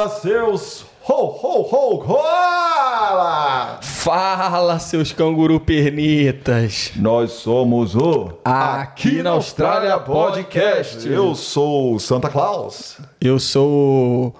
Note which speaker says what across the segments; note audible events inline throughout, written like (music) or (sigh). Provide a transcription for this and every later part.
Speaker 1: Fala, seus ho, ho, ho, koala!
Speaker 2: Fala, seus canguru pernitas!
Speaker 1: Nós somos o
Speaker 2: Aqui na Austrália Podcast.
Speaker 1: Eu sou o Santa Claus.
Speaker 2: Eu sou.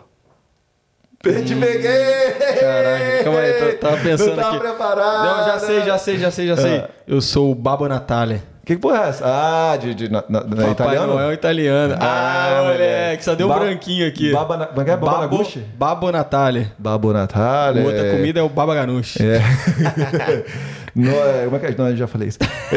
Speaker 1: Te peguei!
Speaker 2: Caraca, calma aí, tava pensando
Speaker 1: Não tava
Speaker 2: aqui.
Speaker 1: preparado.
Speaker 2: Não, já sei, já sei, já sei, já sei.
Speaker 1: Ah.
Speaker 2: Eu sou o Babo Natale.
Speaker 1: Que porra é essa? Ah, de, de na, na, na
Speaker 2: Papai
Speaker 1: italiano?
Speaker 2: Noel italiano. Ah, moleque, só deu um
Speaker 1: Ba-
Speaker 2: branquinho aqui.
Speaker 1: Baba, na- é é? Baba
Speaker 2: Babo,
Speaker 1: Naguchi?
Speaker 2: Babo Natale.
Speaker 1: Babo Natale.
Speaker 2: Outra comida é o Baba Ganoush.
Speaker 1: É. (laughs) Não, é, como é que é? Não, eu já falei isso. (laughs)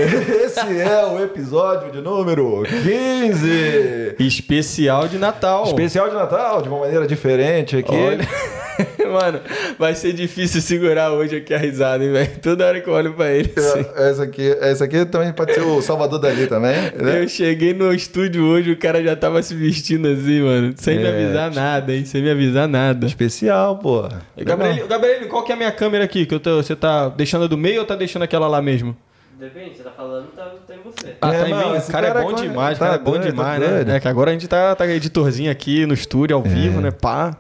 Speaker 1: Esse é o episódio de número 15.
Speaker 2: Especial de Natal.
Speaker 1: Especial de Natal, de uma maneira diferente aqui.
Speaker 2: Olha. (laughs) Mano, vai ser difícil segurar hoje aqui a risada, hein, velho? Toda hora que eu olho pra ele. assim.
Speaker 1: Essa aqui, essa aqui também pode ser o Salvador Dali também. né?
Speaker 2: Eu cheguei no estúdio hoje, o cara já tava se vestindo assim, mano. Sem me
Speaker 1: É.
Speaker 2: avisar nada, hein? Sem me avisar nada.
Speaker 1: Especial, pô.
Speaker 2: Gabriel, Gabriel, qual que é a minha câmera aqui? Que eu tô, você tá deixando a do meio ou tá deixando aquela lá mesmo?
Speaker 3: Depende, você tá falando, tá, tá em você.
Speaker 2: Ah,
Speaker 1: É,
Speaker 2: tá em mim?
Speaker 1: esse
Speaker 2: cara,
Speaker 1: cara
Speaker 2: é bom
Speaker 1: é co-
Speaker 2: demais, o
Speaker 1: tá
Speaker 2: cara é bom
Speaker 1: doido,
Speaker 2: demais,
Speaker 1: tá
Speaker 2: né?
Speaker 1: doido.
Speaker 2: É que agora a gente tá, tá editorzinho aqui no estúdio, ao vivo, né? Pá.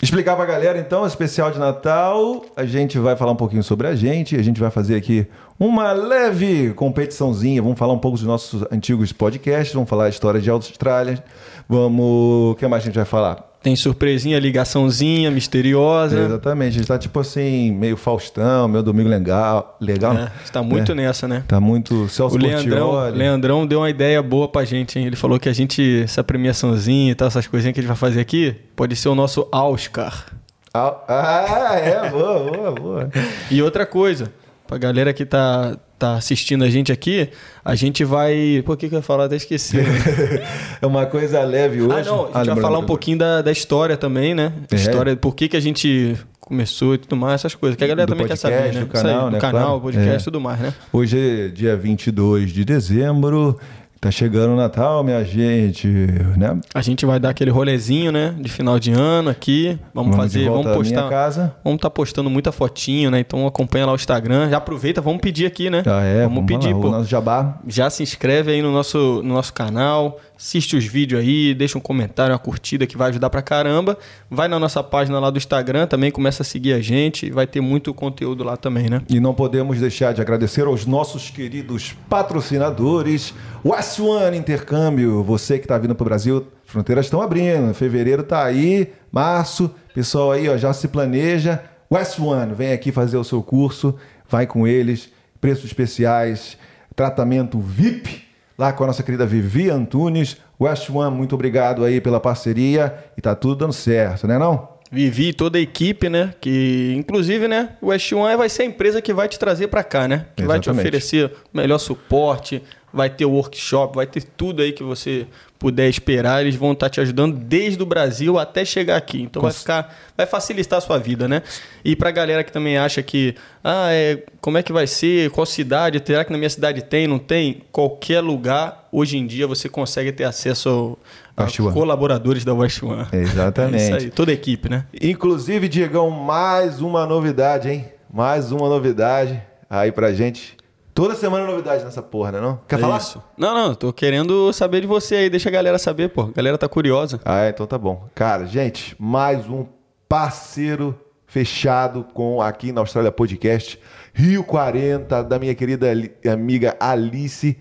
Speaker 1: Explicar pra galera, então, especial de Natal. A gente vai falar um pouquinho sobre a gente. A gente vai fazer aqui uma leve competiçãozinha. Vamos falar um pouco dos nossos antigos podcasts. Vamos falar a história de Austrália. Vamos. O que mais a gente vai falar?
Speaker 2: Tem surpresinha, ligaçãozinha, misteriosa.
Speaker 1: Exatamente. A gente tá tipo assim, meio Faustão, meio Domingo Legal. Legal.
Speaker 2: É, tá muito
Speaker 1: É.
Speaker 2: nessa, né?
Speaker 1: Tá muito Celso
Speaker 2: O Leandrão. Leandrão deu uma ideia boa pra gente, hein? Ele falou que a gente, essa premiaçãozinha e tal, essas coisinhas que a gente vai fazer aqui, pode ser o nosso Oscar.
Speaker 1: Ah, ah, é, boa, boa, boa.
Speaker 2: E outra coisa, pra galera que tá, tá assistindo a gente aqui, a gente vai. Por que, que eu ia falar? Até esqueci. né? (laughs)
Speaker 1: É uma coisa leve hoje.
Speaker 2: ah, não, a gente vai
Speaker 1: lembrando,
Speaker 2: falar um pouquinho da, da história também, né?
Speaker 1: É.
Speaker 2: História, por que, que a gente começou e tudo mais, essas coisas. Que a galera
Speaker 1: Do
Speaker 2: também quer
Speaker 1: podcast,
Speaker 2: saber, né?
Speaker 1: do canal,
Speaker 2: aí, do
Speaker 1: né?
Speaker 2: canal,
Speaker 1: Claro.
Speaker 2: podcast e
Speaker 1: É.
Speaker 2: tudo mais, né?
Speaker 1: Hoje é dia 22 de dezembro. Tá chegando o Natal, minha gente, né?
Speaker 2: A gente vai dar aquele rolezinho, né? De final de ano aqui. Vamos,
Speaker 1: de
Speaker 2: fazer, vamos postar.
Speaker 1: casa.
Speaker 2: Vamos estar postando muita fotinho, né? Então acompanha lá o Instagram. Já aproveita, vamos pedir aqui, né?
Speaker 1: Ah, é,
Speaker 2: vamos, pedir,
Speaker 1: lá,
Speaker 2: pô.
Speaker 1: o nosso jabá.
Speaker 2: Já se inscreve aí no nosso, no nosso canal, assiste os vídeos aí, deixa um comentário, uma curtida que vai ajudar pra caramba. Vai na nossa página lá do Instagram também, começa a seguir a gente, vai ter muito conteúdo lá também, né?
Speaker 1: E não podemos deixar de agradecer aos nossos queridos patrocinadores. West One Intercâmbio, você que está vindo para o Brasil, fronteiras estão abrindo. Fevereiro tá aí, março, pessoal aí ó, já se planeja. West One, vem aqui fazer o seu curso, vai com eles, preços especiais, tratamento VIP, lá com a nossa querida Vivi Antunes. West One, muito obrigado aí pela parceria e tá tudo dando certo, né não?
Speaker 2: Vivi e toda a equipe, né? Que, inclusive, né? O West One vai ser a empresa que vai te trazer pra cá, né? Que vai te
Speaker 1: Exatamente.
Speaker 2: oferecer o melhor suporte, vai ter workshop, vai ter tudo aí que você puder esperar. Eles vão estar te ajudando desde o Brasil até chegar aqui. Então vai ficar, vai facilitar a sua vida, né? E pra galera que também acha que, ah, é, como é que vai ser? Qual cidade? Será que na minha cidade tem? Não tem? Qualquer lugar, hoje em dia, você consegue ter acesso ao, a colaboradores da West One. (laughs)
Speaker 1: Exatamente.
Speaker 2: É isso aí, toda a equipe, né?
Speaker 1: Inclusive, Diegão, mais uma novidade, hein? Mais uma novidade aí pra gente. Toda semana é novidade nessa porra, né não? Quer
Speaker 2: É
Speaker 1: falar?
Speaker 2: Isso. Não, não, tô querendo saber de você aí. Deixa a galera saber, pô. A galera tá curiosa.
Speaker 1: Ah, então tá bom. Cara, gente, mais um parceiro fechado com aqui na Austrália Podcast, Rio 40, da minha querida amiga Alice.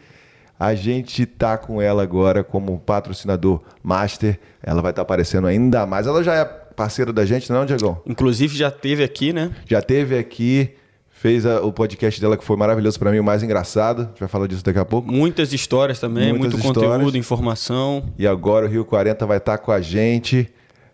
Speaker 1: A gente tá com ela agora como patrocinador master. Ela vai estar aparecendo ainda mais. Ela já é parceira da gente, não, Diegão?
Speaker 2: Inclusive já teve aqui, né?
Speaker 1: Já teve aqui, fez a- o podcast dela que foi maravilhoso pra mim, o mais engraçado. A gente vai falar disso daqui a pouco.
Speaker 2: Muitas histórias também,
Speaker 1: Muitas
Speaker 2: muito
Speaker 1: histórias.
Speaker 2: conteúdo, informação.
Speaker 1: E agora o Rio 40 vai estar com a gente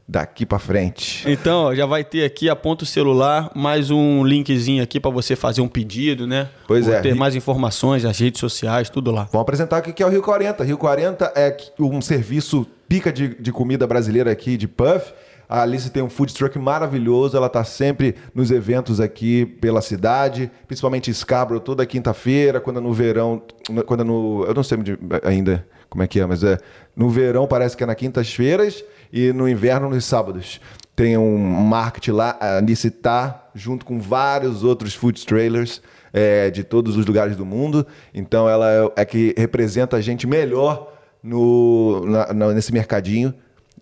Speaker 1: daqui pra frente.
Speaker 2: Então, ó, já vai ter aqui, aponta o celular, mais um linkzinho aqui pra você fazer um pedido, né?
Speaker 1: Pois
Speaker 2: Ou
Speaker 1: é.
Speaker 2: Ter mais informações, as redes sociais, tudo lá.
Speaker 1: Vamos apresentar o que é o Rio 40. Rio 40 é um serviço pica de, de comida brasileira aqui, de puff. A Alice tem um food truck maravilhoso, ela tá sempre nos eventos aqui pela cidade, principalmente em Scarborough, toda quinta-feira, quando é no verão, quando é no... Eu não sei ainda como é que é, mas é... No verão parece que é nas quintas-feiras e no inverno nos sábados. Tem um market lá, a Alice tá junto com vários outros food trailers é, de todos os lugares do mundo. Então ela é, é que representa a gente melhor no, na- na- nesse mercadinho.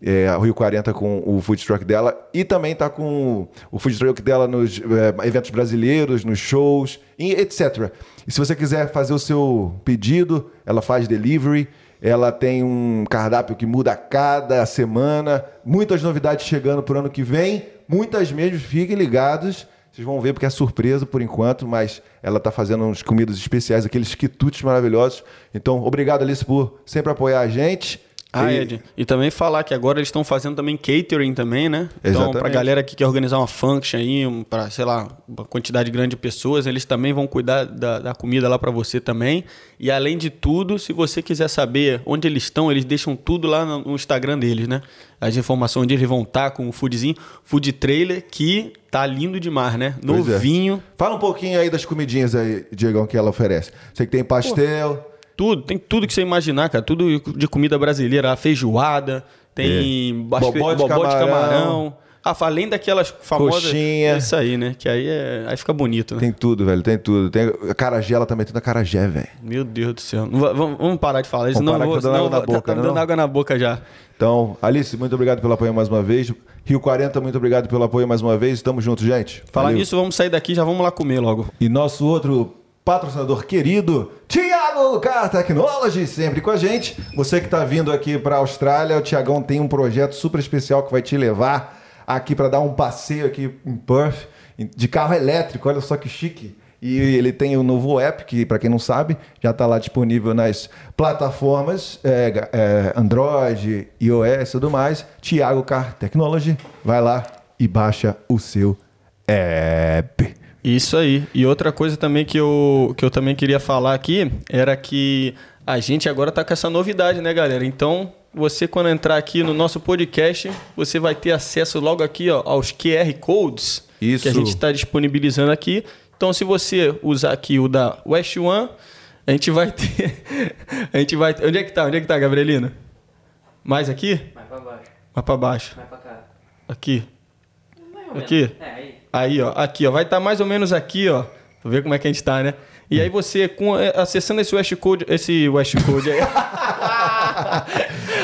Speaker 1: É, Rio 40 com o food truck dela e também tá com o food truck dela nos é, eventos brasileiros, nos shows, etc. E se você quiser fazer o seu pedido, ela faz delivery. Ela tem um cardápio que muda a cada semana, muitas novidades chegando para o ano que vem, muitas mesmo. Fiquem ligados, vocês vão ver porque é surpresa por enquanto, mas ela está fazendo uns comidas especiais, aqueles quitutes maravilhosos. Então, obrigado, Alice, por sempre apoiar a gente.
Speaker 2: Ah,
Speaker 1: E-
Speaker 2: Ed. E também falar que agora eles estão fazendo também catering também, né? Então,
Speaker 1: Exatamente.
Speaker 2: pra galera que quer organizar uma function aí, um, pra, sei lá, uma quantidade grande de pessoas, eles também vão cuidar da, da comida lá pra você também. E além de tudo, se você quiser saber onde eles estão, eles deixam tudo lá no, Instagram deles, né? As informações onde eles vão estar com o foodzinho, food trailer, que tá lindo demais, né?
Speaker 1: É.
Speaker 2: Novinho.
Speaker 1: Fala um pouquinho aí das comidinhas aí, Diegão, que ela oferece. Sei que tem pastel.
Speaker 2: Tudo, tem tudo que você imaginar, cara. Tudo de comida brasileira, a feijoada, tem
Speaker 1: É. Bobó de
Speaker 2: bobó de
Speaker 1: camarão.
Speaker 2: camarão. Ah, além daquelas famosas.
Speaker 1: Coxinha.
Speaker 2: Isso aí, né? Que aí, é, aí fica bonito, né?
Speaker 1: Tem tudo, velho, tem tudo. Tem a carajé, ela também tem da carajé, velho.
Speaker 2: Meu Deus do céu. Não va- vamos, vamos parar de falar isso, eu vou,
Speaker 1: tá
Speaker 2: senão
Speaker 1: água na
Speaker 2: vou-
Speaker 1: boca,
Speaker 2: tá, tá dando
Speaker 1: não?
Speaker 2: água na boca já.
Speaker 1: Então, Alice, muito obrigado pelo apoio mais uma vez. Rio 40, muito obrigado pelo apoio mais uma vez. Tamo junto, gente.
Speaker 2: Falar nisso, vamos sair daqui já vamos lá comer logo.
Speaker 1: E nosso outro patrocinador querido, Tiago Car Technology, sempre com a gente. Você que está vindo aqui para a Austrália, o Tiagão tem um projeto super especial que vai te levar aqui para dar um passeio aqui em Perth, de carro elétrico, olha só que chique. E ele tem o novo app, que para quem não sabe, já está lá disponível nas plataformas é, é, Android, iOS e tudo mais. Tiago Car Technology, vai lá e baixa o seu app.
Speaker 2: Isso aí. E outra coisa também que eu, que eu também queria falar aqui era que a gente agora tá com essa novidade, né, galera? Então, você quando entrar aqui no nosso podcast, você vai ter acesso logo aqui ó, aos QR Codes
Speaker 1: Isso.
Speaker 2: que a gente está disponibilizando aqui. Então, se você usar aqui o da West One, a gente vai (laughs) ter. a gente vai. Onde é que tá? Onde é que tá, Gabrielina? Mais aqui?
Speaker 3: Mais pra baixo,
Speaker 2: Mais pra baixo.
Speaker 3: mais pra cá.
Speaker 2: Aqui.
Speaker 3: Mais ou menos.
Speaker 2: Aqui?
Speaker 3: É, aí.
Speaker 2: Aí, ó, aqui, ó, vai estar mais ou menos aqui, ó. Pra ver como é que a gente tá, né? E aí você, com, é, acessando esse West Code, esse West Code aí. (laughs)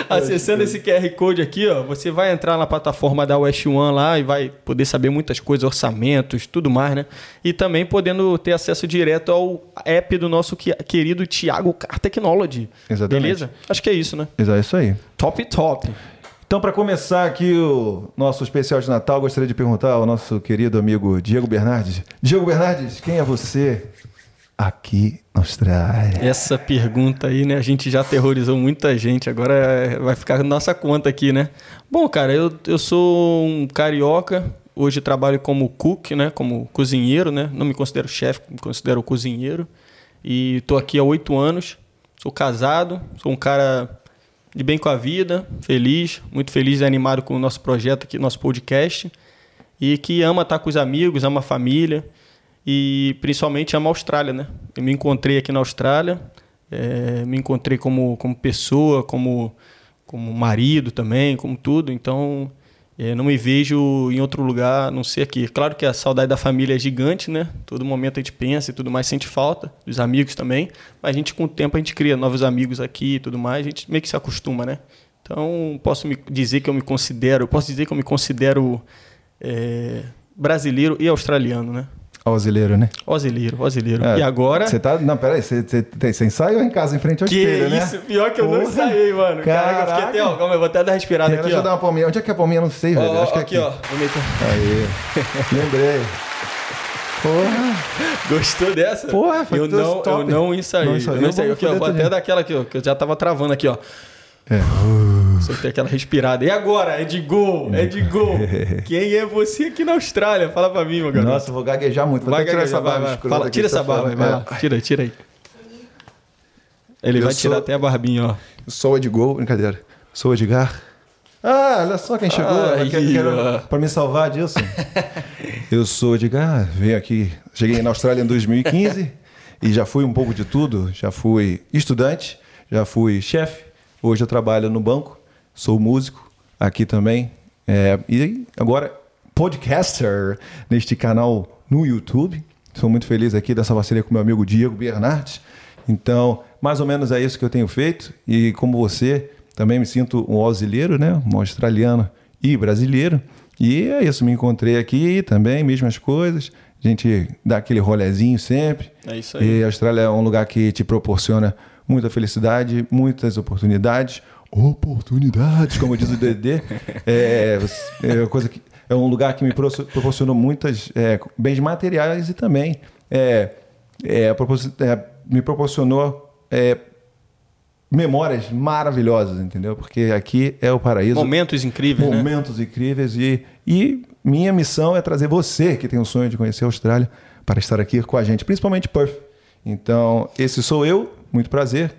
Speaker 2: acessando esse QR Code aqui, ó, você vai entrar na plataforma da West One lá e vai poder saber muitas coisas, orçamentos, tudo mais, né? E também podendo ter acesso direto ao app do nosso que- querido Thiago Car Technology.
Speaker 1: Exatamente.
Speaker 2: Beleza? Acho que é isso, né?
Speaker 1: É isso aí.
Speaker 2: Top, top.
Speaker 1: Então, para começar aqui o nosso especial de Natal, gostaria de perguntar ao nosso querido amigo Diego Bernardes. Diego Bernardes, quem é você aqui na Austrália?
Speaker 2: Essa pergunta aí, né? A gente já aterrorizou muita gente, agora é- vai ficar nossa conta aqui, né? Bom, cara, eu, eu sou um carioca, hoje trabalho como cook, né? Como cozinheiro, né? Não me considero chefe, me considero cozinheiro. E tô aqui há oito anos, sou casado, sou um cara de bem com a vida, feliz, muito feliz e animado com o nosso projeto aqui, nosso podcast. E que ama estar com os amigos, ama a família e principalmente ama a Austrália, né? Eu me encontrei aqui na Austrália, eh, me encontrei como, como pessoa, como, como marido também, como tudo. Então, não me vejo em outro lugar não ser aqui. Claro que a saudade da família é gigante, né? Todo momento a gente pensa e tudo mais, sente falta, dos amigos também. Mas a gente, com o tempo, a gente cria novos amigos aqui e tudo mais, a gente meio que se acostuma, né? Então, posso me dizer que eu me considero, posso dizer que eu me considero eh, brasileiro e australiano, né?
Speaker 1: Brasileiro, né?
Speaker 2: Brasileiro, brasileiro.
Speaker 1: É,
Speaker 2: e agora?
Speaker 1: Você tá. Não, peraí, você, você, tem- você ensaiou em casa em frente ao
Speaker 2: Que
Speaker 1: espelho, né?
Speaker 2: isso? Pior que eu não
Speaker 1: Porra.
Speaker 2: ensaiei, mano. Caraca, eu fiquei até, ó, calma, eu vou até dar respirada
Speaker 1: Quero
Speaker 2: aqui,
Speaker 1: ajudar
Speaker 2: ó.
Speaker 1: uma palminha. Onde é que é a palminha? Eu Não sei, velho.
Speaker 2: Ó,
Speaker 1: Acho que é
Speaker 2: aqui, ó. Vou meter-
Speaker 1: Aí. Lembrei. Porra.
Speaker 2: Gostou dessa?
Speaker 1: Porra, foi
Speaker 2: eu não,
Speaker 1: top.
Speaker 2: eu não ensaiei.
Speaker 1: Não ensaiou,
Speaker 2: eu não ensaiei. ó,
Speaker 1: foder
Speaker 2: vou até dar aquela aqui, ó, que eu já tava travando aqui, ó.
Speaker 1: É.
Speaker 2: Soltei aquela respirada. E agora? É de gol, é de gol. (laughs) Quem é você aqui na Austrália? Fala pra mim, meu garoto.
Speaker 1: Nossa, vou gaguejar muito. Vou
Speaker 2: vai,
Speaker 1: tirar essa
Speaker 2: vai,
Speaker 1: barba
Speaker 2: vai. Fala, tira essa
Speaker 1: tá
Speaker 2: barba,
Speaker 1: falando.
Speaker 2: vai
Speaker 1: É.
Speaker 2: lá. Tira, tira aí. Ele
Speaker 1: Eu
Speaker 2: vai
Speaker 1: sou-
Speaker 2: tirar até a barbinha, ó.
Speaker 1: Sou Edgol, brincadeira. Sou Edgar. Ah, olha só quem chegou. Quer- quero-
Speaker 2: ó.
Speaker 1: pra me salvar disso. Eu sou Edgar, venho aqui. Cheguei na Austrália em 2015 e já fui um pouco de tudo. Já fui estudante, já fui chefe. Hoje eu trabalho no banco, sou músico aqui também. É, e agora podcaster neste canal no YouTube. Sou muito feliz aqui dessa parceria com meu amigo Diego Bernardes. Então, mais ou menos é isso que eu tenho feito. E como você, também me sinto um auxiliario, né? Um australiano e brasileiro. E é isso, me encontrei aqui também, mesmas coisas. A gente dá aquele rolezinho sempre.
Speaker 2: É isso aí.
Speaker 1: E a Austrália é um lugar que te proporciona muita felicidade, muitas oportunidades. Oportunidades, como diz o Dedê. (laughs) é, é, coisa que, é um lugar que me pro- proporcionou muitas é, bens materiais e também é, é, é, me proporcionou é, memórias maravilhosas, entendeu? Porque aqui é o paraíso
Speaker 2: Momentos incríveis, né?
Speaker 1: momentos incríveis e, e minha missão é trazer você que tem o sonho de conhecer a Austrália para estar aqui com a gente, principalmente Perth. Então, esse sou eu, muito prazer,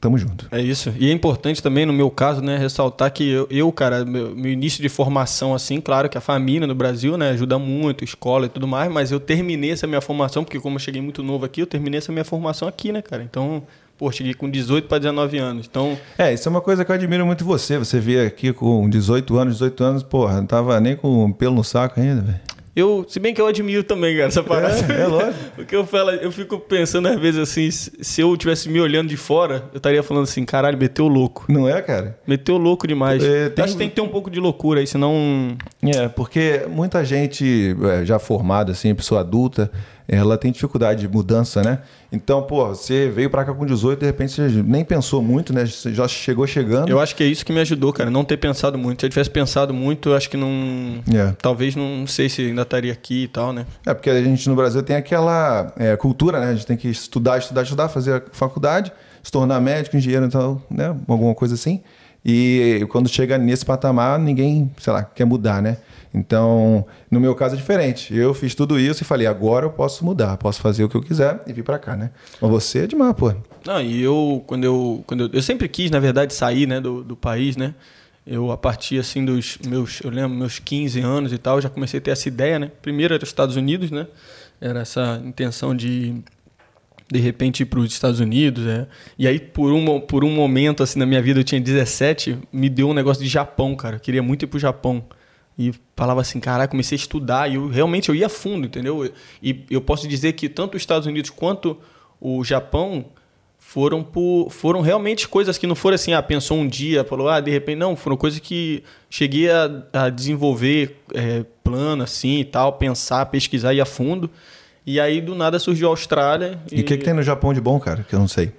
Speaker 1: tamo junto.
Speaker 2: É isso. E é importante também, no meu caso, né, ressaltar que eu, eu, cara, meu, meu início de formação, assim, claro que a família no Brasil, né, ajuda muito, escola e tudo mais, mas eu terminei essa minha formação, porque como eu cheguei muito novo aqui, eu terminei essa minha formação aqui, né, cara? Então, pô, cheguei com 18 para 19 anos. Então,
Speaker 1: É, isso é uma coisa que eu admiro muito você. Você vê aqui com 18 anos, 18 anos, porra, não tava nem com pelo no saco ainda, velho.
Speaker 2: Eu, se bem que eu admiro também, cara, essa parada.
Speaker 1: É, é lógico. (laughs)
Speaker 2: Porque eu falo, eu fico pensando às vezes assim, se se eu tivesse me olhando de fora, eu estaria falando assim, caralho, meteu louco.
Speaker 1: Não é, cara?
Speaker 2: Meteu louco demais.
Speaker 1: É, tem-
Speaker 2: Acho que tem que ter um pouco de loucura aí, senão.
Speaker 1: É, porque muita gente é, já formada, assim, pessoa adulta, ela tem dificuldade de mudança, né? Então, pô, você veio pra cá com 18, de repente você nem pensou muito, né? Você já chegou chegando.
Speaker 2: Eu acho que é isso que me ajudou, cara, não ter pensado muito. Se eu tivesse pensado muito, eu acho que não.
Speaker 1: É.
Speaker 2: Talvez não, não sei se ainda estaria aqui e tal, né?
Speaker 1: É, porque a gente no Brasil tem aquela é, cultura, né? A gente tem que estudar, estudar, estudar, fazer a faculdade, se tornar médico, engenheiro, então, né? Alguma coisa assim. E quando chega nesse patamar, ninguém, sei lá, quer mudar, né? Então, no meu caso é diferente. Eu fiz tudo isso e falei, agora eu posso mudar, posso fazer o que eu quiser e vir pra cá, né? Mas você é demais, pô.
Speaker 2: Não, e eu, quando eu. Quando eu, eu sempre quis, na verdade, sair né, do, do país, né? Eu, a partir assim dos meus, eu lembro, meus 15 anos e tal, já comecei a ter essa ideia, né? Primeiro era os Estados Unidos, né? Era essa intenção de de repente ir para os Estados Unidos, é. E aí por um, por um momento assim na minha vida, eu tinha 17, me deu um negócio de Japão, cara. Eu queria muito ir pro Japão. E falava assim, caraca, comecei a estudar e eu realmente eu ia fundo, entendeu? E eu posso dizer que tanto os Estados Unidos quanto o Japão foram por, foram realmente coisas que não foram assim, ah, pensou um dia, falou, ah, de repente, não, foram coisas que cheguei a, a desenvolver é, plano assim e tal, pensar, pesquisar e a fundo. E aí do nada surgiu a Austrália.
Speaker 1: E o que, que tem no Japão de bom, cara? Que eu não sei.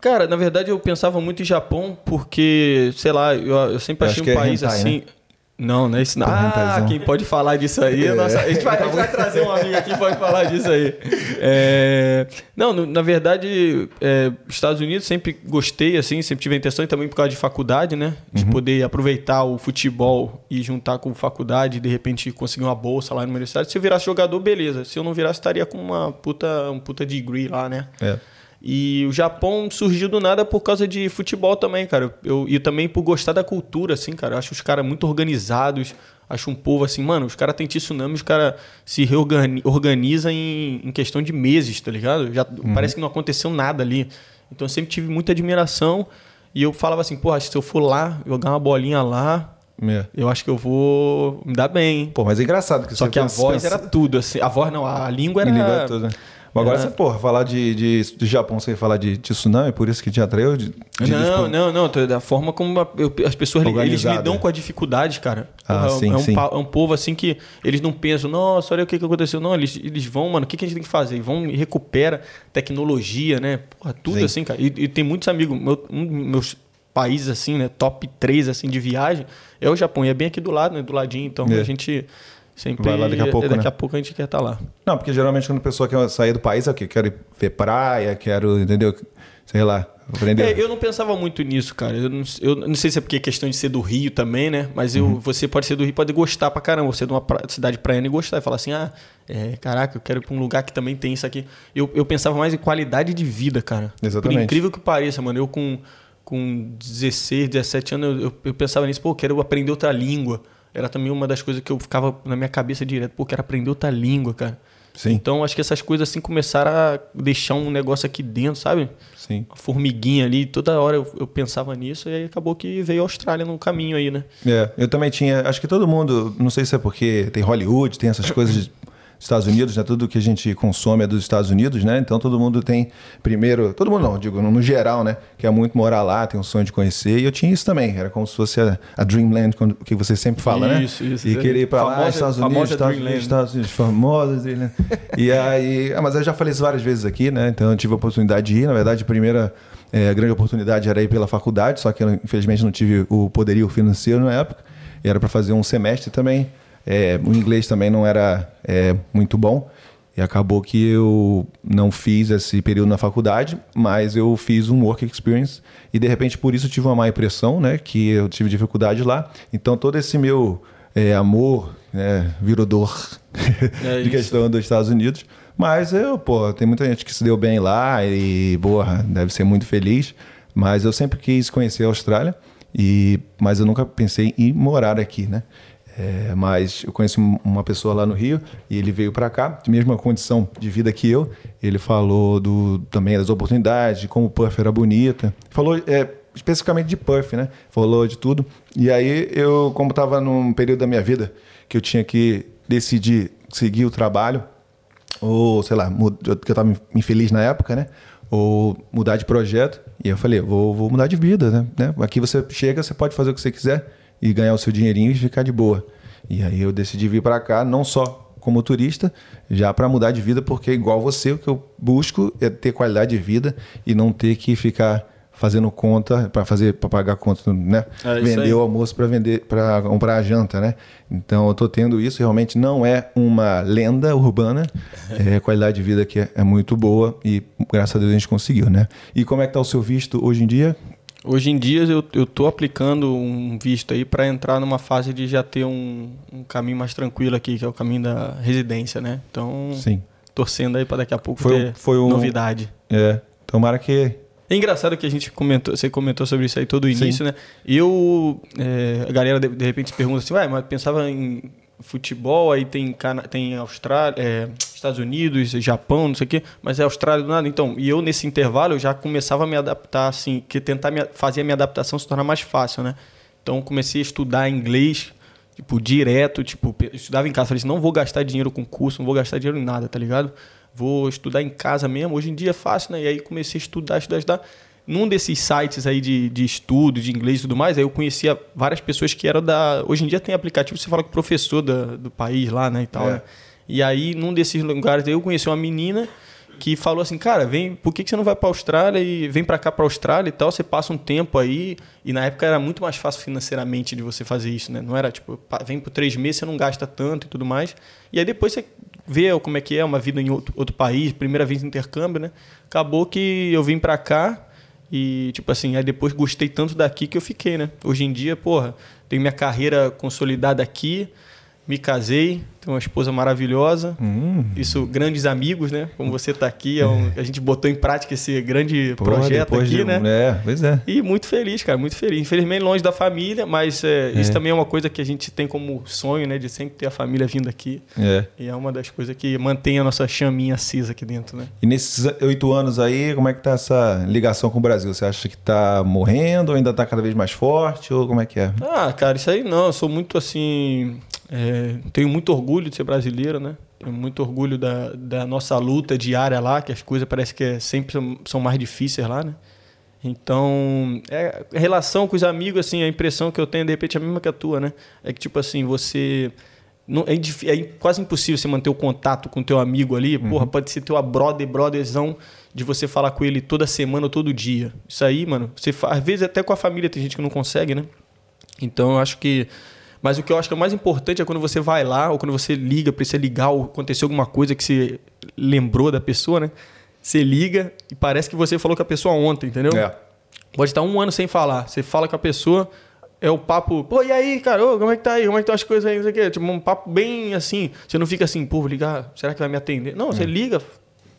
Speaker 2: Cara, na verdade eu pensava muito em Japão porque, sei lá, eu, eu sempre achei um
Speaker 1: é
Speaker 2: país
Speaker 1: hentai,
Speaker 2: assim.
Speaker 1: né?
Speaker 2: Não, não é isso não. Ah, quem pode falar disso aí?
Speaker 1: É.
Speaker 2: Nossa, a, gente vai, a gente vai trazer um amigo aqui que pode falar disso aí. É, não, no- na verdade, é, Estados Unidos sempre gostei, assim, sempre tive a intenção, e também por causa de faculdade, né? De
Speaker 1: Uhum.
Speaker 2: poder aproveitar o futebol e juntar com faculdade de repente conseguir uma bolsa lá na universidade. Se eu virasse jogador, beleza. Se eu não virasse, estaria com uma puta, um puta degree lá, né?
Speaker 1: É.
Speaker 2: E o Japão surgiu do nada por causa de futebol também, cara. Eu, e também por gostar da cultura, assim, cara. Eu acho os caras muito organizados. Acho um povo assim, mano, os caras têm tsunami, os caras se reorganizam organizam em, em questão de meses, tá ligado? Já, Parece que não aconteceu nada ali. Então eu sempre tive muita admiração. E eu falava assim, porra, se eu for lá, jogar uma bolinha lá,
Speaker 1: É.
Speaker 2: eu acho que eu vou me dar bem.
Speaker 1: Pô, mas é engraçado que
Speaker 2: Só que a
Speaker 1: pensa-
Speaker 2: voz era tudo, assim. A voz não, a língua era.
Speaker 1: Língua toda. Mas agora você, porra, falar de, de, de Japão, você ia falar de tsunami, por isso que te atraiu? De, de-
Speaker 2: Não,
Speaker 1: de-
Speaker 2: não, não. Da forma como eu- as pessoas eles lidam com a dificuldade, cara.
Speaker 1: Ah,
Speaker 2: é,
Speaker 1: sim,
Speaker 2: é um,
Speaker 1: sim.
Speaker 2: é um povo assim que eles não pensam, nossa, olha o que, que aconteceu. Não, eles, eles vão, mano, o que, que a gente tem que fazer? Eles vão e recupera tecnologia, né? Porra, tudo
Speaker 1: Sim.
Speaker 2: assim, cara. E, e tem muitos amigos, meu, um dos meus países assim, né? Top 3 assim, de viagem é o Japão. E é bem aqui do lado, né? Do ladinho. Então
Speaker 1: É.
Speaker 2: a gente sempre.
Speaker 1: Vai lá daqui a pouco,
Speaker 2: daqui
Speaker 1: né?
Speaker 2: a pouco a gente quer estar lá.
Speaker 1: Não, porque geralmente quando a pessoa quer sair do país é o quê? Quero ir ver praia, quero, entendeu? Sei lá, aprender.
Speaker 2: É, eu não pensava muito nisso, cara. Eu não, eu não sei se é porque é questão de ser do Rio também, né? Mas eu,
Speaker 1: Uhum.
Speaker 2: você pode ser do Rio e pode gostar pra caramba. Você é de uma pra- cidade praiana e gostar. E falar assim, ah, é, caraca, eu quero ir pra um lugar que também tem isso aqui. Eu, eu pensava mais em qualidade de vida, cara.
Speaker 1: Exatamente.
Speaker 2: Por incrível que pareça, mano. Eu com, com 16, 17 anos, eu, eu, eu pensava nisso. Pô, eu quero aprender outra língua. Era também uma das coisas que eu ficava na minha cabeça direto. Pô, eu quero aprender outra língua, cara.
Speaker 1: Sim,
Speaker 2: Então, acho que essas coisas assim começaram a deixar um negócio aqui dentro, sabe?
Speaker 1: sim.
Speaker 2: uma formiguinha ali, toda hora eu, eu pensava nisso e aí acabou que veio a Austrália no caminho aí, né?
Speaker 1: É, eu também tinha. Acho que todo mundo, não sei se é porque tem Hollywood, tem essas coisas Estados Unidos, né? Tudo que a gente consome é dos Estados Unidos, né? Então todo mundo tem primeiro, todo mundo não, digo no, geral, né? Quer muito morar lá, tem um sonho de conhecer. E eu tinha isso também. Era como se fosse a, a Dreamland que você sempre fala, né?
Speaker 2: Isso, isso.
Speaker 1: E querer ir pra lá, Estados Unidos, Estados. Unidos, Estados Unidos, famosa Dreamland. E (laughs) aí, ah, mas eu já falei isso várias vezes aqui, né? Então eu tive a oportunidade de ir. Na verdade, a primeira eh, grande oportunidade era ir pela faculdade, só que eu, infelizmente não tive o poderio financeiro na época. E era para fazer um semestre também. Eh, o inglês também não era eh, muito bom. E acabou que eu não fiz esse período na faculdade, mas eu fiz um work experience e de repente por isso tive uma má impressão, né? Que eu tive dificuldade lá. Então todo esse meu eh, amor né, virou dor
Speaker 2: É (laughs)
Speaker 1: de questão dos Estados Unidos. Mas eu, pô, tem muita gente que se deu bem lá e, porra, deve ser muito feliz. Mas eu sempre quis conhecer a Austrália, e, mas eu nunca pensei em morar aqui, né? É, mas eu conheci um- uma pessoa lá no Rio e ele veio para cá, mesma condição de vida que eu. Ele falou do, também das oportunidades, de como Perth era bonita. Falou é, especificamente de Perth, né? Falou de tudo. E aí eu, como estava num período da minha vida que eu tinha que decidir seguir o trabalho, ou sei lá, que eu estava infeliz na época, né? Ou mudar de projeto. E eu falei, vou, vou mudar de vida, né? né? Aqui você chega, você pode fazer o que você quiser e ganhar o seu dinheirinho e ficar de boa. E aí eu decidi vir para cá, não só como turista, já para mudar de vida, porque igual você, o que eu busco é ter qualidade de vida e não ter que ficar fazendo conta para fazer para pagar conta, né?
Speaker 2: É
Speaker 1: Vender o almoço para vender para comprar a janta, né? Então eu tô tendo isso, realmente não é uma lenda urbana, (laughs) é a qualidade de vida aqui é, é muito boa e graças a Deus a gente conseguiu, né? E como é que tá o seu visto hoje em dia?
Speaker 2: Hoje em dia eu, tô aplicando um visto aí para entrar numa fase de já ter um, um caminho mais tranquilo aqui, que é o caminho da residência, né? Então,
Speaker 1: Sim.
Speaker 2: torcendo aí para daqui a pouco
Speaker 1: Foi-
Speaker 2: ter
Speaker 1: foi um-
Speaker 2: novidade.
Speaker 1: É, tomara que
Speaker 2: É engraçado que a gente comentou, você comentou sobre isso aí todo o
Speaker 1: Sim.
Speaker 2: início, né? Eu, é, a galera de, de repente se pergunta assim, ué, mas pensava em futebol, aí tem, Cana tem Austrália, é, Estados Unidos, Japão, não sei o quê, mas é Austrália do nada. Então, e eu nesse intervalo eu já começava a me adaptar, assim, que tentar me, fazer a minha adaptação se tornar mais fácil, né? Então, comecei a estudar inglês, tipo, direto, tipo, estudava em casa, falei assim, não vou gastar dinheiro com curso, não vou gastar dinheiro em nada, tá ligado? Vou estudar em casa mesmo, hoje em dia é fácil, né? E aí comecei a estudar, estudar, estudar. Num desses sites aí de, de estudo, de inglês e tudo mais, aí eu conhecia várias pessoas que eram da... Hoje em dia tem aplicativo, você fala com o professor da- do país lá, né, e tal,
Speaker 1: É.
Speaker 2: né? E aí, num desses lugares aí, eu conheci uma menina que falou assim, cara, vem, por que, que você não vai pra Austrália e vem pra cá pra Austrália e tal, você passa um tempo aí, e na época era muito mais fácil financeiramente de você fazer isso, né? Não era tipo, vem por três meses, você não gasta tanto e tudo mais. E aí depois você vê como é que é uma vida em outro, outro país, primeira vez intercâmbio, né? Acabou que eu vim pra cá e, tipo assim, aí depois gostei tanto daqui que eu fiquei, né? Hoje em dia, porra, tenho minha carreira consolidada aqui, me casei, tenho uma esposa maravilhosa.
Speaker 1: Hum.
Speaker 2: Isso, grandes amigos, né? Como você está aqui, é um- a gente botou em prática esse grande
Speaker 1: Pô,
Speaker 2: projeto aqui,
Speaker 1: de-
Speaker 2: né?
Speaker 1: É, pois é.
Speaker 2: E muito feliz, cara, muito feliz. Infelizmente longe da família, mas é, isso também é uma coisa que a gente tem como sonho, né? De sempre ter a família vindo aqui.
Speaker 1: É.
Speaker 2: E é uma das coisas que mantém a nossa chaminha acesa aqui dentro, né?
Speaker 1: E nesses oito anos aí, como é que tá essa ligação com o Brasil? Você acha que tá morrendo ou ainda tá cada vez mais forte? Ou como é que é?
Speaker 2: Ah, cara, isso aí não. Eu sou muito assim. É, tenho muito orgulho de ser brasileiro, né? Tenho muito orgulho da, da nossa luta diária lá, que as coisas parece que é- sempre são, mais difíceis lá, né? Então, é, a relação com os amigos, assim, a impressão que eu tenho, de repente, é a mesma que a tua, né? É que, tipo assim, você. Não, é, é quase impossível você manter o contato com o teu amigo ali. Porra, pode ser teu brother, brotherzão, de você falar com ele toda semana ou todo dia. Isso aí, mano, você às vezes até com a família tem gente que não consegue, né? Então eu acho que. Mas o que eu acho que é o mais importante é quando você vai lá, ou quando você liga, precisa ligar, ou aconteceu alguma coisa que você lembrou da pessoa, né? Você liga e parece que você falou com a pessoa ontem, entendeu?
Speaker 1: É.
Speaker 2: Pode estar um ano sem falar. Você fala com a pessoa, é o papo, pô, e aí, cara, Ô, como é que tá aí? Como é que estão as coisas aí? Não sei o quê. Tipo, um papo bem assim. Você não fica assim, pô, vou ligar, será que vai me atender? Não, você liga,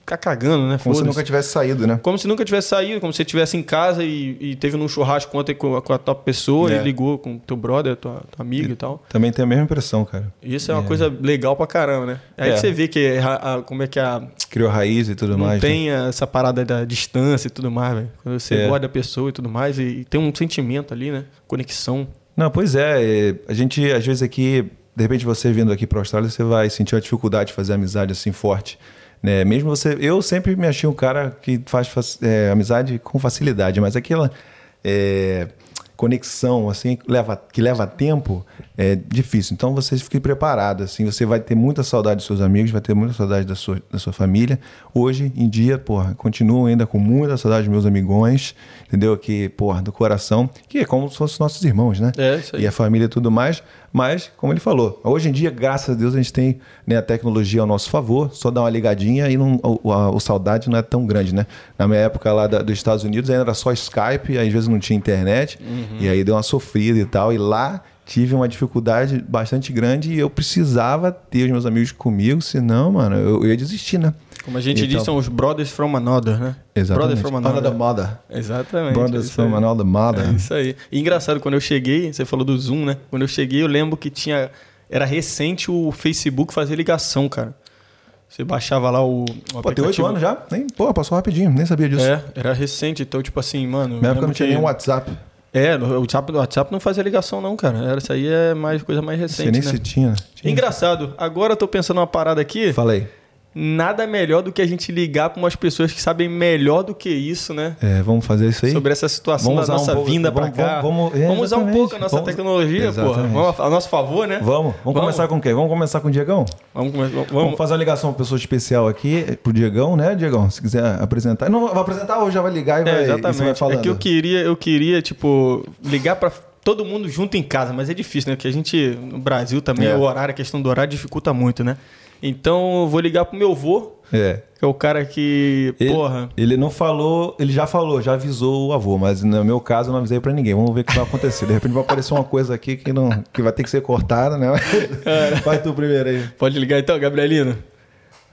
Speaker 2: fica cagando, né?
Speaker 1: Como se nunca tivesse saído, né?
Speaker 2: Como se nunca tivesse saído, como se você estivesse em casa e, e teve num churrasco ontem com a, com a tua pessoa
Speaker 1: É.
Speaker 2: e ligou com teu brother, tua, tua amiga e tal.
Speaker 1: Também tem a mesma impressão, cara.
Speaker 2: Isso é uma coisa legal pra caramba, né? Aí
Speaker 1: É.
Speaker 2: você vê que a- a- como é que a,
Speaker 1: Criou raiz e tudo
Speaker 2: não
Speaker 1: mais. né?
Speaker 2: tem essa parada da distância e tudo mais, velho. Quando você
Speaker 1: É.
Speaker 2: gosta da pessoa e tudo mais, e, e tem um sentimento ali, né? Conexão.
Speaker 1: Não, pois é. é, A gente, às vezes, aqui de repente você vindo aqui para a Austrália, você vai sentir uma dificuldade de fazer amizade assim forte. Né? Mesmo você. Eu sempre me achei um cara que faz é, amizade com facilidade, mas aquela. é, conexão assim que leva, que leva tempo é difícil. Então vocês fiquem preparados. Assim, você vai ter muita saudade dos seus amigos, vai ter muita saudade da sua, da sua família. Hoje em dia, porra, continuo ainda com muita saudade dos meus amigões, entendeu? Que, porra, do coração, que é como se fossem nossos irmãos, né?
Speaker 2: É, isso aí.
Speaker 1: E a família e tudo mais. Mas, como ele falou, hoje em dia, graças a Deus, a gente tem né, a tecnologia ao nosso favor, só dá uma ligadinha e não, o, a- o saudade não é tão grande, né? Na minha época lá da- dos Estados Unidos ainda era só Skype, às vezes não tinha internet, e aí deu uma sofrida e tal. E lá tive uma dificuldade bastante grande e eu precisava ter os meus amigos comigo, senão, mano, eu, eu ia desistir, né?
Speaker 2: Como a gente
Speaker 1: Então-
Speaker 2: diz, são os brothers from another, né?
Speaker 1: Exatamente.
Speaker 2: Brothers from another.
Speaker 1: Another mother.
Speaker 2: Exatamente.
Speaker 1: Brothers
Speaker 2: isso
Speaker 1: from
Speaker 2: aí.
Speaker 1: another mother.
Speaker 2: É isso aí. E engraçado, quando eu cheguei, você falou do Zoom, né? Quando eu cheguei, eu lembro que tinha. Era recente o Facebook fazer ligação, cara. Você baixava lá o. o
Speaker 1: Pô, tem oito anos já? Nem, pô, passou rapidinho, nem sabia disso.
Speaker 2: É, era recente. Então, tipo assim, mano.
Speaker 1: Na época não tinha
Speaker 2: que-
Speaker 1: nem WhatsApp.
Speaker 2: É, o WhatsApp, o WhatsApp não fazia ligação, não, cara. Era, isso aí é mais coisa mais recente.
Speaker 1: nem
Speaker 2: né?
Speaker 1: se tinha. tinha.
Speaker 2: Engraçado, agora eu tô pensando uma parada aqui.
Speaker 1: Fala aí.
Speaker 2: Nada melhor do que a gente ligar pra umas pessoas que sabem melhor do que isso, né?
Speaker 1: É, vamos fazer isso aí?
Speaker 2: Sobre essa situação
Speaker 1: Vamos
Speaker 2: da
Speaker 1: usar um
Speaker 2: nossa
Speaker 1: pouco-
Speaker 2: vinda
Speaker 1: vamos-
Speaker 2: cá.
Speaker 1: vamos- vamos- é,
Speaker 2: usar um
Speaker 1: exatamente.
Speaker 2: pouco a nossa
Speaker 1: Vamos-
Speaker 2: tecnologia, porra.
Speaker 1: Exatamente.
Speaker 2: Vamos a, a nosso favor, né?
Speaker 1: Vamos, vamos, começar com quem? Vamos começar com o Diegão?
Speaker 2: Vamos, vamos,
Speaker 1: Vamos fazer uma ligação pra pessoa especial aqui, pro Diegão, né, Diegão? Se quiser apresentar. Não, vai apresentar ou já vai ligar e vai,
Speaker 2: É,
Speaker 1: e você vai
Speaker 2: exatamente.
Speaker 1: falando?
Speaker 2: É que eu queria, eu queria, tipo, ligar pra todo mundo junto em casa, mas é difícil, né? Porque a gente, no Brasil também,
Speaker 1: É.
Speaker 2: o horário, a questão do horário dificulta muito, né? Então, eu vou ligar pro meu avô,
Speaker 1: É.
Speaker 2: que é o cara que,
Speaker 1: Ele,
Speaker 2: porra...
Speaker 1: ele não falou, ele já falou, já avisou o avô, mas no meu caso eu não avisei pra ninguém. Vamos ver o que vai acontecer. De repente vai aparecer uma coisa aqui que, não, que vai ter que ser cortada, né? Vai tu primeiro aí.
Speaker 2: Pode ligar então, Gabrielino?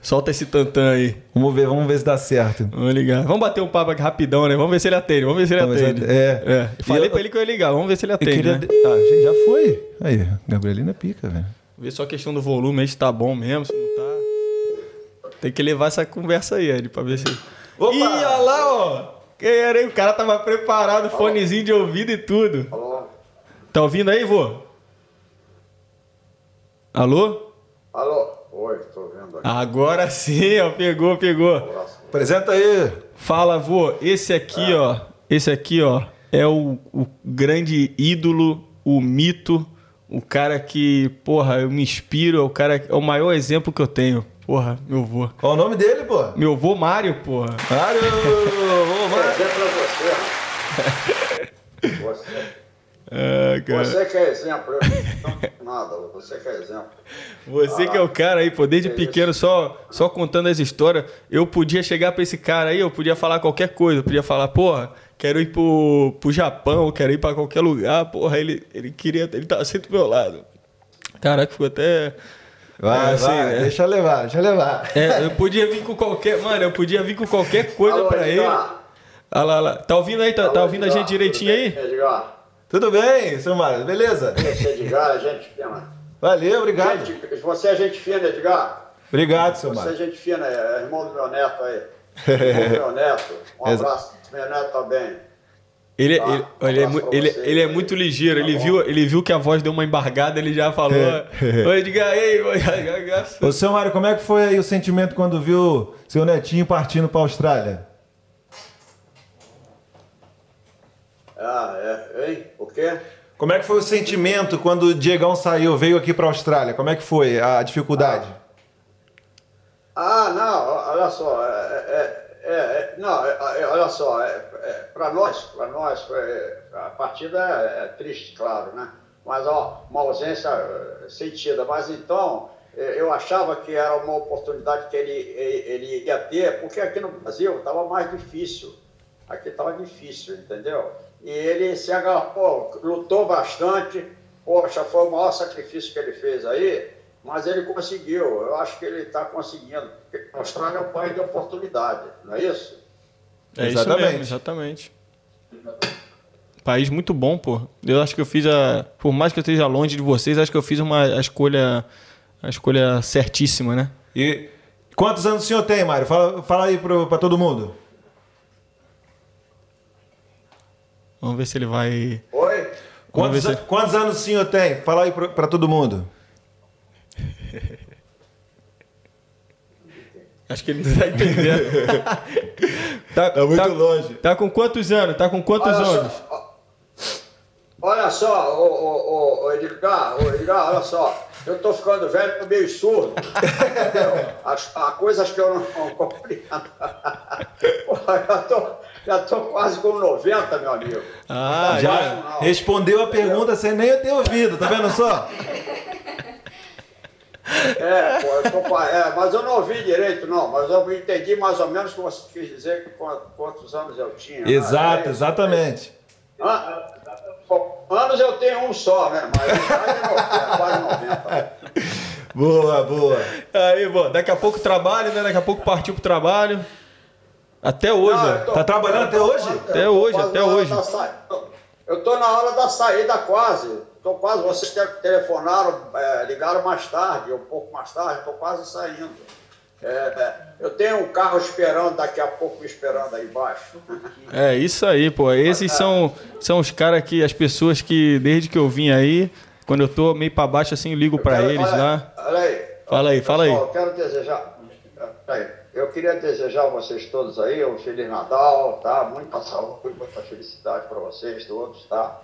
Speaker 2: Solta esse tantã aí.
Speaker 1: Vamos ver, vamos ver se dá certo.
Speaker 2: Vamos ligar. Vamos bater um papo aqui rapidão, né? Vamos ver se ele atende. Vamos ver se ele
Speaker 1: Vamos ver se
Speaker 2: atende.
Speaker 1: ele- é.
Speaker 2: é. Falei
Speaker 1: eu-
Speaker 2: pra ele que eu ia ligar. Vamos ver se ele atende,
Speaker 1: queria...
Speaker 2: né?
Speaker 1: Ah, já foi. Aí, Gabrielina é pica, velho.
Speaker 2: Ver só a questão do volume aí, se tá bom mesmo, se não tá. Tem que levar essa conversa aí, Ed, pra ver se.
Speaker 4: Opa!
Speaker 2: Ih, olha lá, ó! Quem era aí? O cara tava preparado, fonezinho de ouvido e tudo.
Speaker 5: Alô?
Speaker 2: Tá ouvindo aí, vô? Alô?
Speaker 5: Alô? Oi, estou vendo aqui.
Speaker 2: Agora sim, ó. Pegou, pegou.
Speaker 1: Apresenta aí.
Speaker 2: Fala, vô. Esse aqui, ó. Esse aqui, ó. É o, o grande ídolo, o mito, o cara que, porra, eu me inspiro, é o cara, é o maior exemplo que eu tenho. Porra, meu vô.
Speaker 1: Qual o nome dele, pô?
Speaker 2: Meu vô Mário, porra.
Speaker 1: Mário! (laughs) Ô, Mário.
Speaker 5: É você. Você, (laughs)
Speaker 2: Ah, cara.
Speaker 5: você que é exemplo. Eu não nada, você que é exemplo.
Speaker 2: Você que é o cara aí, pô, desde
Speaker 5: Que
Speaker 2: pequeno, só, só contando as histórias, eu podia chegar pra esse cara aí, eu podia falar qualquer coisa, eu podia falar, porra, quero ir pro, pro Japão, quero ir pra qualquer lugar, porra, ele, ele queria, ele tava sempre do meu lado. Caraca, ficou até...
Speaker 1: Vai,
Speaker 2: É, assim,
Speaker 1: vai,
Speaker 2: né?
Speaker 1: deixa levar, deixa levar.
Speaker 2: É, eu podia vir com qualquer, mano, eu podia vir com qualquer coisa
Speaker 5: Alô,
Speaker 2: pra ele. Olha lá, olha lá, tá ouvindo aí, tá, tá
Speaker 5: Alô,
Speaker 2: ouvindo a
Speaker 5: Edgar?
Speaker 2: gente direitinho aí?
Speaker 5: Edgar,
Speaker 1: Tudo bem, seu Mário, beleza?
Speaker 5: esse Edgar é gente fina.
Speaker 1: Valeu, obrigado.
Speaker 5: Gente, você é gente fina, Edgar.
Speaker 1: Obrigado, seu
Speaker 5: Você é
Speaker 1: Mário.
Speaker 5: gente fina, é irmão do meu neto aí. (laughs) Irmão do meu neto. Um abraço. Meu neto tá bem.
Speaker 2: Ele,
Speaker 5: Tá,
Speaker 2: ele, ele, é,
Speaker 5: um abraço pra
Speaker 2: ele,
Speaker 5: você
Speaker 2: ele é muito ligeiro.
Speaker 5: Tá
Speaker 2: Ele
Speaker 5: bom.
Speaker 2: viu, ele viu que a voz deu uma embargada, ele já falou. (laughs) Oi, diga aí, (laughs) oi,
Speaker 1: Ô, seu Mário, como é que foi aí o sentimento quando viu seu netinho partindo pra Austrália?
Speaker 5: Ah, é. Hein? O quê?
Speaker 4: Como é que foi o sentimento quando o Diegão saiu, veio aqui pra Austrália? Como é que foi a dificuldade?
Speaker 5: Ah, não, olha só, é, é, é, é, não, é, é, olha só, para nós, para nós, a partida é, triste, claro, né? Mas, ó, uma ausência sentida. Mas então, eu achava que era uma oportunidade que ele ele ia ter, porque aqui no Brasil estava mais difícil. Aqui estava difícil, entendeu? E ele se agarrou, lutou bastante. Poxa, foi o maior sacrifício que ele fez aí, mas ele conseguiu. Eu acho que ele está conseguindo. Porque a Austrália é um país de oportunidade, não é isso?
Speaker 2: É isso
Speaker 4: Exatamente.
Speaker 2: mesmo, exatamente. País muito bom, pô. Eu acho que eu fiz a. Por mais que eu esteja longe de vocês, acho que eu fiz uma a escolha. A escolha certíssima, né?
Speaker 4: E quantos anos o senhor tem, Mário? Fala, fala aí pro, pra todo mundo.
Speaker 2: Vamos ver se ele vai.
Speaker 5: Oi?
Speaker 4: Quantos,
Speaker 2: se-
Speaker 4: an- quantos anos o senhor tem? Fala aí pro- pra todo mundo. (laughs)
Speaker 2: Acho que ele está entendendo. (laughs) tá,
Speaker 1: tá, muito
Speaker 2: tá,
Speaker 1: longe.
Speaker 2: Tá com quantos anos? Tá com quantos
Speaker 5: olha
Speaker 2: anos?
Speaker 5: Só, olha só, ô, ô, ô, Edgar, ô, Edgar, olha só. Eu tô ficando velho e meio surdo. (laughs) As, há coisas que eu não, não compreendo. Já tô, já tô quase com 90, meu amigo.
Speaker 2: Ah,
Speaker 1: tá
Speaker 2: já,
Speaker 1: respondeu a pergunta sem nem eu ter ouvido, tá vendo só?
Speaker 5: É, pô, eu tô, pa- é, mas eu não ouvi direito, não. Mas eu entendi mais ou menos o que você quis dizer, quantos, quantos anos eu tinha.
Speaker 1: Exato,
Speaker 5: É,
Speaker 1: exatamente.
Speaker 5: Ah, anos eu tenho um só, né? Mas quase 90.
Speaker 1: Boa, boa.
Speaker 2: Aí, bom, daqui a pouco trabalho, né? Daqui a pouco partiu pro trabalho. Até hoje,
Speaker 5: Não, tô-
Speaker 1: Tá trabalhando até hoje?
Speaker 5: tô
Speaker 2: Até hoje, até
Speaker 5: na hora
Speaker 2: hoje.
Speaker 5: da sa- Eu tô na hora da saída quase. Tô quase. Vocês te- telefonaram, é, ligaram mais tarde, um pouco mais tarde, tô quase saindo. É, é, eu tenho um carro esperando, daqui a pouco me esperando aí embaixo.
Speaker 2: É isso aí, pô. Esses são, são os caras que, as pessoas que, desde que eu vim aí, quando eu tô meio pra baixo assim, eu ligo pra
Speaker 5: Quero-
Speaker 2: eles
Speaker 5: olha-
Speaker 2: lá.
Speaker 5: Olha aí.
Speaker 2: Fala aí, fala aí.
Speaker 5: Eu quero desejar. Peraí, eu queria desejar a vocês todos aí um Feliz Natal, tá? Muita saúde, muita felicidade para vocês todos, tá?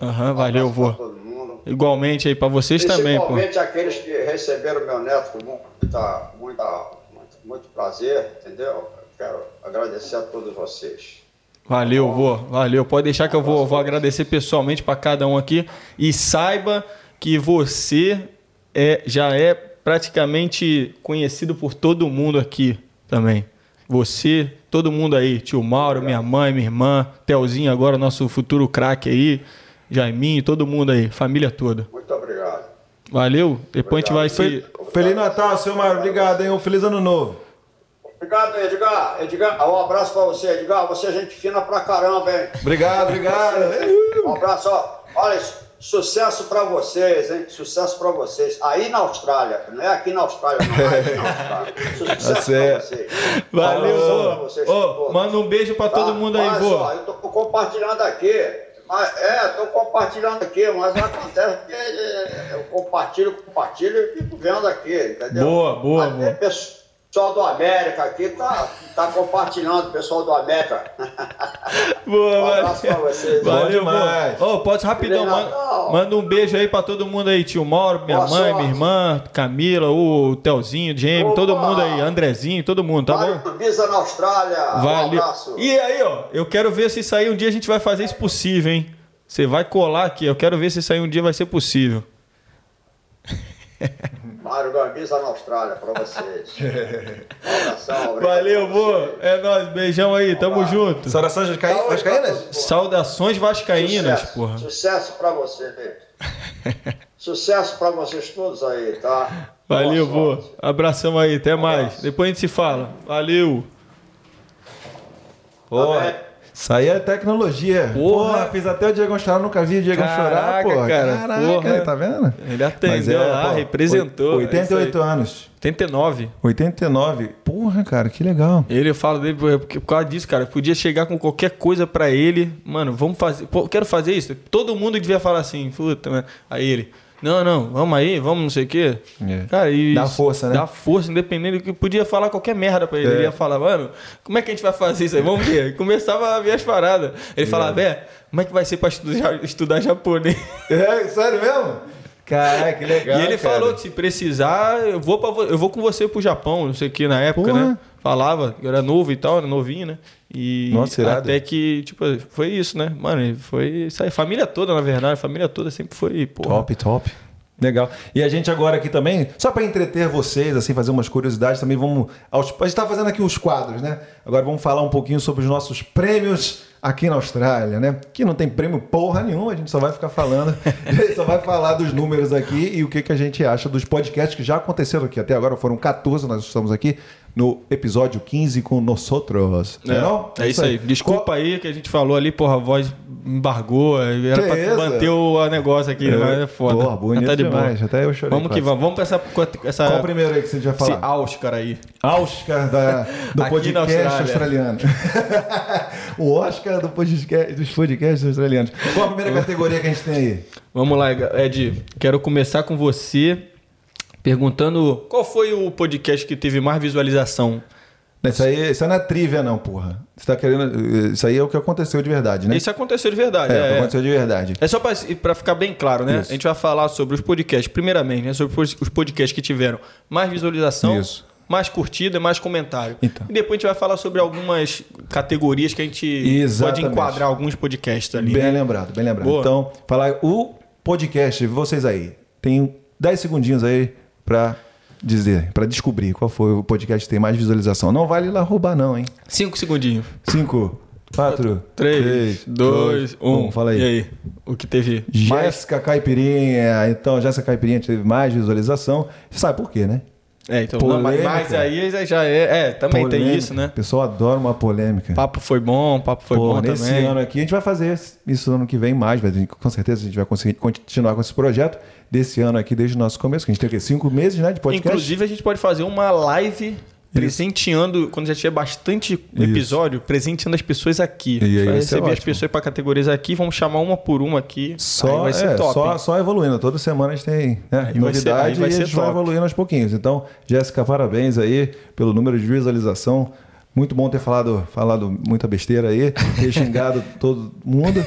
Speaker 2: Aham, valeu,
Speaker 5: Um abraço
Speaker 2: vô. Igualmente aí pra vocês também, pô.
Speaker 5: Principalmente aqueles que receberam meu neto com muita, muita, muito, muito prazer, entendeu? Eu quero agradecer a todos vocês.
Speaker 2: Valeu, vô. Valeu. Pode deixar que eu vou, vou agradecer pessoalmente pra cada um aqui. E saiba que você é, já é praticamente conhecido por todo mundo aqui também. Você, todo mundo aí, tio Mauro, minha mãe, minha irmã, Telzinho agora, nosso futuro craque aí, Jaiminho, todo mundo aí, família toda.
Speaker 5: Muito obrigado.
Speaker 2: Valeu? Depois a gente vai
Speaker 5: Obrigado.
Speaker 2: se.
Speaker 1: Feliz Natal, seu Mário. Obrigado, hein? Um feliz ano novo.
Speaker 5: Obrigado, Edgar. Edgar, um abraço para você, Edgar. Você é gente fina pra caramba, hein?
Speaker 1: Obrigado, obrigado. (laughs)
Speaker 5: Um abraço, ó. Olha, su- sucesso para vocês, hein? Sucesso para vocês. Aí na Austrália, não é aqui na Austrália, não, é aqui na Austrália. (laughs) Sucesso vocês.
Speaker 2: Valeu,
Speaker 5: Abraço pra vocês
Speaker 2: Ô,
Speaker 5: todos.
Speaker 2: manda um beijo pra todo
Speaker 5: Tá?
Speaker 2: mundo aí,
Speaker 5: Olha
Speaker 2: vô.
Speaker 5: só, eu tô compartilhando aqui. Mas, é, tô compartilhando aqui, mas acontece que é, eu compartilho, compartilho e fico vendo aqui, entendeu?
Speaker 2: Boa, boa,
Speaker 5: Mas,
Speaker 2: boa.
Speaker 5: é, Pessoal do América aqui tá, tá compartilhando, pessoal do América.
Speaker 2: Boa,
Speaker 5: Um abraço pra vocês.
Speaker 2: Valeu,
Speaker 1: Bom
Speaker 2: vô. Ô, pode rapidão, manda, manda um beijo aí pra todo mundo aí, tio Mauro, minha
Speaker 5: Boa
Speaker 2: mãe,
Speaker 5: sorte.
Speaker 2: minha irmã, Camila, o Telzinho, Jamie, todo mundo aí, Andrezinho, todo mundo, tá bom?
Speaker 5: Mário Bisa na Austrália. Um
Speaker 2: Valeu.
Speaker 5: abraço.
Speaker 2: E aí, ó, eu quero ver se sair um dia a gente vai fazer isso possível, hein? Você vai colar aqui, eu quero ver se sair um dia vai ser possível. (laughs)
Speaker 5: Mário Gambisa na Austrália, pra vocês. Um (laughs) abração,
Speaker 2: Valeu, vô. É nóis, beijão aí, tamo
Speaker 5: Abraço.
Speaker 2: junto.
Speaker 1: Saudações vascaí-
Speaker 5: Saúde
Speaker 1: vascaínas?
Speaker 5: todos.
Speaker 2: Saudações vascaínas,
Speaker 5: Sucesso,
Speaker 2: porra.
Speaker 5: Sucesso pra vocês. (laughs) Sucesso pra vocês todos aí, tá?
Speaker 2: Valeu, vô. Abração aí, até mais. Depois a gente se fala. Valeu.
Speaker 1: Porra. Isso aí é tecnologia.
Speaker 2: Porra.
Speaker 1: Porra, fiz até o Diego chorar, nunca vi o Diego chorar,
Speaker 2: Caraca,
Speaker 1: porra.
Speaker 2: cara,
Speaker 1: Caraca,
Speaker 2: porra.
Speaker 1: tá vendo?
Speaker 2: Ele atendeu lá,
Speaker 1: pô,
Speaker 2: representou.
Speaker 1: oit- 88 anos.
Speaker 2: 89.
Speaker 1: 89. Porra, cara, que legal.
Speaker 2: Ele, eu falo dele porque por causa disso, cara. Podia chegar com qualquer coisa pra ele. Mano, vamos fazer. Pô, quero fazer isso. Todo mundo devia falar assim, puta, né? Aí ele. Não, não, vamos aí, vamos não sei o quê.
Speaker 1: É.
Speaker 2: Cara, e.
Speaker 1: Dá força, né?
Speaker 2: Dá força, independente do que podia falar qualquer merda pra ele.
Speaker 1: É.
Speaker 2: Ele ia falar, mano, como é que a gente vai fazer isso aí? Vamos ver. Começava a ver as paradas. Ele falava, é, como é que vai ser pra estudar, (laughs) estudar japonês?
Speaker 1: É, sério mesmo? Caraca, que legal.
Speaker 2: e ele
Speaker 1: cara.
Speaker 2: falou que se precisar, eu vou, pra, eu vou com você pro Japão, não sei o que, na época,
Speaker 1: Porra.
Speaker 2: né? Falava, eu era novo e tal, era novinho, né? E
Speaker 1: Nossa, irado.
Speaker 2: até que, tipo, foi isso, né? Mano, foi isso aí. Família toda, na verdade, a família toda sempre foi, pô.
Speaker 1: Top, top. Legal. E a gente agora aqui também, só para entreter vocês, assim, fazer umas curiosidades, também vamos. Aos, a gente tá fazendo aqui os quadros, né? Agora vamos falar um pouquinho sobre os nossos prêmios aqui na Austrália, né? Que não tem prêmio porra nenhuma, a gente só vai ficar falando, (laughs) a gente só vai falar dos números aqui e o que, que a gente acha dos podcasts que já aconteceram aqui. Até agora foram 14, nós estamos aqui no episódio 15 com Nosotros.
Speaker 2: É,
Speaker 1: não?
Speaker 2: é isso aí. Desculpa aí que a gente falou ali, porra, a voz embargou. Era
Speaker 1: Que
Speaker 2: pra
Speaker 1: isso?
Speaker 2: manter o negócio aqui, né? mas é foda.
Speaker 1: Porra, bonito
Speaker 2: Mas tá de boa.
Speaker 1: demais. Até eu chorei
Speaker 2: Vamos que
Speaker 1: quase.
Speaker 2: vamos. Vamos pra essa. essa
Speaker 1: Qual o primeiro aí que você já
Speaker 2: esse
Speaker 1: falar?
Speaker 2: Oscar aí.
Speaker 1: Oscar da, (laughs) do podcast australiano. (laughs) o Oscar do podcast, dos podcasts australianos. Qual a primeira (laughs) categoria que a gente tem aí?
Speaker 2: Vamos lá, Ed. Quero começar com você. Perguntando qual foi o podcast que teve mais visualização.
Speaker 1: Isso aí, isso aí não é trivia, não, porra. Você tá querendo. Isso aí é o que aconteceu de verdade, né?
Speaker 2: Isso aconteceu de verdade.
Speaker 1: é,
Speaker 2: é,
Speaker 1: aconteceu de verdade.
Speaker 2: É só para ficar bem claro, né?
Speaker 1: Isso.
Speaker 2: A gente vai falar sobre os podcasts, primeiramente, né? sobre os os podcasts que tiveram mais visualização,
Speaker 1: Isso.
Speaker 2: mais curtida, mais comentário.
Speaker 1: Então.
Speaker 2: E depois a gente vai falar sobre algumas categorias que a gente
Speaker 1: Exatamente.
Speaker 2: pode enquadrar alguns podcasts ali.
Speaker 1: Bem
Speaker 2: né?
Speaker 1: lembrado, bem lembrado.
Speaker 2: Boa.
Speaker 1: Então, falar o podcast, vocês aí, tem 10 segundinhos aí pra dizer, pra descobrir qual foi o podcast que tem mais visualização. Não vale lá roubar, não, hein?
Speaker 2: Cinco segundinhos.
Speaker 1: 5, 4,
Speaker 2: Três, dois, um.
Speaker 1: Fala aí.
Speaker 2: E aí? O que teve?
Speaker 1: Jéssica Caipirinha. Então, Jéssica Caipirinha teve mais visualização. Você sabe por quê, né?
Speaker 2: É, então, não, mas, mas aí já é. É, também tem
Speaker 1: Polêmica.
Speaker 2: isso, né?
Speaker 1: O pessoal adora uma polêmica.
Speaker 2: Papo foi bom, papo foi
Speaker 1: Pô,
Speaker 2: bom
Speaker 1: nesse
Speaker 2: também.
Speaker 1: ano aqui a gente vai fazer isso ano que vem mais, vai- com certeza a gente vai conseguir continuar com esse projeto desse ano aqui desde o nosso começo, que a gente tem aqui cinco meses né, de podcast.
Speaker 2: Inclusive, a gente pode fazer uma live presenteando, quando já tiver bastante episódio, presenteando as pessoas aqui.
Speaker 1: E aí
Speaker 2: vai
Speaker 1: ser
Speaker 2: receber as
Speaker 1: ótimo.
Speaker 2: pessoas para categorias aqui, vamos chamar uma por uma aqui.
Speaker 1: só,
Speaker 2: vai ser
Speaker 1: é,
Speaker 2: top.
Speaker 1: só, só evoluindo. Toda semana a gente tem né,
Speaker 2: ser-
Speaker 1: novidade
Speaker 2: vai
Speaker 1: e
Speaker 2: ser
Speaker 1: a gente vai evoluindo aos pouquinhos. Então, Jéssica, parabéns aí pelo número de visualização. Muito bom ter falado, falado muita besteira aí, ter xingado (laughs) todo mundo.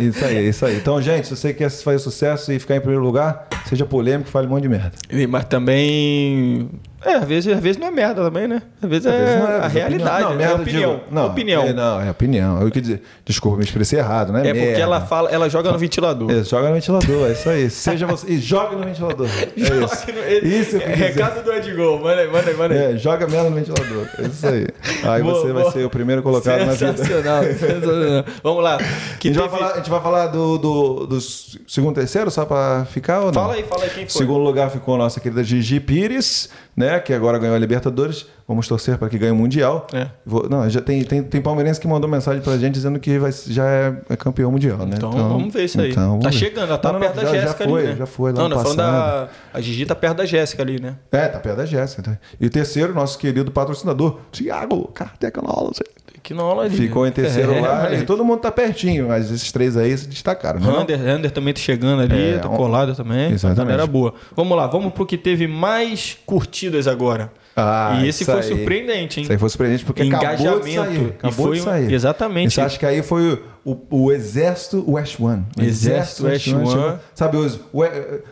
Speaker 1: Isso aí, isso aí. Então, gente, se você quer fazer sucesso e ficar em primeiro lugar, seja polêmico, fale um monte de merda.
Speaker 2: Mas também. É, às vezes, às vezes não é merda também, né? Às vezes é,
Speaker 1: Às vezes não
Speaker 2: a
Speaker 1: opinião.
Speaker 2: realidade.
Speaker 1: Não,
Speaker 2: é
Speaker 1: merda,
Speaker 2: opinião.
Speaker 1: digo, não,
Speaker 2: opinião.
Speaker 1: É, não, é opinião. Eu quis dizer, desculpa, me expressei errado, né?
Speaker 2: É porque
Speaker 1: Merda.
Speaker 2: ela fala, ela joga no ventilador.
Speaker 1: É, joga no ventilador, é isso aí. Seja você. E joga no ventilador. É (laughs) isso.
Speaker 2: Joga no-
Speaker 1: Isso
Speaker 2: é. Recado do Edgol, manda aí, manda aí, manda aí.
Speaker 1: É, joga merda no ventilador. É isso aí. Aí
Speaker 2: Boa,
Speaker 1: você vai
Speaker 2: boa.
Speaker 1: ser o primeiro colocado na vida.
Speaker 2: Sensacional, sensacional. Vamos lá.
Speaker 1: A
Speaker 2: Que
Speaker 1: gente, vai
Speaker 2: teve-
Speaker 1: falar, a gente vai falar do, do, do segundo e terceiro, só pra ficar ou não?
Speaker 2: Fala aí, fala aí quem foi.
Speaker 1: Segundo lugar ficou a nossa querida Gigi Pires, né? Que agora ganhou a Libertadores. Vamos torcer para que ganhe o Mundial.
Speaker 2: É.
Speaker 1: Vou- não, já tem, tem, tem palmeirense que mandou mensagem pra gente dizendo que vai, já é, é campeão mundial, né?
Speaker 2: Então, vamos ver isso aí.
Speaker 1: então,
Speaker 2: tá
Speaker 1: ver.
Speaker 2: chegando, ela tá
Speaker 1: Não, não,
Speaker 2: perto da Jéssica
Speaker 1: já foi,
Speaker 2: ali, né?
Speaker 1: Já foi lá
Speaker 2: Não, não, da... A Gigi tá perto da Jéssica ali, né?
Speaker 1: É, tá perto da Jéssica. tá? E o terceiro, nosso querido patrocinador, Thiago Cartecnology.
Speaker 2: Que não aula ali.
Speaker 1: Ficou em terceiro (laughs)
Speaker 2: É,
Speaker 1: lá. E todo mundo tá pertinho, mas esses três aí se destacaram, né?
Speaker 2: Também tá chegando ali,
Speaker 1: É,
Speaker 2: tá
Speaker 1: um-
Speaker 2: colado também.
Speaker 1: Exatamente.
Speaker 2: A galera boa. Vamos lá, vamos pro que teve mais curtidas agora.
Speaker 1: Ah,
Speaker 2: e esse foi
Speaker 1: aí.
Speaker 2: surpreendente, hein?
Speaker 1: Isso aí foi surpreendente porque acabou de
Speaker 2: Engajamento.
Speaker 1: sair. Acabou
Speaker 2: foi
Speaker 1: de sair.
Speaker 2: exatamente.
Speaker 1: Você acha que aí foi o, o Exército West One. O
Speaker 2: Exército West One.
Speaker 1: chegou- Sabe, os, o,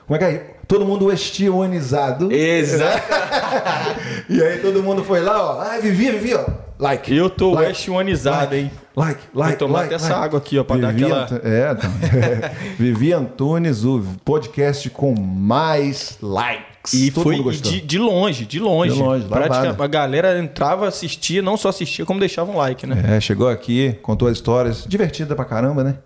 Speaker 1: como é que é? Todo mundo westionizado.
Speaker 2: Exato. (laughs)
Speaker 1: E aí todo mundo foi lá, ó. Ah, Vivi, Vivi, ó. Like.
Speaker 2: Eu tô
Speaker 1: like,
Speaker 2: West Oneizado, hein?
Speaker 1: Like, like,
Speaker 2: Vou tomar
Speaker 1: like,
Speaker 2: até essa
Speaker 1: like.
Speaker 2: água aqui, ó, pra dar
Speaker 1: Vivi
Speaker 2: aquela-
Speaker 1: Antu- É, então. (laughs) Vivi Antunes, o podcast com mais likes.
Speaker 2: E
Speaker 1: Todo
Speaker 2: foi de, de longe, de longe.
Speaker 1: De longe,
Speaker 2: Pratica-
Speaker 1: lavada.
Speaker 2: a galera entrava, assistia, não só assistia, como deixava um like, né?
Speaker 1: É, chegou aqui, contou as histórias, divertida pra caramba, né?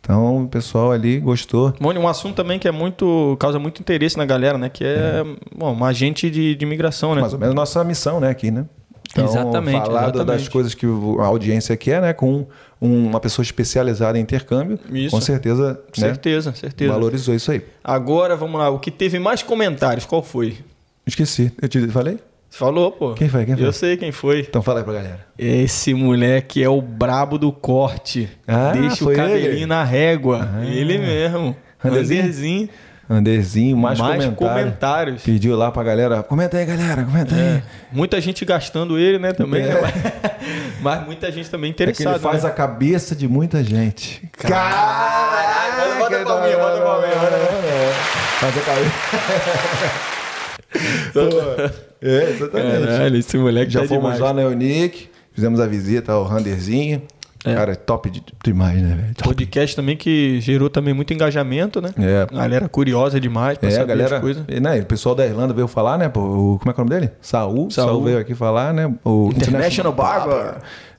Speaker 1: Então o pessoal ali gostou.
Speaker 2: Mônio, um assunto também que é muito. causa muito interesse na galera, né? Que é, bom, uma agente de, de imigração, né?
Speaker 1: Mais ou menos nossa missão, né, aqui, né? Então,
Speaker 2: Exatamente,
Speaker 1: falar do- das
Speaker 2: exatamente.
Speaker 1: coisas que a audiência quer, né? Com um- uma pessoa especializada em intercâmbio,
Speaker 2: Isso.
Speaker 1: com certeza, né?
Speaker 2: Certeza, certeza.
Speaker 1: Valorizou isso aí.
Speaker 2: Agora, vamos lá. O que teve mais comentários, qual foi?
Speaker 1: Esqueci. Eu te falei?
Speaker 2: Falou, pô.
Speaker 1: Quem foi? Quem foi?
Speaker 2: Eu sei quem foi.
Speaker 1: Então fala aí pra galera.
Speaker 2: Esse moleque é o brabo do corte.
Speaker 1: Ah,
Speaker 2: Deixa o cabelinho
Speaker 1: ele?
Speaker 2: na régua. Ele mesmo.
Speaker 1: Anderzinho?
Speaker 2: Anderzinho.
Speaker 1: Mais,
Speaker 2: Mais
Speaker 1: comentário.
Speaker 2: comentários.
Speaker 1: Pediu lá pra galera. Comenta aí, galera. Comenta aí.
Speaker 2: É. Muita gente gastando ele, né, também.
Speaker 1: É.
Speaker 2: né? Mas, (laughs) mas muita gente também
Speaker 1: É que ele
Speaker 2: interessada.
Speaker 1: faz
Speaker 2: né?
Speaker 1: a cabeça de muita gente.
Speaker 2: Caralho, manda palminha, manda palminha, manda
Speaker 1: Faz a cabeça. (laughs) É, exatamente.
Speaker 2: Caralho, esse moleque
Speaker 1: Já
Speaker 2: tá
Speaker 1: fomos
Speaker 2: demais.
Speaker 1: lá na Unique, fizemos a visita ao Randerzinho.
Speaker 2: É.
Speaker 1: Cara, é top de- demais, né, velho?
Speaker 2: Podcast também que gerou também muito engajamento, né?
Speaker 1: É.
Speaker 2: Galera curiosa demais pra
Speaker 1: É, a
Speaker 2: saber
Speaker 1: galera.
Speaker 2: as coisas.
Speaker 1: e, né, o pessoal da Irlanda veio falar, né? O, como é que é o nome dele? Saul.
Speaker 2: Saul.
Speaker 1: Saul veio aqui falar, né? O
Speaker 2: International Barber.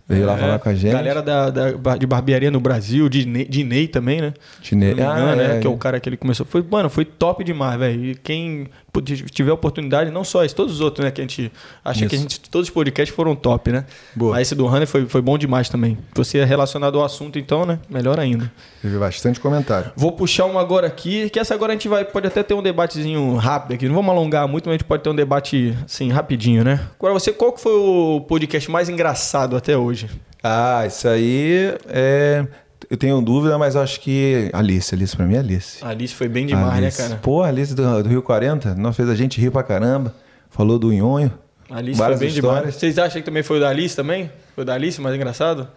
Speaker 1: Veio lá
Speaker 2: É.
Speaker 1: falar com a gente.
Speaker 2: Galera da, da- de barbearia no Brasil, de Ney, também, né? Engano,
Speaker 1: Ah,
Speaker 2: né?
Speaker 1: é.
Speaker 2: Que é o cara que ele começou. Foi, mano, foi top demais, velho. E quem tiver oportunidade, não só esse, todos os outros, né? Que a gente acha
Speaker 1: Isso.
Speaker 2: que a gente, todos os podcasts foram top, né?
Speaker 1: Boa.
Speaker 2: Mas esse do Hunter foi, foi bom demais também. Você é relacionado ao assunto, então, né? Melhor ainda.
Speaker 1: Teve bastante comentário.
Speaker 2: Vou puxar uma agora aqui, que essa agora a gente vai, pode até ter um debatezinho rápido aqui. Não vamos alongar muito, mas a gente pode ter um debate, assim, rapidinho, né? Agora, você, qual que foi o podcast mais engraçado até hoje?
Speaker 1: Ah, isso aí é. Eu tenho dúvida, mas acho que Alice, Alice pra mim é Alice.
Speaker 2: Alice foi bem demais,
Speaker 1: Alice.
Speaker 2: né, cara?
Speaker 1: Pô, Alice do, do Rio 40, não fez a gente rir pra caramba. Falou do Nhonho.
Speaker 2: Alice foi bem
Speaker 1: histórias.
Speaker 2: demais. Vocês acham que também foi o da Alice também? Foi o da Alice, mais engraçado?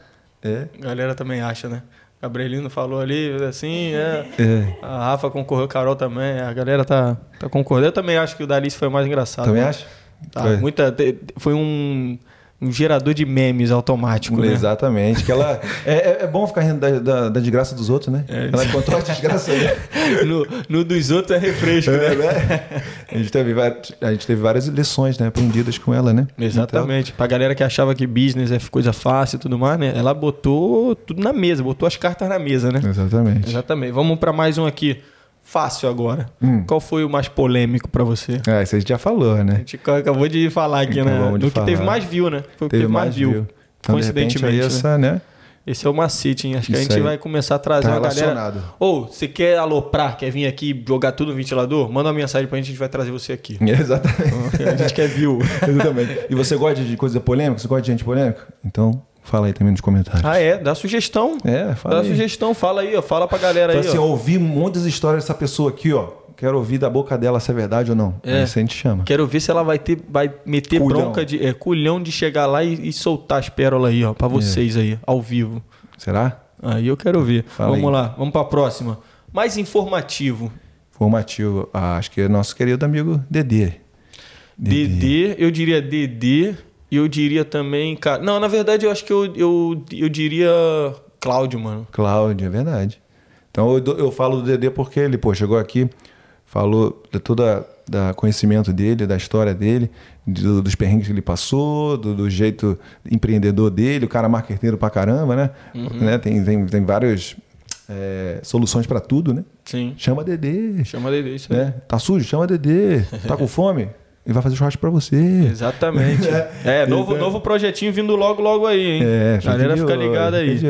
Speaker 1: É.
Speaker 2: A galera também acha, né? Gabrielino falou ali, assim, é.
Speaker 1: É.
Speaker 2: A Rafa concorreu, Carol também. A galera tá, tá concordando. Eu também acho que o da Alice foi mais engraçado.
Speaker 1: Também
Speaker 2: né?
Speaker 1: acha?
Speaker 2: Tá,
Speaker 1: Foi.
Speaker 2: muita, foi um, um gerador de memes automático, né?
Speaker 1: Exatamente. Que ela, (laughs) é, é- é bom ficar rindo da, da- da desgraça dos outros, né? ela contou a desgraça dele. (laughs)
Speaker 2: No, no dos outros é refresco,
Speaker 1: É,
Speaker 2: né?
Speaker 1: né? A, gente teve, várias- a gente teve várias lições, né? Aprendidas com ela, né?
Speaker 2: Exatamente. Pra galera que achava que business é coisa fácil e tudo mais, né? Ela botou tudo na mesa, botou as cartas na mesa, né?
Speaker 1: Então, exatamente.
Speaker 2: Exatamente. Vamos pra mais um aqui. Fácil agora.
Speaker 1: Hum.
Speaker 2: Qual foi o mais polêmico pra você?
Speaker 1: Ah, isso a gente já falou,
Speaker 2: A
Speaker 1: né?
Speaker 2: gente acabou de falar aqui, né? Do que teve
Speaker 1: falar.
Speaker 2: mais view, né? Foi o que
Speaker 1: Teve
Speaker 2: mais view.
Speaker 1: view. Então, repente,
Speaker 2: Coincidentemente. né?
Speaker 1: essa, né?
Speaker 2: Esse é o macete, hein? Acho que a gente
Speaker 1: aí.
Speaker 2: vai começar a trazer
Speaker 1: Tá
Speaker 2: uma galera. Ou, você quer aloprar, quer vir aqui jogar tudo no ventilador? Manda uma mensagem pra gente, a gente vai trazer você aqui. (laughs)
Speaker 1: Exatamente.
Speaker 2: A gente quer view. (laughs)
Speaker 1: Exatamente. E você gosta de coisa polêmica? Você gosta de gente polêmica? Então, fala aí também nos comentários.
Speaker 2: Ah, é? Dá sugestão.
Speaker 1: É, fala
Speaker 2: Dá
Speaker 1: aí.
Speaker 2: sugestão, fala aí, ó. Fala pra galera
Speaker 1: Fala
Speaker 2: aí,
Speaker 1: assim,
Speaker 2: ó.
Speaker 1: eu ouvi muitas histórias dessa pessoa aqui, ó. Quero ouvir da boca dela se é verdade ou não.
Speaker 2: É.
Speaker 1: Aí você a gente chama.
Speaker 2: Quero ver se ela vai ter, vai meter
Speaker 1: Culhão.
Speaker 2: bronca de é, culhão de chegar lá e, e soltar as pérolas aí, ó, pra vocês aí, ao vivo.
Speaker 1: Será?
Speaker 2: Aí eu quero ver.
Speaker 1: Fala
Speaker 2: vamos
Speaker 1: aí.
Speaker 2: lá, vamos pra próxima. Mais informativo.
Speaker 1: Formativo. Ah, acho que é nosso querido amigo Dedê.
Speaker 2: DD, eu diria DD e eu diria também, cara. Não, na verdade eu acho que eu, eu, eu diria Cláudio, mano.
Speaker 1: Cláudio, é verdade. Então eu, eu falo do Dedê porque ele, pô, chegou aqui, falou de toda da conhecimento dele, da história dele, do- dos perrengues que ele passou, do, do jeito empreendedor dele, o cara marqueteiro pra caramba, né?
Speaker 2: Uhum.
Speaker 1: né? Tem, tem, tem várias é, soluções pra tudo, né?
Speaker 2: Sim.
Speaker 1: Chama Dedê.
Speaker 2: Chama DD isso aí.
Speaker 1: Né? Tá sujo? Chama Dedê. Tá com fome? (laughs) Ele vai fazer churrasco pra você.
Speaker 2: Exatamente. (laughs) é, novo,
Speaker 1: Então-
Speaker 2: novo projetinho vindo logo, logo aí, hein?
Speaker 1: É,
Speaker 2: Galera
Speaker 1: fica
Speaker 2: ligada aí.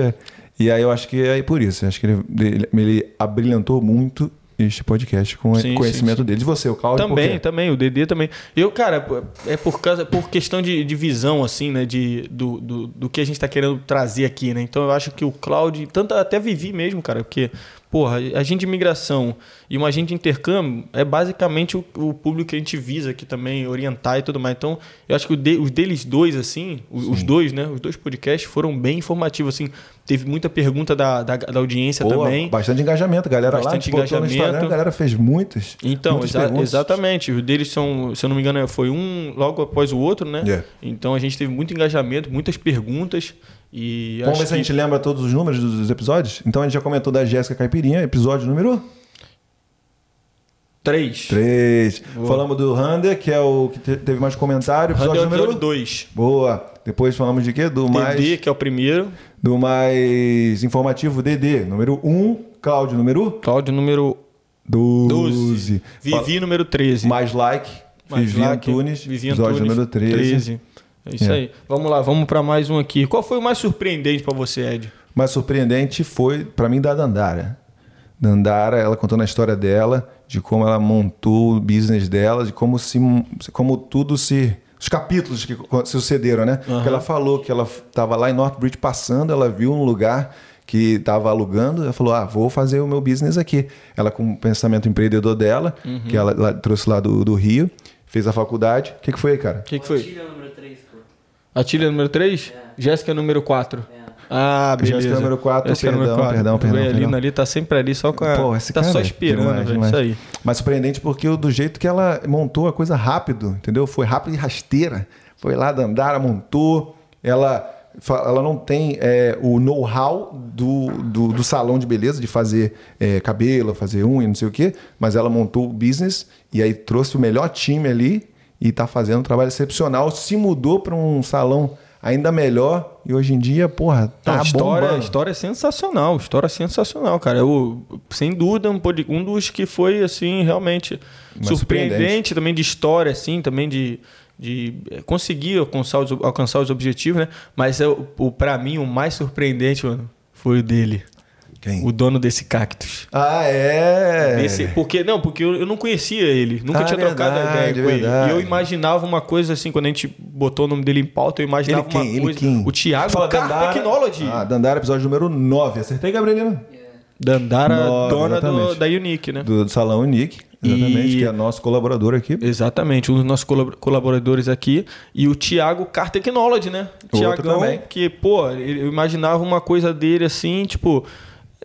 Speaker 1: E aí eu acho que é por isso. Acho que ele, ele, ele abrilhantou muito este podcast com
Speaker 2: Sim,
Speaker 1: o conhecimento
Speaker 2: sim, sim.
Speaker 1: dele. E você, o Cláudio? por
Speaker 2: Também, também, o DD também. Eu, cara, é por causa, por questão de, de visão, assim, né? De, do, do, do que a gente tá querendo trazer aqui, né? Então eu acho que o Cloud, tanto até Vivi mesmo, cara, porque, porra, agente de imigração e um agente de intercâmbio é basicamente o, o público que a gente visa aqui também, orientar e tudo mais. Então, eu acho que de- os deles dois, assim, os, os dois, né? Os dois podcasts foram bem informativos, assim. Teve muita pergunta da, da, da audiência
Speaker 1: Pô,
Speaker 2: também.
Speaker 1: Bastante engajamento. Galera lá,
Speaker 2: Bastante
Speaker 1: no
Speaker 2: engajamento.
Speaker 1: A galera fez muitas.
Speaker 2: Então, exa-
Speaker 1: perguntas.
Speaker 2: exatamente. Os deles são, se eu não me engano, foi um logo após o outro, né?
Speaker 1: É.
Speaker 2: Então a gente teve muito engajamento, muitas perguntas e
Speaker 1: Vamos ver se a gente lembra todos os números dos episódios. Então a gente já comentou da Jéssica Caipirinha, episódio número
Speaker 2: três.
Speaker 1: 3. Falamos do Rander, que é o que te- teve mais comentário. Episódio
Speaker 2: Episódio
Speaker 1: número
Speaker 2: dois.
Speaker 1: Boa. Depois falamos de quê? Do mais,
Speaker 2: DD, que é o primeiro.
Speaker 1: do mais informativo DD, número 1. Cláudio, número
Speaker 2: Cláudio, número
Speaker 1: 12.
Speaker 2: 12. Vivi, número 13.
Speaker 1: Mais like.
Speaker 2: Mais
Speaker 1: Vivi
Speaker 2: like,
Speaker 1: Antunes.
Speaker 2: Vivi
Speaker 1: episódio
Speaker 2: Antunes,
Speaker 1: número 13.
Speaker 2: É isso
Speaker 1: É.
Speaker 2: aí. Vamos lá, vamos para mais um aqui. Qual foi o mais surpreendente para você, Ed?
Speaker 1: mais surpreendente foi, pra mim, da Dandara. Dandara, ela contando a história dela, de como ela montou o business dela, de como, se, como tudo se. Os capítulos que sucederam, né? Porque ela falou que ela estava lá em Northbridge passando, ela viu um lugar que estava alugando, ela falou: Ah, vou fazer o meu business aqui. Ela, com o pensamento empreendedor dela, que ela, ela trouxe lá do, do Rio, fez a faculdade. O que, que foi cara?
Speaker 2: O que, que foi?
Speaker 3: Tira número 3, pô.
Speaker 2: A Tília número 3? Jéssica número 4. Ah, beleza.
Speaker 1: Jéssica número quatro,
Speaker 2: Jéssica
Speaker 1: perdão, perdão, perdão, perdão.
Speaker 2: ali tá sempre ali só com a.
Speaker 1: Pô, esse
Speaker 2: tá
Speaker 1: cara
Speaker 2: só
Speaker 1: é
Speaker 2: esperando,
Speaker 1: demais,
Speaker 2: velho.
Speaker 1: demais.
Speaker 2: Isso aí.
Speaker 1: Mas surpreendente porque o- do jeito que ela montou a coisa rápido, entendeu? Foi rápido e rasteira. Foi lá da Andara, montou. Ela, ela não tem é, o know-how do, do, do salão de beleza, de fazer é, cabelo, fazer unha, não sei o quê. Mas ela montou o business e aí trouxe o melhor time ali e tá fazendo um trabalho excepcional. Se mudou para um salão ainda melhor e hoje em dia, porra, tá
Speaker 2: Não, a história,
Speaker 1: bombando.
Speaker 2: história é sensacional, história é sensacional, cara. Eu, sem dúvida, um, um dos que foi, assim, realmente surpreendente,
Speaker 1: surpreendente.
Speaker 2: também de história, assim, também de, de eh, conseguir alcançar os, alcançar os objetivos, né? Mas é o, o, pra mim, o mais surpreendente, mano, foi o dele.
Speaker 1: Quem?
Speaker 2: O dono desse cactus.
Speaker 1: Ah, é.
Speaker 2: Desse- porque, não, porque eu, eu não conhecia ele. Nunca
Speaker 1: Ah,
Speaker 2: tinha trocado
Speaker 1: verdade,
Speaker 2: ideia com ele.
Speaker 1: verdade.
Speaker 2: E eu imaginava uma coisa assim, quando a gente botou o nome dele em pauta, eu imaginava
Speaker 1: Ele quem?
Speaker 2: uma
Speaker 1: Ele
Speaker 2: coisa.
Speaker 1: quem?
Speaker 2: O Thiago
Speaker 1: Fala,
Speaker 2: Car
Speaker 1: Dandara.
Speaker 2: Technology.
Speaker 1: Ah, Dandara, episódio número 9. Acertei, Gabrielina?
Speaker 2: Dandara,
Speaker 1: Nove,
Speaker 2: dona do- da Unique, né?
Speaker 1: Do, do Salão Unique, exatamente,
Speaker 2: E-
Speaker 1: que é nosso colaborador aqui.
Speaker 2: Exatamente, um dos nossos colab- colaboradores aqui. E o Thiago Car Technology, né?
Speaker 1: Também.
Speaker 2: que, pô, ele- eu imaginava uma coisa dele assim, tipo.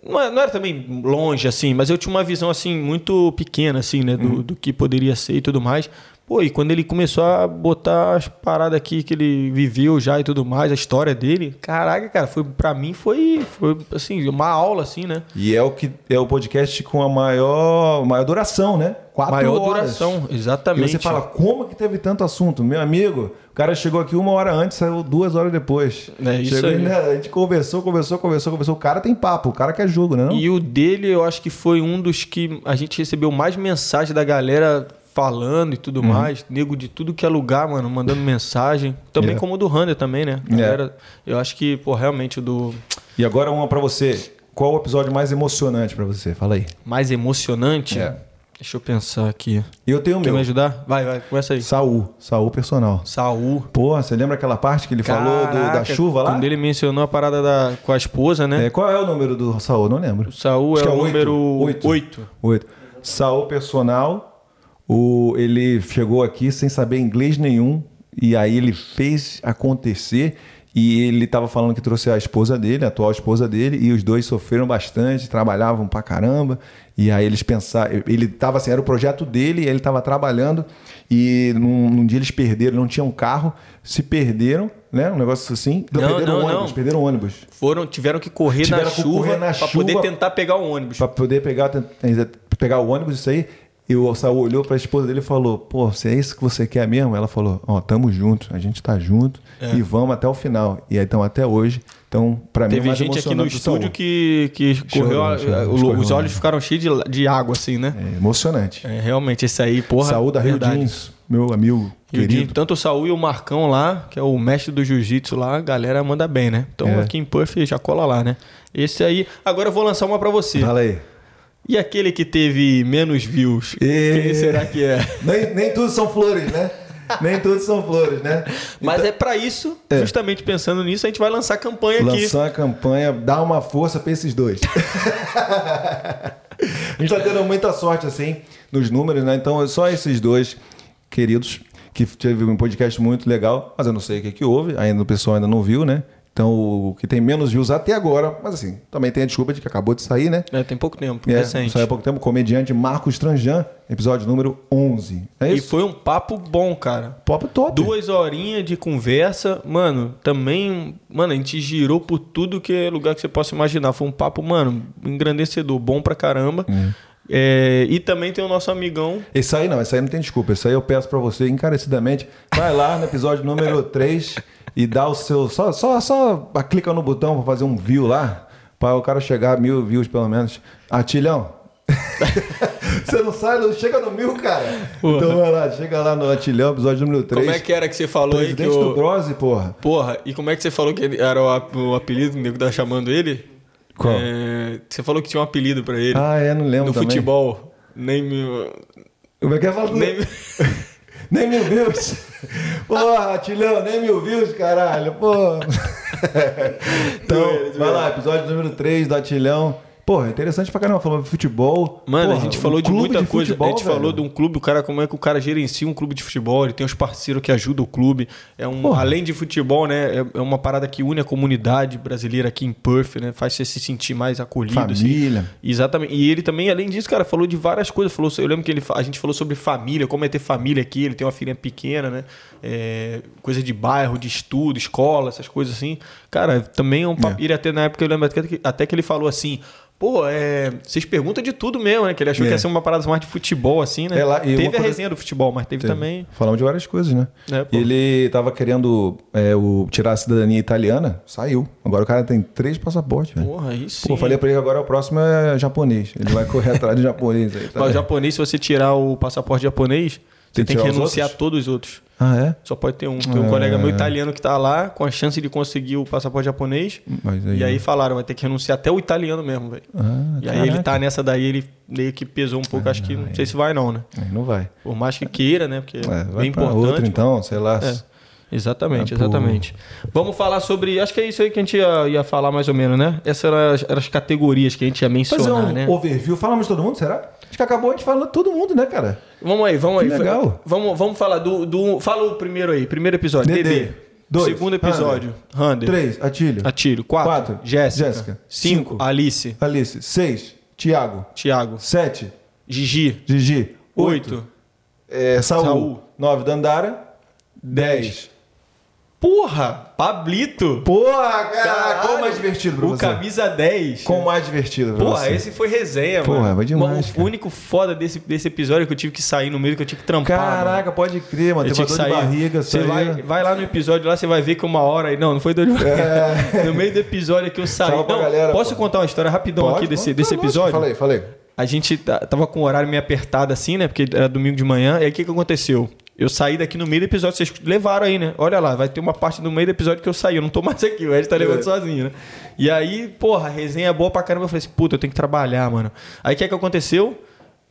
Speaker 2: Não é- não era também longe, assim, mas eu tinha uma visão, assim, muito pequena, assim, né?
Speaker 1: Uhum.
Speaker 2: Do, do que poderia ser e tudo mais. Pô, e quando ele começou a botar as paradas aqui que ele viveu já e tudo mais, a história dele, caraca, cara, foi, pra mim foi, foi, assim, uma aula, assim, né?
Speaker 1: E é o que é o podcast com a maior, maior duração, né? Quatro
Speaker 2: Maior
Speaker 1: horas.
Speaker 2: duração,
Speaker 1: E
Speaker 2: exatamente.
Speaker 1: você fala, como que teve tanto assunto? Meu amigo, o cara chegou aqui uma hora antes, saiu duas horas depois.
Speaker 2: É isso
Speaker 1: Chegou,
Speaker 2: aí.
Speaker 1: né? A gente conversou, conversou, conversou, conversou. O cara tem papo, o cara quer jogo, né?
Speaker 2: E o dele, eu acho que foi um dos que a gente recebeu mais mensagem da galera falando e
Speaker 1: Uhum.
Speaker 2: tudo mais. Nego de tudo que é lugar, mano, mandando mensagem. Também
Speaker 1: É.
Speaker 2: como o do Hunter também, né?
Speaker 1: É.
Speaker 2: Galera, Eu acho que, pô, realmente o do
Speaker 1: E agora uma pra você. Qual o episódio mais emocionante pra você? Fala aí.
Speaker 2: mais emocionante.
Speaker 1: É.
Speaker 2: Deixa eu pensar aqui.
Speaker 1: Eu tenho o
Speaker 2: Quer me
Speaker 1: meu.
Speaker 2: ajudar? Vai, vai, começa aí.
Speaker 1: Saul. Saul personal.
Speaker 2: Saul.
Speaker 1: Pô, você lembra aquela parte que ele falou do- da
Speaker 2: Caraca,
Speaker 1: chuva lá?
Speaker 2: Quando ele mencionou a parada da, com a esposa, né?
Speaker 1: É, qual é o número do Saul? Não lembro.
Speaker 2: O Saul
Speaker 1: Acho
Speaker 2: é o número
Speaker 1: Oito.
Speaker 2: 8.
Speaker 1: Oito. Saul personal. O, ele chegou aqui sem saber inglês nenhum. E aí ele fez acontecer. E ele estava falando que trouxe a esposa dele, a atual esposa dele, e os dois sofreram bastante, trabalhavam pra caramba. E aí eles pensaram, ele estava assim, era o projeto dele, ele estava trabalhando, e num, num dia eles perderam, não tinham carro, se perderam, né? Um negócio assim.
Speaker 2: Não,
Speaker 1: perderam
Speaker 2: não,
Speaker 1: o ônibus,
Speaker 2: não.
Speaker 1: perderam ônibus.
Speaker 2: Foram, tiveram que correr
Speaker 1: Tiveram
Speaker 2: na
Speaker 1: que
Speaker 2: chuva pra poder tentar pegar o ônibus.
Speaker 1: Pra poder pegar, tent- pegar o ônibus, isso aí. E o Saul olhou pra esposa dele e falou: Pô, se é isso que você quer mesmo? Ela falou: Ó, tamo junto, a gente tá junto
Speaker 2: É.
Speaker 1: e vamos até o final. E aí estão até hoje. Então, pra mim, é
Speaker 2: Teve
Speaker 1: mais
Speaker 2: gente aqui no estúdio que, que
Speaker 1: Chorou,
Speaker 2: correu, a-
Speaker 1: chorou,
Speaker 2: o-
Speaker 1: chorou,
Speaker 2: os olhos ficaram cheios de, de água, assim, né?
Speaker 1: É emocionante.
Speaker 2: É, realmente, esse aí, porra.
Speaker 1: Saúl da Rio
Speaker 2: verdade.
Speaker 1: Jeans, meu amigo
Speaker 2: Rio
Speaker 1: querido.
Speaker 2: Jeans, tanto o Saúl e o Marcão lá, que é o mestre do jiu-jitsu lá, a galera manda bem, né? Então
Speaker 1: É.
Speaker 2: aqui em Puff já cola lá, né? Esse aí. Agora eu vou lançar uma pra você.
Speaker 1: Fala aí.
Speaker 2: E aquele que teve menos views?
Speaker 1: E-
Speaker 2: Quem será que é?
Speaker 1: Nem, nem tudo são flores, né? nem tudo são flores, né?
Speaker 2: Mas é pra isso, justamente pensando nisso, a gente vai lançar campanha aqui.
Speaker 1: Lançar a campanha, dá uma força pra esses dois. (laughs) a gente tá tendo muita sorte, assim, nos números, né? Então, só esses dois queridos, que teve um podcast muito legal, mas eu não sei o que, que houve, ainda o pessoal ainda não viu, né? Então, o que tem menos views até agora, mas assim, também tem a desculpa de que acabou de sair, né?
Speaker 2: É, tem pouco tempo,
Speaker 1: É,
Speaker 2: recente.
Speaker 1: saiu há pouco tempo, comediante Marcos Tranjan, episódio número 11. É
Speaker 2: E
Speaker 1: isso?
Speaker 2: foi um papo bom, cara.
Speaker 1: Pop top.
Speaker 2: Duas horinhas de conversa, mano, também, mano, a gente girou por tudo que é lugar que você possa imaginar. Foi um papo, mano, engrandecedor, bom pra caramba. É, e também tem o nosso amigão.
Speaker 1: Esse aí não, esse aí não tem desculpa. Esse aí eu peço pra você encarecidamente. Vai lá no episódio número 3 e dá o seu. Só, só, só clica no botão pra fazer um view lá. Pra o cara chegar a mil views pelo menos. Atilhão. (laughs) você não sai, não chega no mil, cara.
Speaker 2: Porra.
Speaker 1: Então vai lá, chega lá no Atilhão, episódio número 3.
Speaker 2: Como é que era que você falou aí que
Speaker 1: Presidente do
Speaker 2: o...
Speaker 1: Brose, porra.
Speaker 2: Porra, e como é que você falou que era o, ap- o apelido que o nego tava chamando ele?
Speaker 1: Qual?
Speaker 2: É, você falou que tinha um apelido pra ele.
Speaker 1: Ah, é, não lembro
Speaker 2: no
Speaker 1: também.
Speaker 2: futebol. Nem me...
Speaker 1: Como é que é falar?
Speaker 2: Nem... (laughs)
Speaker 1: Nem mil views. Porra, Tilhão, nem mil views, caralho. Pô. então, vai lá, episódio número 3 do Atilhão. Porra, interessante pra caramba. Falou de futebol.
Speaker 2: Mano,
Speaker 1: Porra,
Speaker 2: a gente
Speaker 1: um
Speaker 2: falou de
Speaker 1: clube
Speaker 2: muita coisa.
Speaker 1: futebol,
Speaker 2: a gente
Speaker 1: velho.
Speaker 2: falou de um clube, o cara, como é que o cara gerencia um clube de futebol, ele tem os parceiros que ajudam o clube. É um,
Speaker 1: Porra.
Speaker 2: além de futebol, né? É, é uma parada que une a comunidade brasileira aqui em Perth, né? Faz você se sentir mais acolhido. assim.
Speaker 1: Família.
Speaker 2: Exatamente. E ele também, além disso, cara, falou de várias coisas. Falou, eu lembro que ele, a gente falou sobre família, como é ter família aqui. Ele tem uma filha pequena, né? É, coisa de bairro, de estudo, escola, essas coisas assim. Cara, também é um papo. Ele até na época, eu lembro até que, até que ele falou assim. Pô, é, vocês perguntam de tudo mesmo, né? Que ele achou
Speaker 1: É.
Speaker 2: que ia ser uma parada mais de futebol, assim, né?
Speaker 1: É lá,
Speaker 2: teve a
Speaker 1: coisa-
Speaker 2: resenha do futebol, mas teve, também.
Speaker 1: Falamos de várias coisas, né?
Speaker 2: É,
Speaker 1: ele tava querendo é, o, tirar a cidadania italiana, saiu. Agora o cara tem três passaportes, velho.
Speaker 2: Porra, sim.
Speaker 1: Pô, eu falei pra ele que agora o próximo é japonês. Ele vai correr atrás de (laughs) japonês aí. tá
Speaker 2: Mas o japonês, se você tirar o passaporte japonês, você
Speaker 1: Tem que
Speaker 2: tem que
Speaker 1: os
Speaker 2: renunciar a todos os outros.
Speaker 6: Ah, é?
Speaker 2: Só pode ter um. Tem um
Speaker 6: É.
Speaker 2: colega meu italiano que tá lá com a chance de conseguir o passaporte japonês.
Speaker 6: Mas
Speaker 2: E aí falaram, vai ter que renunciar até o italiano mesmo, velho.
Speaker 6: Ah,
Speaker 2: e aí ele
Speaker 6: caraca.
Speaker 2: tá nessa daí, ele meio que pesou um pouco, acho que não sei se vai não, né?
Speaker 6: Aí não vai.
Speaker 2: Por mais que queira, né? Porque é,
Speaker 6: É, vai
Speaker 2: bem
Speaker 6: pra
Speaker 2: importante.
Speaker 6: outro então, sei lá.
Speaker 2: É. Exatamente,
Speaker 6: Ah, pô.
Speaker 2: exatamente. Vamos falar sobre. Acho que é isso aí que a gente ia, ia falar mais ou menos, né? Essas eram as, eram as categorias que a gente ia
Speaker 1: Fazer
Speaker 2: mencionar,
Speaker 1: um
Speaker 2: né?
Speaker 1: overview. Falamos de todo mundo, será? Acho que acabou a gente falando todo mundo, né, cara?
Speaker 2: Vamos aí, vamos
Speaker 1: Que
Speaker 2: aí.
Speaker 1: legal.
Speaker 2: Vamos, vamos falar do, do. Fala o primeiro aí, primeiro episódio.
Speaker 1: Dedê.
Speaker 2: Dedê.
Speaker 1: Dois,
Speaker 2: Segundo episódio, Rander.
Speaker 1: Três, Atílio.
Speaker 2: Atílio. Quatro,
Speaker 1: Quatro,
Speaker 2: Jéssica.
Speaker 1: Jéssica.
Speaker 2: Cinco,
Speaker 1: Cinco.
Speaker 2: Alice.
Speaker 1: Alice. Seis, Tiago.
Speaker 2: Tiago.
Speaker 1: Sete,
Speaker 2: Gigi.
Speaker 1: Gigi.
Speaker 2: Oito.
Speaker 1: É, Saul.
Speaker 2: Saul.
Speaker 1: Nove, Dandara. Dez.
Speaker 2: Porra! Pablito!
Speaker 1: Porra, cara, qual mais divertido pra
Speaker 2: o
Speaker 1: você?
Speaker 2: camisa 10.
Speaker 1: Qual mais divertido pra
Speaker 2: Porra,
Speaker 1: você?
Speaker 2: esse foi resenha,
Speaker 1: Porra,
Speaker 2: mano.
Speaker 1: vai demais,
Speaker 2: Mano, o único foda desse, desse episódio é que eu tive que sair no meio, que eu tive que trampar. mano.
Speaker 1: Caraca, pode crer, mano.
Speaker 2: Eu
Speaker 1: uma
Speaker 2: que sair.
Speaker 1: de barriga,
Speaker 2: você vai, vai lá no episódio lá, você vai ver que uma hora aí. Não, não foi dor de barriga. No meio do episódio que eu saí.
Speaker 1: É.
Speaker 2: Não,
Speaker 1: galera,
Speaker 2: posso
Speaker 1: pô.
Speaker 2: contar uma história rapidão
Speaker 1: Pode,
Speaker 2: aqui desse,
Speaker 1: pode,
Speaker 2: desse
Speaker 1: lógico.
Speaker 2: episódio?
Speaker 1: Falei, falei.
Speaker 2: A gente tá- tava com o horário meio apertado assim, né? Porque era domingo de manhã. E aí o que, que aconteceu? Eu saí daqui no meio do episódio, vocês levaram aí, né? Olha lá, vai ter uma parte do meio do episódio que eu saí. Eu não tô mais aqui, o Ed tá levando
Speaker 1: É.
Speaker 2: sozinho, né? E aí, porra, a resenha é boa pra caramba. Eu falei assim, puta, eu tenho que trabalhar, mano. Aí o que, que aconteceu?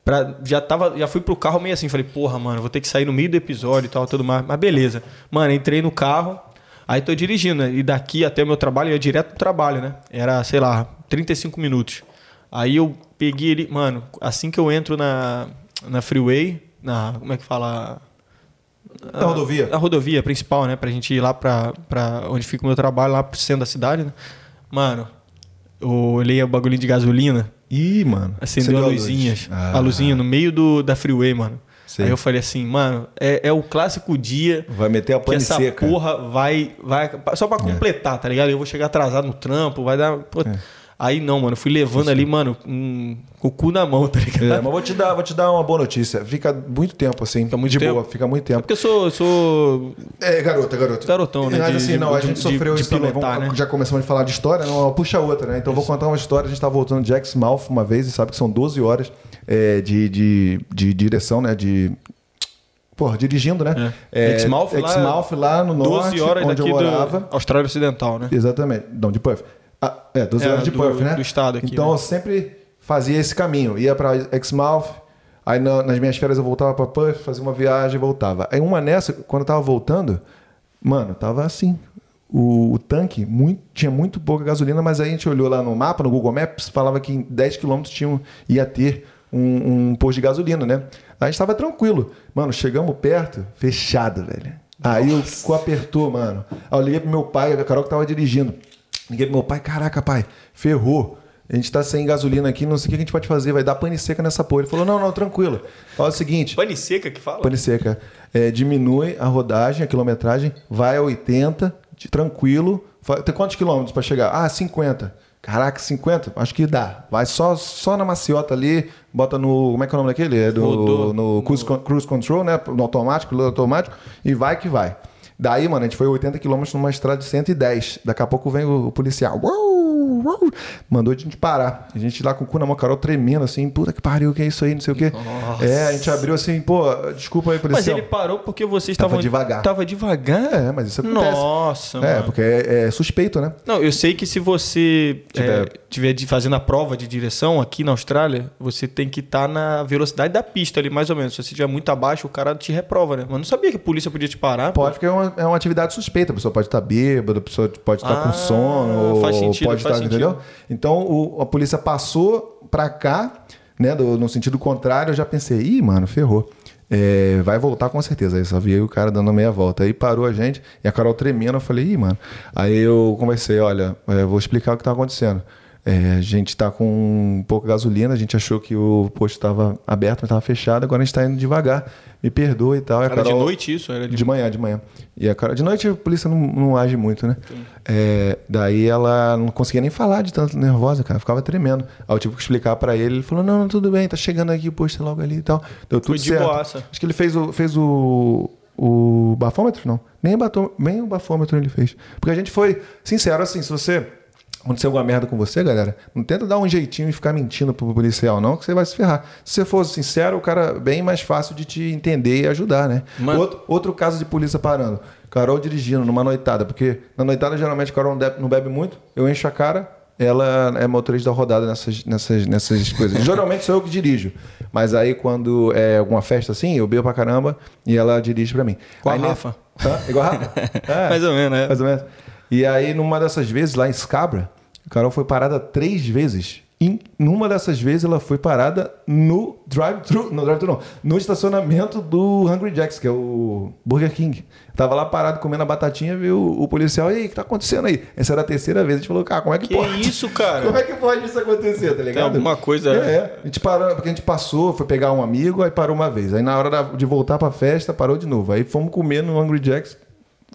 Speaker 2: Pra, já, tava, já fui pro carro meio assim, falei, porra, mano, vou ter que sair no meio do episódio e tal, tudo mais. Mas beleza. Mano, entrei no carro, aí tô dirigindo, né? E daqui até o meu trabalho, eu ia direto pro trabalho, né? Era, sei lá, 35 minutos. Aí eu peguei ele, mano, assim que eu entro na, na freeway, na. Como é que fala?
Speaker 1: Na rodovia.
Speaker 2: Na rodovia principal, né? Pra gente ir lá pra, pra onde fica o meu trabalho, lá pro centro da cidade, né? Mano, eu olhei o bagulhinho de gasolina,
Speaker 1: Ih, mano.
Speaker 2: acendeu a
Speaker 1: Acendeu luz.
Speaker 2: luzinhas.
Speaker 1: Ah.
Speaker 2: A luzinha no meio do, da freeway, mano.
Speaker 1: Sei.
Speaker 2: Aí eu falei assim, mano, é, é o clássico dia
Speaker 1: Vai meter a
Speaker 2: que
Speaker 1: pane
Speaker 2: essa
Speaker 1: seca.
Speaker 2: porra vai, vai. Só pra completar, tá ligado? Eu vou chegar atrasado no trampo, vai dar. pô.
Speaker 1: É.
Speaker 2: Aí não, mano, fui levando ali, mano, um, com o cu na mão, (laughs) tá ligado?
Speaker 1: É, mas vou te dar, vou te dar uma boa notícia. Fica muito tempo assim.
Speaker 2: Fica muito
Speaker 1: de
Speaker 2: tempo?
Speaker 1: boa, fica muito
Speaker 2: É
Speaker 1: tempo.
Speaker 2: porque eu sou, sou
Speaker 1: É, garota, garota.
Speaker 2: Garotão, né,
Speaker 1: Mas
Speaker 2: de-
Speaker 1: assim,
Speaker 2: de-
Speaker 1: não, a gente
Speaker 2: de-
Speaker 1: sofreu
Speaker 2: de
Speaker 1: isso também.
Speaker 2: pilotar,
Speaker 1: Vamos-
Speaker 2: né?
Speaker 1: Já começamos a falar de história, não, puxa outra, né? Então eu vou contar uma história. A gente tava voltando de Exmouth uma vez e sabe que são 12 horas é, de, de, de direção, né? De. Porra, dirigindo, né?
Speaker 2: É. Exmouth lá-
Speaker 1: Exmouth lá no
Speaker 2: 12
Speaker 1: norte,
Speaker 2: horas
Speaker 1: onde eu morava.
Speaker 2: Austrália Ocidental, né?
Speaker 1: Exatamente. Não, de Puff. Ah, é, 12
Speaker 2: É,
Speaker 1: horas de
Speaker 2: do-
Speaker 1: Puff, né?
Speaker 2: do estado aqui,
Speaker 1: Então
Speaker 2: né?
Speaker 1: eu sempre fazia esse caminho. Ia pra Exmouth, aí na- nas minhas férias eu voltava pra Puff, fazia uma viagem e voltava. Aí uma nessa, quando eu tava voltando, mano, tava assim. O, o tanque muito- tinha muito pouca gasolina, mas aí a gente olhou lá no mapa, no Google Maps, falava que em 10 quilômetros tinha, ia ter um, um posto de gasolina, né? Aí a gente tava tranquilo. Mano, chegamos perto, fechado, velho. Aí o cu apertou, mano. Aí eu liguei pro meu pai, a Carol que tava dirigindo. Liguei pro meu pai, caraca, pai, ferrou. A gente tá sem gasolina aqui, não sei o que a gente pode fazer, vai dar pane seca nessa porra. Ele falou, não, não, tranquilo. Fala o seguinte,
Speaker 2: Pane seca que fala?
Speaker 1: pane seca, é, diminui a rodagem, a quilometragem, vai a 80, de- tranquilo. Tem quantos quilômetros para chegar? Ah, 50. Caraca, 50? Acho que dá. Vai só, só na maciota ali, bota no. Como é que é o nome daquele? É do,
Speaker 2: Rodou.
Speaker 1: no cruise, con- cruise control, né? No automático, no automático, e vai que vai. Daí, mano, a gente foi 80 km numa estrada de 110. Daqui a pouco vem o, policial. Uau, uau, mandou a gente parar. A gente lá com o cu na mão, Carol tremendo assim, puta que pariu, que é isso aí, não sei o quê. É, a gente abriu assim, pô, desculpa aí,
Speaker 2: Mas
Speaker 1: policial.
Speaker 2: ele parou porque vocês
Speaker 1: Tava
Speaker 2: estavam.
Speaker 1: devagar.
Speaker 2: Tava devagar?
Speaker 1: É, mas isso acontece.
Speaker 2: Nossa,
Speaker 1: É,
Speaker 2: mano.
Speaker 1: porque é, é suspeito, né?
Speaker 2: Não, eu sei que se você
Speaker 1: Tiver-
Speaker 2: é, tiver de- fazendo a prova de direção aqui na Austrália, você tem que estar na velocidade da pista ali, mais ou menos. Se você estiver muito abaixo, o cara te reprova, né? Mas não sabia que a polícia podia te parar. pô.
Speaker 1: Pode, porque é uma, é uma atividade suspeita. A pessoa pode estar bêbada, a pessoa pode estar
Speaker 2: Ah,
Speaker 1: com sono,
Speaker 2: faz
Speaker 1: ou
Speaker 2: sentido,
Speaker 1: pode estar, entendeu? Então o- a polícia passou pra cá, né, do- no sentido contrário, eu já pensei, ih, mano, ferrou. É, vai voltar com certeza. Aí só vi aí o cara dando meia volta. Aí parou a gente e a Carol tremendo. Eu falei, ih, mano. Aí eu conversei, olha, é, vou explicar o que tá acontecendo. É, a gente tá com pouca gasolina, a gente achou que o posto estava aberto, mas estava fechado, agora a gente tá indo devagar. Me perdoa e tal. E a
Speaker 2: Era de
Speaker 1: Carol-
Speaker 2: noite isso? Era de...
Speaker 1: de manhã, de manhã. E a cara, de noite a polícia não, não age muito, né? É, daí ela não conseguia nem falar de tanto nervosa, cara. Ficava tremendo. Aí eu tive que explicar pra ele. Ele falou: não, não, tudo bem, tá chegando aqui o posto logo ali e tal. Deu tudo
Speaker 2: Foi de
Speaker 1: certo.
Speaker 2: boaça.
Speaker 1: Acho que ele fez o. Fez o o bafômetro, não. Nem, batom, nem o bafômetro ele fez. Porque a gente foi sincero, assim, se você acontecer alguma merda com você, galera, não tenta dar um jeitinho e ficar mentindo pro policial, não, que você vai se ferrar. Se você for sincero, o cara é bem mais fácil de te entender e ajudar, né?
Speaker 2: Mano-
Speaker 1: Outro, outro caso de polícia parando. Carol dirigindo numa noitada, porque na noitada geralmente Carol não bebe, não bebe muito, eu encho a cara, ela é motorista da rodada nessas, nessas, nessas coisas. (laughs) Geralmente sou eu que dirijo, mas aí quando é alguma festa assim, eu bebo pra caramba e ela dirige pra mim.
Speaker 2: Igual a
Speaker 1: Aí, né-
Speaker 2: Rafa.
Speaker 1: Hã? Igual a Rafa? É. (laughs)
Speaker 2: Mais ou menos, é.
Speaker 1: Mais ou menos. E aí, numa dessas vezes, lá em Scabra, Carol foi parada três vezes. E numa dessas vezes, ela foi parada no drive-thru, no drive-thru não, no estacionamento do Hungry Jacks, que é o Burger King. Tava lá parado comendo a batatinha, viu o policial, e aí, o que tá acontecendo aí? Essa era a terceira vez, a gente falou, cara, como é que,
Speaker 2: Que
Speaker 1: pode?
Speaker 2: isso, cara? (laughs)
Speaker 1: Como é que pode isso acontecer, tá ligado?
Speaker 2: alguma coisa-
Speaker 1: É, é. A gente parou, porque a gente passou, foi pegar um amigo, aí parou uma vez. Aí na hora de voltar pra festa, parou de novo. Aí fomos comer no Hungry Jacks,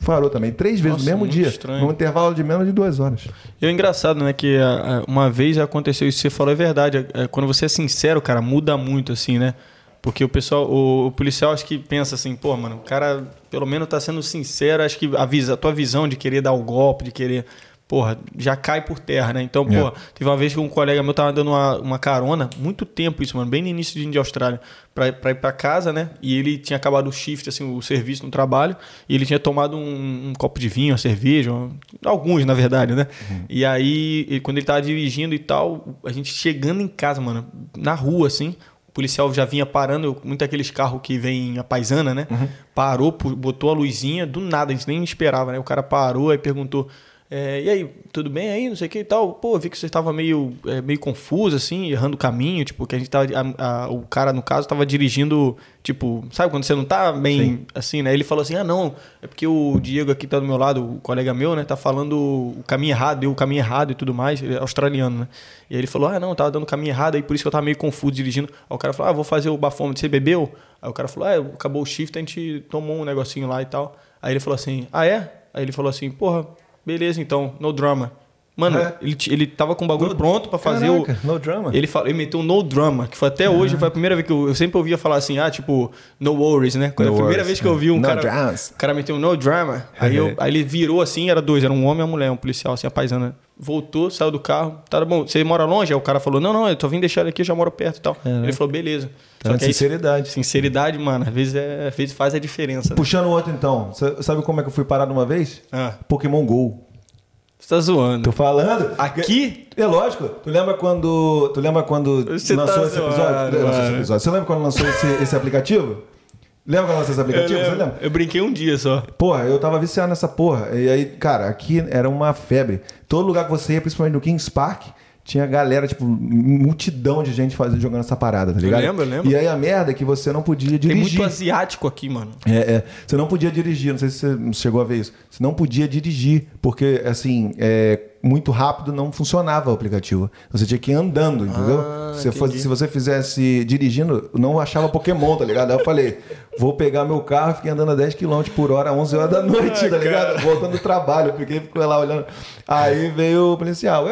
Speaker 1: parou também. Três vezes
Speaker 2: Nossa,
Speaker 1: no mesmo dia.
Speaker 2: estranho.
Speaker 1: Num intervalo de menos de duas horas.
Speaker 2: E é engraçado, né? Que ah, ah, uma vez aconteceu isso você falou, é verdade. É, Quando você é sincero, cara, muda muito, assim, né? Porque o pessoal, o, o policial acho que pensa assim, pô, mano, o cara pelo menos tá sendo sincero, acho que a, visa, a tua visão de querer dar o golpe, de querer. Porra, já cai por terra, né? Então,
Speaker 1: É.
Speaker 2: pô, teve uma vez que um colega meu tava dando uma, uma carona, muito tempo isso, mano, bem no início de Índia Austrália, pra, pra ir pra casa, né? E ele tinha acabado o shift, assim, o serviço no trabalho, e ele tinha tomado um, um copo de vinho, uma cerveja, um- alguns, na verdade, né? E aí, ele- quando ele tava dirigindo e tal, a gente chegando em casa, mano, na rua, assim, o policial já vinha parando, muito aqueles carros que vem a paisana, né? Parou, pu- botou a luzinha, do nada, a gente nem esperava, né? O cara parou, aí perguntou. É, e aí, tudo bem aí? Não sei o que e tal. Pô, vi que você estava meio, é, meio confuso, assim, errando o caminho. Tipo, que a gente tava. a- a- o cara, no caso, tava dirigindo. Tipo, sabe quando você não tá bem assim, né? Ele falou assim: ah, não, é porque o Diego aqui tá do meu lado, o colega meu, né? Tá falando o caminho errado, deu o caminho errado e tudo mais. Ele é australiano, né? E aí ele falou: ah, não, tava dando o caminho errado, aí por isso que eu tava meio confuso dirigindo. Aí o cara falou: ah, vou fazer o bafômetro, você bebeu? Aí o cara falou: ah, acabou o shift, a gente tomou um negocinho lá e tal. Aí ele falou assim: ah, é? Aí ele falou assim: porra, beleza então, no drama. Mano,
Speaker 1: É.
Speaker 2: ele, ele tava com o bagulho pronto pra fazer o.
Speaker 1: Caraca, no drama.
Speaker 2: Ele, falou, ele meteu um no drama, que foi até hoje, foi a primeira vez que eu, eu sempre ouvia falar assim, ah, tipo, no worries, né? Quando
Speaker 1: No
Speaker 2: a primeira
Speaker 1: worries,
Speaker 2: vez que eu vi um
Speaker 1: no
Speaker 2: cara.
Speaker 1: dramas.
Speaker 2: O cara meteu um no drama. Aí, eu- aí ele virou assim, era dois, era um homem e uma mulher, um policial, assim, a paisana. Voltou, saiu do carro. Tá bom, você mora longe? Aí o cara falou, não, não, eu tô vindo deixar ele aqui, eu já moro perto e tal. Ele falou, beleza.
Speaker 1: Tá,
Speaker 2: que aí-
Speaker 1: sinceridade.
Speaker 2: sinceridade, mano, às vezes, é, às vezes faz a diferença. Né?
Speaker 1: Puxando o outro então, sabe como é que eu fui parado uma vez?
Speaker 2: Ah,
Speaker 1: Pokémon GO.
Speaker 2: você tá zoando.
Speaker 1: Tô falando?
Speaker 2: Aqui?
Speaker 1: É lógico. Tu lembra quando. Tu lembra quando
Speaker 2: Você
Speaker 1: lançou
Speaker 2: tá
Speaker 1: esse episódio?
Speaker 2: zoando,
Speaker 1: Lançou esse episódio. Você lembra quando lançou esse, esse aplicativo? Lembra quando lançou esse
Speaker 2: Eu, lembro. eu brinquei um dia só.
Speaker 1: Porra, eu tava viciado nessa porra. E aí, cara, aqui era uma febre. Todo lugar que você ia, principalmente no Kings Park, tinha galera, tipo, multidão de gente fazendo, jogando essa parada, tá ligado?
Speaker 2: lembro, eu lembro.
Speaker 1: E aí a merda é que você não podia
Speaker 2: Tem
Speaker 1: dirigir.
Speaker 2: muito asiático aqui, mano.
Speaker 1: É, é. Você não podia dirigir, não sei se você chegou a ver isso. Você não podia dirigir, porque, assim, é, muito rápido não funcionava o aplicativo. Você tinha que ir andando, entendeu?
Speaker 2: Ah,
Speaker 1: se, fosse- se você fizesse dirigindo, não achava Pokémon, tá ligado? Aí eu falei, vou pegar meu carro e fiquei andando a 10 km por hora, 11 horas da noite, tá ligado? Voltando do trabalho, fiquei lá olhando. Aí veio o policial.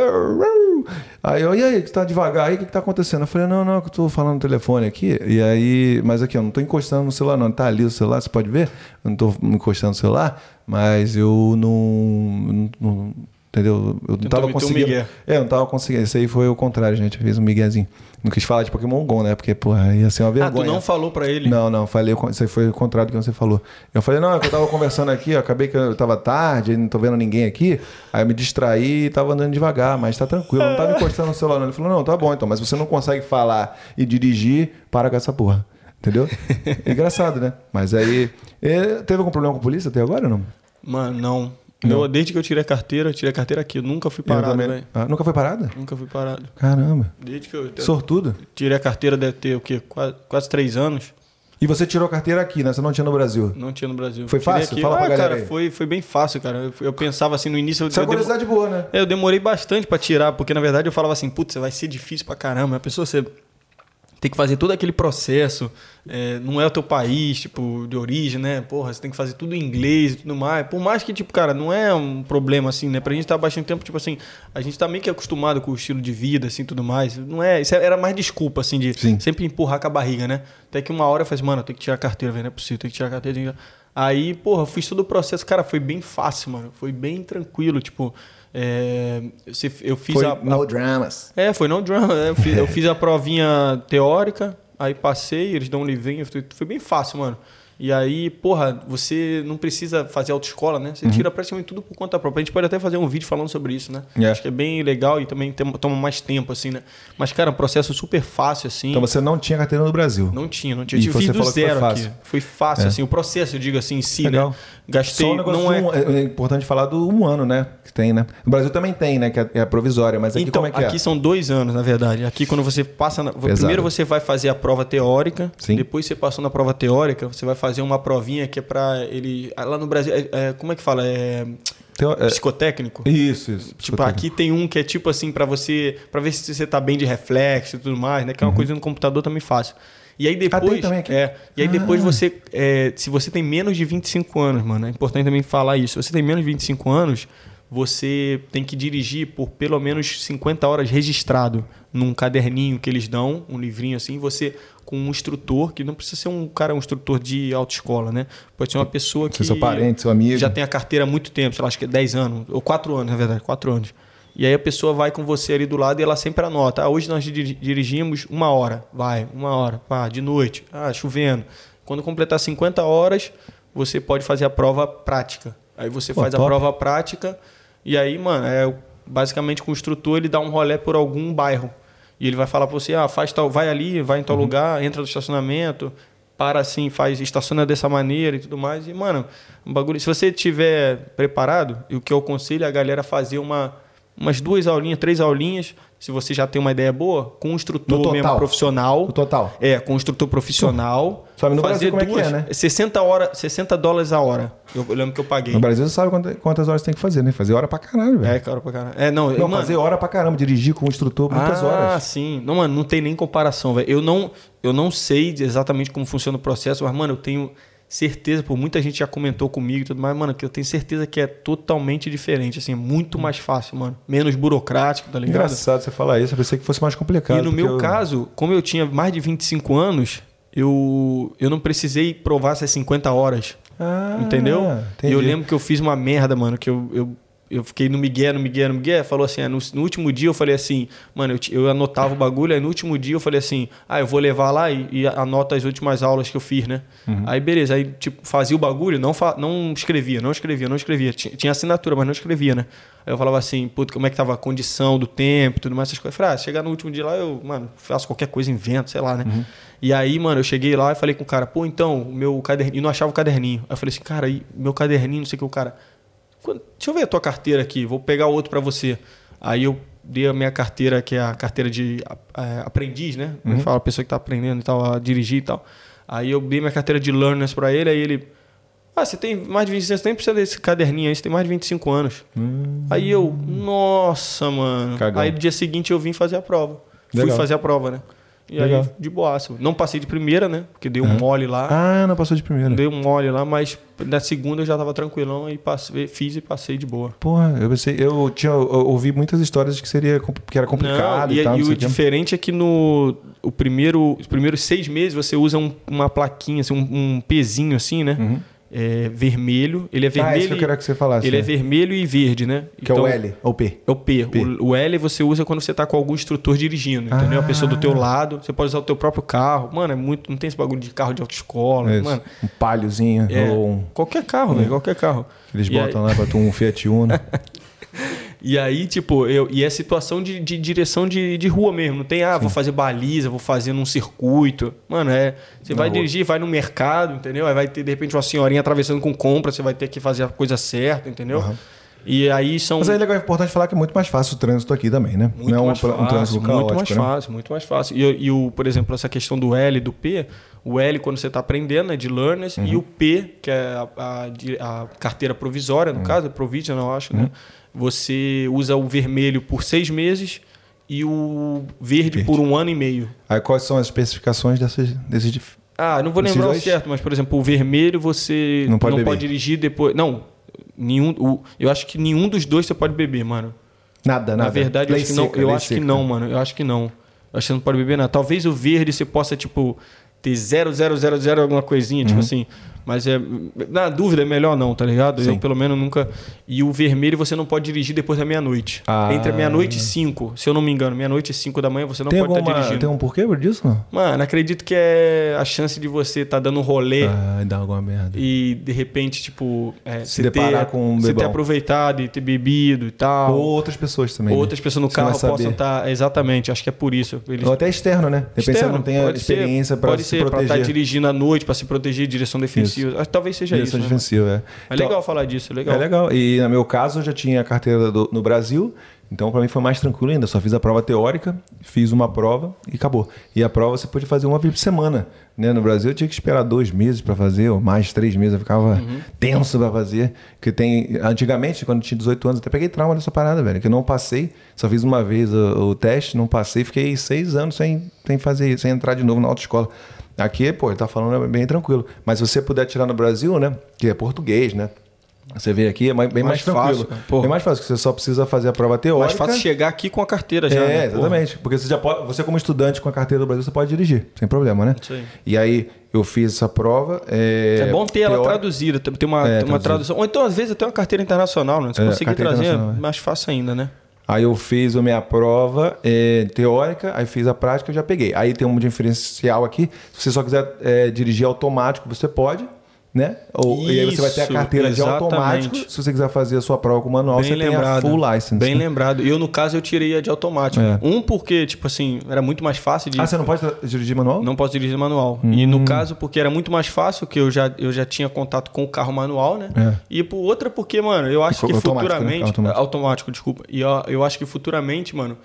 Speaker 1: Aí eu, e aí, que você tá devagar aí, o que, que tá acontecendo? Eu falei, não, não, que eu tô falando no telefone aqui. E aí, mas aqui, eu não tô encostando no celular, não. Tá ali o celular, você pode ver? Eu não tô encostando no celular, mas eu não- não- entendeu? Eu não
Speaker 2: Tentou
Speaker 1: tava
Speaker 2: um
Speaker 1: conseguindo.
Speaker 2: migué.
Speaker 1: é, eu não tava conseguindo. Esse aí foi o contrário, gente. Fiz um miguezinho. Não quis falar de Pokémon GO, né? Porque, porra, ia ser uma
Speaker 2: Ah,
Speaker 1: vergonha.
Speaker 2: tu não falou pra ele?
Speaker 1: Não, não, falei, isso aí foi o contrário do que você falou. Eu falei, não, é que eu tava conversando aqui, ó, acabei que eu tava tarde, não tô vendo ninguém aqui, aí eu me distraí e tava andando devagar, mas tá tranquilo, não tava encostando no celular. não. Ele falou, não, tá bom então, mas você não consegue falar e dirigir, para com essa porra. Entendeu? (laughs) Engraçado, né? Mas aí. eh, Teve algum problema com a polícia até agora ou não?
Speaker 2: Mano, não.
Speaker 1: Não.
Speaker 2: Eu, desde que eu tirei a carteira, eu tirei a carteira aqui. Eu nunca fui parado, velho.
Speaker 1: Ah, nunca foi parada?
Speaker 2: Nunca fui parado.
Speaker 1: Caramba.
Speaker 2: Desde que eu,
Speaker 1: Sortudo.
Speaker 2: tirei a carteira, deve ter o quê? Quase, quase três anos.
Speaker 1: E você tirou a carteira aqui, né? Você não tinha no Brasil.
Speaker 2: Não tinha no Brasil.
Speaker 1: Foi fácil?
Speaker 2: Aqui.
Speaker 1: Fala
Speaker 2: ah,
Speaker 1: pra galera
Speaker 2: cara,
Speaker 1: aí.
Speaker 2: foi, foi bem fácil, cara. Eu, eu pensava assim no início. Eu,
Speaker 1: Isso é
Speaker 2: eu, demo-
Speaker 1: curiosidade boa, né?
Speaker 2: É, eu demorei bastante pra tirar, porque na verdade eu falava assim, putz, vai ser difícil pra caramba. A pessoa você tem que fazer todo aquele processo, é, não é o teu país, tipo, de origem, né? Porra, você tem que fazer tudo em inglês e tudo mais. Por mais que, tipo, cara, não é um problema assim, né? Pra gente estar tá bastante tempo, tipo assim, a gente tá meio que acostumado com o estilo de vida, assim, tudo mais. Não é, isso era mais desculpa, assim, de
Speaker 1: Sim.
Speaker 2: sempre empurrar com a barriga, né? Até que uma hora eu falei, assim, mano, tenho que tirar a carteira, velho, não é possível, tem que tirar a carteira. tem. Aí, porra, fiz todo o processo, cara, foi bem fácil, mano. Foi bem tranquilo, tipo, É, eu fiz
Speaker 6: Foi
Speaker 2: a, a-
Speaker 6: no dramas.
Speaker 2: É, foi no drama. né? Eu fiz, eu (laughs) fiz a provinha teórica, aí passei, eles dão um livrinho, foi bem fácil, mano. E aí, porra, você não precisa fazer autoescola, né? Você tira praticamente tudo por conta própria. A gente pode até fazer um vídeo falando sobre isso, né?
Speaker 6: É.
Speaker 2: Acho que é bem legal e também tem- toma mais tempo, assim, né? Mas, cara, é um processo super fácil, assim.
Speaker 6: Então você não tinha carteira no Brasil.
Speaker 2: Não tinha, não tinha.
Speaker 6: E
Speaker 2: Eu tive-
Speaker 6: você
Speaker 2: do
Speaker 6: que foi
Speaker 2: zero
Speaker 6: fácil.
Speaker 2: aqui. Foi fácil,
Speaker 6: É.
Speaker 2: assim. O processo, eu digo assim, em si,
Speaker 6: Legal.
Speaker 2: né? Gastei.
Speaker 6: Só um negócio
Speaker 2: não é...
Speaker 6: um- é, é importante falar do um ano, né? Que tem, né? No Brasil também tem, né? Que é, a provisória, mas aqui
Speaker 2: então,
Speaker 6: como é que
Speaker 2: aqui
Speaker 6: é?
Speaker 2: são dois anos, na verdade. Aqui, quando você passa. na-. Primeiro você vai fazer a prova teórica.
Speaker 6: Sim.
Speaker 2: Depois você passou na prova teórica, você vai fazer uma provinha que é pra ele. ah, Lá no Brasil, é- é- como é que fala? É
Speaker 6: é-
Speaker 2: psicotécnico?
Speaker 6: Isso, isso.
Speaker 2: Tipo, aqui tem um que é tipo assim, pra você. para ver se você tá bem de reflexo e tudo mais, né? Que é uma coisa no computador também fácil. E aí depois.
Speaker 6: Uhum. Ah, também aqui?
Speaker 2: É. E aí depois você. é, se você tem menos de 25 anos, mano, é importante também falar isso. Se você tem menos de 25 anos, você tem que dirigir por pelo menos 50 horas registrado num caderninho que eles dão, um livrinho assim, você com um instrutor, que não precisa ser um cara, um instrutor de autoescola, né? Pode ser uma pessoa que.
Speaker 6: Ser seu parente, seu amigo.
Speaker 2: Já tem a carteira há muito tempo, sei lá, acho que é 10 anos, ou 4 anos, na verdade, 4 anos. E aí a pessoa vai com você ali do lado e ela sempre anota. Ah, hoje nós diri- dirigimos uma hora. Vai, uma hora. Pá, de noite. Ah, chovendo. Quando completar 50 horas, você pode fazer a prova prática. Aí você
Speaker 6: Pô,
Speaker 2: faz a prova prática e aí, mano, é basicamente o instrutor ele dá um rolé por algum bairro. E ele vai falar pra você, ah, faz tal, vai ali, vai em tal lugar, entra no estacionamento, para assim, faz, estaciona dessa maneira e tudo mais. E, mano, um bagulho. Se você tiver preparado, e o que eu aconselho é a galera fazer uma, umas duas aulinhas, três aulinhas, se você já tem uma ideia boa, instrutor
Speaker 6: total.
Speaker 2: mesmo profissional.
Speaker 6: No total.
Speaker 2: É, com instrutor profissional. (laughs)
Speaker 6: Sabe no Brasil como é que é, né?
Speaker 2: 60, hora, 60 dólares a hora. Eu, eu lembro que eu paguei.
Speaker 6: No Brasil você sabe quantas, quantas horas tem que fazer, né? Fazer hora pra caralho, velho.
Speaker 2: É, cara, pra caralho. É, não,
Speaker 6: Não,
Speaker 2: mano,
Speaker 6: fazer hora pra caramba, dirigir com o instrutor muitas
Speaker 2: ah,
Speaker 6: horas.
Speaker 2: sim. Não, mano, não tem nem comparação, velho. Eu não, eu não sei exatamente como funciona o processo, mas, mano, eu tenho certeza, por muita gente já comentou comigo e tudo mais, mano, que eu tenho certeza que é totalmente diferente, assim, é muito mais fácil, mano. Menos burocrático, tá ligado?
Speaker 6: Engraçado você falar isso, eu pensei que fosse mais complicado.
Speaker 2: E no meu
Speaker 6: eu-
Speaker 2: caso, como eu tinha mais de 25 anos, eu, eu não precisei provar essas 50 horas.
Speaker 6: Ah,
Speaker 2: Entendeu?
Speaker 6: entendi.
Speaker 2: E eu lembro que eu fiz uma merda, mano, que eu, eu, eu fiquei no Miguel, no Miguel, no Miguel. Falou assim, ah, no, no último dia eu falei assim, mano, eu, eu anotava o bagulho, aí no último dia eu falei assim, ah, eu vou levar lá e, e anota as últimas aulas que eu fiz, né?
Speaker 6: Uhum.
Speaker 2: Aí beleza, aí tipo, fazia o bagulho, não, não escrevia, não escrevia, não escrevia. Tinha, tinha assinatura, mas não escrevia, né? Aí eu falava assim, puto, como é que tava a condição do tempo, tudo mais, essas coisas. Eu falei, ah, chegar no último dia lá, eu, mano, faço qualquer coisa, invento, sei lá, né?
Speaker 6: Uhum.
Speaker 2: E aí, mano, eu cheguei lá e falei com o cara, pô, então, o meu caderninho, e não achava o caderninho. Aí eu falei assim, cara, aí, meu caderninho, não sei o que, o cara, "Quando- deixa eu ver a tua carteira aqui, vou pegar outro pra você. Aí eu dei a minha carteira, que é a carteira de eh, aprendiz, né? Como Fala, a pessoa que tá aprendendo e tal, a dirigir e tal. Aí eu dei minha carteira de learners pra ele, aí ele, ah, você tem mais de 25 anos, você nem precisa desse caderninho aí, você tem mais de 25 anos. Aí eu, nossa, mano.
Speaker 6: Cagão.
Speaker 2: Aí no dia seguinte eu vim fazer a prova. Fui
Speaker 6: Legal.
Speaker 2: fazer a prova, né? E
Speaker 6: Legal.
Speaker 2: aí, de boaço. Não passei de primeira, né? Porque dei um mole lá.
Speaker 6: Ah, não passou de primeira.
Speaker 2: Dei um mole lá, mas na segunda eu já tava tranquilão e passei, fiz e passei de boa.
Speaker 6: Porra, eu pensei, eu tinha eu ouvi muitas histórias de que seria que era complicado
Speaker 2: Não,
Speaker 6: e,
Speaker 2: e,
Speaker 6: tal.
Speaker 2: e o diferente é que no o primeiro, os primeiros seis meses você usa um- uma plaquinha, assim, um, um pezinho assim, né? É, vermelho. Ele é vermelho.
Speaker 6: Uhum. Ah, isso que eu queria que você falasse.
Speaker 2: ele é
Speaker 6: né?
Speaker 2: vermelho e verde, né?
Speaker 6: Que é o L ou P.
Speaker 2: É o P.
Speaker 6: P.
Speaker 2: O, o L você usa quando você tá com algum instrutor dirigindo, entendeu? A pessoa do teu
Speaker 6: Ah.
Speaker 2: lado. Você pode usar o teu próprio carro. Mano, é muito. Não tem esse bagulho de carro de autoescola.
Speaker 6: É.
Speaker 2: Mano,
Speaker 6: Um palhozinho
Speaker 2: é,
Speaker 6: ou um,
Speaker 2: qualquer carro, velho. Qualquer carro.
Speaker 6: eles
Speaker 2: E
Speaker 6: botam lá pra tu um Fiat Uno. (laughs)
Speaker 2: E aí, tipo, eu, e é situação de, de direção de, de rua mesmo. Não tem, ah, vou fazer baliza, vou fazer num circuito. Mano, é. Você vai
Speaker 6: rua.
Speaker 2: dirigir, vai no mercado, entendeu? Aí vai ter, de repente, uma senhorinha atravessando com compra, você vai ter que fazer a coisa certa, entendeu? E aí são.
Speaker 6: Mas é legal, é importante falar que é muito mais fácil o trânsito aqui também, né?
Speaker 2: Muito
Speaker 6: não é um,
Speaker 2: mais
Speaker 6: um
Speaker 2: fácil,
Speaker 6: trânsito
Speaker 2: muito
Speaker 6: caótico,
Speaker 2: mais
Speaker 6: né?
Speaker 2: fácil, muito mais fácil. E, e o, por exemplo, essa questão do L e do P, o L quando você está aprendendo é de learners e
Speaker 6: Uhum.
Speaker 2: o P, que é a, a a carteira provisória,
Speaker 6: Uhum.
Speaker 2: no caso, provisional, eu acho, né? Você usa o vermelho por seis meses e o verde,
Speaker 6: Verde.
Speaker 2: por um ano e meio.
Speaker 6: Aí quais são as especificações dessas, desses... dif-
Speaker 2: Ah, não vou lembrar o
Speaker 6: dois?
Speaker 2: certo, mas, por exemplo, o vermelho você
Speaker 6: Não
Speaker 2: não
Speaker 6: pode
Speaker 2: pode,
Speaker 6: beber.
Speaker 2: dirigir depois. Não, nenhum. O, eu acho que nenhum dos dois você pode beber, mano.
Speaker 6: Nada, nada.
Speaker 2: Na verdade, eu
Speaker 6: Lei
Speaker 2: acho que não.
Speaker 6: seca,
Speaker 2: Eu acho que
Speaker 6: seca.
Speaker 2: não, mano. Eu acho que não. Eu acho que você não pode beber nada. Talvez o verde você possa, tipo, ter 0,000 alguma coisinha,
Speaker 6: Uhum.
Speaker 2: tipo assim. Mas é. Na dúvida, é melhor não, tá ligado?
Speaker 1: Sim.
Speaker 2: Eu, pelo menos, nunca. E o vermelho você não pode dirigir depois da meia-noite.
Speaker 1: Ah.
Speaker 2: Entre meia-noite e cinco, se eu não me engano, meia-noite e cinco da manhã você não
Speaker 1: Tem,
Speaker 2: pode estar
Speaker 1: alguma,
Speaker 2: dirigindo.
Speaker 1: tem um porquê disso? Não?
Speaker 2: Mano, acredito que é a chance de você estar dando um rolê.
Speaker 1: Ah, dá alguma merda.
Speaker 2: E de repente, tipo, é,
Speaker 1: Se deparar
Speaker 2: ter,
Speaker 1: com um
Speaker 2: você ter aproveitado e ter bebido e tal.
Speaker 1: Ou outras pessoas também. né?
Speaker 2: Outras pessoas no
Speaker 1: Você
Speaker 2: carro possam estar. Exatamente, acho que é por isso. Eles
Speaker 1: Ou até externo, né? De repente você
Speaker 2: Externo,
Speaker 1: não tem a
Speaker 2: pode ser-
Speaker 1: experiência para
Speaker 2: Pode
Speaker 1: se
Speaker 2: ser, pra
Speaker 1: proteger.
Speaker 2: estar dirigindo à noite, pra se proteger, direção defensiva. Acho que Talvez seja
Speaker 1: Direção
Speaker 2: isso. né?
Speaker 1: defensiva, é.
Speaker 2: É
Speaker 1: Então,
Speaker 2: legal falar disso, é legal.
Speaker 1: É legal. E no meu caso, eu já tinha a carteira do- no Brasil, então para mim foi mais tranquilo ainda. Só fiz a prova teórica, fiz uma prova e acabou. E a prova você pode fazer uma vez por semana. Né? No Brasil eu tinha que esperar dois meses para fazer, ou mais três meses, eu ficava
Speaker 2: Uhum.
Speaker 1: tenso para fazer. Porque tem. Antigamente, quando eu tinha 18 anos, até peguei trauma dessa parada, velho. Que eu não passei, só fiz uma vez o, o teste, não passei, fiquei seis anos sem, sem fazer, sem entrar de novo na autoescola. Aqui, pô, ele tá falando bem tranquilo. Mas se você puder tirar no Brasil, né? Que é português, né? Você vê aqui, é mais- bem mais,
Speaker 2: Mais fácil,
Speaker 1: tranquilo.
Speaker 2: Porra.
Speaker 1: É mais fácil, que você só precisa fazer a prova teórica.
Speaker 2: Mais fácil chegar aqui com a carteira já.
Speaker 1: É,
Speaker 2: né? Porra.
Speaker 1: exatamente. Porque você já pode, você como estudante com a carteira do Brasil, você pode dirigir, sem problema, né?
Speaker 2: Isso aí.
Speaker 1: E aí eu fiz essa prova. É,
Speaker 2: É bom ter ela
Speaker 1: teórica.
Speaker 2: traduzida, ter uma,
Speaker 1: É,
Speaker 2: uma tradução. Ou então, às vezes, até uma carteira internacional, né? Se
Speaker 1: É,
Speaker 2: conseguir trazer, é
Speaker 1: é.
Speaker 2: mais fácil ainda, né?
Speaker 1: Aí eu fiz a minha prova é, teórica, aí fiz a prática, já peguei. Aí tem um diferencial aqui. Se você só quiser é, dirigir automático, você pode, né? Ou, e aí você vai ter a
Speaker 2: Isso,
Speaker 1: carteira de
Speaker 2: exatamente.
Speaker 1: automático. Se você quiser fazer a sua prova com manual, você tem a full license.
Speaker 2: Bem
Speaker 1: né?
Speaker 2: lembrado. Eu, no caso, eu tirei a de automático.
Speaker 1: É.
Speaker 2: Um, porque, tipo assim, era muito mais fácil de.
Speaker 1: Ah, você não pode dirigir manual?
Speaker 2: Não posso dirigir manual. E no caso, porque era muito mais fácil, que eu já, eu já tinha contato com o carro manual, né?
Speaker 1: É.
Speaker 2: E por outra, porque, mano, eu acho que
Speaker 1: Automático, né?
Speaker 2: futuramente.
Speaker 1: Automático.
Speaker 2: Automático. desculpa. E eu, eu acho que futuramente, mano.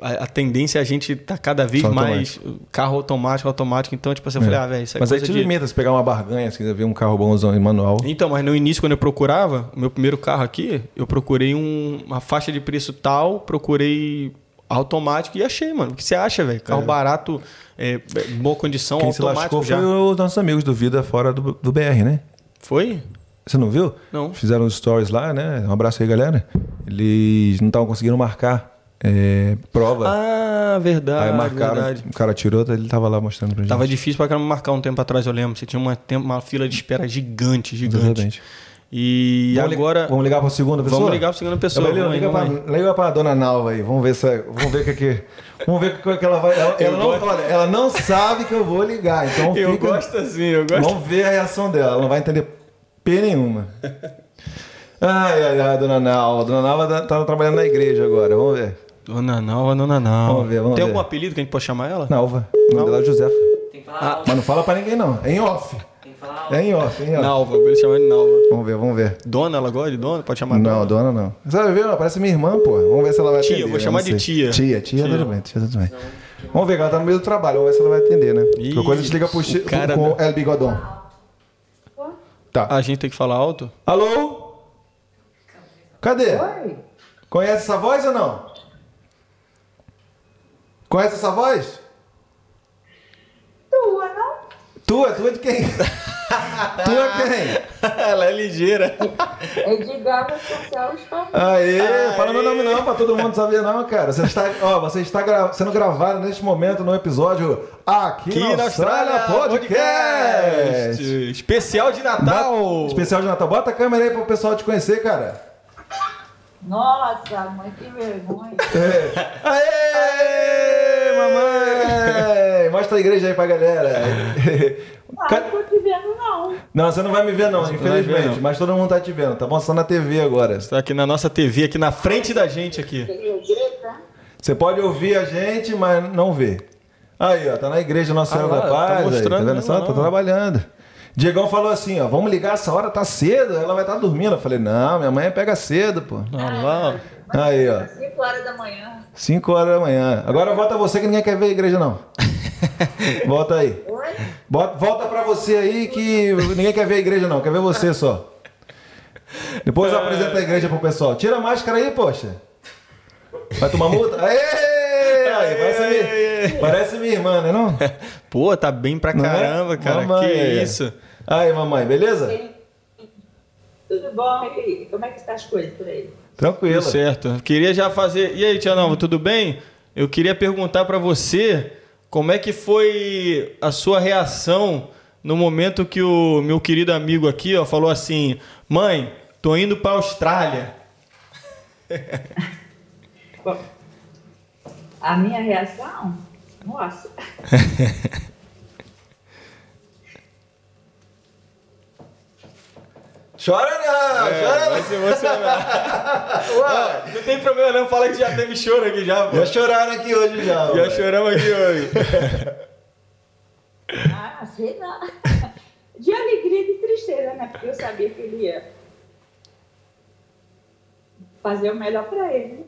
Speaker 2: A, a tendência é a gente tá cada vez mais carro automático, automático. Então, tipo assim, eu falei, ah, velho, isso é
Speaker 1: Mas aí te
Speaker 2: de...
Speaker 1: limita, se pegar uma barganha, se quiser ver um carro bonzão em manual.
Speaker 2: Então, mas no início, quando eu procurava, o meu primeiro carro aqui, eu procurei um- uma faixa de preço tal, procurei automático e achei, mano. O que você acha, velho? Carro barato, é, boa condição,
Speaker 1: Quem se
Speaker 2: automático
Speaker 1: lascou
Speaker 2: já.
Speaker 1: foi os nossos amigos do Vida fora do, do BR, né?
Speaker 2: Foi?
Speaker 1: Você não viu?
Speaker 2: Não.
Speaker 1: Fizeram os stories lá, né? Um abraço aí, galera. Eles não estavam conseguindo marcar é, prova.
Speaker 2: Ah, verdade,
Speaker 1: aí marcaram,
Speaker 2: verdade.
Speaker 1: o cara tirou, ele tava lá mostrando pra gente.
Speaker 2: Tava difícil pra caramba marcar um tempo atrás, eu lembro. Você tinha uma, uma fila de espera gigante, gigante.
Speaker 1: Exatamente.
Speaker 2: E
Speaker 1: Vamos
Speaker 2: agora...
Speaker 1: Vamos ligar pra segunda pessoa?
Speaker 2: Vamos ligar pra segunda pessoa,
Speaker 1: Gabriel,
Speaker 2: aí,
Speaker 1: liga, pra, liga pra dona Nalva aí. Vamos ver se vamos ver o que que vamos ver o que que ela vai. Ela, ela não, olha, ela não sabe que eu vou ligar, então
Speaker 2: Eu
Speaker 1: fica-
Speaker 2: gosto assim, eu gosto...
Speaker 1: Vamos ver a reação dela. Ela não vai entender P nenhuma. (laughs) Ai, ai, ai, dona Nalva. Dona Nalva tá, tá trabalhando na igreja agora. Vamos ver.
Speaker 2: Dona Nalva, Dona Nalva.
Speaker 1: Vamos ver, vamos
Speaker 2: Tem
Speaker 1: ver.
Speaker 2: algum apelido que a gente pode chamar ela?
Speaker 1: Nalva. O nome dela é Josefa.
Speaker 3: Tem que falar alto.
Speaker 1: Mas não fala pra ninguém, não. É em off.
Speaker 3: Tem que falar.
Speaker 1: É em off, é em off.
Speaker 2: Nalva, ele chama de Nalva.
Speaker 1: Vamos ver, vamos ver.
Speaker 2: Dona, ela gosta de dona? Pode chamar
Speaker 1: Não,
Speaker 2: dona?
Speaker 1: dona não. Você vai ver, ela parece minha irmã, pô. Vamos ver se ela vai
Speaker 2: Tia,
Speaker 1: atender.
Speaker 2: eu vou chamar
Speaker 1: Não
Speaker 2: de tia.
Speaker 1: Tia, tia,
Speaker 2: Tia.
Speaker 1: tudo bem, tia, tudo bem. Vamos ver, que ela tá no meio do trabalho. Vamos ver se ela vai atender, né?
Speaker 2: Ih,
Speaker 1: Qualquer coisa a gente liga pro
Speaker 2: o cara
Speaker 1: com
Speaker 2: da-
Speaker 1: El Bigodon. Tá.
Speaker 2: A gente tem que falar alto?
Speaker 1: Alô? Cadê? Conhece essa voz ou não? Conhece essa voz?
Speaker 7: Tua, não?
Speaker 1: Tua, tua de quem? (laughs) tua quem?
Speaker 2: ela é ligeira.
Speaker 7: É de Gama Social Espanhol.
Speaker 1: Aê, fala meu nome não, pra todo mundo saber não, cara. Você está, ó, você está gra- sendo gravado neste momento no episódio Aqui,
Speaker 2: Aqui
Speaker 1: na Austrália, Podcast.
Speaker 2: Especial de Natal.
Speaker 1: Bota- especial de Natal. Bota a câmera aí pro pessoal te conhecer, cara.
Speaker 7: Nossa, mãe, que vergonha.
Speaker 1: Aê, mamãe! Mostra a igreja aí pra galera.
Speaker 7: Ah,
Speaker 1: Ca-
Speaker 7: não tô te vendo, não.
Speaker 1: Não, você não vai me ver não, infelizmente.
Speaker 2: ver, não.
Speaker 1: Mas todo mundo tá te vendo, tá bom? Só na TV agora.
Speaker 2: Está aqui na nossa TV, aqui na frente da gente aqui.
Speaker 7: Igreja?
Speaker 1: Você pode ouvir a gente, mas não vê. Aí, ó, tá na igreja Nossa Senhora
Speaker 2: Ah lá,
Speaker 1: da
Speaker 2: tá
Speaker 1: Paz. aí, tá
Speaker 2: mostrando
Speaker 1: vendo
Speaker 2: mesmo,
Speaker 1: só? Tá
Speaker 2: não.
Speaker 1: trabalhando. Diegão falou assim, ó, vamos ligar essa hora, tá cedo, ela vai estar dormindo. Eu falei, não, minha mãe pega cedo, pô.
Speaker 2: Lá, ó.
Speaker 1: Aí, ó,
Speaker 7: 5 horas da manhã.
Speaker 1: 5 horas da manhã. Agora volta você que ninguém quer ver a igreja, não. (laughs) Volta aí.
Speaker 7: Oi?
Speaker 1: Bota- volta pra você aí que ninguém quer ver a igreja, não. Quer ver você só. Depois eu apresento a igreja pro pessoal. Tira a máscara aí, poxa. Vai tomar multa? (laughs) Aê! Aí, parece, minha, parece minha irmã, né não?
Speaker 2: Pô, tá bem pra
Speaker 1: Não é?
Speaker 2: caramba, cara.
Speaker 1: Mamãe,
Speaker 2: que isso.
Speaker 1: Aí, mamãe, beleza?
Speaker 7: Tudo bom? E aí, Como é que estão as coisas por aí?
Speaker 1: Tranquilo.
Speaker 2: Tudo certo. Queria já fazer. E aí, Tia Nova, tudo bem? Eu queria perguntar pra você como é que foi a sua reação no momento que o meu querido amigo aqui, ó, falou assim: "Mãe, tô indo pra Austrália". (laughs)
Speaker 7: A minha reação? Nossa. (laughs)
Speaker 1: Chora não, chora
Speaker 2: É, vai se emocionar. (laughs) Ó, não tem problema não, fala que já teve choro aqui já, pô.
Speaker 1: não. Já choraram aqui hoje já.
Speaker 2: Já
Speaker 1: ué.
Speaker 2: choramos aqui hoje. (laughs)
Speaker 7: Ah, sei lá. De alegria e de tristeza, né? Porque eu sabia que ele ia fazer o melhor pra ele. né?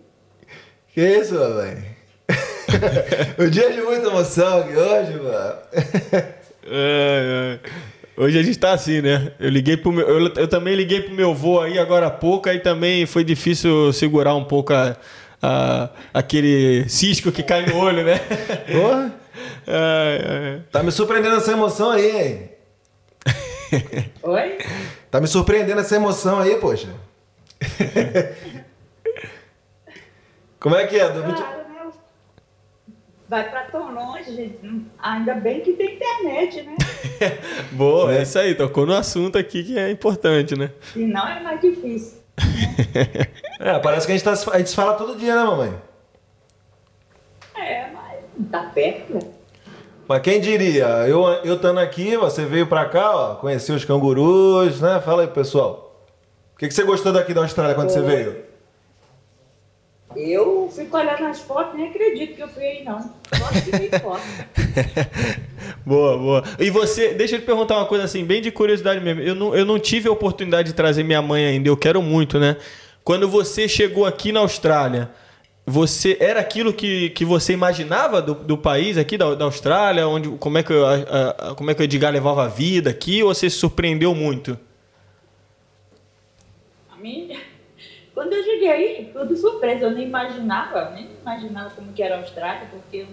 Speaker 1: Que isso, (laughs) mamãe? o dia de muita emoção aqui hoje, mano.
Speaker 2: Ai, ai. Hoje a gente tá assim, né? Eu liguei pro meu. Eu, eu também liguei pro meu avô aí agora há pouco, aí também foi difícil segurar um pouco a, a- aquele cisco que cai no olho, né? (laughs)
Speaker 1: Porra, (laughs)
Speaker 2: Ai, ai.
Speaker 1: tá me surpreendendo essa emoção aí, hein?
Speaker 7: Oi?
Speaker 1: Tá me surpreendendo essa emoção aí, poxa. (laughs) Como é que é?
Speaker 7: Né? Vai pra tão longe, gente. Ainda bem que tem internet, né? (laughs)
Speaker 2: Boa, é isso aí, tocou no assunto aqui que é importante, né?
Speaker 7: Senão é mais difícil. (laughs)
Speaker 1: É, parece que a gente, tá, a gente se fala todo dia, né, mamãe?
Speaker 7: É, mas não tá perto, né?
Speaker 1: Mas quem diria? Eu, eu estando aqui, você veio pra cá, ó, conheceu os cangurus, né? Fala aí, pessoal. O que, que você gostou daqui da Austrália quando você veio?
Speaker 7: Eu fico olhando as fotos, nem acredito que eu fui aí, não. Gosto tem foto. (laughs)
Speaker 2: Boa, boa. E você, deixa eu te perguntar uma coisa assim, bem de curiosidade mesmo. Eu não, eu não tive a oportunidade de trazer minha mãe ainda, eu quero muito, né? Quando você chegou aqui na Austrália, você era aquilo que, que você imaginava do, do país aqui, da, da Austrália, onde, como, é que, a- a- como é que o Edgar levava a vida aqui, ou você se surpreendeu muito?
Speaker 7: A mim, quando eu cheguei aí, tudo surpresa. Eu nem imaginava, nem imaginava como que era a Austrália, porque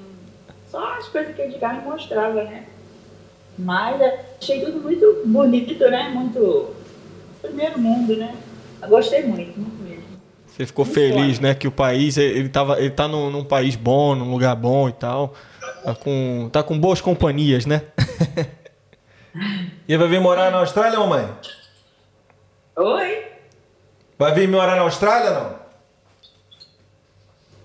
Speaker 7: só as coisas que o Edgar me mostrava, né? Mas eu achei tudo muito bonito, né? Muito primeiro mundo, né? Eu gostei muito, muito mesmo.
Speaker 2: Você ficou
Speaker 7: Muito
Speaker 2: feliz,
Speaker 7: bom.
Speaker 2: né? Que o país, ele, tava, ele tá num, num país bom, num lugar bom e tal. Tá com, tá com boas companhias, né? (laughs)
Speaker 1: E vai vir morar na Austrália, mamãe?
Speaker 7: Oi?
Speaker 1: Vai vir morar na Austrália, não?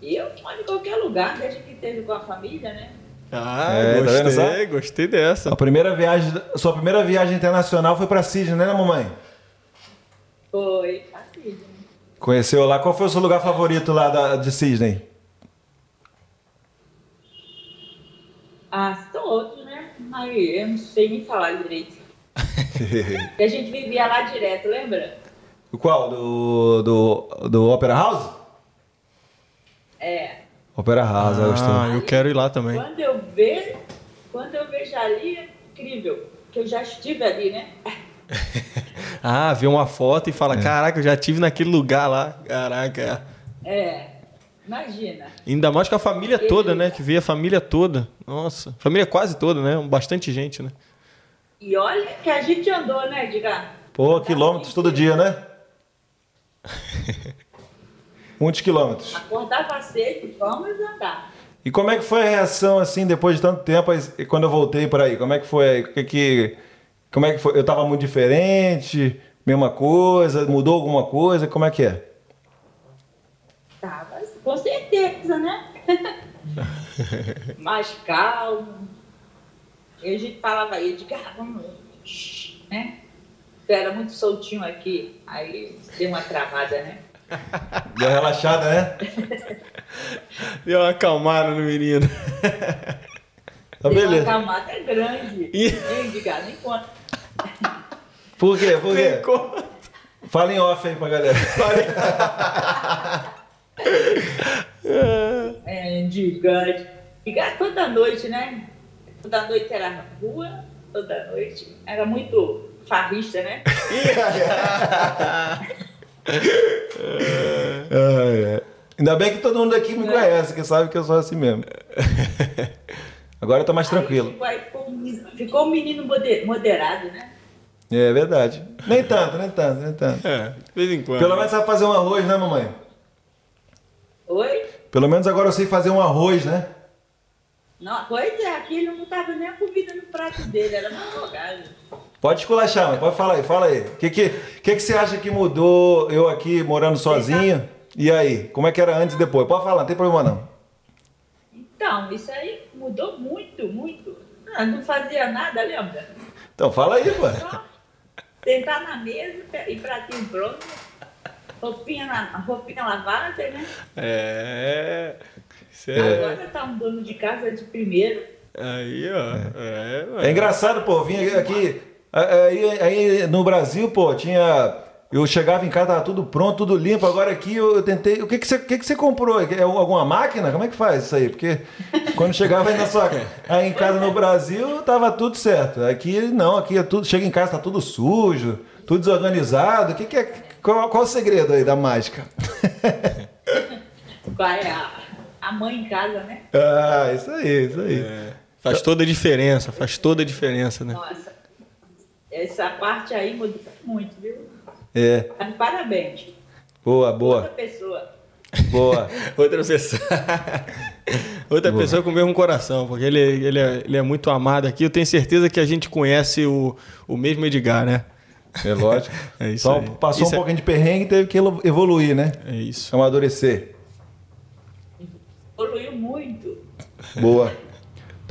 Speaker 7: E eu moro em qualquer lugar, desde que esteja com a família, né?
Speaker 2: Ah,
Speaker 1: É, tá vendo
Speaker 2: gostei,
Speaker 1: só?
Speaker 2: gostei dessa.
Speaker 1: A primeira viagem, sua primeira viagem internacional foi pra Sydney, né, mamãe?
Speaker 7: Foi assim.
Speaker 1: Conheceu lá. Qual foi o seu lugar favorito lá da- de Sydney?
Speaker 7: Ah, são outros, né? Mas eu não sei nem falar direito. (laughs) Porque a gente vivia lá direto, lembra?
Speaker 1: O Qual? Do, do, do Opera House?
Speaker 7: É.
Speaker 1: Opera House, eu gostei.
Speaker 2: Ah, eu quero ir lá também.
Speaker 7: Quando eu vejo, quando eu vejo ali, é incrível. Que eu já estive ali, né? (laughs)
Speaker 2: Ah, vê uma foto e fala: Caraca, eu já tive naquele lugar lá. Caraca.
Speaker 7: É. Imagina.
Speaker 2: Ainda mais com a família toda, né? Que vê a família toda. Nossa, família quase toda, né? Bastante gente, né?
Speaker 7: E olha que a gente andou, né, Edgar?
Speaker 1: Pô, quilômetros todo dia, né? (laughs) Muitos quilômetros.
Speaker 7: Acordava cedo, vamos andar.
Speaker 1: E como é que foi a reação, assim, depois de tanto tempo, quando eu voltei por aí? Como é que foi? O que que... Como é que foi? Eu tava muito diferente? Mesma coisa? Mudou alguma coisa? Como é que é?
Speaker 7: Tava, com certeza, né? (laughs) Mais calmo. A gente falava aí, Edgar, vamos, shh, né? Era muito soltinho aqui, aí deu uma travada, né? (laughs)
Speaker 1: Deu uma relaxada, né? (laughs)
Speaker 2: Deu uma acalmada no menino. (laughs)
Speaker 1: Tá
Speaker 7: deu uma
Speaker 1: beleza.
Speaker 7: acalmada grande.
Speaker 2: Ih.
Speaker 7: Nem Edgar, nem conta.
Speaker 1: Por quê? Por quê?
Speaker 2: Ficou-
Speaker 1: Fala em off aí pra galera.
Speaker 7: É, gigante. Edgar toda noite, né? Toda noite era na rua, toda noite. Era muito farrista, né?
Speaker 1: Ah, (laughs) é. Ainda bem que todo mundo aqui me conhece, que sabe que eu sou assim mesmo. Agora eu tô mais tranquilo.
Speaker 7: Aí ficou, aí ficou um menino- ficou um menino mode- moderado, né?
Speaker 1: É verdade. Nem tanto, nem tanto, nem tanto.
Speaker 2: É, de vez em quando.
Speaker 1: Pelo menos sabe fazer um arroz, né, mamãe?
Speaker 7: Oi?
Speaker 1: Pelo menos agora eu sei fazer um arroz, né?
Speaker 7: Não, pois é, aqui ele não botava nem a comida no prato dele, era uma jogada.
Speaker 1: Pode esculachar, mãe. Pode falar aí, fala aí. O que, que, que, que você acha que mudou eu aqui morando sozinho? E aí? Como é que era antes e depois? Pode falar, não tem problema não.
Speaker 7: Então, isso aí mudou muito, muito. Ah, não fazia nada, lembra?
Speaker 1: Então fala aí, pô.
Speaker 7: Só sentar na mesa e pratinho pronto, roupinha, na, roupinha lavada, né?
Speaker 2: É. Isso é.
Speaker 7: Agora tá um dono de casa de primeiro.
Speaker 2: Aí, ó. É, mano.
Speaker 1: É engraçado, pô, vim aqui. Aí, aí no Brasil, pô, tinha. Eu chegava em casa, tava tudo pronto, tudo limpo. Agora aqui eu, eu tentei. O que, que, você, o que, que você comprou? É alguma máquina? Como é que faz isso aí? Porque quando chegava aí na sua aí em casa no Brasil, tava tudo certo. Aqui não, aqui é tudo. Chega em casa, tá tudo sujo, tudo desorganizado. O que, que é. Qual, qual o segredo aí da mágica? (laughs)
Speaker 7: Qual é a, a mãe em casa, né?
Speaker 1: ah, isso aí, isso aí.
Speaker 2: É. Faz toda a diferença, faz toda a diferença, né?
Speaker 7: Nossa, essa parte aí mudou muito, viu?
Speaker 1: É.
Speaker 7: Tá Parabéns.
Speaker 1: Boa,
Speaker 7: Outra
Speaker 1: boa,
Speaker 7: pessoa.
Speaker 1: boa.
Speaker 2: Outra pessoa. (laughs) Outra (laughs) pessoa com o mesmo coração, porque ele, ele, é, ele é muito amado aqui. Eu tenho certeza que a gente conhece o, o mesmo Edgar, né?
Speaker 1: É lógico. (laughs)
Speaker 2: É isso
Speaker 1: Só
Speaker 2: aí.
Speaker 1: passou
Speaker 2: Isso
Speaker 1: um
Speaker 2: é-
Speaker 1: pouquinho de perrengue e teve que evoluir, né?
Speaker 2: É isso.
Speaker 1: Amadurecer.
Speaker 7: Evoluiu muito.
Speaker 1: Boa.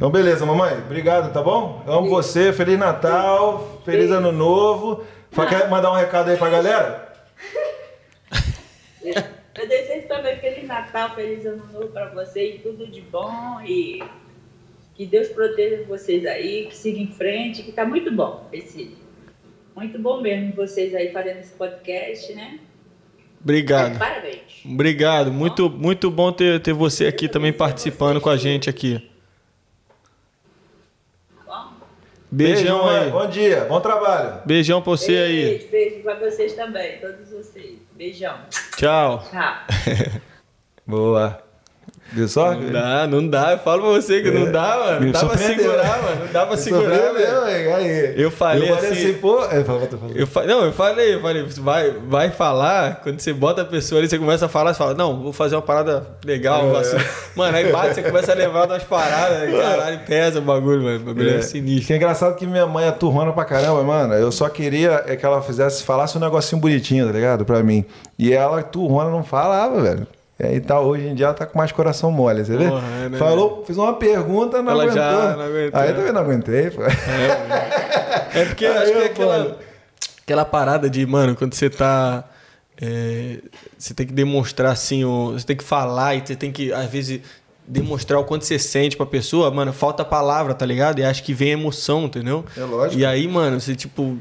Speaker 1: Então, beleza, mamãe. Obrigado, tá bom? Eu amo você. Feliz Natal. Feliz Ano Novo. Quer mandar um recado aí pra galera? (laughs)
Speaker 7: Eu desejo também Feliz Natal, Feliz Ano Novo para vocês, tudo de bom e que Deus proteja vocês aí, que siga em frente, que tá muito bom esse. Muito bom mesmo vocês aí fazendo esse podcast, né?
Speaker 2: Obrigado.
Speaker 7: Parabéns.
Speaker 2: Obrigado. Muito, muito bom ter, ter você aqui também participando com a gente aqui.
Speaker 7: Bom,
Speaker 2: Beijão
Speaker 1: mamãe.
Speaker 2: aí.
Speaker 1: Bom dia. Bom trabalho.
Speaker 2: Beijão pra você aí.
Speaker 7: beijo, beijo para vocês também, todos vocês. Beijão.
Speaker 2: Tchau.
Speaker 7: Tchau. (laughs)
Speaker 1: Boa. Viu só?
Speaker 2: Não dá, não dá. Eu falo pra você que não dá, mano. Não dá pra segurar, mano. Não dá pra segurar, velho.
Speaker 1: Aí.
Speaker 2: Eu falei
Speaker 1: eu falei
Speaker 2: assim-
Speaker 1: pô. É, fala, fala, fala.
Speaker 2: Eu fa... Não, eu falei, eu falei, vai, vai falar, quando você bota a pessoa ali, você começa a falar, você fala, não, vou fazer uma parada legal.
Speaker 1: É.
Speaker 2: assim. Mano, aí bate, você começa a levar umas paradas, caralho, pesa o bagulho, mano. O bagulho é,
Speaker 1: É.
Speaker 2: sinistro.
Speaker 1: Que é engraçado que minha mãe é turrona pra caramba, mano. Eu só queria é que ela fizesse, falasse um negocinho bonitinho, tá ligado? Pra mim. E ela, turrona, não falava, velho. E aí tá, hoje em dia ela tá com mais coração mole, você vê?
Speaker 2: Porra, é, né,
Speaker 1: Falou, fiz uma pergunta, não
Speaker 2: Ela
Speaker 1: aguentou.
Speaker 2: já não aguentou.
Speaker 1: Aí eu também não aguentei, pô.
Speaker 2: É porque
Speaker 1: Aí,
Speaker 2: acho que é aquela, aquela parada de, mano, quando você tá. é, você tem que demonstrar assim, o- você tem que falar e você tem que, às vezes, demonstrar o quanto você sente pra pessoa, mano, falta palavra, tá ligado? E acho que vem emoção, entendeu?
Speaker 1: É lógico.
Speaker 2: E aí, mano, você tipo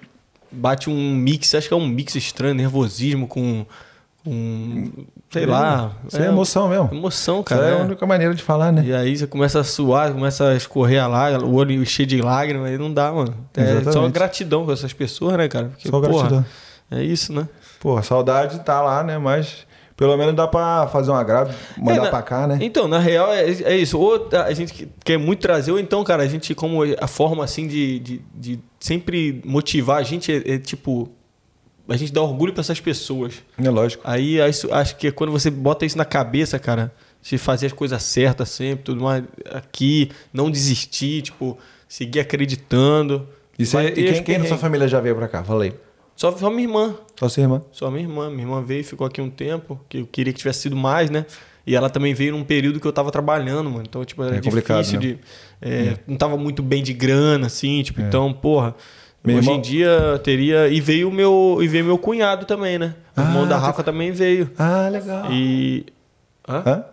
Speaker 2: bate um mix, acho que é um mix estranho, nervosismo com. Com sei lá.
Speaker 1: Isso é emoção mesmo.
Speaker 2: Emoção,
Speaker 1: Isso
Speaker 2: cara.
Speaker 1: é a
Speaker 2: é.
Speaker 1: única maneira de falar, né?
Speaker 2: E aí você começa a suar, começa a escorrer a lágrima, o olho cheio de lágrimas, aí não dá, mano. É
Speaker 1: Exatamente.
Speaker 2: só gratidão com essas pessoas, né, cara? Porque,
Speaker 1: Só
Speaker 2: porra,
Speaker 1: gratidão.
Speaker 2: É isso, né?
Speaker 1: Pô, saudade tá lá, né? Mas pelo menos dá pra fazer um agrado, mandar
Speaker 2: É, na-
Speaker 1: pra cá, né?
Speaker 2: Então, na real, é, é isso. Ou a gente quer muito trazer, ou então, cara, a gente, como a forma assim de, de, de sempre motivar a gente é, é, tipo. A gente dá orgulho pra essas pessoas.
Speaker 1: É lógico.
Speaker 2: Aí isso- acho que quando você bota isso na cabeça, cara, de fazer as coisas certas sempre, tudo mais aqui, não desistir, tipo, seguir acreditando.
Speaker 1: E,
Speaker 2: Vai
Speaker 1: e
Speaker 2: os
Speaker 1: quem, quem da sua família já veio pra cá? Falei.
Speaker 2: Só, só minha irmã.
Speaker 1: Só sua irmã.
Speaker 2: Só minha irmã. Minha irmã veio, ficou aqui um tempo, que eu queria que tivesse sido mais, né? E ela também veio num período que eu tava trabalhando, mano. Então, tipo, era
Speaker 1: É complicado,
Speaker 2: difícil
Speaker 1: né?
Speaker 2: de. é, Não tava muito bem de grana, assim, tipo, então, porra.
Speaker 1: Meu
Speaker 2: hoje
Speaker 1: irmão-
Speaker 2: em dia teria. E veio o meu. E veio meu cunhado também, né? O irmão
Speaker 1: Ah,
Speaker 2: da
Speaker 1: tu-
Speaker 2: Rafa também veio.
Speaker 1: Ah, legal.
Speaker 2: E. Hã?
Speaker 1: Hã?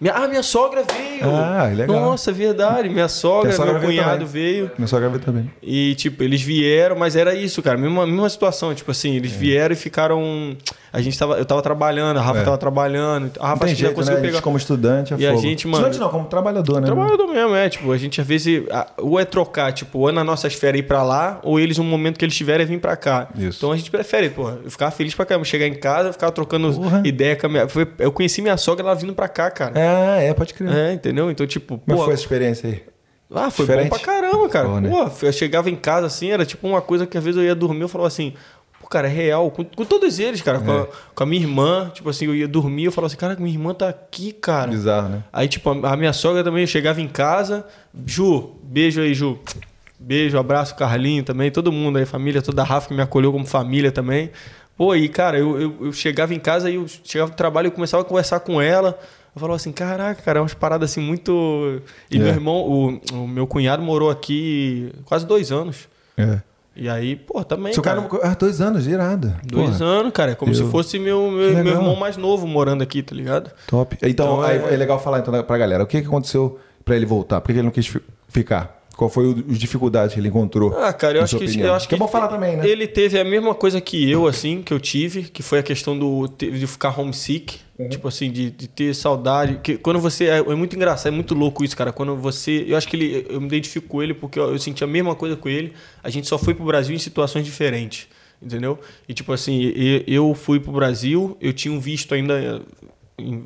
Speaker 2: Minha- ah, minha sogra veio!
Speaker 1: Ah, legal.
Speaker 2: Nossa, verdade. Minha sogra,
Speaker 1: Minha sogra
Speaker 2: meu
Speaker 1: veio
Speaker 2: cunhado
Speaker 1: também.
Speaker 2: veio.
Speaker 1: Minha sogra veio também.
Speaker 2: E, tipo, eles vieram, mas era isso, cara. Mesma, mesma situação. Tipo assim,
Speaker 1: É.
Speaker 2: eles vieram e ficaram. A gente tava. Eu tava trabalhando, a Rafa
Speaker 1: É.
Speaker 2: tava trabalhando. A
Speaker 1: Não
Speaker 2: Rafa já
Speaker 1: jeito, né?
Speaker 2: conseguiu
Speaker 1: A gente
Speaker 2: pegar.
Speaker 1: como estudante é
Speaker 2: E a
Speaker 1: fogo.
Speaker 2: gente, mano-
Speaker 1: Estudante não, como trabalhador, né?
Speaker 2: Trabalhador mesmo, é. Tipo, a gente às vezes. a- Ou é trocar, tipo, ou é nas nossas férias ir pra lá, ou eles, no momento que eles tiverem, vir pra cá.
Speaker 1: Isso.
Speaker 2: Então a gente prefere, pô. Eu ficava feliz pra caramba. Chegar em casa, ficar trocando
Speaker 1: Porra.
Speaker 2: ideia com a minha. foi- Eu conheci minha sogra ela vindo pra cá, cara.
Speaker 1: É, é, pode crer.
Speaker 2: É, entendeu? Então, tipo,
Speaker 1: Como é
Speaker 2: pô.
Speaker 1: foi essa experiência aí?
Speaker 2: Ah, foi
Speaker 1: Diferente?
Speaker 2: bom pra caramba, cara.
Speaker 1: Pô, né?
Speaker 2: Pô, eu chegava em casa assim, era tipo uma coisa que às vezes eu ia dormir, eu falava assim, cara, é real. Com, com todos eles, cara. Com,
Speaker 6: É.
Speaker 2: a, com a minha irmã, tipo assim, eu ia dormir, eu falava assim, cara, minha irmã tá aqui, cara.
Speaker 6: Bizarro, né?
Speaker 2: Aí, tipo, a a minha sogra também chegava em casa. Ju, beijo aí, Ju. Beijo, abraço, Carlinho também, todo mundo aí, família, toda a Rafa que me acolheu como família também. Pô, e cara, eu, eu, eu chegava em casa e eu chegava do trabalho e começava a conversar com ela. Eu falava assim, caraca, cara, é umas paradas assim muito. E
Speaker 6: É.
Speaker 2: meu irmão, o, o meu cunhado morou aqui quase dois anos.
Speaker 6: É.
Speaker 2: E aí, pô, também.
Speaker 1: Seu cara, ah, dois anos, irado.
Speaker 2: Dois
Speaker 1: Porra,
Speaker 2: anos, cara. É como
Speaker 1: Eu-
Speaker 2: se fosse meu, meu, meu irmão mais novo morando aqui, tá ligado?
Speaker 1: Top. Então,
Speaker 2: Então, é-
Speaker 1: é... legal falar então pra galera. O que, que aconteceu pra ele voltar? Por que ele não quis fi- ficar? Qual foi o- as dificuldades que ele encontrou?
Speaker 2: Ah, cara, eu acho que, eu acho que
Speaker 1: é bom falar também, né?
Speaker 2: Ele teve a mesma coisa que eu, assim, que eu tive, que foi a questão do de ficar homesick,
Speaker 1: Uhum.
Speaker 2: tipo assim, de, de ter saudade. Que quando você é, é muito engraçado, é muito louco isso, cara. Quando você, eu acho que ele, eu me identifico com ele porque eu, eu senti a mesma coisa com ele. A gente só foi pro Brasil em situações diferentes, entendeu? E tipo assim, eu fui pro Brasil, eu tinha um visto ainda eh,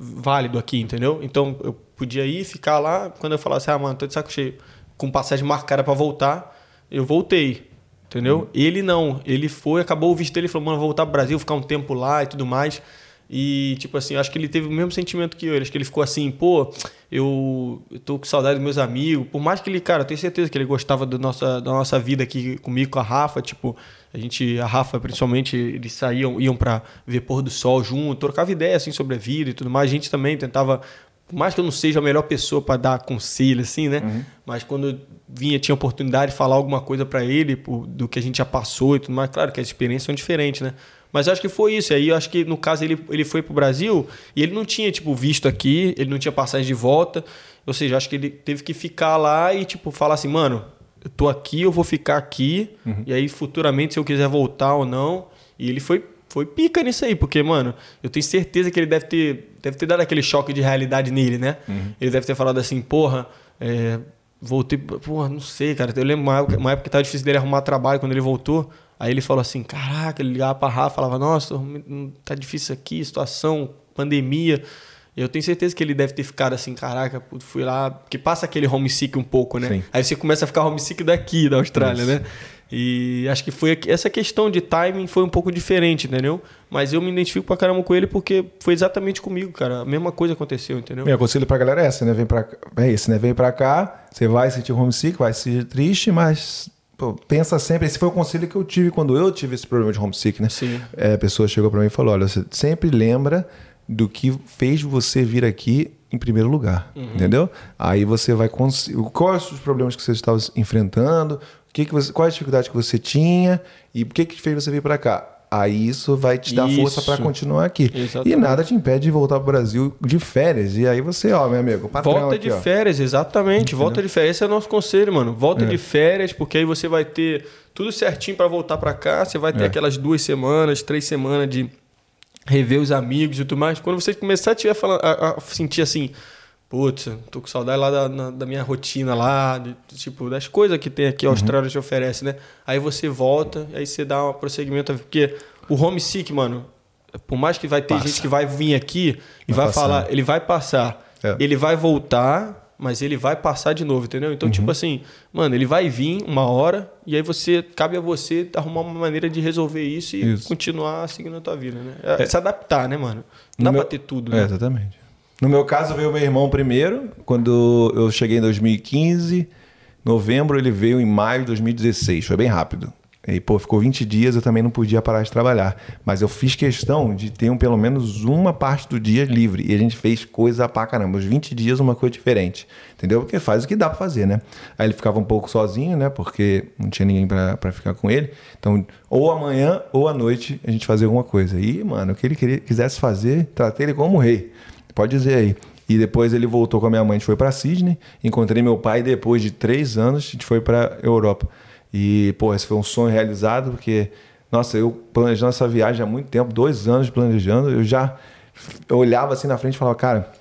Speaker 2: válido aqui, entendeu? Então eu podia ir, ficar lá. Quando eu falasse, ah, mano, tô de saco cheio, com passagem marcada pra voltar, eu voltei. Entendeu? Ele não. Ele foi, acabou o visto dele, falou, mano, vou voltar pro Brasil, ficar um tempo lá e tudo mais. E, tipo assim, acho que ele teve o mesmo sentimento que eu. Acho que ele ficou assim, pô, eu, eu tô com saudade dos meus amigos. Por mais que ele, cara, eu tenho certeza que ele gostava do nossa, da nossa vida aqui comigo, com a Rafa. Tipo, a gente, a Rafa, principalmente, eles saíam, iam pra ver pôr do sol junto, trocava ideia, assim, sobre a vida e tudo mais. A gente também tentava por mais que eu não seja a melhor pessoa para dar conselho, assim, né? Mas quando eu vinha, tinha oportunidade de falar alguma coisa para ele, por- do que a gente já passou e tudo mais, claro que as experiências são diferentes, né? Mas eu acho que foi isso. E aí eu acho que, no caso, ele, ele foi pro Brasil e ele não tinha, tipo, visto aqui, ele não tinha passagem de volta. Ou seja, acho que ele teve que ficar lá e, tipo, falar assim, mano, eu tô aqui, eu vou ficar aqui. E aí, futuramente, se eu quiser voltar ou não. E ele foi, foi pica nisso aí, porque, mano, eu tenho certeza que ele deve ter, deve ter dado aquele choque de realidade nele, né? Ele deve ter falado assim, porra, é, voltei. Porra, não sei, cara. Eu lembro uma época, uma época que tava difícil dele arrumar trabalho quando ele voltou. Aí ele falou assim: caraca, ele ligava pra Rafa, falava, nossa, tá difícil aqui, situação, pandemia. Eu tenho certeza que ele deve ter ficado assim, caraca, fui lá. Porque passa aquele homesick um pouco, né?
Speaker 6: Sim.
Speaker 2: Aí você começa a ficar homesick daqui, da Austrália,
Speaker 6: Isso.
Speaker 2: né? E acho que foi essa questão de timing foi um pouco diferente, entendeu? Mas eu me identifico pra caramba com ele porque foi exatamente comigo, cara. A mesma coisa aconteceu, entendeu?
Speaker 1: Meu conselho pra galera é esse, né? Vem pra, cá- é esse, né? Vem pra cá, você vai sentir homesick, vai ser triste, mas pô, pensa sempre. Esse foi o conselho que eu tive quando eu tive esse problema de homesick, né?
Speaker 2: Sim.
Speaker 1: É, a pessoa chegou pra mim e falou: olha, você sempre lembra do que fez você vir aqui em primeiro lugar, entendeu? Aí você vai conseguir. Quais os problemas que você estava enfrentando? Que que você, qual a dificuldade que você tinha? E o que que fez você vir pra cá? Aí isso vai te dar força
Speaker 2: Isso.
Speaker 1: pra continuar aqui. E
Speaker 2: Exatamente.
Speaker 1: nada te impede de voltar pro Brasil de férias. E aí você, ó, meu amigo, patrão
Speaker 2: Volta
Speaker 1: aqui,
Speaker 2: de
Speaker 1: ó.
Speaker 2: férias, exatamente. Volta de férias. Esse é o nosso conselho, mano. Volta
Speaker 1: É.
Speaker 2: de férias, porque aí você vai ter tudo certinho pra voltar pra cá. Você vai ter
Speaker 1: É.
Speaker 2: aquelas duas semanas, três semanas de rever os amigos e tudo mais. Quando você começar a, tiver falando, a, a sentir assim, putz, tô com saudade lá da, na- da minha rotina lá, de- tipo, das coisas que tem aqui a Austrália te oferece, né? Aí você volta, aí você dá um prosseguimento, porque o homesick, mano, por mais que vai ter
Speaker 1: Passa.
Speaker 2: gente que vai vir aqui e
Speaker 1: Vai
Speaker 2: vai, falar, ele vai passar,
Speaker 1: É.
Speaker 2: ele vai voltar, mas ele vai passar de novo, entendeu? Então, tipo assim, mano, ele vai vir uma hora e aí você cabe a você arrumar uma maneira de resolver isso e
Speaker 1: Isso.
Speaker 2: continuar seguindo a tua vida, né? É, Se adaptar, né, mano? Não
Speaker 1: No
Speaker 2: dá
Speaker 1: meu-
Speaker 2: pra ter tudo,
Speaker 1: É,
Speaker 2: né?
Speaker 1: exatamente. No meu caso, veio meu irmão primeiro. Quando eu cheguei em 2015, novembro, ele veio em maio de 2016. Foi bem rápido. E, pô, ficou 20 dias, eu também não podia parar de trabalhar. Mas eu fiz questão de ter um, pelo menos uma parte do dia livre. E a gente fez coisa pra caramba. Os 20 dias, uma coisa diferente. Entendeu? Porque faz o que dá pra fazer, né? Aí ele ficava um pouco sozinho, né? Porque não tinha ninguém pra, ficar com ele. Então, ou amanhã ou à noite a gente fazia alguma coisa. E, mano, o que ele queria, quisesse fazer, tratei ele como rei. Pode dizer aí. E depois ele voltou com a minha mãe, a gente foi para Sydney. Encontrei meu pai depois de três anos, a gente foi para Europa. E, pô, esse foi um sonho realizado, porque, nossa, eu planejando essa viagem há muito tempo, dois anos planejando, eu já eu olhava assim na frente e falava, cara,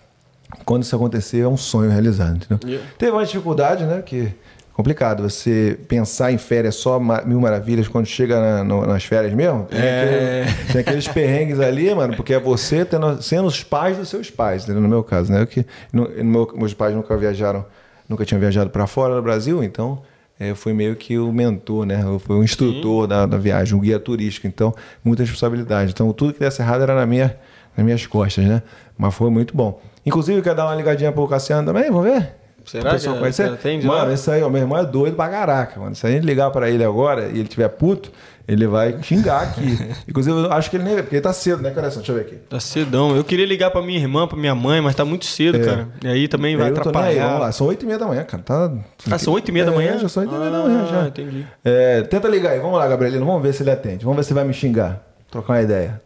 Speaker 1: quando isso acontecer é um sonho realizado, entendeu?
Speaker 2: Yeah.
Speaker 1: Teve uma dificuldade, né, que complicado, você pensar em férias só ma- mil maravilhas quando chega na- no- nas férias mesmo. Tem,
Speaker 2: É.
Speaker 1: aquele- tem aqueles perrengues ali, mano, porque é você tendo, sendo os pais dos seus pais? No meu caso, né? Eu que, no, no meu- meus pais nunca viajaram, nunca tinham viajado para fora do Brasil, então é, eu fui meio que o mentor, né? Eu fui o instrutor da, da viagem, um guia turístico. Então, muita responsabilidade. Então, tudo que desse errado era na minha, nas minhas costas, né? Mas foi muito bom. Inclusive, quer dar uma ligadinha pro Cassiano também? Vamos ver?
Speaker 2: Será
Speaker 1: O pessoal
Speaker 2: que
Speaker 1: conhecer?
Speaker 2: você atende
Speaker 1: Mano,
Speaker 2: lá?
Speaker 1: esse aí, ó, meu irmão é doido pra caraca, mano. Se a gente ligar pra ele agora e ele tiver puto, ele vai xingar aqui. (laughs) Inclusive, eu acho que ele nem. Porque ele tá cedo, né, Coração? Deixa eu ver aqui.
Speaker 2: Tá cedão. Eu queria ligar pra minha irmã, pra minha mãe, mas tá muito cedo, cara. E aí também vai
Speaker 1: É. eu nem aí, vamos lá.
Speaker 2: atrapalhar.
Speaker 1: São 8 e meia da manhã, cara. Tá...
Speaker 2: Ah, são 8 e meia da
Speaker 1: É,
Speaker 2: manhã?
Speaker 1: já são 8 e meia da manhã, já.
Speaker 2: Ah, entendi.
Speaker 1: É, tenta ligar aí. Vamos lá, Gabrielino. Vamos ver se ele atende. Vamos ver se vai me xingar. Trocar uma ideia.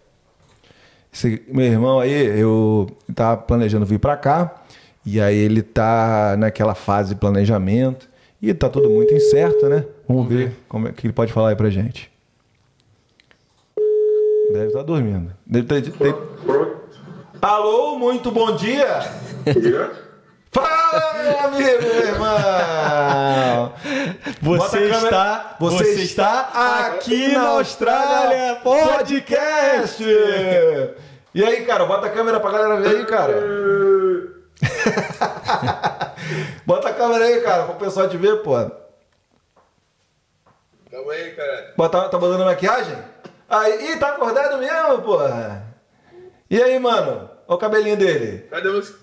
Speaker 1: Esse, meu irmão aí, eu tava planejando vir pra cá. E aí ele tá naquela fase de planejamento. E tá tudo muito incerto, né? Vamos, ver, como é que ele pode falar aí pra gente. Deve estar dormindo. Deve ter, ter- Alô, muito bom dia! Fala, meu amigo, meu irmão!
Speaker 2: Você está,
Speaker 1: você, está aqui na Austrália Podcast! E aí, cara, bota a câmera pra galera ver aí, cara. (laughs) bota a câmera aí, cara, pro pessoal te ver, pô.
Speaker 8: Calma aí, cara.
Speaker 1: Bota, tá botando maquiagem? Aí, ih, tá acordado mesmo, porra. E aí, mano? Olha o cabelinho dele.
Speaker 8: Cadê você?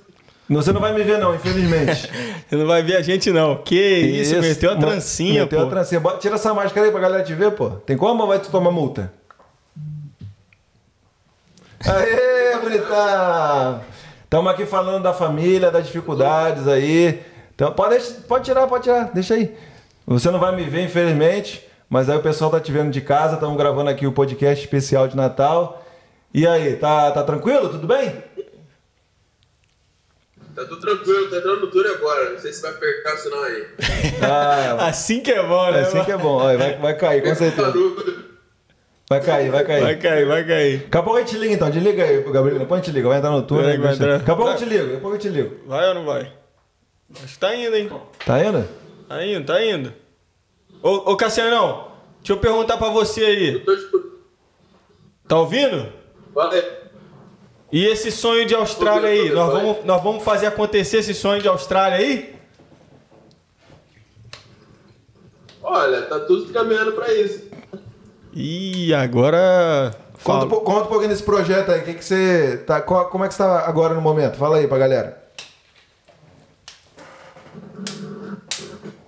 Speaker 1: Você não vai me ver, não, infelizmente. (laughs)
Speaker 2: Você não vai ver a gente, não. Que isso, meteu a
Speaker 1: Ma-
Speaker 2: trancinha,
Speaker 1: Meteu
Speaker 2: pô.
Speaker 1: a trancinha. Bota- tira essa máscara aí pra galera te ver, pô. Tem como ou vai tu tomar multa? (laughs) Aê, bonitão! Estamos aqui falando da família, das dificuldades aí. Então, pode, pode tirar, pode tirar, deixa aí. Você não vai me ver, infelizmente, mas aí o pessoal tá te vendo de casa, estamos gravando aqui o podcast especial de Natal. E aí, tá, tá tranquilo? Tudo bem?
Speaker 9: Tá tudo tranquilo, tá entrando no tour agora. Não sei se vai apertar o sinal aí.
Speaker 1: Ah, (laughs)
Speaker 2: Assim que é bom, né?
Speaker 1: assim que é bom. Vai, vai cair, com certeza. Vai cair, vai cair.
Speaker 2: Vai cair, vai cair.
Speaker 1: Daqui a pouco a gente liga então, desliga aí, Gabriel. Depois a gente liga, vai entrar no turno.
Speaker 2: Vai,
Speaker 1: aí,
Speaker 2: vai
Speaker 1: vai
Speaker 2: entrar.
Speaker 1: Daqui a pouco eu te ligo, daqui a pouco eu te ligo.
Speaker 2: Vai ou não vai? Acho que tá indo, hein?
Speaker 1: Tá indo?
Speaker 2: Tá indo, tá indo. Ô, ô Cassianão, deixa eu perguntar pra você aí.
Speaker 9: Tô escutando.
Speaker 2: Tá ouvindo?
Speaker 9: Vai.
Speaker 2: E esse sonho de Austrália aí? Nós vamos, nós vamos fazer acontecer esse sonho de Austrália aí?
Speaker 9: Olha, tá tudo caminhando pra isso.
Speaker 2: Ih, agora.
Speaker 10: Conta, um conta um pouquinho desse projeto aí. Que que você tá, qual- como é que você tá agora no momento? Fala aí pra galera.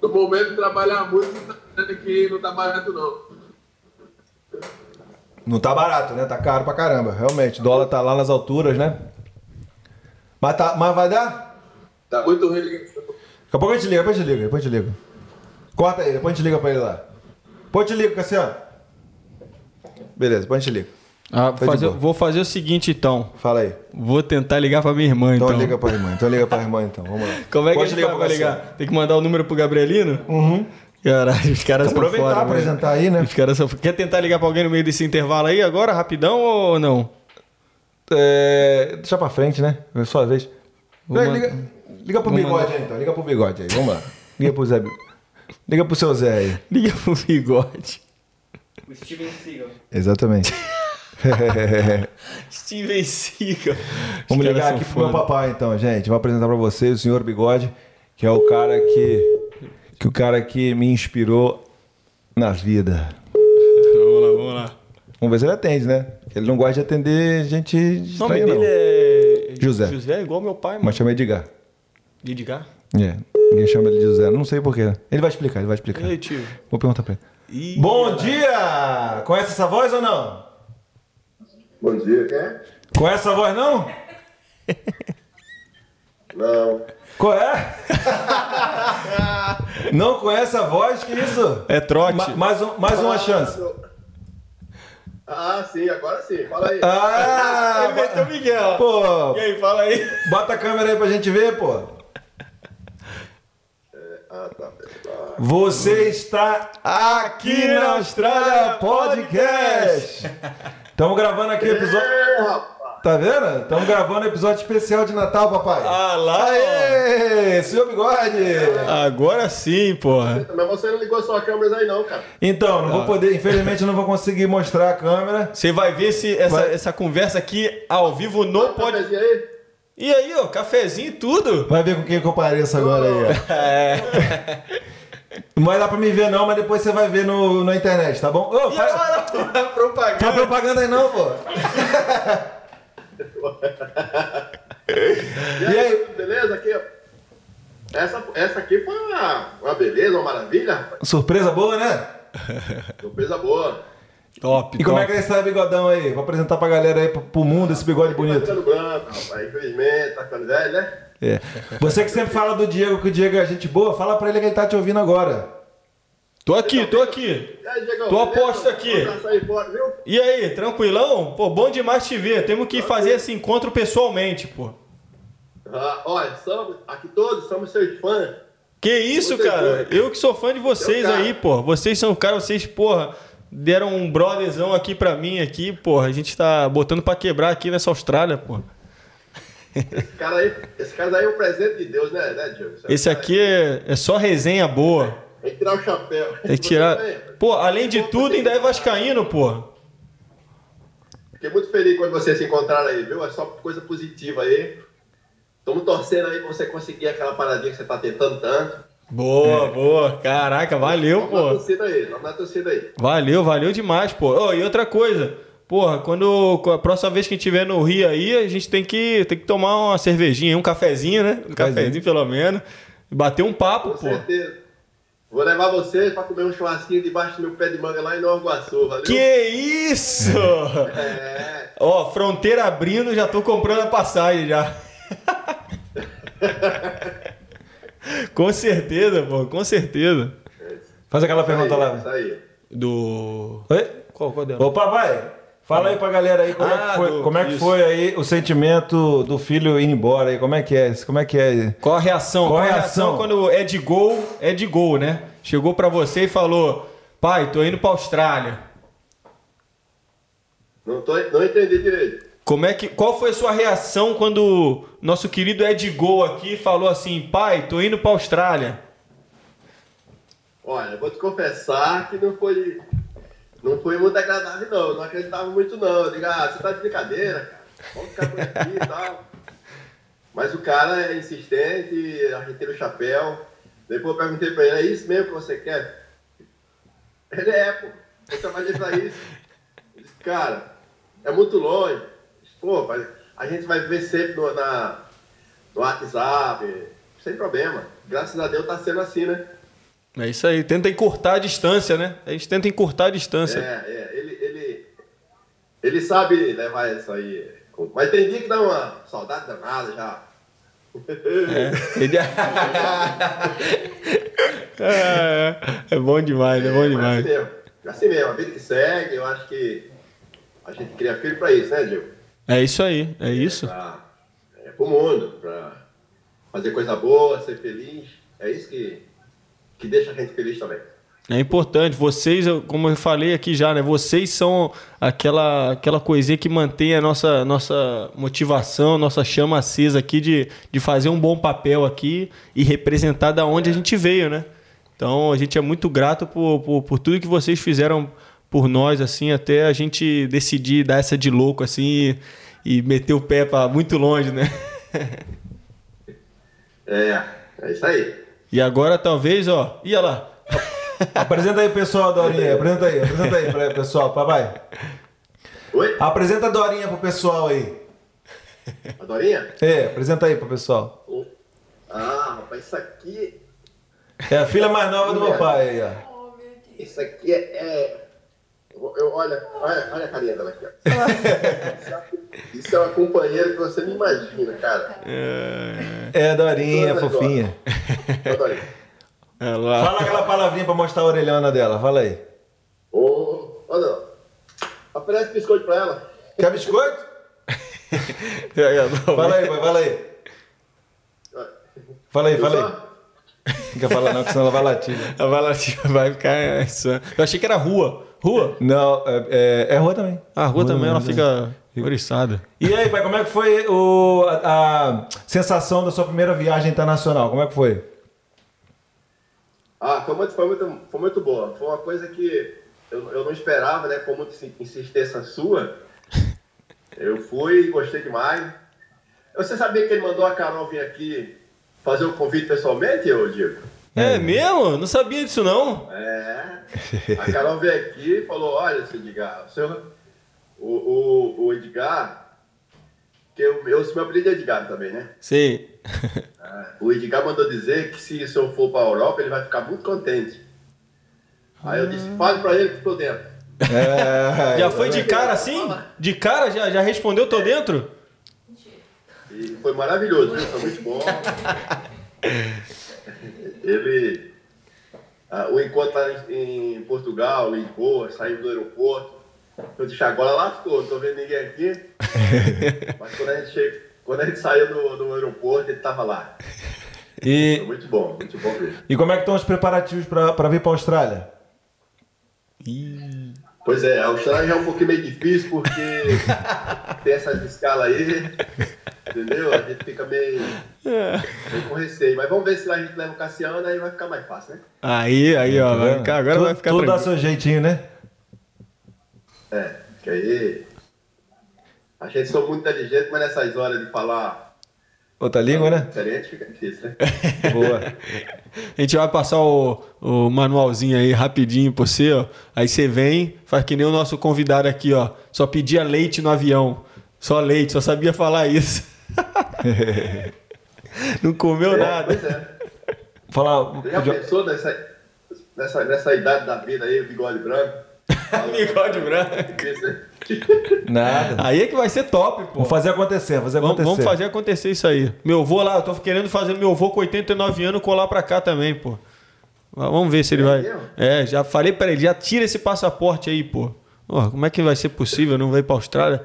Speaker 9: No momento de trabalhar muito, tá que não tá barato não.
Speaker 1: Não tá barato, né? Tá caro pra caramba, realmente. O dólar tá lá nas alturas, né? Mas, tá, mas vai dar?
Speaker 9: Tá muito ruim.
Speaker 1: Daqui a pouco a gente liga, depois a gente liga, depois a gente liga. Corta aí, depois a gente liga pra ele lá. Depois eu te ligo, Cassiano. Beleza, depois a gente liga.
Speaker 2: Ah,
Speaker 1: de
Speaker 2: fazer, vou fazer o seguinte então.
Speaker 1: Fala aí.
Speaker 2: Vou tentar ligar pra minha irmã
Speaker 1: Então,
Speaker 2: então.
Speaker 1: liga pra irmã. Então liga pra irmã então. Vamos lá. (laughs)
Speaker 2: Como é que
Speaker 1: Pode
Speaker 2: a gente
Speaker 1: ligar
Speaker 2: vai ligar? Tem que mandar o número pro Gabrielino?
Speaker 1: Uhum.
Speaker 2: Caralho, os caras são
Speaker 1: Aproveitar,
Speaker 2: mano.
Speaker 1: apresentar aí, né?
Speaker 2: Os caras são... Quer tentar ligar pra alguém no meio desse intervalo aí agora, rapidão ou não?
Speaker 1: É, deixa pra frente, né? É sua vez.
Speaker 2: Vou
Speaker 1: Liga, liga, liga pro
Speaker 2: vou
Speaker 1: bigode
Speaker 2: mandar.
Speaker 1: aí então. Liga pro bigode aí. Vamos lá. Liga pro Zé. Liga pro seu Zé aí. (laughs)
Speaker 2: Liga pro bigode.
Speaker 3: O Steven Seagal.
Speaker 1: Exatamente. (laughs)
Speaker 2: Steven Seagal.
Speaker 1: Vamos ligar aqui pro meu papai então, gente. Vou apresentar pra vocês o senhor Bigode, que é o cara que. Que o cara que me inspirou na vida.
Speaker 2: Vamos lá, vamos lá.
Speaker 1: Vamos ver se ele atende, né? Ele não gosta de atender gente
Speaker 2: O nome
Speaker 1: estranha, não.
Speaker 2: dele é...
Speaker 1: José.
Speaker 2: José é igual meu pai, mano.
Speaker 1: Mas chama Edgar.
Speaker 2: Edgar?
Speaker 1: É. Ninguém chama ele de José. Não sei porquê. Ele vai explicar, ele vai explicar.
Speaker 2: E aí, tio?
Speaker 1: Vou perguntar pra ele.
Speaker 2: Ih,
Speaker 1: Bom dia! Conhece essa voz ou não?
Speaker 8: Bom dia. Quem?
Speaker 1: Conhece essa voz não?
Speaker 8: Não.
Speaker 1: Qual é? (laughs) não conhece a voz? Que isso?
Speaker 2: É trote.
Speaker 1: Ma- mais, um- mais uma chance.
Speaker 8: Ah, sim, agora sim. Fala aí.
Speaker 1: Ah! (laughs)
Speaker 2: Ele meteu o Miguel.
Speaker 1: Pô,
Speaker 2: E aí, fala aí.
Speaker 1: bota a câmera aí pra gente ver, pô.
Speaker 8: Ah.
Speaker 1: Você está aqui na Austrália Podcast. Estamos gravando aqui o episódio. Tá vendo? Estamos gravando episódio especial de Natal, papai.
Speaker 2: Ah lá.
Speaker 1: Aê! Senhor Bigode!
Speaker 2: Agora sim, porra.
Speaker 8: Mas você não ligou sua câmera aí não, cara.
Speaker 1: Então, não vou poder, infelizmente eu não vou conseguir mostrar a câmera.
Speaker 2: Você vai ver esse, essa,
Speaker 1: Vai.
Speaker 2: essa conversa aqui ao vivo no
Speaker 8: Pode... aí?
Speaker 2: E aí, ó, cafezinho e tudo.
Speaker 1: Vai ver com quem que eu pareço agora aí, ó.
Speaker 2: É. (laughs)
Speaker 1: Não vai dar pra me ver não, mas depois você vai ver no, na internet, tá bom? Ô, faz, faz
Speaker 2: propaganda.
Speaker 1: propaganda aí não, pô. (laughs)
Speaker 8: E aí, beleza? Aqui, ó. Essa, essa aqui foi uma, uma beleza, uma maravilha, rapaz.
Speaker 1: Surpresa boa, né?
Speaker 8: Surpresa boa.
Speaker 2: Top,
Speaker 1: E como é que é esse bigodão aí? Vou apresentar pra galera aí, pro, pro mundo, esse bigode
Speaker 8: Tá
Speaker 1: bonito.
Speaker 8: ficando branco, rapaz. Infelizmente, tá ficando velho, né?
Speaker 1: É. Você que sempre fala do Diego, que o Diego é gente boa, fala pra ele que ele tá te ouvindo agora.
Speaker 2: Tô aqui, tô aqui.
Speaker 8: E aí, Diegão,
Speaker 2: Tô aposto aqui. E aí, tranquilão? Pô, bom demais te ver. Temos que fazer esse encontro pessoalmente, pô.
Speaker 8: Ah, olha, somos, aqui todos somos seus fãs.
Speaker 2: Que isso, cara? Eu que sou fã de vocês aí, pô. Vocês são cara, vocês, porra, deram um brotherzão aqui pra mim aqui, porra. A gente tá botando pra quebrar aqui nessa Austrália, pô.
Speaker 8: Esse cara aí, esse cara aí é um presente de Deus, né, né, Diego?
Speaker 2: Esse aqui é, é só resenha boa.
Speaker 8: Tem que tirar o chapéu.
Speaker 2: Tem que tirar. Pô, além de tudo, ainda é vascaíno, pô.
Speaker 8: Fiquei muito feliz quando vocês se encontraram aí, viu? É só coisa positiva aí. Estamos torcendo aí pra você conseguir aquela paradinha que você tá tentando tanto.
Speaker 2: Boa, boa. Caraca, valeu,
Speaker 8: Vamos na
Speaker 2: pô.
Speaker 8: torcida aí, vamos na torcida aí.
Speaker 2: Valeu, valeu demais, pô. Ô, e outra coisa, porra, quando a próxima vez que a gente estiver no Rio aí, a gente tem que, tem que tomar uma cervejinha, um cafezinho, né? Um cafezinho pelo menos. Bater um papo,
Speaker 8: Com
Speaker 2: pô.
Speaker 8: certeza. Vou levar vocês pra comer um churrasquinho debaixo do meu pé de manga lá em Nova Iguaçu, valeu?
Speaker 2: Que isso!
Speaker 8: É,
Speaker 2: Ó, fronteira abrindo, já tô comprando a passagem já. (laughs) com certeza, pô, com certeza.
Speaker 1: Faz aquela
Speaker 8: isso aí,
Speaker 1: pergunta lá.
Speaker 8: Isso aí.
Speaker 2: Do.
Speaker 1: Oi?
Speaker 2: Qual, qual dela?
Speaker 1: Ô, papai, fala aí pra galera aí como, é,
Speaker 2: Ah,
Speaker 1: que foi,
Speaker 2: do-
Speaker 1: como é que foi aí o sentimento do filho ir embora aí. Como é que é? Como é que é?
Speaker 2: Qual a reação?
Speaker 1: Qual a reação?
Speaker 2: quando é de gol, é de gol, né? Chegou pra você e falou: pai, tô indo pra Austrália.
Speaker 8: Não, tô, não entendi direito.
Speaker 2: Como é que, qual foi a sua reação quando nosso querido Ed Gol aqui falou assim: pai, tô indo pra Austrália?
Speaker 8: Olha, vou te confessar que não foi, não foi muito agradável, não. Não acreditava muito, não. Eu digo, ah, você tá de brincadeira, cara. Vamos ficar por aqui e tal. Mas o cara é insistente, a gente tira o chapéu. Depois eu perguntei pra ele, é isso mesmo que você quer? Ele é, pô. Eu trabalhei pra isso. Eu disse, cara, é muito longe. Pô, a gente vai ver sempre no, na, no WhatsApp, sem problema. Graças a Deus tá sendo assim, né?
Speaker 2: É isso aí, tenta encurtar a distância, né? A gente tenta encurtar a distância.
Speaker 8: É, é, ele, ele, ele sabe levar isso aí. Mas tem dia que dá uma saudade danada já.
Speaker 2: É, ele- (laughs) é, é bom demais, é bom
Speaker 8: Mas
Speaker 2: demais.
Speaker 8: assim mesmo, assim mesmo, a vida que segue, eu acho que a gente cria filho pra isso, né, Diego?
Speaker 2: É isso aí, é isso.
Speaker 8: Pra, é, pro mundo, pra fazer coisa boa, ser feliz. É isso que, que deixa a gente feliz também.
Speaker 2: É importante. Vocês, como eu falei aqui já, né? Vocês são aquela, aquela coisinha que mantém a nossa, nossa motivação, nossa chama acesa aqui de, de fazer um bom papel aqui e representar da onde a gente veio, né? Então a gente é muito grato por, por, por tudo que vocês fizeram por nós, assim, até a gente decidir dar essa de louco, assim, e, e meter o pé para muito longe, né? (laughs)
Speaker 8: É, é isso aí.
Speaker 2: E agora talvez, ó, ia lá. (laughs)
Speaker 1: Apresenta aí, pessoal, Dorinha. Apresenta aí, apresenta aí pessoal, papai.
Speaker 8: Oi?
Speaker 1: Apresenta a Dorinha pro pessoal aí.
Speaker 8: A Dorinha?
Speaker 1: É, apresenta aí pro pessoal.
Speaker 8: Ah, rapaz, isso aqui.
Speaker 1: É a filha mais nova do meu pai aí, ó.
Speaker 8: Isso aqui é. é- eu, eu- olha, olha, olha a carinha dela aqui. (laughs) Isso é uma companheira que você não imagina, cara.
Speaker 1: É a Dorinha,
Speaker 8: Todas
Speaker 1: fofinha.
Speaker 8: Dorinha.
Speaker 2: É lá.
Speaker 1: Fala aquela palavrinha pra mostrar a orelhona dela, fala aí.
Speaker 8: Ô, ô, não. Oferece biscoito pra ela.
Speaker 1: Quer biscoito? (laughs) Fala aí, pai, fala aí. Fala aí, fala aí. Não quer falar não, que senão ela vai latir. né?
Speaker 2: A Valativa vai ficar. insana. Eu achei que era rua. Rua?
Speaker 1: Não, é, é, é rua também.
Speaker 2: A rua também, ela fica oriçada.
Speaker 1: E aí, pai, como é que foi o, a, a sensação da sua primeira viagem internacional? Como é que foi?
Speaker 8: Ah, foi muito, foi muito, foi muito boa. Foi uma coisa que eu, eu não esperava, né? Com muita insistência sua. Eu fui, gostei demais. Você sabia que ele mandou a Carol vir aqui fazer o convite pessoalmente, ô Diego?
Speaker 2: É mesmo? Não sabia disso não.
Speaker 8: É. A Carol veio aqui e falou, olha, seu Edgar, o, senhor, o, o, o Edgar, que eu, eu, meu apelido é Edgar também, né?
Speaker 2: Sim.
Speaker 8: É, O Edgar mandou dizer que se o senhor for para a Europa, ele vai ficar muito contente. Aí eu disse, fale para ele que estou dentro.
Speaker 1: É,
Speaker 2: Já foi de cara assim? De cara? Já, já respondeu, tô dentro?
Speaker 8: E foi maravilhoso, viu? foi muito bom. (laughs) Ele. ah, o encontro lá em, em Portugal, Lisboa, saiu do aeroporto. Eu disse, agora lascou, não tô vendo ninguém aqui. (laughs) Mas quando a gente, quando a gente saiu do, do aeroporto, ele tava lá.
Speaker 1: E,
Speaker 8: muito bom, muito bom mesmo.
Speaker 1: e como é que estão os preparativos pra vir pra Austrália?
Speaker 8: Pois é, a Austrália já é um pouquinho meio difícil porque (laughs) tem essas escalas aí, entendeu? A gente fica meio, meio com receio. Mas vamos ver se lá a gente leva o Cassiano, aí vai ficar mais fácil, né?
Speaker 2: Aí, aí, ó. vai ficar- agora
Speaker 1: tudo,
Speaker 2: vai ficar
Speaker 1: Tudo dá seu jeitinho, né?
Speaker 8: É, que aí. A gente sou muito inteligente, mas nessas horas de falar
Speaker 1: Outra língua, né?
Speaker 8: difícil, né? (laughs)
Speaker 1: Boa.
Speaker 2: A gente vai passar o, o manualzinho aí rapidinho pra você, ó. Aí você vem, faz que nem o nosso convidado aqui, ó. Só pedia leite no avião. Só leite, só sabia falar isso. (laughs) Não comeu
Speaker 8: É,
Speaker 2: nada.
Speaker 8: Pois é.
Speaker 1: Falar.
Speaker 8: Já pensou nessa, nessa, nessa idade da vida aí, bigode branco? (laughs)
Speaker 2: Bigode branco.
Speaker 1: Nada.
Speaker 2: Aí é que vai ser top, pô.
Speaker 1: Vamos fazer acontecer, fazer
Speaker 2: Vamos,
Speaker 1: acontecer.
Speaker 2: vamos fazer acontecer isso aí. Meu avô lá, eu tô querendo fazer meu avô com 89 anos colar pra cá também, pô. Vamos ver se ele vai.
Speaker 8: mesmo?
Speaker 2: É, já falei pra ele, já tira esse passaporte aí, pô. Ó, como é que vai ser possível não ir pra Austrália?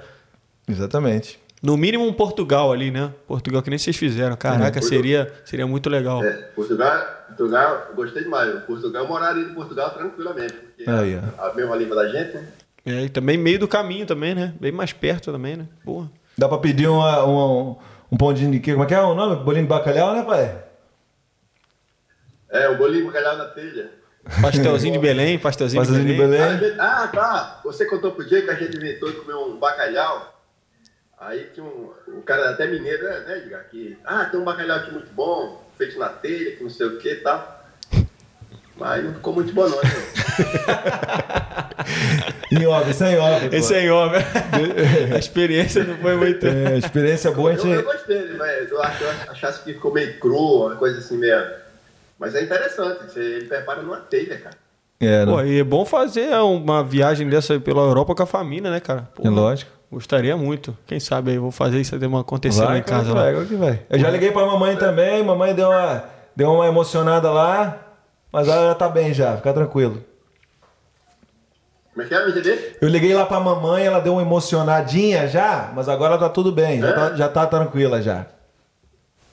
Speaker 1: Exatamente.
Speaker 2: No mínimo um Portugal ali, né? Portugal que nem vocês fizeram. Caraca, seria, seria muito legal.
Speaker 8: É, Portugal, Portugal, eu gostei demais. Portugal, eu moraria em Portugal tranquilamente, porque
Speaker 1: Aí,
Speaker 8: é a mesma língua da gente, né?
Speaker 2: É, e também meio do caminho também, né? Bem mais perto também, né? Porra.
Speaker 1: Dá pra pedir uma, uma- um pãozinho de quê? Como é que é o nome? Bolinho de bacalhau, né, pai?
Speaker 8: É, o bolinho bacalhau na telha.
Speaker 2: Pastelzinho de Belém, pastelzinho,
Speaker 1: Pastelzinho de
Speaker 2: de Belém.
Speaker 8: Ah, a
Speaker 1: Belém.
Speaker 8: Ah, tá. Você contou pro dia que a gente inventou de comer um bacalhau. Aí tinha um, um cara até mineiro, né, né, Edgar? Que, ah, tem um bacalhau aqui muito bom, feito na telha, que não sei o que e tal. Mas não ficou muito bom não, né? (laughs)
Speaker 1: Em obra, sem obra. pô.
Speaker 2: Esse aí, ó, velho. A experiência não foi muito.
Speaker 1: É, experiência boa, a
Speaker 8: Eu, eu
Speaker 1: gente.
Speaker 8: gostei, mas eu acho, eu achasse que ficou meio cru, uma coisa assim mesmo. Mas é interessante, você ele prepara numa telha, cara.
Speaker 1: É,
Speaker 2: Pô,
Speaker 1: não.
Speaker 2: e é bom fazer uma viagem dessa pela Europa com a família, né, cara? Pô,
Speaker 1: É lógico.
Speaker 2: Gostaria muito. Quem sabe aí, vou fazer isso aí acontecer lá
Speaker 1: Vai,
Speaker 2: em casa.
Speaker 1: que
Speaker 2: lá.
Speaker 1: vai, vai, que vai. Eu já liguei pra mamãe também, mamãe deu uma, deu uma emocionada lá, mas ela já tá bem já, fica tranquilo.
Speaker 8: Como é que é, entender?
Speaker 1: Eu liguei lá pra mamãe, ela deu uma emocionadinha já, mas agora tá tudo bem, já, tá, já tá tranquila já.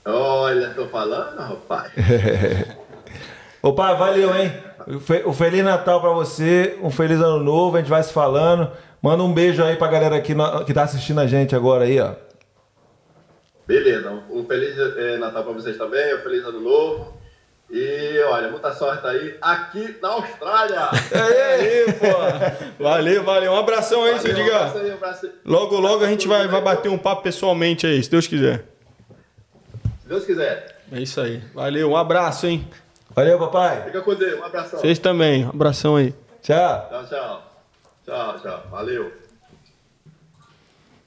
Speaker 8: Olha, tô falando, rapaz. (laughs)
Speaker 1: Ô pai, valeu, hein? Um Feliz Natal pra você, um Feliz Ano Novo, a gente vai se falando. Manda um beijo aí pra galera aqui no- que tá assistindo a gente agora aí, ó.
Speaker 8: Beleza, um feliz eh, Natal pra vocês também, um feliz ano novo. E olha, muita sorte aí aqui na Austrália. (laughs)
Speaker 2: É aí, pô. Valeu, valeu. Um abração aí, seu
Speaker 8: Valeu, um
Speaker 2: Diga.
Speaker 8: abraço aí, um abraço aí.
Speaker 2: Logo, logo a gente vai, vai bater um papo pessoalmente aí, se Deus quiser.
Speaker 8: Se Deus quiser.
Speaker 2: É isso aí. Valeu, um abraço, hein?
Speaker 1: Valeu, papai.
Speaker 8: Fica com Deus, um abração.
Speaker 2: Vocês também. Um abração aí.
Speaker 1: Tchau.
Speaker 8: Tchau, tchau. Tchau, tchau. Valeu.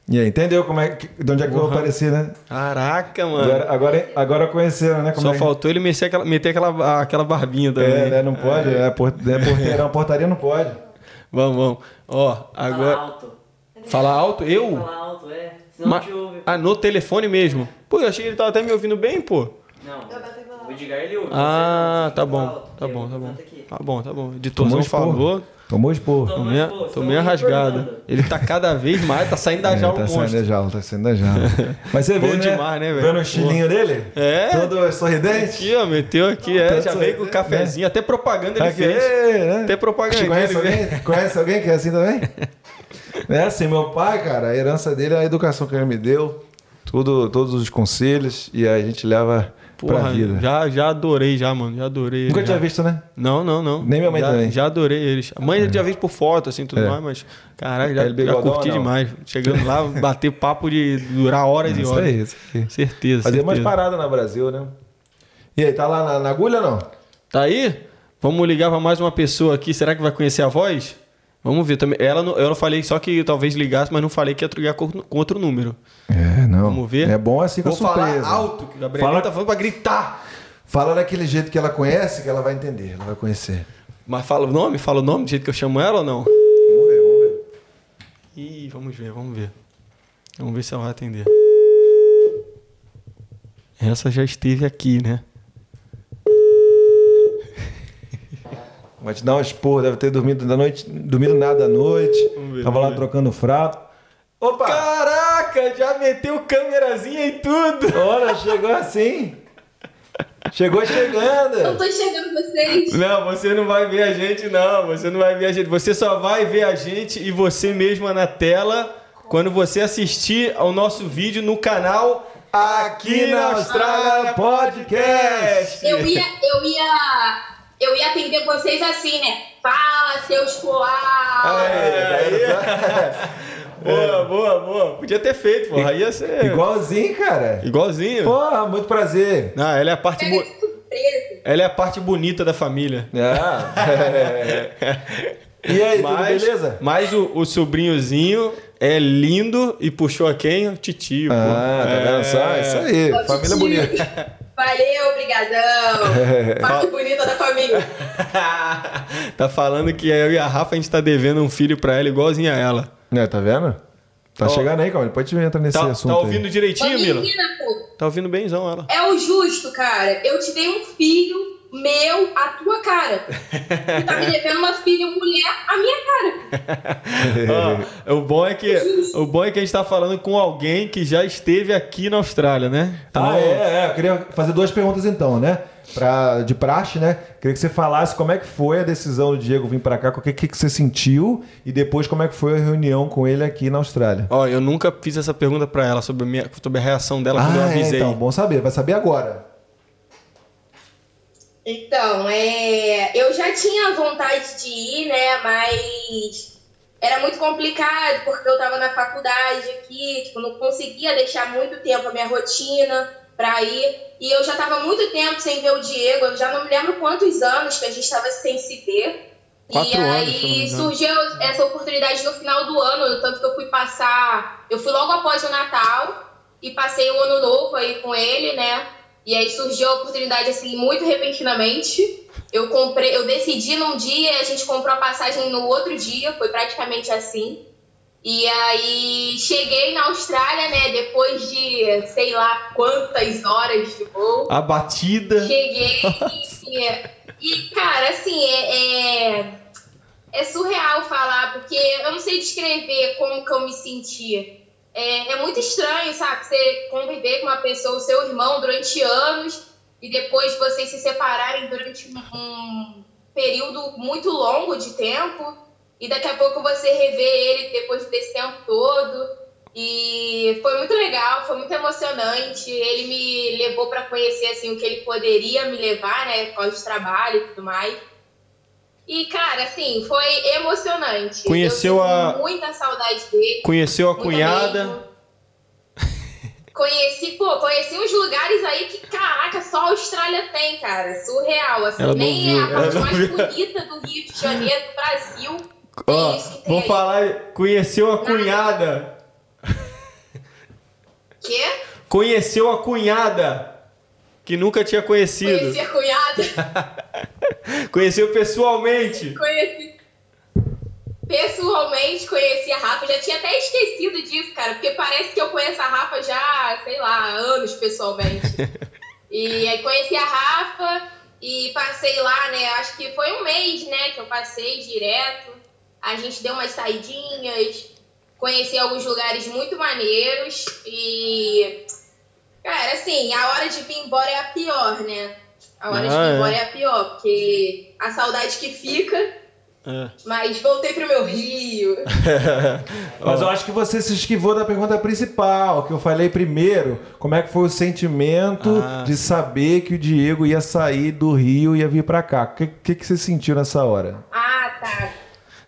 Speaker 1: E aí, entendeu como é que, de onde é que eu vou aparecer, né?
Speaker 2: Caraca, mano.
Speaker 1: Agora, agora, agora conheceram, né? Como
Speaker 2: Só
Speaker 1: é que-
Speaker 2: faltou ele meter aquela, meter aquela, aquela barbinha também.
Speaker 1: É, né? Não pode, é, por, é porteirão, portaria não pode.
Speaker 2: Vamos, vamos. Ó,
Speaker 3: Fala
Speaker 2: agora.
Speaker 3: alto.
Speaker 2: Falar alto? Eu?
Speaker 3: Fala alto, é. Senão
Speaker 2: Ma-
Speaker 3: não te ouve.
Speaker 2: Ah, no telefone mesmo. Pô, eu achei que ele tava até me ouvindo bem, pô.
Speaker 3: Não, o Edgar ele ouve.
Speaker 2: Ah,
Speaker 3: você não,
Speaker 2: tá bom.
Speaker 3: alto,
Speaker 2: Tá
Speaker 3: porque
Speaker 2: bom, tá bom.
Speaker 3: canto aqui.
Speaker 2: Tá bom, tá bom. Editorzão falou.
Speaker 1: Tomou expor.
Speaker 2: Tomei,
Speaker 3: expor,
Speaker 2: tomei a rasgada. Ele tá cada vez mais, tá saindo da
Speaker 1: É,
Speaker 2: jaula
Speaker 1: tá
Speaker 2: o
Speaker 1: saindo
Speaker 2: monstro.
Speaker 1: da jaula, tá saindo da jaula. (laughs) Mas você
Speaker 2: Bom
Speaker 1: vê, né?
Speaker 2: demais, né, velho?
Speaker 1: Vendo o estilinho dele?
Speaker 2: É.
Speaker 1: Todo sorridente?
Speaker 2: Aqui, ó, meteu aqui, é, já veio com o
Speaker 1: né?
Speaker 2: cafezinho, até propaganda ele
Speaker 1: Aqui,
Speaker 2: fez.
Speaker 1: né?
Speaker 2: Até propaganda.
Speaker 1: Conhece
Speaker 2: ele
Speaker 1: alguém? Conhece alguém que é assim também? (laughs) É assim, meu pai, cara, a herança dele é a educação que ele me deu, tudo, todos os conselhos, e aí a gente leva
Speaker 2: Porra, já, já adorei já, mano. Já adorei.
Speaker 1: Nunca
Speaker 2: ele,
Speaker 1: tinha
Speaker 2: já.
Speaker 1: visto, né?
Speaker 2: Não, não, não.
Speaker 1: Nem minha mãe
Speaker 2: já,
Speaker 1: também.
Speaker 2: Já adorei eles. A mãe já tinha visto por foto, assim, tudo
Speaker 1: É.
Speaker 2: mais, mas, caralho, já, já curti demais. Chegando lá, (laughs) bater papo de durar horas e
Speaker 1: Isso
Speaker 2: horas.
Speaker 1: isso aí.
Speaker 2: Certeza.
Speaker 1: Fazer
Speaker 2: certeza.
Speaker 1: umas paradas no Brasil, né? E aí, tá lá na, na agulha ou não?
Speaker 2: Tá aí? Vamos ligar pra mais uma pessoa aqui. Será que vai conhecer a voz? Vamos ver também. Ela, eu não falei só que talvez ligasse, mas não falei que ia ligar com, com outro número.
Speaker 1: É, não.
Speaker 2: Vamos ver?
Speaker 1: É bom assim com a
Speaker 2: Vou falar
Speaker 1: surpresa.
Speaker 2: alto, que o Gabriel
Speaker 1: Fala-
Speaker 2: tá falando pra gritar.
Speaker 1: Fala daquele jeito que ela conhece, que ela vai entender, ela vai conhecer.
Speaker 2: Mas fala o nome? Fala o nome do jeito que eu chamo ela ou não?
Speaker 1: Vamos ver, vamos ver.
Speaker 2: Ih, vamos ver, vamos ver. Vamos ver se ela vai atender. Essa já esteve aqui, né?
Speaker 1: Vai te dar um esporro, deve ter dormido da noite, dormido nada à noite.
Speaker 2: Ver,
Speaker 1: Tava lá
Speaker 2: ver.
Speaker 1: trocando frato. Opa!
Speaker 2: Caraca, já meteu câmerazinha e tudo.
Speaker 1: Olha, chegou assim. Chegou chegando.
Speaker 11: Eu tô enxergando vocês.
Speaker 2: Não, você não vai ver a gente, não. Você não vai ver a gente. Você só vai ver a gente e você mesma na tela quando você assistir ao nosso vídeo no canal
Speaker 1: Aqui na Austrália Podcast.
Speaker 11: Eu ia, eu ia, eu ia atender vocês assim, né? Fala, seus (laughs) coalos.
Speaker 2: Boa, boa, boa. Podia ter feito, porra. Ia ser.
Speaker 1: Igualzinho, cara.
Speaker 2: Igualzinho.
Speaker 1: Porra, muito prazer.
Speaker 2: Não, ela é a parte
Speaker 11: Pega
Speaker 2: bo...
Speaker 11: de surpresa.
Speaker 2: Ela é a parte bonita da família.
Speaker 1: Ah. (laughs) E aí, tudo
Speaker 2: Mas,
Speaker 1: beleza?
Speaker 2: mas o, o sobrinhozinho é lindo e puxou a quem? O titio. pô.
Speaker 1: Ah, tá vendo só?
Speaker 2: É.
Speaker 1: Isso aí,
Speaker 11: Ó,
Speaker 1: família
Speaker 11: titio.
Speaker 1: bonita. (laughs)
Speaker 11: Valeu, obrigadão. Parte (laughs) bonita da família. (laughs)
Speaker 2: tá falando que eu e a Rafa a gente tá devendo um filho pra ela igualzinho a ela.
Speaker 1: É, tá vendo? Tá
Speaker 2: Ó.
Speaker 1: chegando aí, calma. Depois a gente entra nesse
Speaker 2: Tá,
Speaker 1: assunto
Speaker 2: tá ouvindo
Speaker 1: aí.
Speaker 2: direitinho, Mila? Tá ouvindo bemzão ela.
Speaker 11: É o justo, cara. Eu te dei um filho meu, a tua cara. Tu tá me (laughs) devendo uma filha mulher, a minha cara. (laughs)
Speaker 2: O, bom é que, o bom é que a gente tá falando com alguém que já esteve aqui na Austrália, né? Então,
Speaker 1: Ah, é, é. Eu queria fazer duas perguntas então, né? Pra, de praxe, né? Queria que você falasse como é que foi a decisão do Diego vir pra cá, o que, que você sentiu e depois como é que foi a reunião com ele aqui na Austrália.
Speaker 2: Ó, eu nunca fiz essa pergunta pra ela sobre a, minha, sobre a reação dela quando eu
Speaker 1: Ah, é,
Speaker 2: avisei.
Speaker 1: então, bom saber. Vai saber agora.
Speaker 11: Então, é, eu já tinha vontade de ir, né? Mas era muito complicado porque eu tava na faculdade aqui, tipo, não conseguia deixar muito tempo a minha rotina pra ir. E eu já tava muito tempo sem ver o Diego, eu já não me lembro quantos anos que a gente tava sem se ver.
Speaker 2: Quatro
Speaker 11: e
Speaker 2: anos,
Speaker 11: aí
Speaker 2: engano.
Speaker 11: surgiu essa oportunidade no final do ano, tanto que eu fui passar. Eu fui logo após o Natal e passei o ano novo aí com ele, né? E aí surgiu a oportunidade assim muito repentinamente. Eu comprei, eu decidi num dia, a gente comprou a passagem no outro dia, foi praticamente assim. E aí cheguei na Austrália, né, depois de sei lá quantas horas de voo.
Speaker 2: A batida.
Speaker 11: Cheguei e, e, cara, assim, é, é, é surreal falar, porque eu não sei descrever como que eu me senti. É, é muito estranho, sabe? Você conviver com uma pessoa, o seu irmão, durante anos e depois vocês se separarem durante um, período muito longo de tempo e daqui a pouco você rever ele depois desse tempo todo. E foi muito legal, foi muito emocionante. Ele me levou para conhecer assim o que ele poderia me levar, né, por causa de trabalho e tudo mais. E cara, assim, foi emocionante.
Speaker 2: Conheceu a-
Speaker 11: muita saudade dele.
Speaker 2: Conheceu a cunhada.
Speaker 11: mesmo. Conheci, pô, conheci uns lugares aí que, caraca, só a Austrália tem, cara. Surreal, assim.
Speaker 2: Ela
Speaker 11: Nem
Speaker 2: viu,
Speaker 11: é a parte mais
Speaker 2: viu.
Speaker 11: bonita do Rio de Janeiro, do Brasil.
Speaker 2: Ó, vou
Speaker 11: aí.
Speaker 2: falar. Conheceu a cunhada.
Speaker 11: Quê?
Speaker 2: Conheceu a cunhada. Que nunca tinha conhecido.
Speaker 11: Conheci a cunhada. (laughs) (laughs)
Speaker 2: Conheceu pessoalmente.
Speaker 11: Conheci. Pessoalmente conheci a Rafa, já tinha até esquecido disso, cara, porque parece que eu conheço a Rafa já, sei lá, anos pessoalmente. (laughs) e aí conheci a Rafa e passei lá, né? Acho que foi um mês, né, que eu passei direto. A gente deu umas saidinhas, conheci alguns lugares muito maneiros e. Cara, assim, a hora de vir embora é a pior, né? A hora de
Speaker 2: Ah,
Speaker 11: vir
Speaker 2: é.
Speaker 11: embora é a pior, porque a saudade que fica.
Speaker 2: É.
Speaker 11: Mas voltei pro meu Rio. (laughs)
Speaker 1: Mas eu acho que você se esquivou da pergunta principal, que eu falei primeiro. Como é que foi o sentimento
Speaker 2: Ah,
Speaker 1: de saber que o Diego ia sair do Rio e ia vir pra cá? O que, que, que você sentiu nessa hora?
Speaker 11: Ah, tá.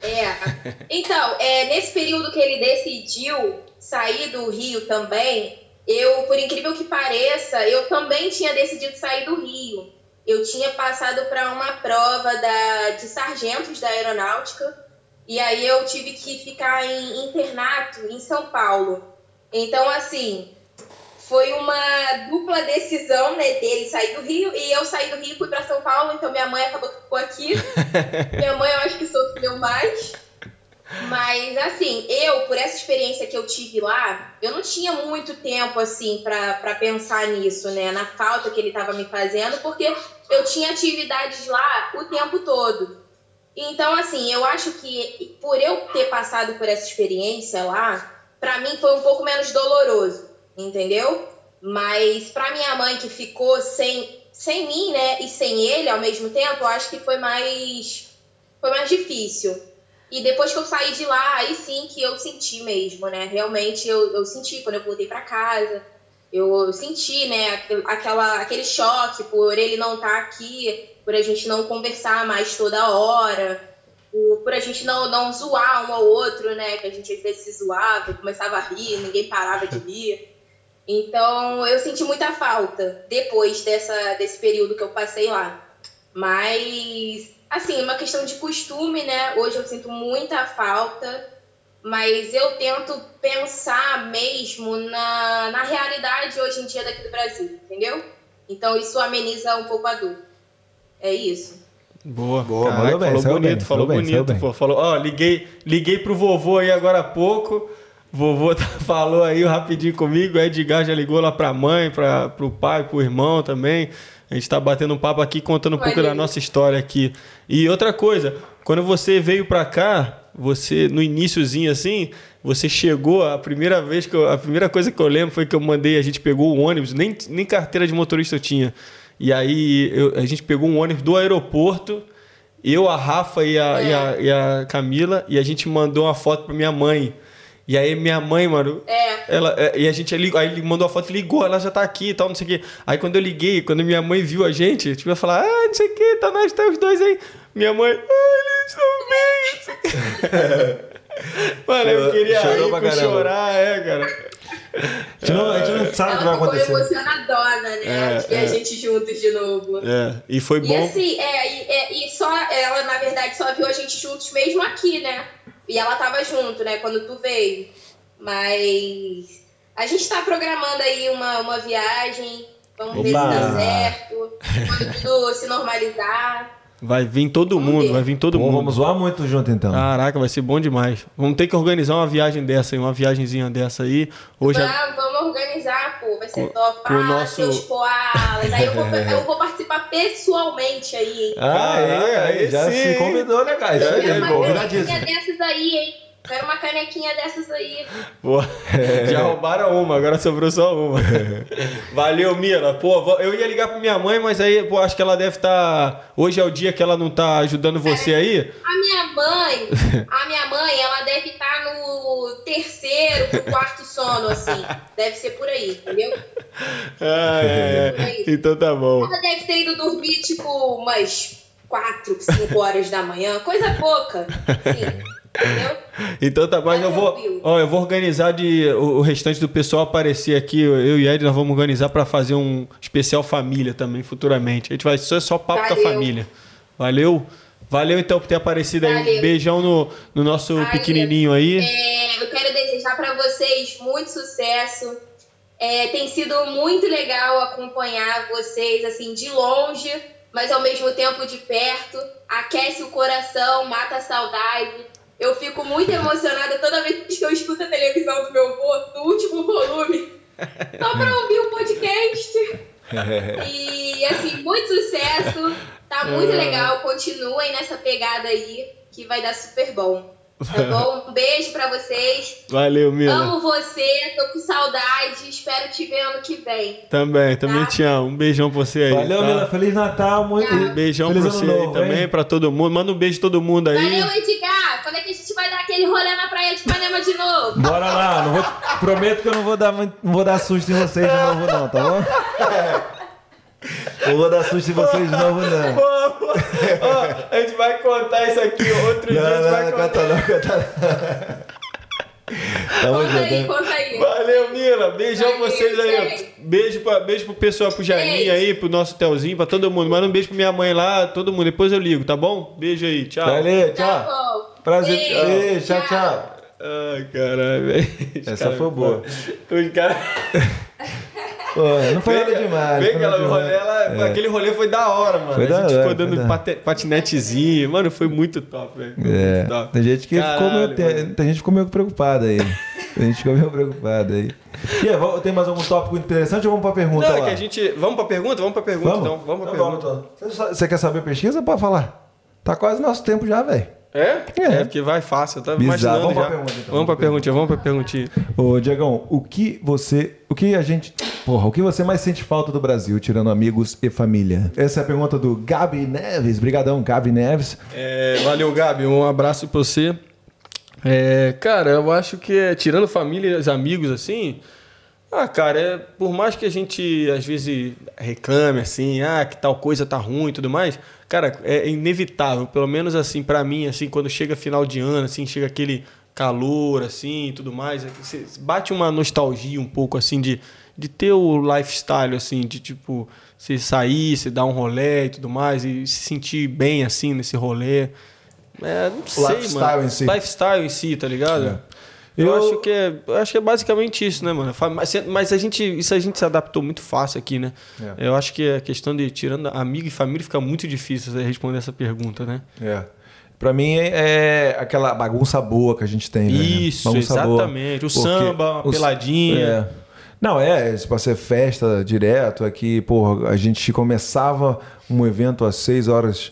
Speaker 11: É. Então, é, nesse período que ele decidiu sair do Rio também, eu, por incrível que pareça, eu também tinha decidido sair do Rio. eu tinha passado para uma prova da, de sargentos da aeronáutica e aí eu tive que ficar em internato em São Paulo. Então, assim, foi uma dupla decisão né, dele sair do Rio e eu saí do Rio e fui para São Paulo, então minha mãe acabou que ficou aqui. (laughs) minha mãe eu acho que sofreu mais. Mas, assim, eu, por essa experiência que eu tive lá, eu não tinha muito tempo, assim, para pensar nisso, né? Na falta que ele estava me fazendo, porque eu tinha atividades lá o tempo todo. Então, assim, eu acho que por eu ter passado por essa experiência lá, para mim foi um pouco menos doloroso, entendeu? Mas para minha mãe que ficou sem, sem mim, né, e sem ele ao mesmo tempo, eu acho que foi mais foi mais difícil. E depois que eu saí de lá, aí sim que eu senti mesmo, né? Realmente eu, eu senti quando eu voltei para casa. Eu senti, né, aquela, aquele choque por ele não estar tá aqui, por a gente não conversar mais toda hora, por, por a gente não, não zoar um ao outro, né? Que a gente às vezes se zoava, começava a rir, ninguém parava de rir. Então eu senti muita falta depois dessa, desse período que eu passei lá. Mas Assim, é uma questão de costume, né? Hoje eu sinto muita falta, mas eu tento pensar mesmo na, na realidade hoje em dia daqui do Brasil, entendeu? Então isso ameniza um pouco a dor. É isso.
Speaker 2: Boa,
Speaker 1: Boa,
Speaker 2: Caraca,
Speaker 1: mandou bem,
Speaker 2: falou bonito,
Speaker 1: bem,
Speaker 2: falou
Speaker 1: bem,
Speaker 2: bonito, pô. Falou, ó, liguei, liguei pro vovô aí agora há pouco. Vovô tá- (laughs) falou aí rapidinho comigo, Edgar já ligou lá pra mãe, pra, pro pai, pro irmão também. A gente tá batendo um papo aqui, contando um pouco da nossa história aqui. E outra coisa, quando você veio pra cá, você, no iníciozinho assim, você chegou, a primeira vez que eu, a primeira coisa que eu lembro foi que eu mandei, a gente pegou o ônibus, nem, nem carteira de motorista eu tinha. E aí eu- a gente pegou um ônibus do aeroporto, eu, a Rafa e a, e, a, e a Camila, e a gente mandou uma foto pra minha mãe. E aí minha mãe, mano,
Speaker 11: É.
Speaker 2: ela, é, e a gente ali, aí ele mandou a foto e ligou, ela já tá aqui e tal, não sei o quê. Aí quando eu liguei, quando minha mãe viu a gente, tipo, ia falar, ah, não sei o quê, tá nós, tá os dois aí. Minha mãe, ah, eles estão bem. (laughs) Mano, eu
Speaker 6: Chorou-
Speaker 2: queria
Speaker 6: chorou
Speaker 2: ir
Speaker 6: pra
Speaker 2: chorar, é, cara.
Speaker 6: A gente não, a gente não sabe o que vai
Speaker 11: Ela ficou
Speaker 6: acontecer.
Speaker 11: emocionadona, né?
Speaker 2: É,
Speaker 11: de ver
Speaker 2: é.
Speaker 11: a gente juntos de novo.
Speaker 2: É, e foi
Speaker 11: E
Speaker 2: bom.
Speaker 11: assim, é, e, é, e só ela, na verdade, só viu a gente juntos mesmo aqui, né? E ela tava junto, né, quando tu veio. Mas a gente tá programando aí uma, uma viagem. Vamos ver se
Speaker 6: Opa!
Speaker 11: dá certo. Quando tudo se normalizar.
Speaker 2: Vai vir todo
Speaker 11: Vamos
Speaker 2: mundo,
Speaker 11: ver.
Speaker 2: vai vir todo
Speaker 1: Pô,
Speaker 2: mundo.
Speaker 1: vamos zoar muito junto então.
Speaker 2: Caraca, vai ser bom demais. Vamos ter que organizar uma viagem dessa aí, uma viagenzinha dessa aí. Hoje é-
Speaker 11: Vamos, vamos organizar, pô. Vai ser
Speaker 2: Com-
Speaker 11: top.
Speaker 2: com o
Speaker 11: ah,
Speaker 2: nosso-
Speaker 11: seus koalas. Aí eu vou, eu vou participar pessoalmente aí, hein?
Speaker 1: Ah, é,
Speaker 2: Caraca,
Speaker 1: aí,
Speaker 2: aí
Speaker 1: já
Speaker 2: sim.
Speaker 1: se convidou, né, cara? Aí,
Speaker 11: Quero uma
Speaker 1: pô,
Speaker 11: canequinha
Speaker 1: viradíssimo.
Speaker 11: dessas aí, hein? Quero uma canequinha dessas aí.
Speaker 2: Boa. (laughs) Já roubaram uma, agora sobrou só uma. (laughs) Valeu, Mira. Pô, eu ia ligar pra minha mãe, mas aí, pô, acho que ela deve estar. Hoje é o dia que ela não tá ajudando você aí.
Speaker 11: A minha mãe, a minha mãe, ela deve estar no terceiro, pro quarto sono, assim. Deve ser por aí, entendeu? (laughs)
Speaker 2: Ah, é, é. Então tá bom.
Speaker 11: Ela deve ter ido dormir, tipo, umas quatro, cinco horas da manhã. Coisa pouca, assim, entendeu?
Speaker 2: Então tá, mas eu vou, ó, eu vou organizar de o, o restante do pessoal aparecer aqui. Eu e Ed nós vamos organizar pra fazer um especial família também futuramente. A gente vai ser só papo com a
Speaker 11: Valeu.
Speaker 2: família. Valeu? Valeu então por ter aparecido aí. Um
Speaker 11: Valeu.
Speaker 2: beijão no, no nosso
Speaker 11: Valeu.
Speaker 2: pequenininho aí.
Speaker 11: É, eu quero desejar para vocês muito sucesso. É, tem sido muito legal acompanhar vocês assim de longe, mas ao mesmo tempo de perto. Aquece o coração, mata a saudade. Eu fico muito emocionada toda vez que eu escuto a televisão do meu avô, no último volume, só para ouvir o podcast. (laughs) E assim, muito sucesso. Tá muito legal. Continuem nessa pegada aí, que vai dar super bom. Tá bom? Um beijo pra vocês.
Speaker 2: Valeu, Mila.
Speaker 11: Amo você, tô com saudade. Espero te ver ano que vem.
Speaker 2: Também, também
Speaker 11: Tá.
Speaker 2: te amo. Um beijão pra você aí.
Speaker 1: Valeu,
Speaker 2: tá?
Speaker 1: Mila. Feliz Natal. Muito...
Speaker 2: Um beijão
Speaker 1: Feliz
Speaker 2: pra você
Speaker 1: novo,
Speaker 2: aí também,
Speaker 1: hein?
Speaker 2: pra todo mundo. Manda um beijo todo mundo aí.
Speaker 11: Valeu, Edgar. Quando é que a gente vai dar aquele rolê na praia de Ipanema de novo?
Speaker 1: Bora lá. Não vou... Prometo que eu não vou, dar, muito- não vou dar susto em vocês de novo, não, tá bom? (laughs) Não vou dar susto em vocês de novo, não.
Speaker 2: Ó, a gente vai contar isso aqui outro dia. A
Speaker 1: Não,
Speaker 2: gente vai
Speaker 1: não,
Speaker 2: contar.
Speaker 1: canta não, canta não. (laughs) Tamo
Speaker 11: Conta aí,
Speaker 1: junto.
Speaker 11: conta aí. aí.
Speaker 2: Valeu, Mila. Beijão pra
Speaker 11: Valeu,
Speaker 2: vocês aí. Beijo, pra, beijo pro pessoal, pro Jaiminho
Speaker 11: Beijo.
Speaker 2: aí, pro nosso Telzinho, pra todo mundo. Manda um beijo pra minha mãe lá, todo mundo. Depois eu ligo, tá bom? Beijo aí, tchau.
Speaker 1: Valeu,
Speaker 11: Tá
Speaker 1: tchau.
Speaker 11: bom.
Speaker 1: Prazer.
Speaker 11: Beijo,
Speaker 1: Beijo, tchau,
Speaker 11: tchau.
Speaker 1: tchau.
Speaker 2: Ai, caralho, velho.
Speaker 1: Essa
Speaker 2: cara-
Speaker 1: foi boa.
Speaker 2: Os caras. (laughs)
Speaker 1: Pô, não foi nada demais.
Speaker 2: Bem aquela rolê, ela- aquele rolê foi da hora, mano.
Speaker 1: Foi
Speaker 2: a
Speaker 1: da
Speaker 2: gente
Speaker 1: hora,
Speaker 2: ficou dando
Speaker 1: da-
Speaker 2: pate- patinetezinho. Mano, foi muito top, velho. Foi
Speaker 1: É,
Speaker 2: muito top.
Speaker 1: tem gente que ficou meio,
Speaker 2: Caralho,
Speaker 1: tem, tem gente que ficou meio preocupada aí. Tem gente que ficou meio preocupada aí. E aí, vamos- tem mais algum tópico interessante ou vamos pra pergunta
Speaker 2: Não, é
Speaker 1: lá?
Speaker 2: que a gente. Vamos pra pergunta? Vamos pra pergunta, então. Vamos pra
Speaker 1: Então
Speaker 2: pergunta.
Speaker 1: vamos, então. Você, você quer saber pesquisa? Pode falar. Tá quase nosso tempo já, velho.
Speaker 2: É?
Speaker 1: É.
Speaker 2: É, porque vai fácil. Eu tava
Speaker 1: Bizarro.
Speaker 2: imaginando
Speaker 1: Vamos pra
Speaker 2: já.
Speaker 1: pergunta, então.
Speaker 2: Vamos pra perguntinha, vamos pra perguntinha.
Speaker 1: Ô, Diegão, o que você. O que a gente. Porra, o que você mais sente falta do Brasil, tirando amigos e família? Essa é a pergunta do Gabi Neves. Brigadão, Gabi Neves.
Speaker 2: É, valeu, Gabi. Um abraço pra você. É, cara, eu acho que é, tirando família e os amigos assim. Ah, cara, é, por mais que a gente às vezes reclame assim, ah, que tal coisa tá ruim e tudo mais, cara, é inevitável, pelo menos assim pra mim, assim, quando chega final de ano, assim, chega aquele calor assim, e tudo mais, é você bate uma nostalgia um pouco assim de de ter o lifestyle assim, de tipo, você sair, você dar um rolê e tudo mais e se sentir bem assim nesse rolê. É, não sei,
Speaker 1: Lifestyle
Speaker 2: mano.
Speaker 1: em si.
Speaker 2: Lifestyle em si, tá ligado?
Speaker 1: É.
Speaker 2: Eu,
Speaker 1: Eu-
Speaker 2: acho que é, acho que é basicamente isso, né, mano? Mas, mas a gente, isso a gente se adaptou muito fácil aqui, né?
Speaker 1: É.
Speaker 2: Eu acho que a questão de tirando amigo e família fica muito difícil você responder essa pergunta, né?
Speaker 1: É. Pra mim é, é aquela bagunça boa que a gente tem, né?
Speaker 2: Isso,
Speaker 1: Bagunça
Speaker 2: exatamente. O samba, uma peladinha.
Speaker 1: É. Não, é, se você festa direto aqui, porra, a gente começava um evento às 6 horas,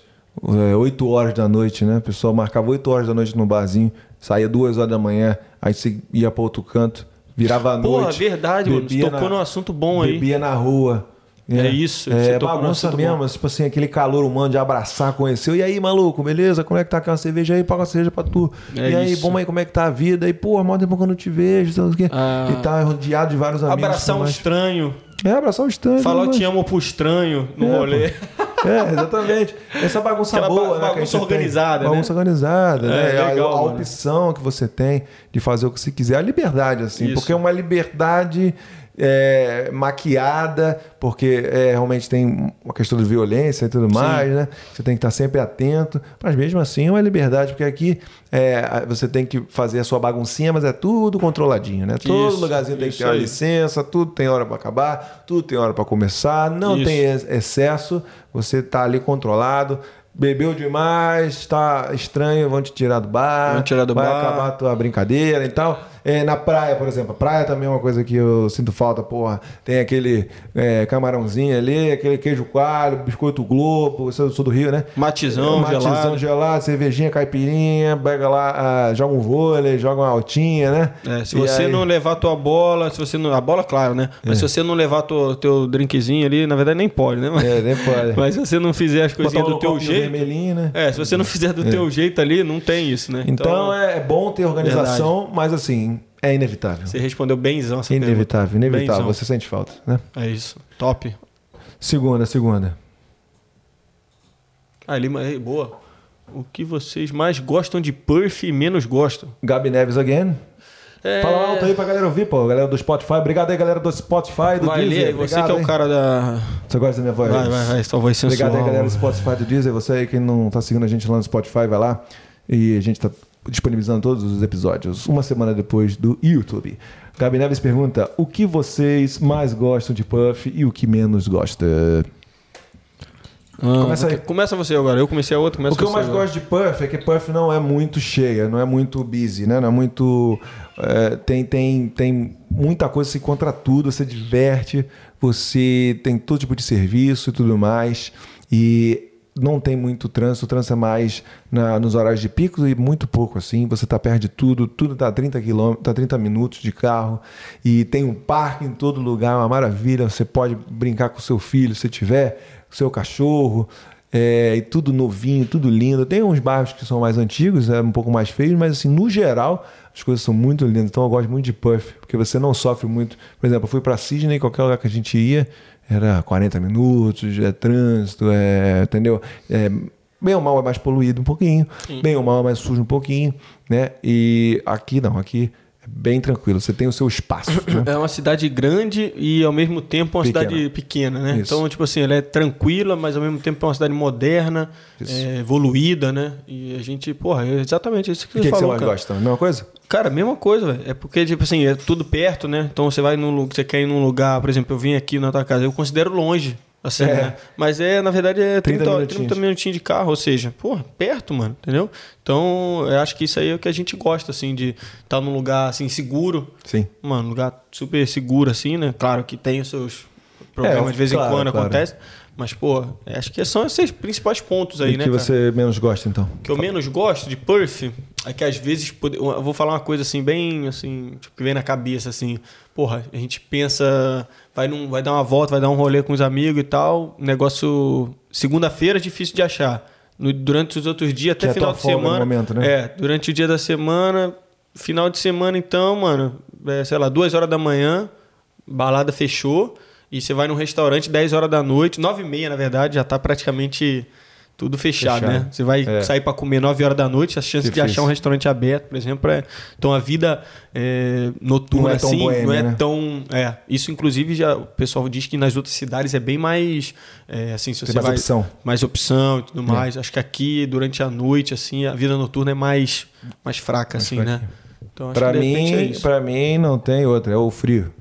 Speaker 1: é, 8 horas da noite, né? O pessoal marcava 8 horas da noite no barzinho, saía 2 horas da manhã, aí você ia pra outro canto, virava a
Speaker 2: Porra,
Speaker 1: noite.
Speaker 2: verdade, mano. Você tocou
Speaker 1: na-
Speaker 2: num assunto bom aí.
Speaker 1: Bebia na rua.
Speaker 2: É isso,
Speaker 1: É
Speaker 2: tocou num
Speaker 1: bagunça mesmo,
Speaker 2: bom.
Speaker 1: tipo assim, aquele calor humano de abraçar, conheceu. E aí, maluco, beleza? Como é que tá aquela cerveja aí? Paga uma cerveja pra tu.
Speaker 2: É
Speaker 1: e aí,
Speaker 2: isso.
Speaker 1: bom aí, como é que tá a vida? E, pô, mó tempo que eu não te vejo, sei o quê.
Speaker 2: Ah.
Speaker 1: E tá rodeado de vários amigos.
Speaker 2: Abraçar um
Speaker 1: mais.
Speaker 2: estranho.
Speaker 1: É, abraçar um estranho.
Speaker 2: Falar eu te amo pro estranho no
Speaker 1: É,
Speaker 2: rolê. (laughs)
Speaker 1: É, exatamente. Essa bagunça
Speaker 2: Aquela
Speaker 1: boa,
Speaker 2: ba-
Speaker 1: né? a
Speaker 2: bagunça
Speaker 1: tem.
Speaker 2: organizada, né?
Speaker 1: Bagunça organizada,
Speaker 2: É,
Speaker 1: né? A-
Speaker 2: legal,
Speaker 1: a,
Speaker 2: mano.
Speaker 1: opção que você tem de fazer o que você quiser. A liberdade, assim.
Speaker 2: Isso.
Speaker 1: Porque é uma liberdade é, maquiada, porque é, realmente tem uma questão de violência e tudo mais, né? Você tem que estar sempre atento. Mas mesmo assim é uma liberdade, porque aqui é, você tem que fazer a sua baguncinha, mas é tudo controladinho, né? Todo
Speaker 2: Isso,
Speaker 1: lugarzinho tem que ter uma licença, tudo tem hora para acabar, tudo tem hora para começar, não
Speaker 2: Isso.
Speaker 1: tem ex- excesso, você tá ali controlado. Bebeu demais, tá estranho, vão te tirar do bar.
Speaker 2: Vão tirar do
Speaker 1: vai
Speaker 2: bar.
Speaker 1: acabar a tua brincadeira e tal. É, na praia, por exemplo. A praia também é uma coisa que eu sinto falta, porra. Tem aquele é, camarãozinho ali, aquele queijo coalho, biscoito globo. Eu sou, do Rio, né?
Speaker 2: Matizão,
Speaker 1: Matizão
Speaker 2: gelado.
Speaker 1: gelado, cervejinha, caipirinha, pega lá, ah, joga um vôlei, joga uma altinha, né?
Speaker 2: É, se
Speaker 1: E
Speaker 2: você
Speaker 1: aí-
Speaker 2: não levar a tua bola, se você não. A bola, claro, né? Mas se você não levar teu, teu drinkzinho ali, na verdade nem pode, né? Mas,
Speaker 1: É, nem pode. (laughs)
Speaker 2: mas se você não fizer as coisinhas do teu jeito.
Speaker 1: né?
Speaker 2: É, se você não fizer do teu jeito ali, não tem isso, né?
Speaker 1: Então, é, é bom ter organização, mas assim, é inevitável.
Speaker 2: Você respondeu benzão essa
Speaker 1: Inevitável,
Speaker 2: pergunta.
Speaker 1: inevitável.
Speaker 2: Benzão.
Speaker 1: Você sente falta, né?
Speaker 2: É isso. Top.
Speaker 1: Segunda, segunda.
Speaker 2: Ah, Lima, ei, boa. O que vocês mais gostam de Perth e menos gostam?
Speaker 1: Gabi Neves again.
Speaker 2: É...
Speaker 1: Fala alto aí pra galera ouvir, pô. Galera do Spotify. Obrigado aí, galera do Spotify, do
Speaker 2: Vai
Speaker 1: Deezer.
Speaker 2: ler, você
Speaker 1: Obrigado,
Speaker 2: que é o
Speaker 1: hein?
Speaker 2: cara da.
Speaker 1: Você gosta da minha voz?
Speaker 2: Vai, vai, vai, sua voz sensual.
Speaker 1: Obrigado aí, galera do Spotify, do Deezer. Você aí que não tá seguindo a gente lá no Spotify, vai lá. E a gente tá disponibilizando todos os episódios, uma semana depois do YouTube. Gabi Neves pergunta, o que vocês mais gostam de Puff e o que menos gosta?
Speaker 2: Ah,
Speaker 1: Começa aí.
Speaker 2: Começa você agora. Eu comecei a outra, começa
Speaker 1: O que eu mais
Speaker 2: agora.
Speaker 1: gosto de Puff é que Puff não é muito cheia, não é muito busy, né? Não é muito. é, tem, tem, tem muita coisa, você encontra tudo, você diverte, você tem todo tipo de serviço e tudo mais. E não tem muito trânsito, trânsito é mais na- nos horários de pico e muito pouco assim. Você tá perto de tudo, tudo tá a 30 quilômetros, tá 30 minutos de carro e tem um parque em todo lugar, uma maravilha. Você pode brincar com seu filho se tiver, com seu cachorro. É, e tudo novinho, tudo lindo. Tem uns bairros que são mais antigos, é um pouco mais feios, mas assim, no geral, as coisas são muito lindas. Então eu gosto muito de Puff, porque você não sofre muito. Por exemplo, eu fui para Sydney, qualquer lugar que a gente ia, era 40 minutos, é trânsito, é, entendeu? É, bem ou mal é mais poluído um pouquinho, bem ou mal é mais sujo um pouquinho, né? E aqui não, aqui bem tranquilo, você tem o seu espaço. (clears throat) né?
Speaker 2: É uma cidade grande e ao mesmo tempo uma
Speaker 1: Pequena.
Speaker 2: cidade pequena, né?
Speaker 1: Isso.
Speaker 2: Então, tipo assim, ela é tranquila, mas ao mesmo tempo é uma cidade moderna, é, evoluída, né? E a gente, porra, é exatamente isso que
Speaker 1: O
Speaker 2: você
Speaker 1: que, que você
Speaker 2: falou,
Speaker 1: mais gosta? Mesma coisa?
Speaker 2: Cara, mesma coisa, velho. É porque, tipo assim, é tudo perto, né? Então você vai num lu- você quer ir num lugar, por exemplo, eu vim aqui na tua casa, eu considero longe. Assim,
Speaker 1: É.
Speaker 2: né? Mas é, na verdade, é
Speaker 1: 30
Speaker 2: 30, 30
Speaker 1: minutinhos.
Speaker 2: minutinhos. de carro, ou seja, pô, perto, mano, entendeu? Então, eu acho que isso aí é o que a gente gosta, assim, de estar num lugar, assim, seguro.
Speaker 1: Sim.
Speaker 2: Mano, lugar super seguro, assim, né? Claro que tem os seus problemas
Speaker 1: É,
Speaker 2: de vez
Speaker 1: claro,
Speaker 2: em quando
Speaker 1: claro.
Speaker 2: acontece. Mas, pô, acho que são esses principais pontos aí,
Speaker 1: e
Speaker 2: né,
Speaker 1: que
Speaker 2: cara?
Speaker 1: você menos gosta, então?
Speaker 2: Que eu menos gosto de Perth é que às vezes eu vou falar uma coisa assim bem assim, tipo, que vem na cabeça assim, porra, a gente pensa, vai num, vai dar uma volta, vai dar um rolê com os amigos e tal, negócio segunda-feira é difícil de achar. No- durante os outros dias, até
Speaker 1: Que é
Speaker 2: final
Speaker 1: tua
Speaker 2: de semana.
Speaker 1: momento, né?
Speaker 2: É, durante o dia da semana, final de semana então, mano, é, sei lá, duas horas da manhã, balada fechou e você vai num restaurante 10 horas da noite, 9 e meia na verdade, já tá praticamente tudo fechado,
Speaker 1: Fechado.
Speaker 2: né? Você vai
Speaker 1: É.
Speaker 2: sair para comer 9 horas da noite, a chance de
Speaker 1: Difícil.
Speaker 2: achar um restaurante aberto, por exemplo, é... Então a vida é, noturna
Speaker 1: Não é
Speaker 2: assim,
Speaker 1: boêmia,
Speaker 2: não é
Speaker 1: né?
Speaker 2: tão, é, isso inclusive já o pessoal diz que nas outras cidades é bem mais é, assim, se
Speaker 1: Tem
Speaker 2: você
Speaker 1: mais
Speaker 2: vai
Speaker 1: opção.
Speaker 2: mais opção e tudo
Speaker 1: É.
Speaker 2: mais. Acho que aqui durante a noite assim, a vida noturna é mais mais fraca assim, né? Então de é
Speaker 1: mim,
Speaker 2: isso.
Speaker 1: pra mim não tem outra, é o frio.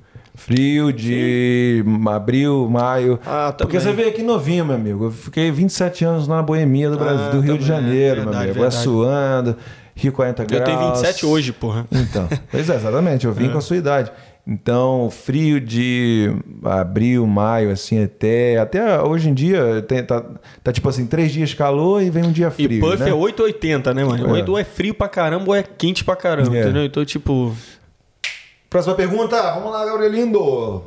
Speaker 1: Frio de abril, maio.
Speaker 2: Ah,
Speaker 1: Porque você veio aqui novinho, meu amigo. Eu fiquei 27 anos na boemia do, Brasil,
Speaker 2: Ah,
Speaker 1: do Rio de. Janeiro, meu
Speaker 2: Verdade,
Speaker 1: amigo. É
Speaker 2: verdade.
Speaker 1: suando, Rio 40
Speaker 2: Eu
Speaker 1: graus.
Speaker 2: tenho 27 hoje, porra.
Speaker 1: Então, pois é, exatamente. Eu vim (laughs)
Speaker 2: É.
Speaker 1: com a sua idade. Então, frio de abril, maio, assim, até. Até hoje em dia, tem- tá, tá tipo assim, três dias calor e vem um dia
Speaker 2: E
Speaker 1: frio.
Speaker 2: Puff
Speaker 1: né?
Speaker 2: é 880, né, mano?
Speaker 1: É.
Speaker 2: Ou é frio pra caramba ou é quente pra caramba,
Speaker 1: É.
Speaker 2: entendeu? Então, tipo,
Speaker 12: Próxima pergunta. Vamos lá, Gabrielindo.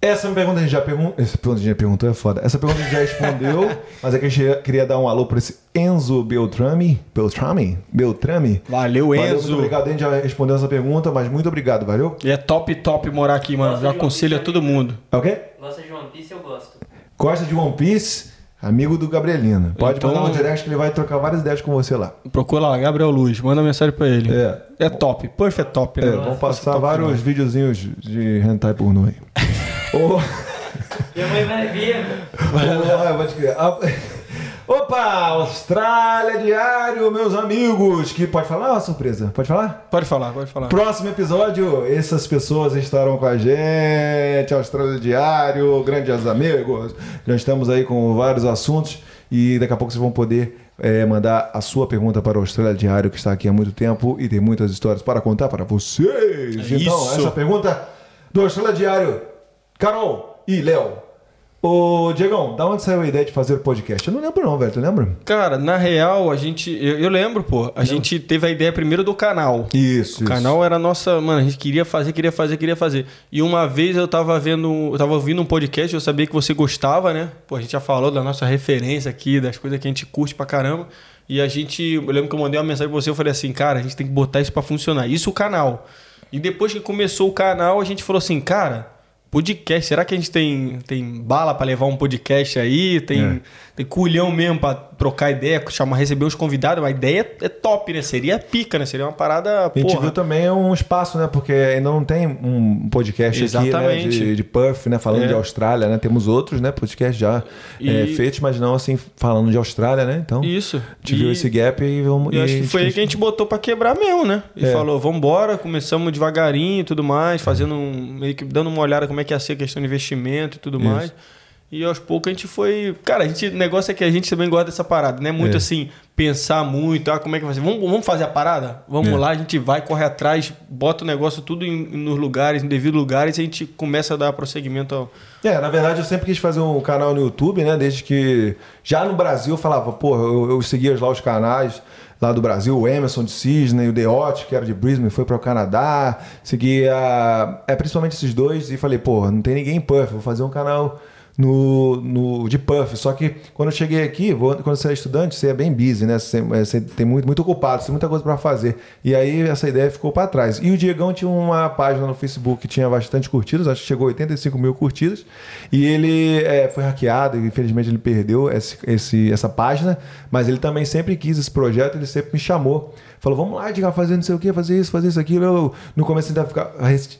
Speaker 1: Essa pergunta a gente já perguntou. Essa pergunta a gente já perguntou, é foda. Essa pergunta a gente já respondeu, (laughs) mas é que a gente queria dar um alô pra esse Enzo Beltrame. Beltrame? Beltrame?
Speaker 2: valeu,
Speaker 1: Valeu,
Speaker 2: Enzo.
Speaker 1: muito obrigado. A gente já respondeu essa pergunta, mas muito obrigado, valeu?
Speaker 2: E é top, top morar aqui, mano. Já aconselho a todo mundo.
Speaker 1: É o quê?
Speaker 3: Gosta de One Piece, eu gosto.
Speaker 1: Gosta de One Piece? Amigo do Gabrielino. Pode
Speaker 2: Então-
Speaker 1: mandar um direct que ele vai trocar várias ideias com você lá.
Speaker 2: Procura lá, Gabriel Luz. Manda mensagem pra ele.
Speaker 1: É.
Speaker 2: É top. Puff é top, né?
Speaker 1: É, vamos passar
Speaker 2: top
Speaker 1: vários
Speaker 2: demais.
Speaker 1: videozinhos de hentai pornô aí. (laughs) Ô,
Speaker 3: Minha mãe vai ver.
Speaker 1: Ah, pode crer. Ah, Opa, Austrália Diário, meus amigos. Que pode falar uma surpresa? Pode falar?
Speaker 2: Pode falar, pode falar.
Speaker 1: Próximo episódio, essas pessoas estarão com a gente. Austrália Diário, grandes amigos. Já estamos aí com vários assuntos e daqui a pouco vocês vão poder eh, mandar a sua pergunta para o Austrália Diário, que está aqui há muito tempo e tem muitas histórias para contar para vocês.
Speaker 2: É
Speaker 1: então, essa pergunta do Austrália Diário, Carol e Léo. Ô, Diegão, da onde saiu a ideia de fazer o podcast? Eu não lembro não, velho. Tu lembra?
Speaker 2: Cara, na real, a gente. Eu, eu lembro, pô. A gente teve a ideia primeiro do canal.
Speaker 1: Isso,
Speaker 2: O canal era a nossa. Mano, a gente queria fazer, queria fazer, queria fazer. E uma vez eu tava vendo. Eu tava ouvindo um podcast, eu sabia que você gostava, né? Pô, a gente já falou da nossa referência aqui, das coisas que a gente curte pra caramba. E a gente. Eu lembro que eu mandei uma mensagem pra você, eu falei assim, cara, a gente tem que botar isso pra funcionar. Isso o canal. E depois que começou o canal, a gente falou assim, cara. Podcast, será que a gente tem, tem bala pra levar um podcast aí? Tem,
Speaker 1: É.
Speaker 2: tem culhão mesmo pra trocar ideia, chamar, receber os convidados? A ideia é top, né? Seria pica, né? Seria uma parada,
Speaker 1: A gente
Speaker 2: porra.
Speaker 1: viu também um espaço, né? Porque ainda não tem um podcast aqui, né?
Speaker 2: Exatamente.
Speaker 1: De, de Perth, né? Falando
Speaker 2: É.
Speaker 1: de Austrália, né? Temos outros, né? Podcasts já
Speaker 2: E-
Speaker 1: é, feitos, mas não assim, falando de Austrália, né? Então,
Speaker 2: Isso.
Speaker 1: a gente viu
Speaker 2: E-
Speaker 1: esse gap e vamos...
Speaker 2: E
Speaker 1: e
Speaker 2: acho que foi aí que a gente botou pra quebrar mesmo, né? E
Speaker 1: É.
Speaker 2: falou, vambora, começamos devagarinho e tudo mais, fazendo um, meio que dando uma olhada como é que ia ser a questão de investimento e tudo
Speaker 1: Isso.
Speaker 2: mais. E aos poucos a gente foi. Cara, a gente, o negócio é que a gente também gosta dessa parada, não é muito
Speaker 1: É.
Speaker 2: assim, pensar muito, ah, como é que vai ser? Vamos, vamos fazer a parada? Vamos
Speaker 1: É.
Speaker 2: lá, a gente vai, corre atrás, bota o negócio tudo em, nos lugares, em devidos lugares, e a gente começa a dar prosseguimento ao.
Speaker 1: É, na verdade eu sempre quis fazer um canal no YouTube, né? Desde que já no Brasil eu falava, pô, eu, eu seguia lá os canais lá do Brasil, o Emerson de Cisne, o Deote, que era de Brisbane, foi para o Canadá, seguia é, principalmente esses dois e falei, pô, não tem ninguém em Perth, vou fazer um canal no, no, de puff. Só que quando eu cheguei aqui, vou- quando você é estudante, você é bem busy, né? Você, é, você tem muito, muito ocupado, você tem muita coisa para fazer. E aí essa ideia ficou para trás. E o Diegão tinha uma página no Facebook que tinha bastante curtidas, acho que chegou a 85 mil curtidas. E ele é, foi hackeado, e infelizmente ele perdeu esse, esse- essa página, mas ele também sempre quis esse projeto, ele sempre me chamou. Falou, vamos lá, Diga, fazer não sei o que, fazer isso, fazer isso, aquilo. Eu, no começo ainda ficar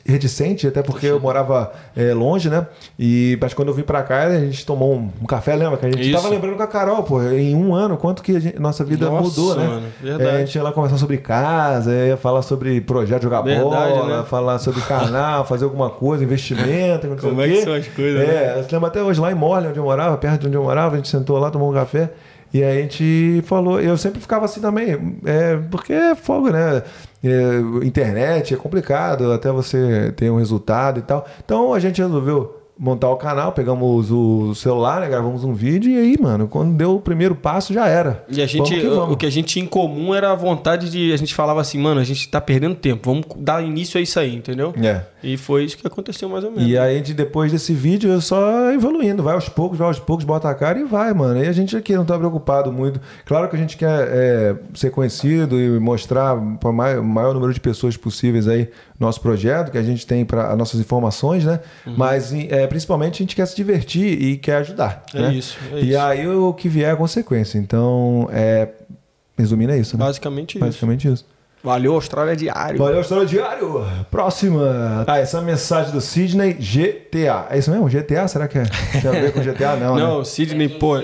Speaker 1: reticente, até porque eu morava é, longe, né? E mas quando eu vim pra cá, a gente tomou um, um café, lembra? Que a gente
Speaker 2: Isso.
Speaker 1: tava lembrando com a Carol, pô, em um ano, quanto que a gente- nossa vida
Speaker 2: Nossa,
Speaker 1: mudou, né?
Speaker 2: mano, verdade.
Speaker 1: É, a gente ia lá conversar sobre casa, ia falar sobre projeto jogar
Speaker 2: Verdade,
Speaker 1: bola,
Speaker 2: né?
Speaker 1: falar sobre canal, (laughs) fazer alguma coisa, investimento, não sei
Speaker 2: Como
Speaker 1: o
Speaker 2: é que
Speaker 1: quê.
Speaker 2: são as coisas, né?
Speaker 1: É, eu lembro até hoje lá em Morley, onde eu morava, perto de onde eu morava, a gente sentou lá, tomou um café. E a gente falou, eu sempre ficava assim também, é, porque é fogo, né? É, internet é complicado, até você ter um resultado e tal. Então a gente resolveu montar o canal, pegamos o celular, né, gravamos um vídeo e aí, mano, quando deu o primeiro passo já era.
Speaker 2: E a gente,
Speaker 1: Vamos que vamos.
Speaker 2: o que a gente tinha em comum era a vontade de. A gente falava assim, mano, a gente tá perdendo tempo, vamos dar início a isso aí, entendeu?
Speaker 1: É.
Speaker 2: E foi isso que aconteceu mais ou menos.
Speaker 1: E aí, a gente, depois desse vídeo, eu só evoluindo, vai aos poucos, vai aos poucos, bota a cara e vai, mano. E a gente aqui não tá preocupado muito. Claro que a gente quer é, ser conhecido e mostrar para o maior número de pessoas possíveis aí nosso projeto, que a gente tem para as nossas informações, né?
Speaker 2: Uhum.
Speaker 1: Mas é, principalmente a gente quer se divertir e quer ajudar.
Speaker 2: É
Speaker 1: né?
Speaker 2: isso, é
Speaker 1: e
Speaker 2: isso.
Speaker 1: aí o que vier é a consequência. Então, é, resumindo, é isso, né?
Speaker 2: Basicamente isso.
Speaker 1: Basicamente isso.
Speaker 2: Valeu, Austrália Diário.
Speaker 1: Valeu, História Diário. Próxima. Ah, essa mensagem do Sidney GTA. É isso mesmo? GTA? Será que é? Tem a ver com GTA? Não,
Speaker 2: Não,
Speaker 1: né?
Speaker 2: Sidney, pô.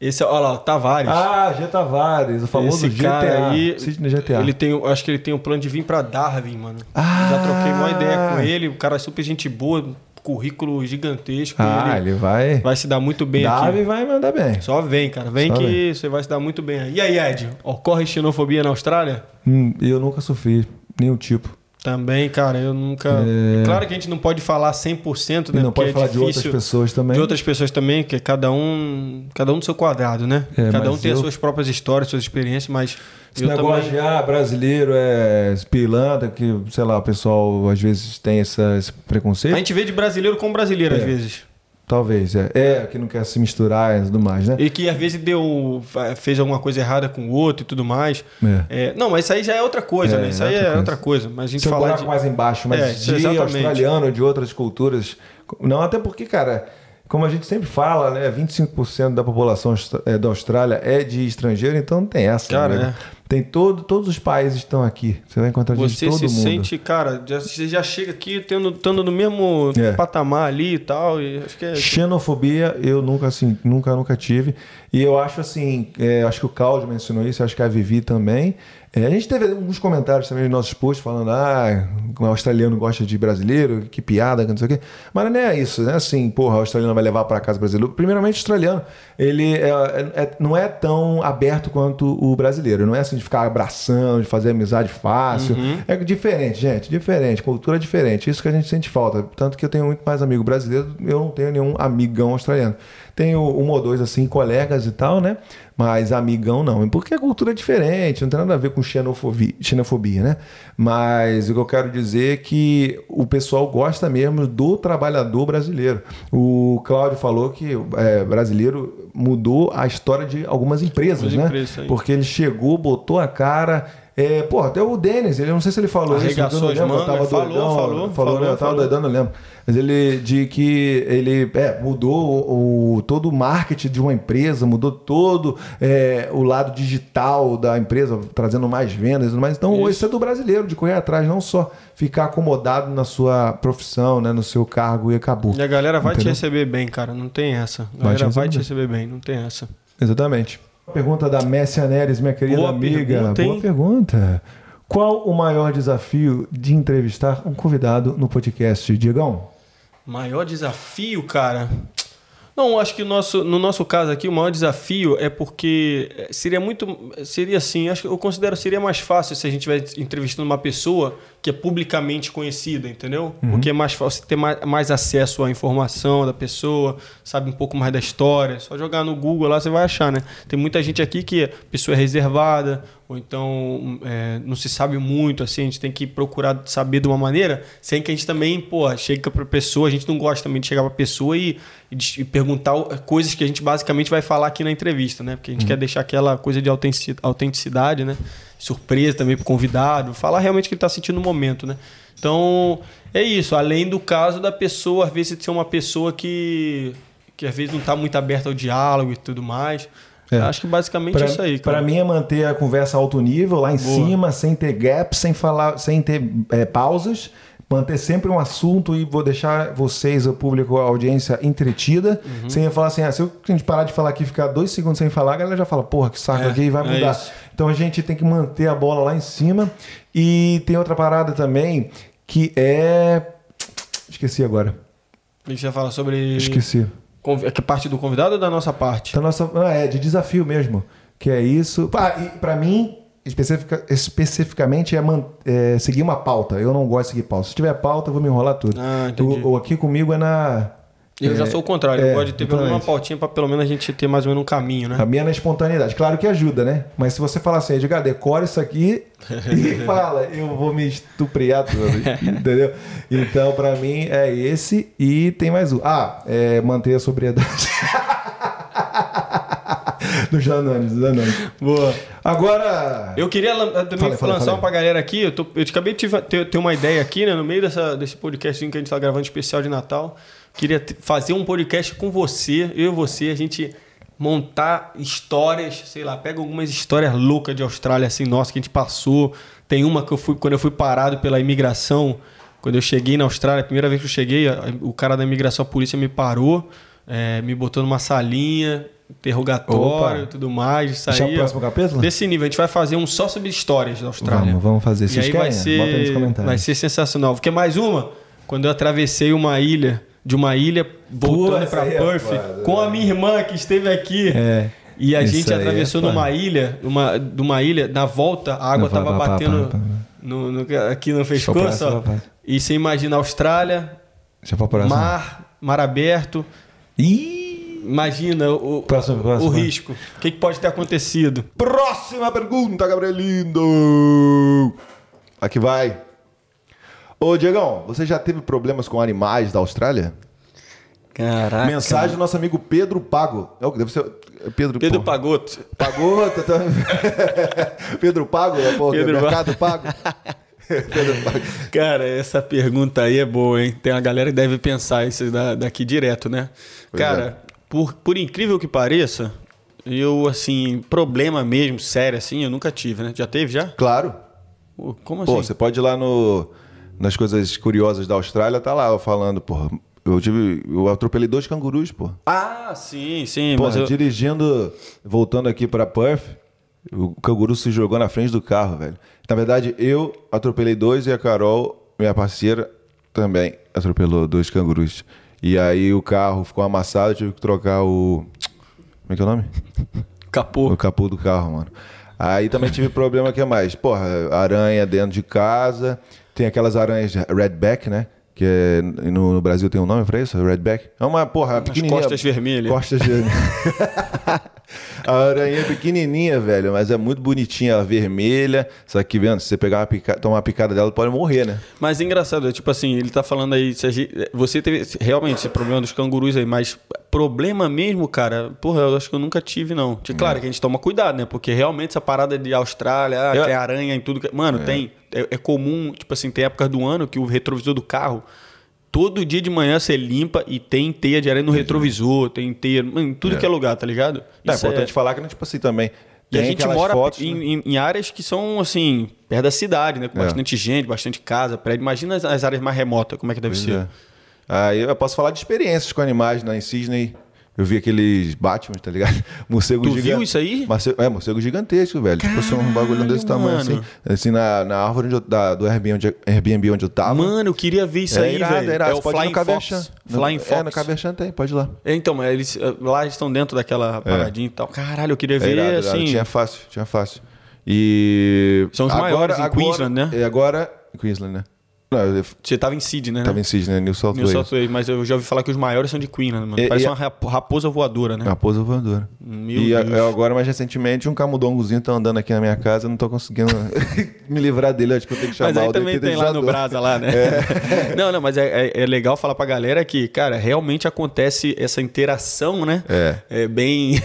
Speaker 2: Esse, olha lá, o Tavares.
Speaker 1: Ah, G Tavares, o famoso
Speaker 2: Esse
Speaker 1: GTA.
Speaker 2: cara aí,
Speaker 1: Sidney GTA.
Speaker 2: ele tem, acho que ele tem o plano de vir pra Darwin, mano.
Speaker 1: Ah!
Speaker 2: Já troquei uma ideia com ele, o cara é super gente boa, currículo gigantesco.
Speaker 1: Ah,
Speaker 2: ele
Speaker 1: ele vai.
Speaker 2: vai se dar muito bem
Speaker 1: Davi
Speaker 2: aqui.
Speaker 1: vai mandar bem.
Speaker 2: Só vem, cara. Vem
Speaker 1: Só
Speaker 2: que
Speaker 1: vem.
Speaker 2: você vai se dar muito bem. E aí, Ed? Ocorre xenofobia na Austrália?
Speaker 1: Hum, eu nunca sofri nenhum tipo.
Speaker 2: Também, cara, eu nunca.
Speaker 1: É.
Speaker 2: Claro que a gente não pode falar 100%, né?
Speaker 1: E não pode
Speaker 2: é
Speaker 1: falar de outras pessoas também.
Speaker 2: De outras pessoas também, que cada um, cada um do seu quadrado, né?
Speaker 1: É,
Speaker 2: cada um tem as
Speaker 1: eu-
Speaker 2: suas próprias histórias, suas experiências, mas
Speaker 1: Esse
Speaker 2: eu
Speaker 1: negócio
Speaker 2: também...
Speaker 1: de ah, brasileiro é pilantra, que, sei lá, o pessoal às vezes tem essa, esse preconceito.
Speaker 2: A gente vê de brasileiro com brasileiro
Speaker 1: É.
Speaker 2: às vezes.
Speaker 1: Talvez, é. É, que não quer se misturar e tudo mais, né?
Speaker 2: E que às vezes deu, fez alguma coisa errada com o outro e tudo mais.
Speaker 1: É.
Speaker 2: É, não, mas isso aí já é outra coisa,
Speaker 1: É,
Speaker 2: né? Isso
Speaker 1: é
Speaker 2: aí
Speaker 1: outra
Speaker 2: é
Speaker 1: coisa.
Speaker 2: outra coisa. Mas a gente falar de...
Speaker 1: mais embaixo, mas
Speaker 2: É,
Speaker 1: de
Speaker 2: exatamente.
Speaker 1: australiano, de outras culturas. Não, até porque, cara, como a gente sempre fala, né? 25% da população é, da Austrália é de estrangeiro, então não tem essa.
Speaker 2: Cara,
Speaker 1: né? Tem todo, todos os países estão aqui. Você vai encontrar gente de
Speaker 2: Você
Speaker 1: todo
Speaker 2: se
Speaker 1: mundo.
Speaker 2: sente, cara, já, você já chega aqui tendo, estando no mesmo
Speaker 1: É.
Speaker 2: patamar ali e tal. E é.
Speaker 1: Xenofobia eu nunca assim, nunca, nunca tive. E eu acho assim, é, acho que o Claudio mencionou isso, acho que a Vivi também. É, a gente teve alguns comentários também nos nossos posts falando, ah, o australiano gosta de brasileiro, que piada, que não sei o quê. Mas não é isso, né? Assim, porra, o australiano vai levar para casa o brasileiro. Primeiramente, o australiano, ele é- é- é- não é tão aberto quanto o brasileiro. Não é assim de ficar abraçando, de fazer amizade fácil. É diferente, gente, diferente. Cultura diferente. Isso que a gente sente falta. Tanto que eu tenho muito mais amigo brasileiro, eu não tenho nenhum amigão australiano. Tenho um ou dois, assim, colegas e tal, né? Mas amigão não. Porque a cultura é diferente, não tem nada a ver com xenofobia, xenofobia, né? Mas o que eu quero dizer é que o pessoal gosta mesmo do trabalhador brasileiro. O Cláudio falou que é, brasileiro mudou a história de algumas empresas,
Speaker 2: Algumas
Speaker 1: né?
Speaker 2: empresas, aí.
Speaker 1: Porque ele chegou, botou a cara. É, pô, até o Denis, ele eu não sei se ele falou isso,
Speaker 2: Arregaçou
Speaker 1: eu não lembro, eu tava
Speaker 2: falou,
Speaker 1: doidão,
Speaker 2: falou,
Speaker 1: falou, né?
Speaker 2: falou,
Speaker 1: eu tava
Speaker 2: falou.
Speaker 1: doidão, não lembro. Mas ele de que ele é, mudou o, todo o marketing de uma empresa, mudou todo é, o lado digital da empresa, trazendo mais vendas, e tudo mais. Então, isso. é do brasileiro, de correr atrás, não só ficar acomodado na sua profissão, né, no seu cargo e acabou.
Speaker 2: E a galera vai te
Speaker 1: Entendeu?
Speaker 2: receber bem, cara. Não tem essa. A
Speaker 1: Vai te
Speaker 2: galera vai te
Speaker 1: receber
Speaker 2: receber bem, não tem essa.
Speaker 1: Exatamente. Pergunta da Messia Neres, minha querida
Speaker 2: Boa
Speaker 1: amiga.
Speaker 2: pergunta?
Speaker 1: Boa pergunta. Qual o maior desafio de entrevistar um convidado no podcast, Diegão?
Speaker 2: Maior desafio, cara. Não, acho que nosso, no nosso caso aqui, o maior desafio é porque eh, seria muito. Seria assim, acho que eu considero que seria mais fácil se a gente estivesse entrevistando uma pessoa que é publicamente conhecida, entendeu? Porque é mais fácil ter mais, mais acesso à informação da pessoa, sabe um pouco mais da história. Só jogar no Google lá você vai achar, né? Tem muita gente aqui que a pessoa é reservada, ou então é, não se sabe muito, assim, a gente tem que procurar saber de uma maneira, sem que a gente também, pô, chega pra pessoa, a gente não gosta também de chegar pra pessoa e, e, e perguntar coisas que a gente basicamente vai falar aqui na entrevista, né? Porque a gente
Speaker 1: Uhum.
Speaker 2: quer deixar aquela coisa de autentici- autenticidade, né? Surpresa também pro convidado, falar realmente o que ele tá sentindo no momento, né? Então, é isso. Além do caso da pessoa, às vezes, ser uma pessoa que, que às vezes não tá muito aberta ao diálogo e tudo mais.
Speaker 6: É.
Speaker 2: Acho que basicamente
Speaker 6: Pra,
Speaker 2: é isso aí,
Speaker 6: pra mim é manter a conversa alto nível, lá em
Speaker 2: Boa.
Speaker 6: cima, sem ter gaps, sem falar, sem ter é, pausas. Manter sempre um assunto e vou deixar vocês, o público, a audiência entretida.
Speaker 2: Uhum.
Speaker 6: Sem falar assim, ah, se a gente parar de falar aqui e ficar dois segundos sem falar, a galera já fala, porra, que saco
Speaker 2: É,
Speaker 6: aqui, vai
Speaker 2: é
Speaker 6: mudar.
Speaker 2: isso.
Speaker 6: então a gente tem que manter a bola lá em cima. E tem outra parada também, que é. Esqueci agora.
Speaker 2: A gente vai falar sobre.
Speaker 6: Esqueci.
Speaker 2: É que parte do convidado ou da nossa parte?
Speaker 6: Da nossa, ah, é, de desafio mesmo. Que é isso. Ah, pra mim, especifica- especificamente, é, man- é seguir uma pauta. Eu não gosto de seguir pauta. Se tiver pauta, eu vou me enrolar tudo.
Speaker 2: Ah,
Speaker 6: o, o aqui comigo é na.
Speaker 2: Eu já
Speaker 6: é,
Speaker 2: sou o contrário.
Speaker 6: é,
Speaker 2: eu gosto de ter pelo menos uma
Speaker 6: exatamente.
Speaker 2: pautinha pra pelo menos a gente ter mais ou menos um caminho, né?
Speaker 6: A minha é na espontaneidade. Claro que ajuda, né? Mas se você falar assim, Edgar, decora isso aqui e (laughs) fala, eu vou me estupriar tudo. entendeu? Então, pra mim, é esse e tem mais um. Ah, é manter a sobriedade. (laughs) (laughs) Dos Danones, dos Danones.
Speaker 2: Boa.
Speaker 6: Agora.
Speaker 2: Eu queria também
Speaker 6: Fala, fala,
Speaker 2: lançar
Speaker 6: fala.
Speaker 2: uma pra galera aqui. Eu, tô, eu acabei de ter, ter uma ideia aqui, né? No meio dessa, desse podcast que a gente tá gravando especial de Natal. Queria fazer um podcast com você, eu e você, a gente montar histórias, sei lá, pega algumas histórias loucas de Austrália, assim, nossa, que a gente passou. Tem uma que eu fui, quando eu fui parado pela imigração, quando eu cheguei na Austrália, a primeira vez que eu cheguei, o cara da imigração, a polícia me parou, eh, me botou numa salinha, interrogatório e tudo mais. Isso
Speaker 6: Deixa
Speaker 2: aí,
Speaker 6: o próximo
Speaker 2: ó,
Speaker 6: capítulo?
Speaker 2: Desse nível, a gente vai fazer um só sobre histórias da Austrália.
Speaker 6: Vamos, vamos fazer.
Speaker 2: E
Speaker 6: Vocês
Speaker 2: aí
Speaker 6: querem?
Speaker 2: vai ser,
Speaker 6: Bota aí nos comentários.
Speaker 2: vai ser sensacional. Porque mais uma, quando eu atravessei uma ilha, de uma ilha voltando para
Speaker 6: aí é
Speaker 2: Perth,
Speaker 6: foda,
Speaker 2: com a minha irmã que esteve aqui.
Speaker 6: É.
Speaker 2: E a gente
Speaker 6: aí é
Speaker 2: atravessou
Speaker 6: foda.
Speaker 2: numa ilha, uma, de uma ilha, na volta a água
Speaker 6: Não, vai,
Speaker 2: tava
Speaker 6: vai, vai,
Speaker 2: batendo
Speaker 6: vai.
Speaker 2: no- no- aqui no pescoço. E você imagina a Austrália, mar, mar aberto.
Speaker 6: Ih!
Speaker 2: Imagina o,
Speaker 6: Próximo, próximo,
Speaker 2: o risco. O que, que pode ter acontecido?
Speaker 1: Próxima pergunta, Gabrielindo. Aqui vai. Ô, Diegão, você já teve problemas com animais da Austrália?
Speaker 2: Caraca.
Speaker 1: Mensagem do nosso amigo Pedro Pago. É o que deve ser. é Pedro,
Speaker 2: Pedro. Pagoto.
Speaker 1: Pagou? tá- (laughs) Pedro Pago? É, pô,
Speaker 2: Pedro
Speaker 1: Mercado Pago? (laughs)
Speaker 2: Cara, essa pergunta aí é boa, hein? Tem a galera que deve pensar isso da- daqui direto, né?
Speaker 1: Pois
Speaker 2: Cara, por, por incrível que pareça, eu, assim, problema mesmo, sério, assim, eu nunca tive, né? Já teve, já?
Speaker 1: Claro.
Speaker 2: Pô, Como assim?
Speaker 1: Pô, você pode ir lá no, nas coisas curiosas da Austrália, tá lá falando, pô. Eu tive. Eu atropelei dois cangurus, pô.
Speaker 2: Ah, sim, sim.
Speaker 1: Porra,
Speaker 2: mas eu...
Speaker 1: dirigindo, voltando aqui pra Perth, o canguru se jogou na frente do carro, velho. Na verdade, eu atropelei dois e a Carol, minha parceira, também atropelou dois cangurus. E aí o carro ficou amassado, eu tive que trocar o. Como é que é o nome? (laughs)
Speaker 2: Capô.
Speaker 1: O capô do carro, mano. Aí também tive problema que é mais. Porra, aranha dentro de casa. Tem aquelas aranhas redback, né? Que é, no, no Brasil tem um nome pra isso? Redback? É uma, porra, pequenininha.
Speaker 2: costas vermelhas.
Speaker 1: Costas vermelhas. (laughs) a aranha é pequenininha, velho, mas é muito bonitinha. Ela é vermelha. Só que, vendo, se você pegar uma picada, tomar uma picada dela, pode morrer, né?
Speaker 2: Mas é engraçado, é tipo assim, ele tá falando aí, você teve realmente esse problema dos cangurus aí, mas problema mesmo, cara, porra, eu acho que eu nunca tive, não. Tipo, Claro que a gente toma cuidado, né? Porque realmente essa parada de Austrália, ah,
Speaker 1: Eu-
Speaker 2: tem aranha em tudo. que- Mano, tem. É, é comum, tipo assim, tem épocas do ano que o retrovisor do carro. Todo dia de manhã você limpa e tem teia de aranha no retrovisor, tem teia em tudo que é lugar, tá ligado?
Speaker 1: É
Speaker 2: Isso
Speaker 1: importante falar que, tipo assim, também.
Speaker 2: e a gente mora
Speaker 1: fotos,
Speaker 2: em,
Speaker 1: né?
Speaker 2: em- em áreas que são, assim, perto da cidade, né? Com
Speaker 1: É.
Speaker 2: bastante gente, bastante casa, prédio. Imagina as, as áreas mais remotas, como é que deve
Speaker 1: Pois
Speaker 2: ser.
Speaker 1: é. Aí eu posso falar de experiências com animais né? em Sydney. Eu vi aqueles Batman, tá ligado? (laughs) Morcego
Speaker 2: Tu
Speaker 1: gigante.
Speaker 2: viu isso aí?
Speaker 1: Morcego, é, morcego gigantesco, velho. tipo assim, um bagulho desse tamanho,
Speaker 2: mano.
Speaker 1: assim. Assim, na, na árvore eu- da- do Airbnb, onde- Airbnb onde eu tava.
Speaker 2: Mano, eu queria ver isso
Speaker 1: é
Speaker 2: aí,
Speaker 1: irado,
Speaker 2: velho.
Speaker 1: é irado.
Speaker 2: É o
Speaker 1: pode
Speaker 2: Flying. Fox.
Speaker 1: No-
Speaker 2: Flying Fox.
Speaker 1: É, no Caverchan tem, pode ir lá.
Speaker 2: É, então, mas eles eh, lá estão dentro daquela paradinha e tal. Caralho, eu queria
Speaker 1: É
Speaker 2: ver,
Speaker 1: irado, irado.
Speaker 2: assim...
Speaker 1: Tinha fácil, tinha fácil. E...
Speaker 2: São os maiores em Queensland, né?
Speaker 1: E agora... Queensland, né? Não,
Speaker 2: Você tava em Sydney, né?
Speaker 1: tava em Sydney, New South
Speaker 2: New
Speaker 1: Wales.
Speaker 2: South Wales, mas eu já ouvi falar que os maiores são de Queensland, mano.
Speaker 1: E-
Speaker 2: Parece
Speaker 1: e-
Speaker 2: uma rap- raposa voadora, né?
Speaker 1: Raposa voadora.
Speaker 2: Meu
Speaker 6: e a-
Speaker 2: Deus.
Speaker 6: eu agora, mais recentemente, um camundongozinho tá andando aqui na minha casa, eu não tô conseguindo (laughs) me livrar dele, acho que eu tenho que chamar
Speaker 2: Mas aí
Speaker 6: o
Speaker 2: também tem lá no. Brasa lá, né? (laughs) Não, não, mas é, é- é legal falar pra galera que, cara, realmente acontece essa interação, né?
Speaker 6: É.
Speaker 2: bem.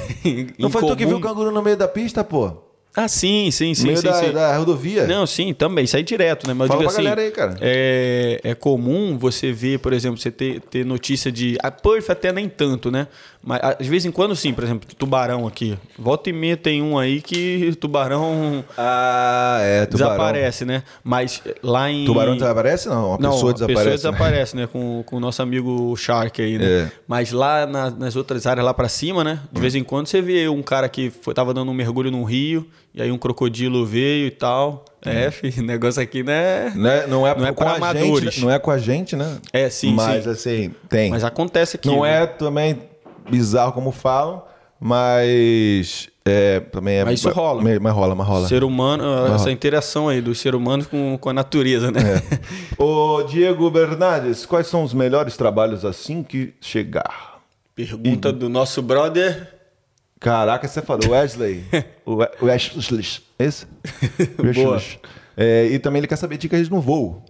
Speaker 1: Não foi tu que viu o canguru no meio da pista, pô?
Speaker 2: Ah, sim, sim,
Speaker 1: No
Speaker 2: sim,
Speaker 1: meio
Speaker 2: sim,
Speaker 1: da,
Speaker 2: sim.
Speaker 1: da rodovia?
Speaker 2: Não, sim, também. Isso aí direto, né? Mas
Speaker 1: Fala
Speaker 2: digo assim,
Speaker 1: galera aí, cara.
Speaker 2: É, é comum você ver, por exemplo, você ter, ter notícia de. A Perth até nem tanto, né? Mas às vezes em quando sim, por exemplo, tubarão aqui. Volta e meia tem um aí que tubarão
Speaker 1: Ah, é, tubarão.
Speaker 2: desaparece, né? Mas lá em.
Speaker 1: Tubarão desaparece? Não, uma
Speaker 2: Não,
Speaker 1: pessoa
Speaker 2: a
Speaker 1: desaparece.
Speaker 2: pessoa
Speaker 1: né?
Speaker 2: desaparece, né? Com, com o nosso amigo Shark aí, né?
Speaker 1: É.
Speaker 2: Mas lá na- nas outras áreas, lá pra cima, né? De vez em quando você vê um cara que foi, tava dando um mergulho num rio, e aí um crocodilo veio e tal. É, filho, negócio aqui, né?
Speaker 1: Não é,
Speaker 2: Não é
Speaker 1: com
Speaker 2: pra
Speaker 1: a
Speaker 2: amadores.
Speaker 1: gente, não é com a gente, né?
Speaker 2: É, sim,
Speaker 1: Mas
Speaker 2: sim.
Speaker 1: assim, tem.
Speaker 2: Mas acontece aqui.
Speaker 1: não
Speaker 2: né?
Speaker 1: é também bizarro como falam, mas é, também é.
Speaker 2: Mas isso rola.
Speaker 1: Mas mas rola, mas rola.
Speaker 2: Ser humano,
Speaker 1: rola.
Speaker 2: essa interação aí do ser humano com, com a natureza, né? (laughs)
Speaker 1: Ô, Diego Bernardes, quais são os melhores trabalhos assim que chegar?
Speaker 2: Pergunta do nosso brother.
Speaker 1: Caraca, você falou Wesley. (laughs) Wesley. Esse? (laughs)
Speaker 2: Boa.
Speaker 1: Wesley. É, e também ele quer saber dicas no voo.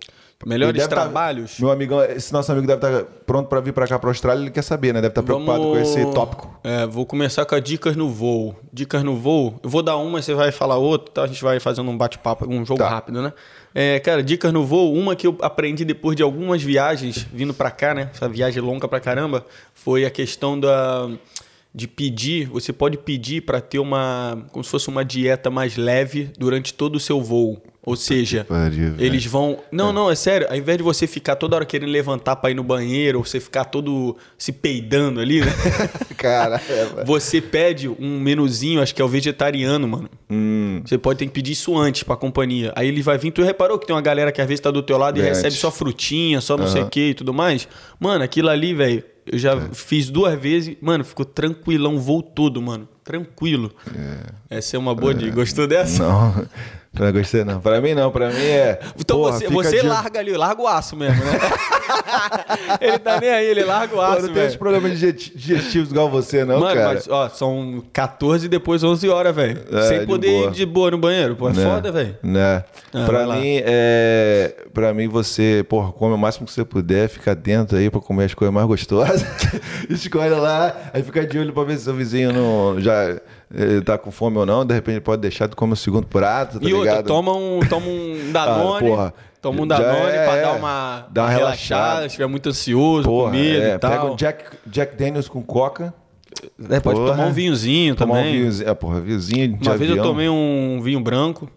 Speaker 2: Melhores
Speaker 1: tá-
Speaker 2: trabalhos?
Speaker 1: meu amigão, esse nosso amigo deve estar pronto para vir para cá para Austrália, ele quer saber, né? Deve estar preocupado com esse tópico.
Speaker 2: É, vou começar com as dicas no voo. Dicas no voo. Eu vou dar uma, você vai falar outra, tá? A gente vai fazendo um bate-papo, um jogo
Speaker 1: Tá.
Speaker 2: rápido, né? É, cara, dicas no voo. Uma que eu aprendi depois de algumas viagens vindo pra cá, né? Essa viagem longa pra caramba, foi a questão da de pedir. Você pode pedir pra ter uma, como se fosse uma dieta mais leve durante todo o seu voo. Ou seja,
Speaker 1: pariu,
Speaker 2: eles vão. Não, não, é sério. Ao invés de você ficar toda hora querendo levantar pra ir no banheiro, ou você ficar todo se peidando ali, né? (laughs)
Speaker 1: Cara,
Speaker 2: Você pede um menuzinho, acho que é o vegetariano, mano.
Speaker 1: Hum.
Speaker 2: Você pode ter que pedir isso antes pra companhia. Aí ele vai vir, tu reparou que tem uma galera que às vezes tá do teu lado e recebe
Speaker 1: antes.
Speaker 2: só frutinha, só não sei o que e tudo mais. Mano, aquilo ali, velho, eu já
Speaker 1: É.
Speaker 2: fiz duas vezes. Mano, ficou tranquilão, voo todo, mano. Tranquilo. Essa é uma boa dica. Gostou dessa?
Speaker 1: Não, (laughs) não gostei não. Pra mim não, pra mim é.
Speaker 2: Então
Speaker 1: porra,
Speaker 2: você, você
Speaker 1: de-
Speaker 2: larga ali, larga o aço mesmo, né? (laughs) ele tá nem aí, ele larga o
Speaker 1: Pô,
Speaker 2: aço,
Speaker 1: não tem esses problemas digesti- digestivos igual você, não,
Speaker 2: Mano,
Speaker 1: cara.
Speaker 2: mas ó, são 14 e depois 11 horas, velho.
Speaker 1: É,
Speaker 2: Sem
Speaker 1: de
Speaker 2: poder
Speaker 1: boa.
Speaker 2: ir de boa no banheiro. Pô, é
Speaker 1: Né?
Speaker 2: foda, velho.
Speaker 1: Né?
Speaker 2: Ah,
Speaker 1: pra
Speaker 2: vai lá.
Speaker 1: mim, é. Pra mim, você, porra, come o máximo que você puder, fica atento aí pra comer as coisas mais gostosas. (laughs) Escolhe lá, aí fica de olho pra ver se seu vizinho não já eh, tá com fome ou não. De repente pode deixar tu comer o segundo prato, tá
Speaker 2: e outra,
Speaker 1: ligado?
Speaker 2: toma um, toma um (laughs) Danone.
Speaker 1: Ah, porra.
Speaker 2: toma um
Speaker 1: Já
Speaker 2: Danone
Speaker 1: é,
Speaker 2: pra
Speaker 1: é.
Speaker 2: dar uma,
Speaker 1: Dá uma
Speaker 2: relaxada,
Speaker 1: relaxada.
Speaker 2: se estiver muito ansioso,
Speaker 1: Porra,
Speaker 2: com medo
Speaker 1: é,
Speaker 2: e tal.
Speaker 1: pega um Jack, Jack Daniels com coca.
Speaker 2: É, pode
Speaker 1: porra.
Speaker 2: tomar um vinhozinho
Speaker 1: Tomar
Speaker 2: também.
Speaker 1: um vinhozinho. É, porra, vinhozinho de
Speaker 2: Uma vez eu tomei um vinho branco.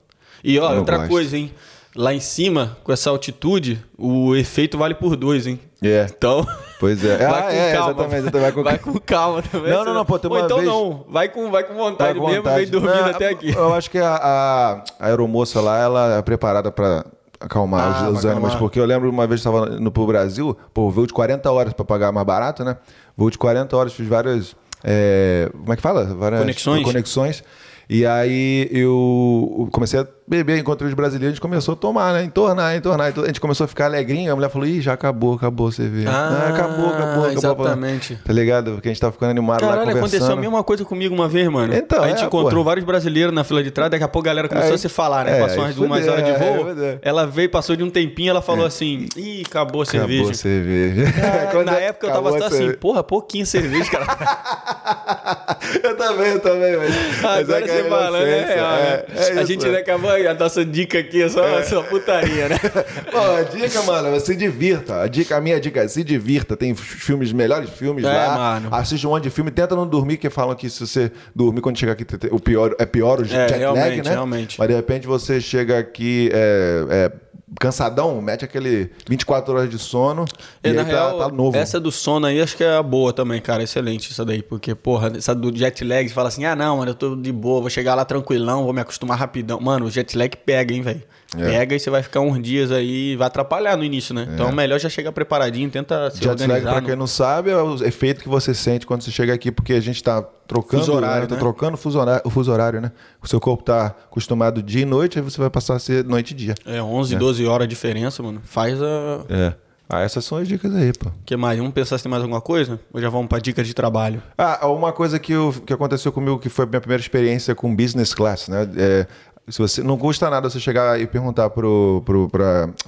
Speaker 2: E ó,
Speaker 1: Eu
Speaker 2: outra
Speaker 1: gosto.
Speaker 2: coisa, hein? Lá em cima, com essa altitude, o efeito vale por dois, hein?
Speaker 1: É,
Speaker 2: Então.
Speaker 1: pois é. (laughs)
Speaker 2: Vai
Speaker 1: ah,
Speaker 2: com
Speaker 1: é,
Speaker 2: calma.
Speaker 1: exatamente. exatamente, Vai com
Speaker 2: Vai com calma também.
Speaker 1: Não, não, não, pô, tem
Speaker 2: Ou
Speaker 1: uma
Speaker 2: então
Speaker 1: vez-
Speaker 2: não. Vai com, vai com vontade
Speaker 1: Vai com
Speaker 2: mesmo,
Speaker 1: vontade.
Speaker 2: vem dormindo
Speaker 1: Não,
Speaker 2: até aqui.
Speaker 1: Eu acho que a, a, a aeromoça lá, ela é preparada pra acalmar
Speaker 2: Ah,
Speaker 1: os, ânimos. Porque eu lembro uma vez que estava no pro Brasil, pô, voo de 40 horas pra pagar mais barato, né? Voo de 40 horas, fiz várias. é, como é que fala? Várias
Speaker 2: Conexões.
Speaker 1: conexões. E aí eu comecei a beber, encontrei os brasileiros, a gente começou a tomar, né? Entornar, entornar. entornar. A gente começou a ficar alegrinho, a mulher falou, ih, já acabou, acabou você vê.
Speaker 2: Ah,
Speaker 1: acabou, acabou, acabou.
Speaker 2: exatamente.
Speaker 1: Tá ligado? Porque a gente tava ficando animado lá
Speaker 2: Caralho,
Speaker 1: conversando.
Speaker 2: aconteceu a mesma coisa comigo uma vez, mano.
Speaker 1: Então,
Speaker 2: a gente
Speaker 1: é,
Speaker 2: encontrou
Speaker 1: pô.
Speaker 2: vários brasileiros na fila de trás, daqui a pouco a galera começou
Speaker 1: Aí-
Speaker 2: a se falar, né?
Speaker 1: é,
Speaker 2: Passou umas umas
Speaker 1: fudeu,
Speaker 2: horas de
Speaker 1: é,
Speaker 2: voo.
Speaker 1: fudeu.
Speaker 2: ela veio, passou de um tempinho, ela falou assim: ih, acabou a cerveja.
Speaker 1: Acabou a cerveja.
Speaker 2: Cara, (laughs)
Speaker 1: Quando
Speaker 2: na época eu tava
Speaker 1: acabou a
Speaker 2: assim,
Speaker 1: cerveja.
Speaker 2: porra, pouquinho cerveja, cara. (laughs)
Speaker 1: Eu também, eu também, mas. mas
Speaker 2: Agora
Speaker 1: é que
Speaker 2: você
Speaker 1: a
Speaker 2: fala, né? É,
Speaker 1: é, é
Speaker 2: a gente
Speaker 1: é.
Speaker 2: né, a nossa dica aqui, é só, só putaria, né? (laughs)
Speaker 1: Pô, a dica, mano, se divirta. A, dica, a minha dica é se divirta. Tem filmes, melhores filmes
Speaker 2: É,
Speaker 1: lá.
Speaker 2: mano.
Speaker 1: Assiste um monte de filme. Tenta não dormir, que falam que se você dormir quando chegar aqui, o pior, é pior o jet lag, né?
Speaker 2: realmente.
Speaker 1: Mas de repente você chega aqui é, é, cansadão, mete aquele 24 horas de sono
Speaker 2: É,
Speaker 1: e
Speaker 2: na
Speaker 1: aí
Speaker 2: real,
Speaker 1: tá, tá novo.
Speaker 2: essa do sono aí acho que é a boa também, cara. Excelente essa daí. Porque, porra, essa do jet lag, você fala assim: ah, não, mano, eu tô de boa, vou chegar lá tranquilão, vou me acostumar rapidão. Mano, o jet lag pega, hein, velho.
Speaker 1: É.
Speaker 2: Pega e você vai ficar uns dias aí, vai atrapalhar no início, né? Então, melhor já chegar preparadinho, tenta se
Speaker 1: Jet lag,
Speaker 2: organizar.
Speaker 1: pra
Speaker 2: no-
Speaker 1: quem não sabe, é o efeito que você sente quando você chega aqui, porque a gente tá trocando,
Speaker 2: Fuso horário,
Speaker 1: né? Tá
Speaker 2: né?
Speaker 1: trocando o fuso horário, o fuso horário, né? O seu corpo tá acostumado dia e noite, aí você vai passar a ser noite e dia.
Speaker 2: É, 11, 12 horas de diferença, mano. Faz a...
Speaker 1: É. Ah, essas são as dicas aí, pô.
Speaker 2: Que mais? Vamos pensar se tem mais alguma coisa? Ou já vamos pra dica de trabalho?
Speaker 1: Ah, uma coisa que, eu- que aconteceu comigo que foi a minha primeira experiência com business class, né? É, se você não custa nada você chegar e perguntar pra,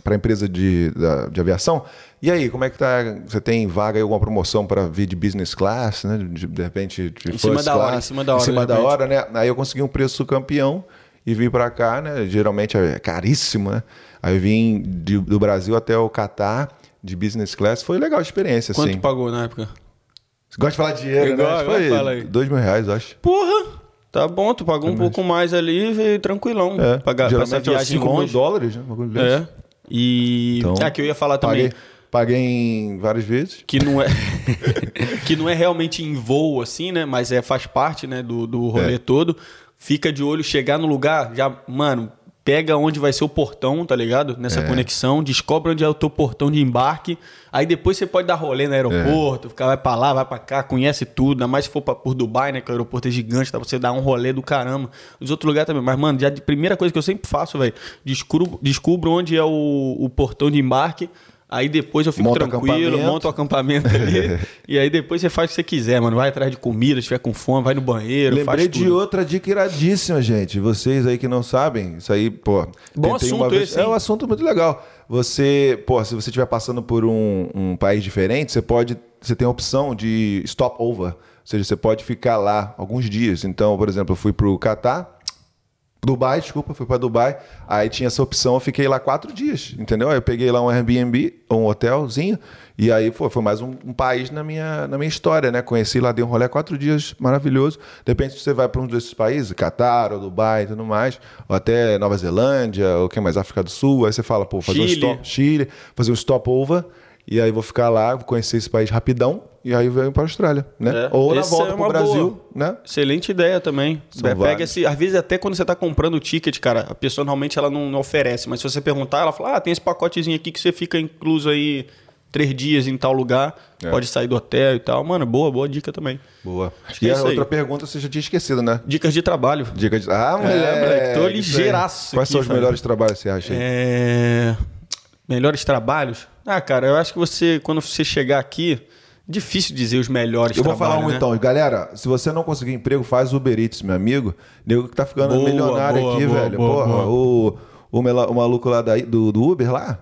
Speaker 1: pra empresa de, da- de aviação, e aí, como é que tá? Você tem vaga aí, alguma promoção para vir de business class, né? De, de repente, de
Speaker 2: Em cima da hora, em cima da hora,
Speaker 1: Em cima da hora, né? Aí eu consegui um preço campeão e vim para cá, né? Geralmente é caríssimo, né? Aí eu vim de- do Brasil até o Catar de business class. Foi legal a experiência,
Speaker 2: Quanto
Speaker 1: assim.
Speaker 2: pagou na época?
Speaker 1: Você gosta de falar dinheiro,
Speaker 2: Eu
Speaker 1: né?
Speaker 2: gosto,
Speaker 1: Foi dois mil reais, eu acho.
Speaker 2: Porra! Tá bom, tu pagou um pouco mais ali e veio tranquilão.
Speaker 1: É,
Speaker 2: Pagar essa
Speaker 1: é
Speaker 2: viagem
Speaker 1: 5 mil dólares, né?
Speaker 2: É. E.
Speaker 1: Então,
Speaker 2: ah, que eu ia falar também.
Speaker 1: Paguei, paguei em várias vezes.
Speaker 2: que não é (laughs) que não é realmente em voo assim, né? Mas é faz parte, né, do, do rolê
Speaker 1: É.
Speaker 2: todo. Fica de olho, chegar no lugar, já, mano, pega onde vai ser o portão, tá ligado? Nessa
Speaker 1: É.
Speaker 2: conexão, descobre onde é o teu portão de embarque. Aí depois você pode dar rolê no aeroporto, ficar vai pra lá, vai pra cá, conhece tudo, ainda mais se for pra, por Dubai, né, que o aeroporto é gigante, dá pra você dar um rolê do caramba. Os outros lugares também, mas mano, já de primeira coisa que eu sempre faço, velho, descubro, descubro onde é o, o portão de embarque. Aí depois eu fico
Speaker 1: Monta
Speaker 2: tranquilo, monto o acampamento ali. (laughs) e aí depois você faz o que você quiser, mano. Vai atrás de comida, se tiver com fome, vai no banheiro,
Speaker 1: Lembrei de outra dica iradíssima, gente. Vocês aí que não sabem, isso aí, pô.
Speaker 2: Bom assunto esse,
Speaker 1: É
Speaker 2: hein?
Speaker 1: um assunto muito legal. Você, pô, se você estiver passando por um, um país diferente, você pode. Você tem a opção de stop over. Ou seja, você pode ficar lá alguns dias. Então, por exemplo, eu fui pro Catar. Dubai, desculpa, fui para Dubai. Aí tinha essa opção, eu fiquei lá quatro dias, entendeu? Aí eu peguei lá um Airbnb, um hotelzinho, e aí pô, foi mais um, um país na minha, na minha história, né? Conheci lá, dei um rolê quatro dias, maravilhoso. De repente você vai para um desses países, Catar, ou Dubai e tudo mais, ou até Nova Zelândia, ou quem mais, África do Sul, aí você fala, pô, fazer
Speaker 2: Chile.
Speaker 1: um stop, Chile, fazer um stopover, e aí vou ficar lá, vou conhecer esse país rapidão, e aí venho para a Austrália, né?
Speaker 2: É,
Speaker 1: Ou na volta
Speaker 2: é
Speaker 1: pro
Speaker 2: uma
Speaker 1: Brasil, né?
Speaker 2: Excelente ideia também. Pega esse, às vezes até quando você tá comprando o ticket, cara, a pessoa normalmente ela não, não oferece, mas se você perguntar, ela fala: "Ah, tem esse pacotezinho aqui que você fica incluso aí três dias em tal lugar,
Speaker 1: É.
Speaker 2: pode sair do hotel e tal". Mano, boa, boa dica também.
Speaker 1: Boa.
Speaker 2: que
Speaker 1: E
Speaker 2: é
Speaker 1: a
Speaker 2: isso aí.
Speaker 1: outra pergunta você já tinha esquecido, né?
Speaker 2: Dicas de trabalho.
Speaker 1: Dica de. Ah, moleque.
Speaker 2: moleque, tô ligeiraço
Speaker 1: Quais
Speaker 2: aqui,
Speaker 1: são os
Speaker 2: Fábio.
Speaker 1: melhores trabalhos que você acha aí?
Speaker 2: É... Melhores trabalhos? Ah, cara, eu acho que você, quando você chegar aqui, difícil dizer os melhores
Speaker 1: Eu vou falar um
Speaker 2: né?
Speaker 1: então. Galera, se você não conseguir emprego, faz Uber Eats, meu amigo. Nego que tá ficando
Speaker 2: Boa,
Speaker 1: milionário
Speaker 2: boa,
Speaker 1: aqui,
Speaker 2: boa,
Speaker 1: velho. Porra. O, o, o maluco lá daí, do, do Uber lá,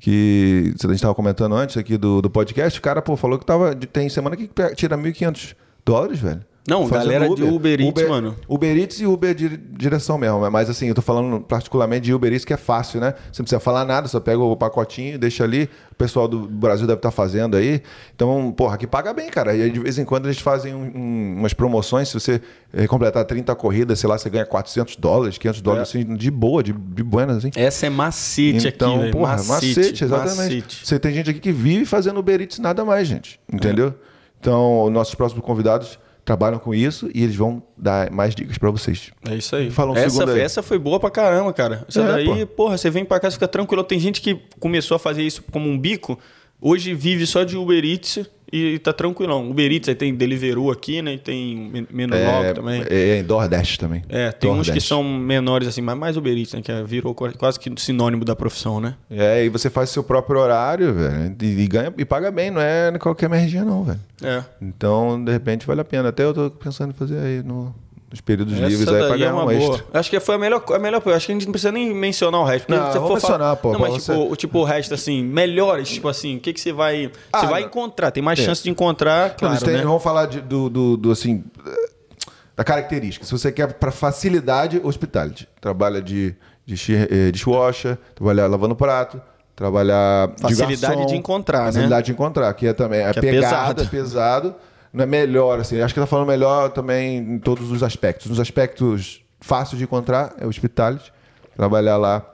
Speaker 1: que a gente tava comentando antes aqui do, do podcast, o cara, pô, falou que tava, tem semana que tira 1.500 dólares, velho.
Speaker 2: Não, galera de Uber Eats, mano.
Speaker 1: Uber Eats e Uber de direção mesmo. Mas assim, eu tô falando particularmente de Uber Eats, que é fácil, né? Você não precisa falar nada, só pega o pacotinho, deixa ali. O pessoal do Brasil deve estar fazendo aí. Então, porra, aqui paga bem, cara. E aí, de vez em quando eles fazem um- um- umas promoções. Se você eh, completar 30 corridas, sei lá, você ganha 400 dólares, 500 dólares, assim, de boa, de, de buenas, assim.
Speaker 2: Essa é macete
Speaker 1: Então,
Speaker 2: aqui, velho.
Speaker 1: porra, macete, exatamente.
Speaker 2: macete.
Speaker 1: Você tem gente aqui que vive fazendo Uber Eats nada mais, gente. Entendeu? Então, nossos próximos convidados trabalham com isso e eles vão dar mais dicas pra vocês.
Speaker 2: É isso aí.
Speaker 1: Fala um
Speaker 2: essa,
Speaker 1: aí.
Speaker 2: essa foi boa pra caramba, cara. Essa
Speaker 1: É,
Speaker 2: daí,
Speaker 1: pô.
Speaker 2: porra, você vem pra cá, fica tranquilo. Tem gente que começou a fazer isso como um bico, hoje vive só de Uber Eats e tá tranquilão. Uber Eats, aí tem Deliveroo aqui, né? E tem Men- Menulog também.
Speaker 1: É, é em DoorDash também.
Speaker 2: É, tem uns que
Speaker 1: DoorDash.
Speaker 2: são menores assim, mas mais Uber Eats, né? Que é- virou quase que sinônimo da profissão, né?
Speaker 1: É, e você faz seu próprio horário, velho, e, e ganha e paga bem, não é qualquer merdinha não, velho.
Speaker 2: É.
Speaker 1: Então, de repente, vale a pena. Até eu tô pensando em fazer aí no- nos períodos
Speaker 2: Essa
Speaker 1: livres aí pra
Speaker 2: é uma
Speaker 1: um
Speaker 2: boa.
Speaker 1: extra.
Speaker 2: Acho que foi a melhor, a melhor. Acho que a gente não precisa nem mencionar o resto.
Speaker 1: Não,
Speaker 2: se for falar-
Speaker 1: mencionar, pô,
Speaker 2: Não, mas tipo,
Speaker 1: você-
Speaker 2: o, tipo, o resto, assim, melhores, tipo assim, o que, que você vai.
Speaker 1: Ah,
Speaker 2: você vai
Speaker 1: não.
Speaker 2: encontrar, tem mais
Speaker 1: É.
Speaker 2: chance de encontrar,
Speaker 1: Não,
Speaker 2: claro.
Speaker 1: eles têm-
Speaker 2: né?
Speaker 1: Vamos falar de- do, do, do, assim, da característica. Se você quer para facilidade, hospitality. Trabalha de, de eh, dishwasher, trabalhar lavando prato, trabalhar
Speaker 2: Facilidade
Speaker 1: de garçom.
Speaker 2: de encontrar, né?
Speaker 1: Facilidade de encontrar, que é também é
Speaker 2: Que é
Speaker 1: pegada,
Speaker 2: pesado.
Speaker 1: pesado. Não é melhor, assim. Acho que tá falando melhor também em todos os aspectos. Nos aspectos fáceis de encontrar é hospitality. Trabalhar lá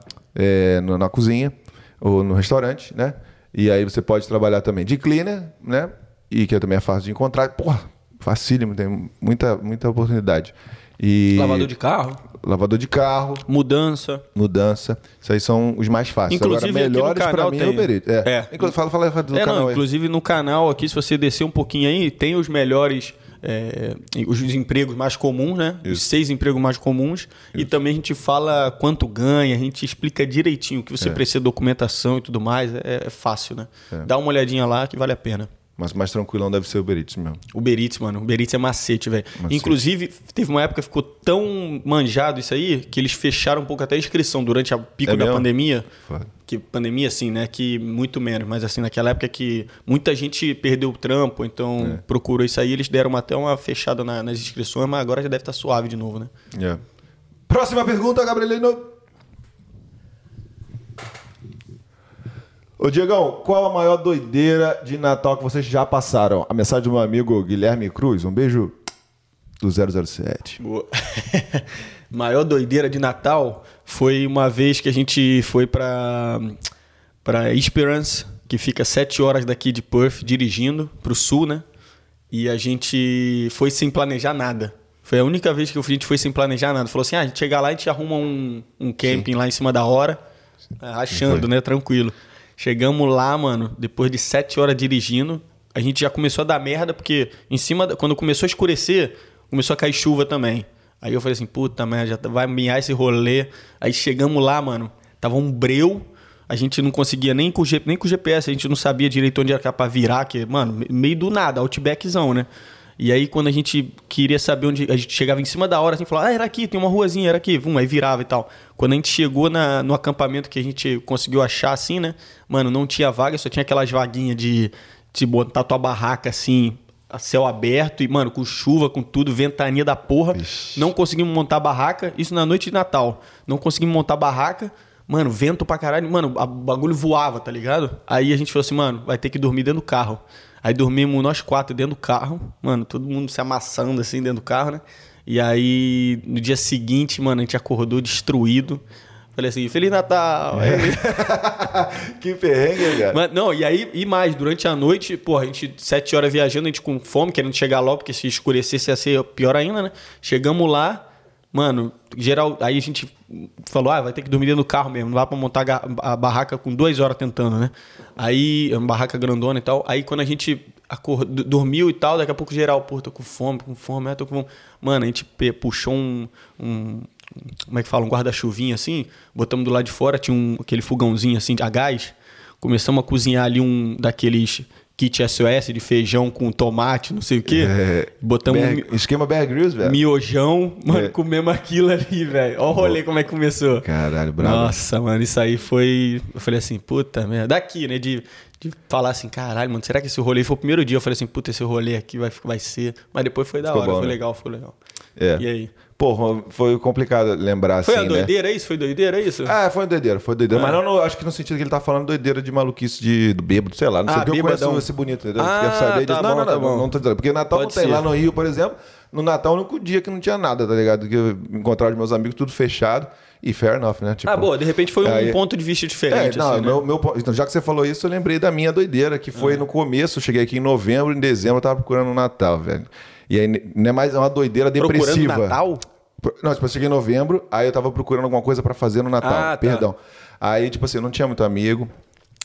Speaker 1: no- na cozinha ou no restaurante, né? E aí você pode trabalhar também de cleaner, né? E que também é fácil de encontrar. Porra, facílimo, tem muita, muita oportunidade. E
Speaker 2: Lavador de carro,
Speaker 1: lavador de carro,
Speaker 2: mudança.
Speaker 1: mudança. Isso aí são os mais fáceis.
Speaker 2: Inclusive,
Speaker 1: Agora, melhores
Speaker 2: canal
Speaker 1: mim
Speaker 2: tem-
Speaker 1: é o Uber Eats. É.
Speaker 2: É.
Speaker 1: Fala, fala do
Speaker 2: é,
Speaker 1: canal
Speaker 2: não,
Speaker 1: aí.
Speaker 2: inclusive no canal aqui, se você descer um pouquinho aí, tem os melhores é, os empregos mais comuns, né? Os seis empregos mais comuns. E também a gente fala quanto ganha, a gente explica direitinho o que você
Speaker 1: É.
Speaker 2: precisa de documentação e tudo mais. É, é fácil, né? Dá uma olhadinha lá que vale a pena.
Speaker 1: Mas mais tranquilão deve ser o Uber Eats mesmo.
Speaker 2: Uber Eats, mano. Uber Eats é macete, velho. Inclusive, teve uma época que ficou tão manjado isso aí que eles fecharam um pouco até a inscrição durante a pico
Speaker 1: É
Speaker 2: da
Speaker 1: mesmo?
Speaker 2: pandemia.
Speaker 1: Foda.
Speaker 2: Que pandemia, assim, né? Que muito menos. Mas assim, naquela época que muita gente perdeu o trampo, então
Speaker 1: É.
Speaker 2: procurou isso aí. Eles deram até uma fechada na- nas inscrições, mas agora já deve estar suave de novo, né?
Speaker 1: É. Próxima pergunta, Gabrielino. Ô Diegão, qual a maior doideira de Natal que vocês já passaram? A mensagem do meu amigo Guilherme Cruz. Um beijo do 007.
Speaker 2: Boa. (laughs) Maior doideira de Natal foi uma vez que a gente foi pra para Esperance, que fica sete horas daqui de Perth, dirigindo pro sul, né? E a gente foi sem planejar nada. Foi a única vez que a gente foi sem planejar nada. Falou assim: ah, a gente chega lá, a gente arruma um, um camping lá em cima da hora, achando, né? Tranquilo. Chegamos lá, mano, depois de sete horas dirigindo, a gente já começou a dar merda, porque em cima, quando começou a escurecer, começou a cair chuva também. Aí eu falei assim, puta merda, já vai miar esse rolê. Aí chegamos lá, mano, tava um breu, a gente não conseguia nem com, G- nem com o GPS, a gente não sabia direito onde era pra virar, que, mano, me- meio do nada, outbackzão, né? E aí, quando a gente queria saber onde. A gente chegava em cima da hora, assim, falava, ah, era aqui, tem uma ruazinha, era aqui, vum, aí virava e tal. Quando a gente chegou na, no acampamento que a gente conseguiu achar, assim, né? Mano, não tinha vaga, só tinha aquelas vaguinhas de, de botar tua barraca, assim, a céu aberto e, mano, com chuva, com tudo, ventania da porra. Não conseguimos montar barraca, isso na noite de Natal. Não conseguimos montar barraca. Mano, vento pra caralho. Mano, o bagulho voava, tá ligado? Aí a gente falou assim, mano, vai ter que dormir dentro do carro. Aí dormimos nós quatro dentro do carro. Mano, todo mundo se amassando assim dentro do carro, né? E aí, no dia seguinte, mano, a gente acordou destruído. Falei assim, Feliz Natal! Aí, (laughs)
Speaker 1: que perrengue, cara.
Speaker 2: mas, não, e aí, e mais, durante a noite, porra, a gente, sete horas viajando, a gente com fome, querendo chegar logo, porque se escurecesse ia ser pior ainda, né? Chegamos lá, mano, geral, aí a gente falou, ah, vai ter que dormir do carro mesmo, não dá pra montar a barraca com duas horas tentando, né? Aí, é uma barraca grandona e tal, aí quando a gente acordou, dormiu e tal, daqui a pouco geral, pô, tô com fome, com fome, ah, tô com fome. Mano, a gente puxou um... um como é que fala? Um guarda-chuvinho assim, botamos do lado de fora, tinha um, aquele fogãozinho assim a gás, começamos a cozinhar ali um daqueles kit SOS de feijão com tomate, não sei o quê.
Speaker 1: É,
Speaker 2: Botamos um
Speaker 1: Bear-
Speaker 2: mi-
Speaker 1: esquema Bear Grylls, velho.
Speaker 2: miojão, mano,
Speaker 1: É.
Speaker 2: comemos aquilo ali, velho. Olha o rolê como é que começou.
Speaker 1: Caralho, bravo.
Speaker 2: Nossa, mano, isso aí foi. Eu falei assim, puta merda. Daqui, né? De, de falar assim, caralho, mano, será que esse rolê foi o primeiro dia? Eu falei assim, puta, esse rolê aqui vai, vai ser. Mas depois foi da
Speaker 1: Ficou
Speaker 2: hora,
Speaker 1: bom,
Speaker 2: foi
Speaker 1: né?
Speaker 2: legal, foi legal.
Speaker 1: É.
Speaker 2: E aí?
Speaker 1: Porra, foi complicado lembrar
Speaker 2: Foi
Speaker 1: assim,
Speaker 2: a
Speaker 1: né?
Speaker 2: doideira isso? Foi doideira isso?
Speaker 1: Ah, foi doideira, foi doideira.
Speaker 2: Ah.
Speaker 1: Mas não, no- acho que no sentido que ele tá falando doideira de maluquice de do bêbado, sei lá. Não sei
Speaker 2: Ah,
Speaker 1: porque eu conheço esse bonito, entendeu?
Speaker 2: Ah,
Speaker 1: Quer saber
Speaker 2: tá
Speaker 1: disso? Não,
Speaker 2: bom,
Speaker 1: não,
Speaker 2: tá
Speaker 1: não,
Speaker 2: bom.
Speaker 1: não tô dizendo. Porque Natal
Speaker 2: Pode
Speaker 1: não tem.
Speaker 2: ser.
Speaker 1: Lá no Rio, por exemplo, no Natal é o único dia que não tinha nada, tá ligado? Que eu encontrava os meus amigos tudo fechado e fair enough, né? Tipo,
Speaker 2: ah, boa, de repente foi um
Speaker 1: aí-
Speaker 2: ponto de vista diferente.
Speaker 1: É, não,
Speaker 2: assim, né?
Speaker 1: meu, meu ponto- então, já que você falou isso, eu lembrei da minha doideira, que foi no começo, cheguei aqui em novembro, em dezembro, eu tava procurando um Natal, velho. E aí não é mais uma doideira
Speaker 2: Procurando
Speaker 1: depressiva.
Speaker 2: Natal?
Speaker 1: Pro- Não, tipo, eu cheguei em novembro, aí eu tava procurando alguma coisa pra fazer no Natal.
Speaker 2: Ah, tá.
Speaker 1: Perdão. Aí, tipo assim, eu não tinha muito amigo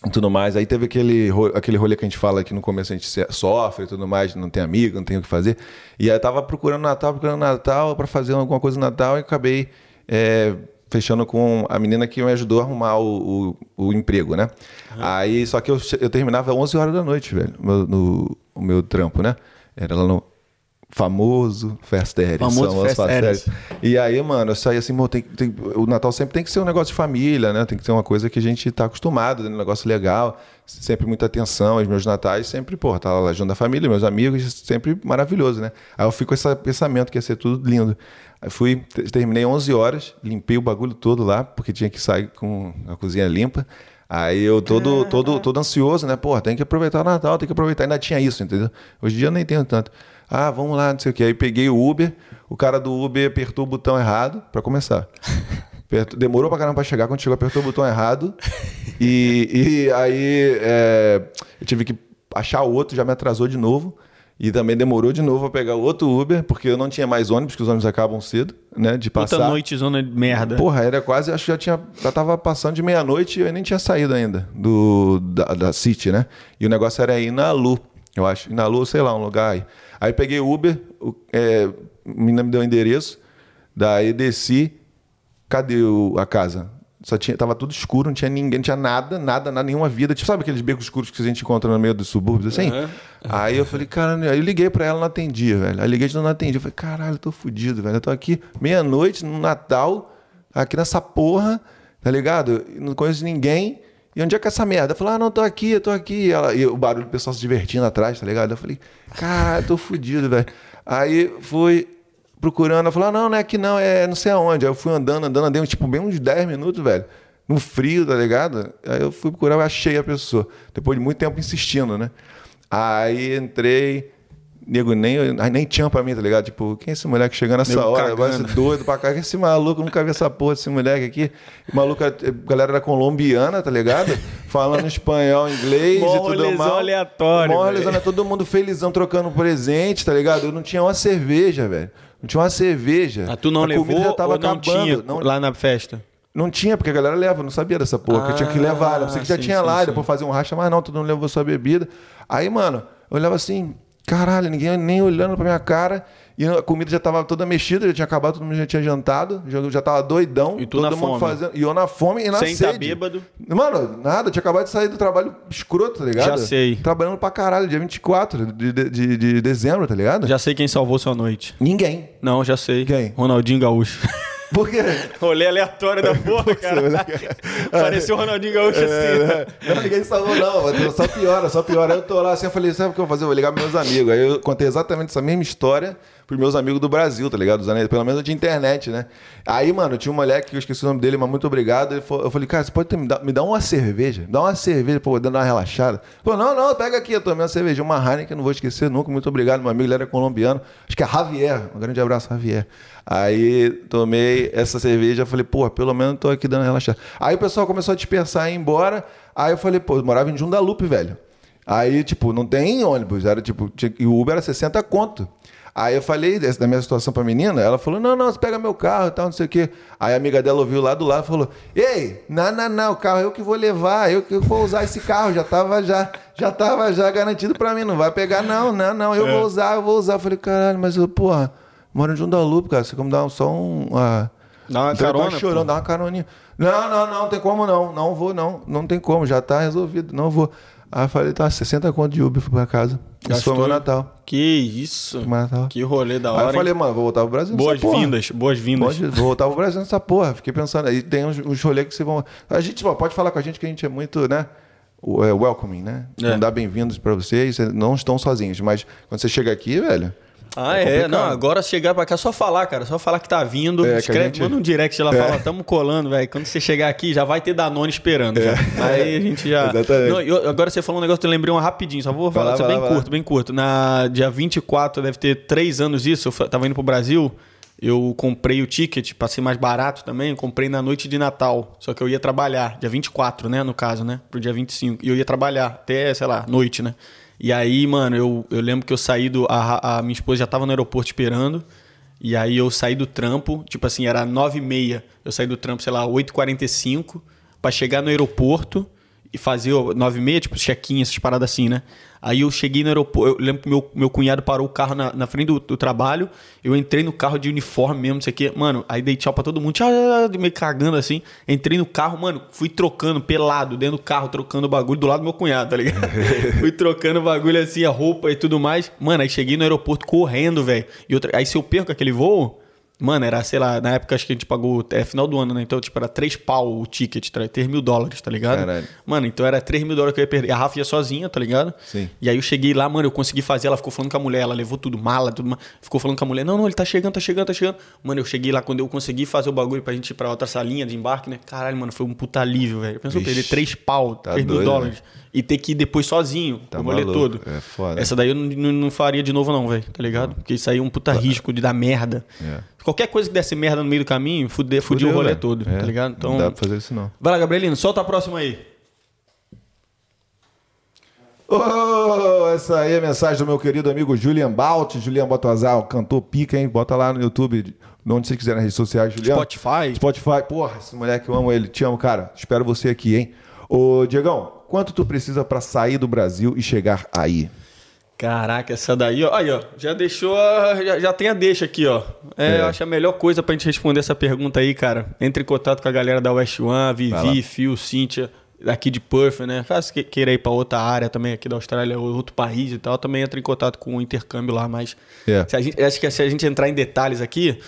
Speaker 1: e tudo mais. Aí teve aquele, aquele rolê que a gente fala que no começo a gente sofre e tudo mais, não tem amigo, não tem o que fazer. E aí eu tava procurando Natal, procurando Natal pra fazer alguma coisa no Natal e acabei é, fechando com a menina que me ajudou a arrumar o, o, o emprego, né? Aí, só que eu, eu terminava 11 horas da noite, velho, o meu, no, o meu trampo, né? Era lá no famoso Festério.
Speaker 2: Famoso
Speaker 1: São as
Speaker 2: Festéries.
Speaker 1: Festéries. E aí, mano, eu saí assim, "Mô, tem, tem- o Natal sempre tem que ser um negócio de família, né? Tem que ser uma coisa que a gente tá acostumado, né? um negócio legal, sempre muita atenção. Os meus natais sempre, pô, tá lá junto da família, meus amigos, sempre maravilhoso, né? Aí eu fico com esse pensamento que ia ser tudo lindo. Aí fui, te- terminei 11 horas, limpei o bagulho todo lá, porque tinha que sair com a cozinha limpa. Aí eu todo, todo, todo ansioso, né? Pô, tem que aproveitar o Natal, tem que aproveitar. Ainda tinha isso, entendeu? Hoje em dia eu nem tenho tanto. Ah, vamos lá, não sei o que. Aí peguei o Uber, o cara do Uber apertou o botão errado pra começar. (laughs) Demorou pra caramba pra chegar, quando chegou apertou o botão errado. E, e aí é, eu tive que achar outro, já me atrasou de novo. E também demorou de novo pra pegar outro Uber, porque eu não tinha mais ônibus, porque os ônibus acabam cedo, né? De passar.
Speaker 2: Puta noite, zona de merda.
Speaker 1: Porra, era quase, acho que já tinha, já tava passando de meia-noite e eu nem tinha saído ainda do, da, da City, né? E o negócio era ir na Lu, eu acho. Ir na Lu, sei lá, um lugar aí. Aí peguei o Uber, o, é, a menina me deu o endereço, daí desci, cadê o- a casa? Só tinha, tava tudo escuro, não tinha ninguém, não tinha nada, nada, nada, nenhuma vida. Tipo, sabe aqueles becos escuros que a gente encontra no meio dos subúrbios, assim?
Speaker 2: Aham.
Speaker 1: Aí eu falei, caralho, aí eu liguei pra ela, não atendia, velho. Aí liguei de não atendia. Eu falei, caralho, eu tô fudido, velho. Eu tô aqui meia-noite, no Natal, aqui nessa porra, tá ligado? Não conheço ninguém. E onde é que é essa merda? Eu falei, ah, não, tô aqui, eu tô aqui. E, ela, e o barulho do pessoal se divertindo atrás, tá ligado? Eu falei, caralho, tô fudido, velho. Aí fui procurando, ela falou, ah, não, não é aqui não, é não sei aonde. Aí eu fui andando, andando, andei tipo bem uns 10 minutos, velho. No frio, tá ligado? Aí eu fui procurar, eu achei a pessoa. Depois de muito tempo insistindo, né? Aí entrei, nego nem, nem tinha pra mim, tá ligado? Tipo, quem é esse moleque chegando nessa
Speaker 2: Nego
Speaker 1: hora? Vai ser doido pra cá. Quem é esse maluco? Eu nunca vi essa porra desse moleque aqui. O maluco, a galera era colombiana, tá ligado? (laughs) Falando espanhol, inglês
Speaker 2: Mó
Speaker 1: e tudo mais.
Speaker 2: aleatório,
Speaker 1: Mó rolezão, né? todo mundo felizão trocando presente, tá ligado? Eu não tinha uma cerveja, velho. Não tinha uma cerveja.
Speaker 2: Ah, tu não
Speaker 1: a
Speaker 2: levou
Speaker 1: comida já tava
Speaker 2: ou não
Speaker 1: acabando.
Speaker 2: tinha
Speaker 1: Não,
Speaker 2: lá na festa?
Speaker 1: não tinha, porque a galera leva, eu não sabia dessa porra, que eu tinha que levar. Eu pensei que já
Speaker 2: Ah, sim,
Speaker 1: tinha
Speaker 2: sim,
Speaker 1: lá,
Speaker 2: sim.
Speaker 1: depois fazer um racha, mas não, tu não levou sua bebida. Aí, mano, eu olhava assim, caralho, ninguém nem olhando pra minha cara. E a comida já tava toda mexida, já tinha acabado, todo mundo já tinha jantado, já, já tava doidão.
Speaker 2: E tu
Speaker 1: todo
Speaker 2: na
Speaker 1: mundo
Speaker 2: fome.
Speaker 1: fazendo. E eu na fome e na
Speaker 2: Sem
Speaker 1: sede.
Speaker 2: tá bêbado.
Speaker 1: Mano, nada, tinha acabado de sair do trabalho escroto, tá ligado?
Speaker 2: Já sei.
Speaker 1: Trabalhando pra caralho, dia 24 de, de, de, de dezembro, tá ligado?
Speaker 2: Já sei quem salvou sua noite.
Speaker 1: Ninguém.
Speaker 2: Não, já sei.
Speaker 1: Quem?
Speaker 2: Ronaldinho Gaúcho. (laughs)
Speaker 1: Por quê?
Speaker 2: Rolê aleatório da porra, cara. Pareceu o Ronaldinho Gaúcho assim.
Speaker 1: É, não, ninguém salvou, não. Só piora, só piora. Aí eu tô lá assim, eu falei, sabe o que eu vou fazer? Eu vou ligar pros meus amigos. Aí eu contei exatamente essa mesma história pros meus amigos do Brasil, tá ligado? Usando, pelo menos de internet, né? Aí, mano, tinha um moleque que eu esqueci o nome dele, mas muito obrigado. Eu falei, cara, você pode ter- me, dar, me dar uma cerveja? Me dá uma cerveja pra poder dar uma relaxada. Falou, não, não, pega aqui, eu tomei uma cerveja, uma Heineken, não vou esquecer nunca. Muito obrigado, meu amigo, ele era colombiano. Acho que é Javier. Um grande abraço, Javier. Aí tomei essa cerveja, falei, pô, pelo menos tô aqui dando uma relaxada. Aí o pessoal começou a dispersar e ir embora. Aí eu falei, pô, eu morava em Jundalupe, velho. Aí, tipo, não tem ônibus, era tipo, tinha- e o Uber era 60 conto. Aí eu falei dessa- da minha situação pra menina, ela falou: não, não, você pega meu carro e tal, não sei o quê. Aí a amiga dela ouviu lá do lado e falou: Ei, não, não, não, o carro eu que vou levar, eu que vou usar esse carro, já tava já, já tava já garantido pra mim, não vai pegar, não, não, não, eu vou usar, eu vou usar. Eu falei, caralho, mas eu, porra, moro em Jundalupe, cara, você como dar só um. uma-
Speaker 2: Dá uma
Speaker 1: então
Speaker 2: carona,
Speaker 1: Tá chorando,
Speaker 2: pô.
Speaker 1: dá uma caroninha. Não, não, não, tem como não. Não vou, não. Não tem como, já tá resolvido, não vou. Aí eu falei, tá, 60 conto de Uber fui pra casa. Isso
Speaker 2: Gastou?
Speaker 1: foi meu Natal.
Speaker 2: Que isso.
Speaker 1: Meu Natal.
Speaker 2: Que rolê da
Speaker 1: Aí
Speaker 2: hora.
Speaker 1: eu falei,
Speaker 2: hein?
Speaker 1: mano, vou voltar pro Brasil.
Speaker 2: Boas-vindas, boas-vindas.
Speaker 1: Pode, vou voltar pro Brasil nessa porra. Fiquei pensando. Aí tem uns, uns rolês que vocês vão. A gente pode falar com a gente que a gente é muito, né? É, welcoming, né?
Speaker 2: É.
Speaker 1: Não dá bem-vindos pra vocês. Vocês não estão sozinhos. Mas quando você chega aqui, velho.
Speaker 2: Ah,
Speaker 1: É
Speaker 2: é, não, agora chegar pra cá é só falar, cara, só falar que tá vindo,
Speaker 1: É,
Speaker 2: escreve,
Speaker 1: gente-
Speaker 2: manda um direct lá, (laughs)
Speaker 1: É.
Speaker 2: fala, tamo colando, velho, quando você chegar aqui já vai ter Danone esperando, já. aí a gente já...
Speaker 1: É. Exatamente.
Speaker 2: Não, eu- agora você falou um negócio, eu lembrei um rapidinho, só vou
Speaker 1: Vai
Speaker 2: falar,
Speaker 1: lá,
Speaker 2: é
Speaker 1: vai
Speaker 2: bem
Speaker 1: lá, vai
Speaker 2: curto, bem curto, na dia 24, deve ter três anos isso, eu tava indo pro Brasil, eu comprei o ticket, pra ser mais barato também, eu comprei na noite de Natal, só que eu ia trabalhar, dia 24, né, no caso, né, pro dia 25, e eu ia trabalhar até, sei lá, noite, né. E aí, mano, eu, eu lembro que eu saí do. A, a minha esposa já tava no aeroporto esperando. E aí eu saí do trampo, tipo assim, era 9h30. Eu saí do trampo, sei lá, 8h45, pra chegar no aeroporto e fazer o 9h30, tipo, check-in, essas paradas assim, né? Aí eu cheguei no aeroporto, eu lembro que meu, meu cunhado parou o carro na, na frente do, do trabalho, eu entrei no carro de uniforme mesmo, não sei o quê. Mano, aí dei tchau pra todo mundo, tchau, meio cagando assim. Entrei no carro, mano, fui trocando, pelado, dentro do carro, trocando o bagulho do lado do meu cunhado, tá ligado? (laughs) fui trocando o bagulho assim, a roupa e tudo mais. Mano, aí cheguei no aeroporto correndo, velho. E outra, aí se eu perco aquele voo, Mano, era, sei lá, na época acho que a gente pagou. É final do ano, né? Então, tipo, era 3 pau o ticket, tá? 3 mil dólares, tá ligado?
Speaker 1: Caralho.
Speaker 2: Mano, então era 3 mil dólares que eu ia perder. A Rafa ia sozinha, tá ligado?
Speaker 1: Sim.
Speaker 2: E aí eu cheguei lá, mano, eu consegui fazer. Ela ficou falando com a mulher, ela levou tudo, mala, tudo. Ficou falando com a mulher: não, não, ele tá chegando, tá chegando, tá chegando. Mano, eu cheguei lá quando eu consegui fazer o bagulho pra gente ir pra outra salinha de embarque, né? Caralho, mano, foi um puta alívio, velho. Pensou perder 3 pau,
Speaker 1: Tá
Speaker 2: 3 mil
Speaker 1: doido,
Speaker 2: dólares. E ter que ir depois sozinho,
Speaker 1: Tá
Speaker 2: o rolê
Speaker 1: maluco,
Speaker 2: todo.
Speaker 1: é foda.
Speaker 2: Essa daí eu não, não- faria de novo, não, velho, tá ligado? Porque isso aí é um puta risco de dar merda.
Speaker 1: É.
Speaker 2: Qualquer coisa que desse merda no meio do caminho, fuder, fudia o rolê
Speaker 1: velho.
Speaker 2: todo,
Speaker 1: É,
Speaker 2: tá ligado? Então.
Speaker 1: Não dá pra fazer isso, não.
Speaker 2: Vai lá, Gabrielino, solta a próxima aí.
Speaker 1: Oh, essa aí é a mensagem do meu querido amigo Julian Balt. Julian Botazal, cantor pica, hein? Bota lá no YouTube, onde você quiser nas redes sociais, Julian.
Speaker 2: Spotify.
Speaker 1: Spotify. Porra, esse moleque, eu amo ele. Te amo, cara. Espero você aqui, hein? Ô, Diegão, quanto tu precisa pra sair do Brasil e chegar aí?
Speaker 2: Caraca, essa daí, ó. Aí, ó. Já deixou. a- Já, já tem a deixa aqui, ó. É,
Speaker 1: É.
Speaker 2: eu acho a melhor coisa pra gente responder essa pergunta aí, cara. Entre em contato com a galera da West One. Vivi, Phil, Cíntia, daqui de Perth, né? Caso que- queira ir pra outra área também, aqui da Austrália, ou outro país e tal, também entra em contato com o intercâmbio lá, mas.
Speaker 1: É.
Speaker 2: Se a gente, acho que se a gente entrar em detalhes aqui.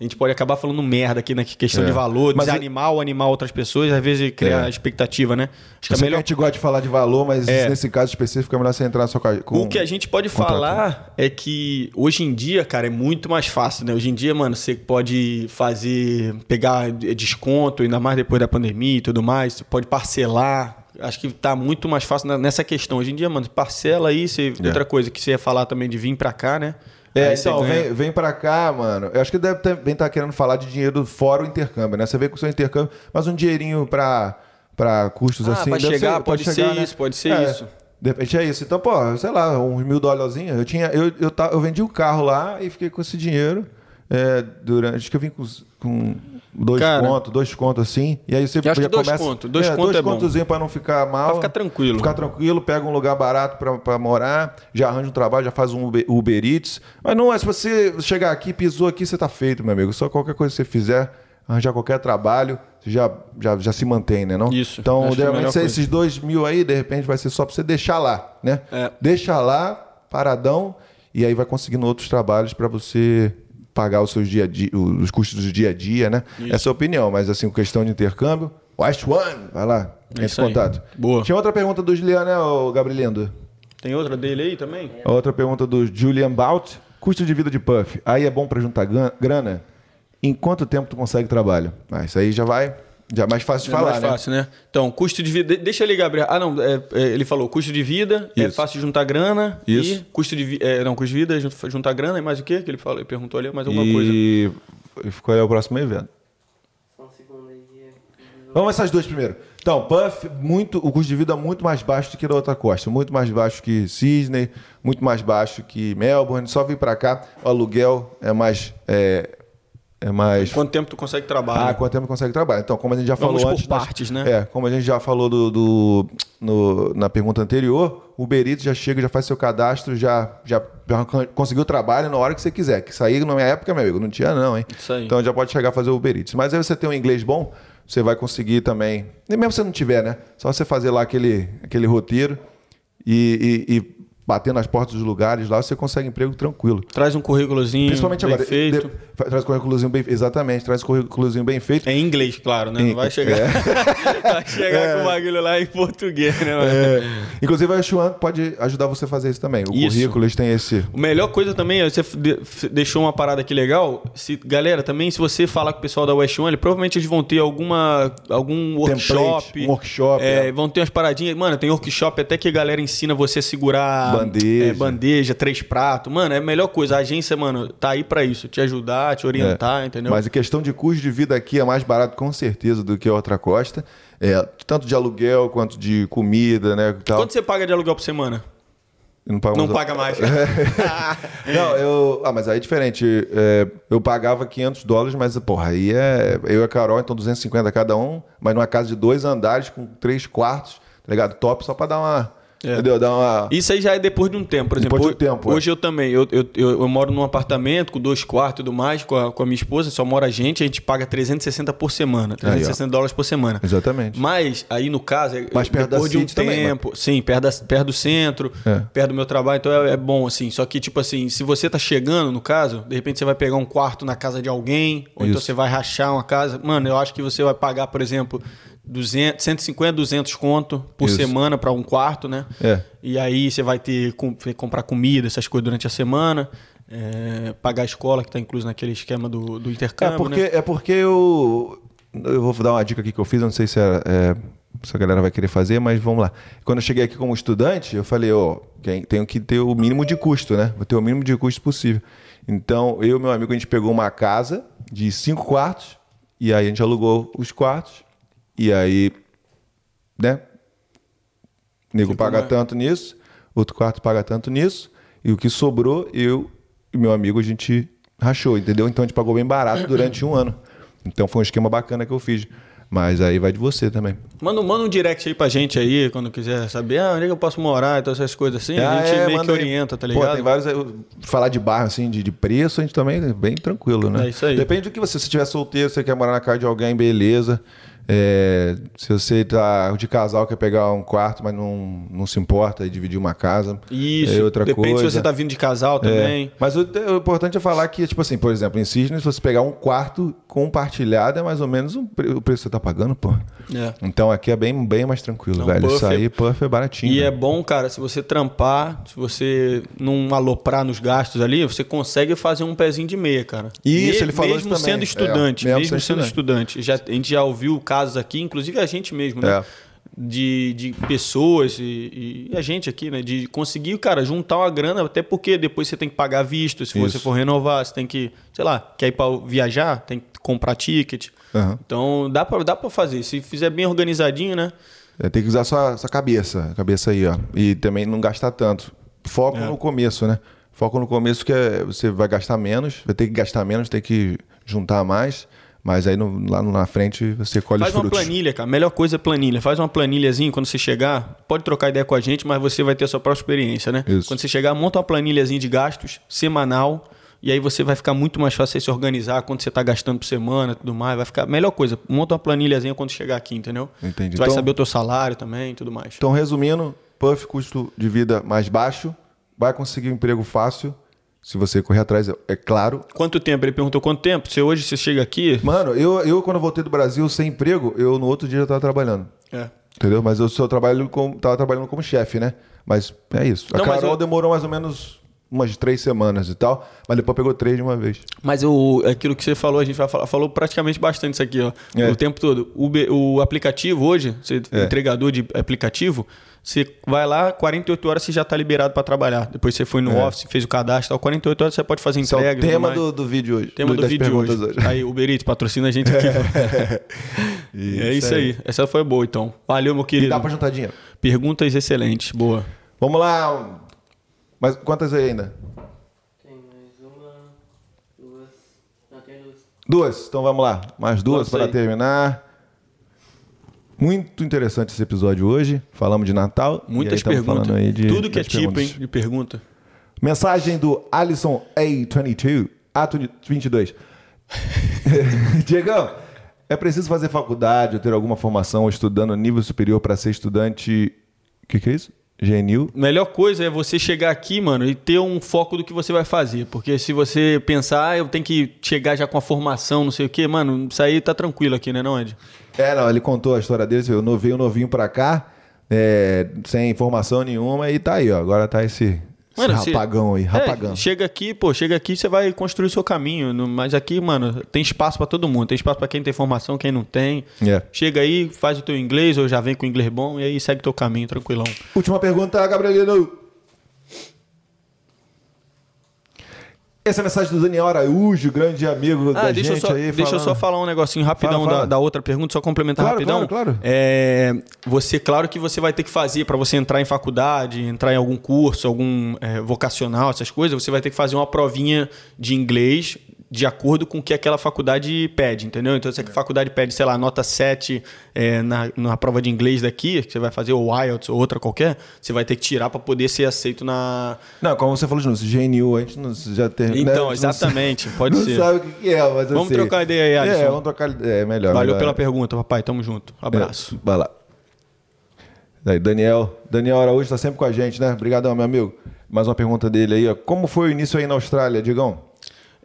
Speaker 2: A gente pode acabar falando merda aqui na questão
Speaker 1: É.
Speaker 2: de valor,
Speaker 1: Mas
Speaker 2: desanimar ou animar outras pessoas, às vezes criar
Speaker 1: É.
Speaker 2: expectativa, né? Acho que
Speaker 1: Eu
Speaker 2: a
Speaker 1: sei que a
Speaker 2: melhor
Speaker 1: gente gosta de falar de valor, mas
Speaker 2: É.
Speaker 1: nesse caso específico é melhor você entrar só com,
Speaker 2: O que a gente pode
Speaker 1: contrato.
Speaker 2: falar é que hoje em dia, cara, é muito mais fácil, né? Hoje em dia, mano, você pode fazer, pegar desconto, ainda mais depois da pandemia e tudo mais, você pode parcelar. Acho que tá muito mais fácil nessa questão. Hoje em dia, mano, parcela aí, você,
Speaker 1: É.
Speaker 2: outra coisa que você ia falar também de vir pra cá, né?
Speaker 1: É,
Speaker 2: Aí
Speaker 1: então, vem, vem pra cá, mano. Eu acho que deve também estar querendo falar de dinheiro fora o intercâmbio, né? Você vê com o seu intercâmbio, mas um dinheirinho pra, pra custos
Speaker 2: Ah,
Speaker 1: assim.
Speaker 2: pra chegar, pode ser
Speaker 1: né?
Speaker 2: isso, pode ser
Speaker 1: É,
Speaker 2: isso.
Speaker 1: De repente é isso. Então, pô, sei lá, uns mil dólarzinhos. Eu, tinha, eu, eu, ta- eu vendi o carro lá e fiquei com esse dinheiro é, durante. Acho que eu vim com, com dois
Speaker 2: Cara,
Speaker 1: contos, dois contos assim. E aí você já
Speaker 2: dois
Speaker 1: começa.
Speaker 2: contos, dois
Speaker 1: é,
Speaker 2: contos
Speaker 1: dois
Speaker 2: é
Speaker 1: contozinhos pra não ficar mal.
Speaker 2: Pra ficar tranquilo.
Speaker 1: Ficar tranquilo, pega um lugar barato pra morar, já arranja um trabalho, já faz um Uber, Uber Eats. Mas não é, se você chegar aqui, pisou aqui, você tá feito, meu amigo. Só qualquer coisa que você fizer, arranjar qualquer trabalho, você já, já, já se mantém, né? Não?
Speaker 2: Isso,
Speaker 1: Então,
Speaker 2: é
Speaker 1: geralmente,
Speaker 2: coisa.
Speaker 1: esses dois mil aí, de repente, vai ser só pra você deixar lá, né?
Speaker 2: É.
Speaker 1: Deixa lá, paradão, e aí vai conseguindo outros trabalhos pra você pagar os seus dia a dia, os custos do dia a dia, né? Essa é a opinião, mas assim, questão de intercâmbio, West One, vai lá, entre em
Speaker 2: isso aí.
Speaker 1: contato.
Speaker 2: Boa.
Speaker 1: Tinha outra pergunta do Julian, né, ô Gabrielindo?
Speaker 2: Tem outra dele aí também?
Speaker 1: Outra pergunta do Julian Baut. Custo de vida de Puff. Aí é bom pra juntar grana? Em quanto tempo tu consegue trabalho? Ah, isso aí já vai... Já é mais fácil de
Speaker 2: é
Speaker 1: falar,
Speaker 2: mais
Speaker 1: né?
Speaker 2: fácil, né? Então, custo de vida. de- Deixa ali, Gabriel. Ah, não. é- é, ele falou custo de vida, é
Speaker 1: Isso.
Speaker 2: fácil de juntar grana.
Speaker 1: Isso.
Speaker 2: E custo de vida. não, custo de vida, jun- juntar grana e mais o quê? Que ele, falou, ele perguntou ali, mais alguma coisa.
Speaker 1: E qual é o próximo evento?
Speaker 3: E...
Speaker 1: Vamos essas duas primeiro. Então, Puff, muito, o custo de vida é muito mais baixo do que da outra costa. Muito mais baixo que Sydney, muito mais baixo que Melbourne. Só vir pra cá, o aluguel é mais... É, é mais...
Speaker 2: Quanto tempo tu consegue trabalhar?
Speaker 1: Ah, quanto tempo consegue trabalhar? Então, como a gente já
Speaker 2: Vamos
Speaker 1: falou
Speaker 2: por
Speaker 1: antes... nós-
Speaker 2: partes, né?
Speaker 1: É, como a gente já falou do, do- no- na pergunta anterior, o Uber Eats já chega, já faz seu cadastro, já, já, já conseguiu trabalho na hora que você quiser. Que sair na minha época, meu amigo, não tinha não, hein?
Speaker 2: Isso aí.
Speaker 1: Então já pode chegar a fazer o Uber Eats. Mas aí você tem um inglês bom, você vai conseguir também... Nem mesmo se você não tiver, né? Só você fazer lá aquele, aquele roteiro e, e, e bater nas portas dos lugares lá, você consegue emprego tranquilo.
Speaker 2: Traz um currículozinho
Speaker 1: Principalmente
Speaker 2: bem
Speaker 1: agora.
Speaker 2: feito.
Speaker 1: de- traz currículozinho bem Exatamente, traz currículozinho bem feito.
Speaker 2: É em inglês, claro, né? Não vai chegar, (laughs) vai chegar com o bagulho lá em português, né? mano?
Speaker 1: É. Inclusive, a Xuan pode ajudar você a fazer isso também. O
Speaker 2: Isso.
Speaker 1: currículo, eles têm esse.
Speaker 2: A melhor coisa também, é, você deixou uma parada aqui legal. Se, galera, também, se você falar com o pessoal da West One, provavelmente eles vão ter alguma, algum workshop.
Speaker 1: um workshop,
Speaker 2: É,
Speaker 1: é.
Speaker 2: Vão ter umas paradinhas. Mano, tem workshop até que a galera ensina você a segurar
Speaker 1: Bandeja.
Speaker 2: é, bandeja, três pratos. Mano, é a melhor coisa. A agência, mano, tá aí pra isso. Te ajudar, te orientar, entendeu?
Speaker 1: Mas a questão de custo de vida aqui é mais barato, com certeza, do que a outra costa. É, tanto de aluguel quanto de comida, né? Tal.
Speaker 2: Quanto você paga de aluguel por semana?
Speaker 1: Não, pago
Speaker 2: Não
Speaker 1: mais-
Speaker 2: paga mais. (laughs)
Speaker 1: Não, eu. Ah, mas aí é diferente. É, eu pagava 500 dólares, mas, porra, aí é. Eu e a Carol, então 250 cada um, mas numa casa de dois andares com três quartos, tá ligado? Top só pra dar uma.
Speaker 2: É.
Speaker 1: Entendeu? Dar uma.
Speaker 2: Isso aí já é depois de um tempo, por exemplo.
Speaker 1: Depois de um tempo, é.
Speaker 2: Hoje eu também. Eu, eu, eu, moro num apartamento com dois quartos e tudo mais, com a, com a minha esposa, só mora a gente, a gente paga 360 por semana. 360 dólares por semana.
Speaker 1: Exatamente.
Speaker 2: Mas aí no caso, é
Speaker 1: Mais perto
Speaker 2: depois de um
Speaker 1: também,
Speaker 2: tempo. Sim, perto, da- perto do centro,
Speaker 1: É.
Speaker 2: perto do meu trabalho, então é, é bom, assim. Só que, tipo assim, se você tá chegando, no caso, de repente você vai pegar um quarto na casa de alguém, ou então
Speaker 1: Isso.
Speaker 2: você vai rachar uma casa. Mano, eu acho que você vai pagar, por exemplo, 200, 150, 200 conto por
Speaker 1: Isso.
Speaker 2: semana para um quarto, né?
Speaker 1: É.
Speaker 2: E aí você vai ter com- que comprar comida, essas coisas durante a semana, é, pagar a escola que está incluso naquele esquema do, do
Speaker 1: É
Speaker 2: intercâmbio,
Speaker 1: porque,
Speaker 2: né?
Speaker 1: é porque eu. Eu vou dar uma dica aqui que eu fiz, eu não sei se, é, é, se a galera vai querer fazer, mas vamos lá. Quando eu cheguei aqui como estudante, eu falei, ó, quem- tenho que ter o mínimo de custo, né? Vou ter o mínimo de custo possível. Então, eu e meu amigo, a gente pegou uma casa de cinco quartos, e aí a gente alugou os quartos, e aí, né? O nego
Speaker 2: Ficou
Speaker 1: paga
Speaker 2: mais-
Speaker 1: tanto nisso, outro quarto paga tanto nisso, e o que sobrou, eu e meu amigo, a gente rachou, entendeu? Então a gente pagou bem barato durante um ano. Então foi um esquema bacana que eu fiz. Mas aí vai de você também.
Speaker 2: Manda, manda um direct aí pra gente aí, quando quiser saber ah, onde é que eu posso morar e todas essas coisas assim.
Speaker 1: Ah,
Speaker 2: a gente
Speaker 1: é,
Speaker 2: meio que orienta, tá
Speaker 1: Pô,
Speaker 2: ligado?
Speaker 1: tem vários. Falar de bairro, assim, de, de preço, a gente também é bem tranquilo, né?
Speaker 2: É isso aí.
Speaker 1: Depende do que você. Se estiver solteiro, você quer morar na casa de alguém, beleza. É, se você tá de casal, quer pegar um quarto, mas não, não se importa e dividir uma casa.
Speaker 2: Isso.
Speaker 1: É outra
Speaker 2: Depende
Speaker 1: coisa.
Speaker 2: se você tá vindo de casal
Speaker 1: É.
Speaker 2: também.
Speaker 1: Mas o, o importante é falar que, tipo assim, por exemplo, em Cisne, se você pegar um quarto compartilhado, é mais ou menos um o preço que você tá pagando, pô.
Speaker 2: É.
Speaker 1: Então aqui é bem, bem mais tranquilo,
Speaker 2: Não,
Speaker 1: velho.
Speaker 2: puff
Speaker 1: Isso
Speaker 2: é-
Speaker 1: aí, puff é baratinho.
Speaker 2: E
Speaker 1: né?
Speaker 2: é bom, cara, se você trampar, se você não aloprar nos gastos ali, você consegue fazer um pezinho de meia, cara.
Speaker 1: Isso,
Speaker 2: Me-
Speaker 1: ele falou
Speaker 2: Mesmo
Speaker 1: isso também.
Speaker 2: sendo estudante,
Speaker 1: É, mesmo sendo
Speaker 2: sendo estudante. Já, a gente já ouviu casos aqui, inclusive a gente mesmo, né?
Speaker 1: É.
Speaker 2: De, de pessoas e, e a gente aqui, né? De conseguir, cara, juntar uma grana, até porque depois você tem que pagar visto, se
Speaker 1: Isso.
Speaker 2: você for renovar, você tem que, sei lá, quer ir pra viajar, tem que comprar ticket.
Speaker 1: Aham.
Speaker 2: Então dá pra, dá pra fazer. Se fizer bem organizadinho, né?
Speaker 1: É, tem que usar sua, sua cabeça, cabeça aí, ó. E também não gastar tanto. Foco
Speaker 2: É.
Speaker 1: no começo, né? Foco no começo que é, você vai gastar menos, vai ter que gastar menos, tem que juntar mais, mas aí no- lá na frente você colhe
Speaker 2: Faz
Speaker 1: os
Speaker 2: uma
Speaker 1: frutos.
Speaker 2: planilha, cara. Melhor coisa é planilha. Faz uma planilhazinha quando você chegar. Pode trocar ideia com a gente, mas você vai ter a sua própria experiência, né?
Speaker 1: Isso.
Speaker 2: Quando você chegar, monta uma planilhazinha de gastos semanal. E aí você vai ficar muito mais fácil se organizar quanto você está gastando por semana e tudo mais. Vai ficar. Melhor coisa, monta uma planilhazinha quando chegar aqui, entendeu?
Speaker 1: Entendi.
Speaker 2: Você vai
Speaker 1: Então-
Speaker 2: saber o teu salário também e tudo mais.
Speaker 1: Então, resumindo, Puff, custo de vida mais baixo, vai conseguir um emprego fácil, se você correr atrás, é- é claro.
Speaker 2: Quanto tempo? Ele perguntou quanto tempo? Se hoje você chega aqui.
Speaker 1: Mano, eu, eu quando voltei do Brasil sem emprego, eu no outro dia já tava trabalhando.
Speaker 2: É.
Speaker 1: Entendeu? Mas eu só trabalho com, tava trabalhando como chefe, né? Mas é isso. A
Speaker 2: Não, mas
Speaker 1: Carol
Speaker 2: eu-
Speaker 1: demorou mais ou menos umas três semanas e tal, mas depois pegou três de uma vez.
Speaker 2: Mas o, aquilo que você falou, a gente vai falar, falou praticamente bastante isso aqui, ó.
Speaker 1: É.
Speaker 2: O tempo todo. O, o aplicativo hoje, você,
Speaker 1: É.
Speaker 2: entregador de aplicativo, você vai lá, 48 horas você já está liberado para trabalhar. Depois você foi no
Speaker 1: É.
Speaker 2: office, fez o cadastro, tal, 48 horas você pode fazer
Speaker 1: Esse é
Speaker 2: entrega.
Speaker 1: o
Speaker 2: e tudo
Speaker 1: tema do, do vídeo hoje.
Speaker 2: Tema do
Speaker 1: das
Speaker 2: vídeo hoje.
Speaker 1: perguntas
Speaker 2: Aí, Uber Eats, patrocina a gente aqui. (laughs) é isso aí. Essa foi boa, então. Valeu, meu
Speaker 1: E
Speaker 2: querido.
Speaker 1: dá pra juntar dinheiro.
Speaker 2: Perguntas excelentes. Boa.
Speaker 1: Vamos lá. Mas quantas aí ainda?
Speaker 3: Tem mais uma, duas. Não, tem duas.
Speaker 1: Duas. Então vamos lá. Mais duas para
Speaker 2: aí.
Speaker 1: terminar. Muito interessante esse episódio hoje. Falamos de Natal.
Speaker 2: Muitas perguntas.
Speaker 1: de-
Speaker 2: Tudo que é tipo,
Speaker 1: perguntas.
Speaker 2: hein, de pergunta.
Speaker 1: Mensagem do Alisson A22. A22. (laughs) Diegão, é preciso fazer faculdade ou ter alguma formação ou estudando nível superior para ser estudante. O que, que é isso? Genil?
Speaker 2: Melhor coisa é você chegar aqui, mano, e ter um foco do que você vai fazer. Porque se você pensar, ah, eu tenho que chegar já com a formação, não sei o quê, mano, isso aí tá tranquilo aqui, né, não, Ed?
Speaker 1: É, não, ele contou a história dele. Eu veio novinho pra cá, é, sem informação nenhuma, e tá aí, ó. Agora tá esse, esse
Speaker 2: Mano, se-
Speaker 1: rapagão aí,
Speaker 2: É,
Speaker 1: rapagão.
Speaker 2: chega aqui, pô, chega aqui, você vai construir o seu caminho. no- Mas aqui, mano, tem espaço pra todo mundo. Tem espaço pra quem tem formação, quem não tem.
Speaker 1: É.
Speaker 2: Chega aí, faz o teu inglês, ou já vem com inglês bom, e aí segue teu caminho, tranquilão.
Speaker 1: Última pergunta, Gabrielino. Essa é mensagem do Daniel Araújo, grande amigo da
Speaker 2: Ah, deixa, eu
Speaker 1: gente
Speaker 2: só,
Speaker 1: aí.
Speaker 2: deixa eu
Speaker 1: falando.
Speaker 2: só falar um negocinho rapidão
Speaker 1: Fala, fala.
Speaker 2: Da, da outra pergunta, só complementar
Speaker 1: Claro,
Speaker 2: rapidão.
Speaker 1: claro, claro.
Speaker 2: É, você, claro que você vai ter que fazer para você entrar em faculdade, entrar em algum curso, algum é, vocacional, essas coisas, você vai ter que fazer uma provinha de inglês de acordo com o que aquela faculdade pede, entendeu? Então, se a faculdade pede, sei lá, nota 7 é, na, na prova de inglês daqui, que você vai fazer o IELTS ou outra qualquer, você vai ter que tirar para poder ser aceito na...
Speaker 1: Não, como você falou de novo, GNU, a gente não, já tem. né,
Speaker 2: Então,
Speaker 1: não
Speaker 2: exatamente,
Speaker 1: sabe-
Speaker 2: pode
Speaker 1: não
Speaker 2: ser.
Speaker 1: sabe o que é, mas
Speaker 2: Vamos
Speaker 1: assim-
Speaker 2: trocar ideia aí, Alisson.
Speaker 1: É, vamos trocar É, melhor.
Speaker 2: Valeu
Speaker 1: melhor.
Speaker 2: pela pergunta, papai. Tamo junto. Abraço.
Speaker 1: É, vai lá. Daí, Daniel. Daniel Araújo está sempre com a gente, né? Obrigadão, meu amigo. Mais uma pergunta dele aí, ó. Como foi o início aí na Austrália, Digão?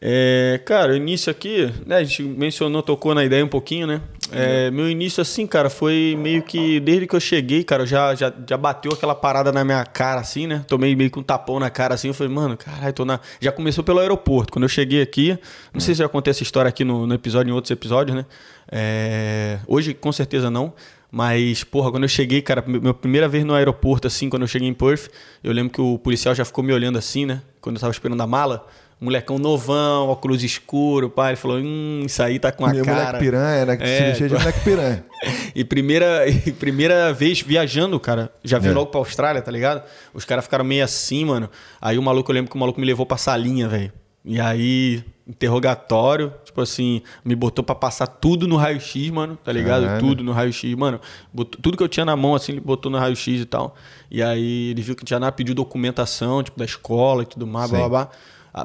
Speaker 2: É, cara, o início aqui, né, a gente mencionou, tocou na ideia um pouquinho, né? É, meu início, assim, cara, foi meio que desde que eu cheguei, cara, já, já, já bateu aquela parada na minha cara, assim, né? Tomei meio que um tapão na cara, assim. Eu falei, mano, caralho, tô na. Já começou pelo aeroporto. Quando eu cheguei aqui, não sei se já contei essa história aqui no, no episódio, em outros episódios, né? É, hoje, com certeza não. Mas, porra, quando eu cheguei, cara, minha primeira vez no aeroporto, assim, quando eu cheguei em Perth, eu lembro que o policial já ficou me olhando assim, né? Quando eu tava esperando a mala. Molecão novão, óculos escuro, pai. Ele falou: Hum, isso aí tá com a
Speaker 1: Meu
Speaker 2: cara.
Speaker 1: moleque piranha, né? Que
Speaker 2: É,
Speaker 1: se vestia de moleque piranha. (laughs)
Speaker 2: E primeira, e primeira vez viajando, cara, já vim
Speaker 1: É.
Speaker 2: logo pra Austrália, tá ligado? Os caras ficaram meio assim, mano. Aí o maluco, eu lembro que o maluco me levou pra salinha, velho. E aí, interrogatório, tipo assim, me botou pra passar tudo no raio-x, mano, tá ligado?
Speaker 1: Caralho.
Speaker 2: Tudo no raio-x, mano. Botou- tudo que eu tinha na mão, assim, ele botou no raio-x e tal. E aí ele viu que tinha nada, pediu documentação, tipo, da escola e tudo mais, blá
Speaker 1: Sim.
Speaker 2: blá blá. Ah,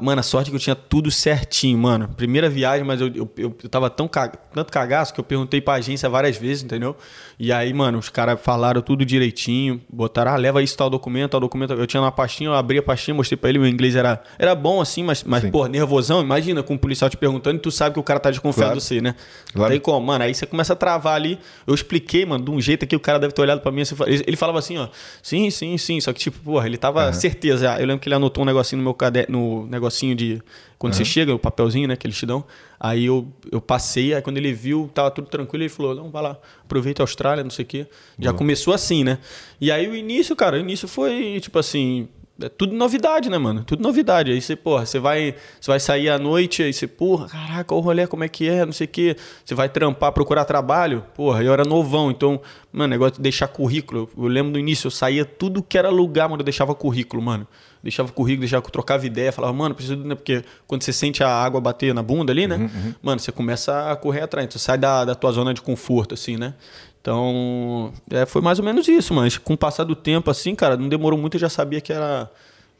Speaker 2: Mano, a sorte é que eu tinha tudo certinho, mano. Primeira viagem, mas eu, eu, eu, eu tava tão ca- tanto cagaço que eu perguntei pra agência várias vezes, entendeu? E aí, mano, os caras falaram tudo direitinho, botaram, ah, leva isso, tal documento, tal documento. Eu tinha uma pastinha, eu abri a pastinha, mostrei pra ele, meu inglês era, era bom assim, mas, mas
Speaker 1: Sim.
Speaker 2: pô, nervosão. Imagina com o policial te perguntando e tu sabe que o cara tá desconfiado
Speaker 1: Claro.
Speaker 2: de você, né? Não
Speaker 1: Claro.
Speaker 2: tem como, mano. Aí você começa a travar ali. Eu expliquei, mano, de um jeito que o cara deve ter olhado pra mim assim. Ele falava assim, ó, sim, sim, sim. Só que, tipo, porra, ele tava certeza. Eu lembro que ele anotou um negocinho no meu caderno, no negocinho de. Quando você chega, o papelzinho, né, que eles te dão. Aí eu, eu passei, aí quando ele viu, tava tudo tranquilo, ele falou: não, vai lá, aproveita a Austrália, não sei o quê. Já começou assim, né? E aí o início, cara, o início foi, tipo assim. É tudo novidade, né, mano? Tudo novidade. Aí você, porra, você vai, você vai sair à noite, aí você, porra, caraca, o rolê, como é que é, não sei o quê. Você vai trampar, procurar trabalho, porra, eu era novão, então, mano, negócio de deixar currículo. Eu lembro no início, eu saía tudo que era lugar, mano, eu deixava currículo, mano. Deixava currículo, deixava, trocava ideia, falava, mano, preciso, né? Porque quando você sente a água bater na bunda ali, né? Mano, você começa a correr atrás, tu sai da, da tua zona de conforto, assim, né? Então, é, foi mais ou menos isso, mas com o passar do tempo, assim, cara, não demorou muito, eu já sabia que era,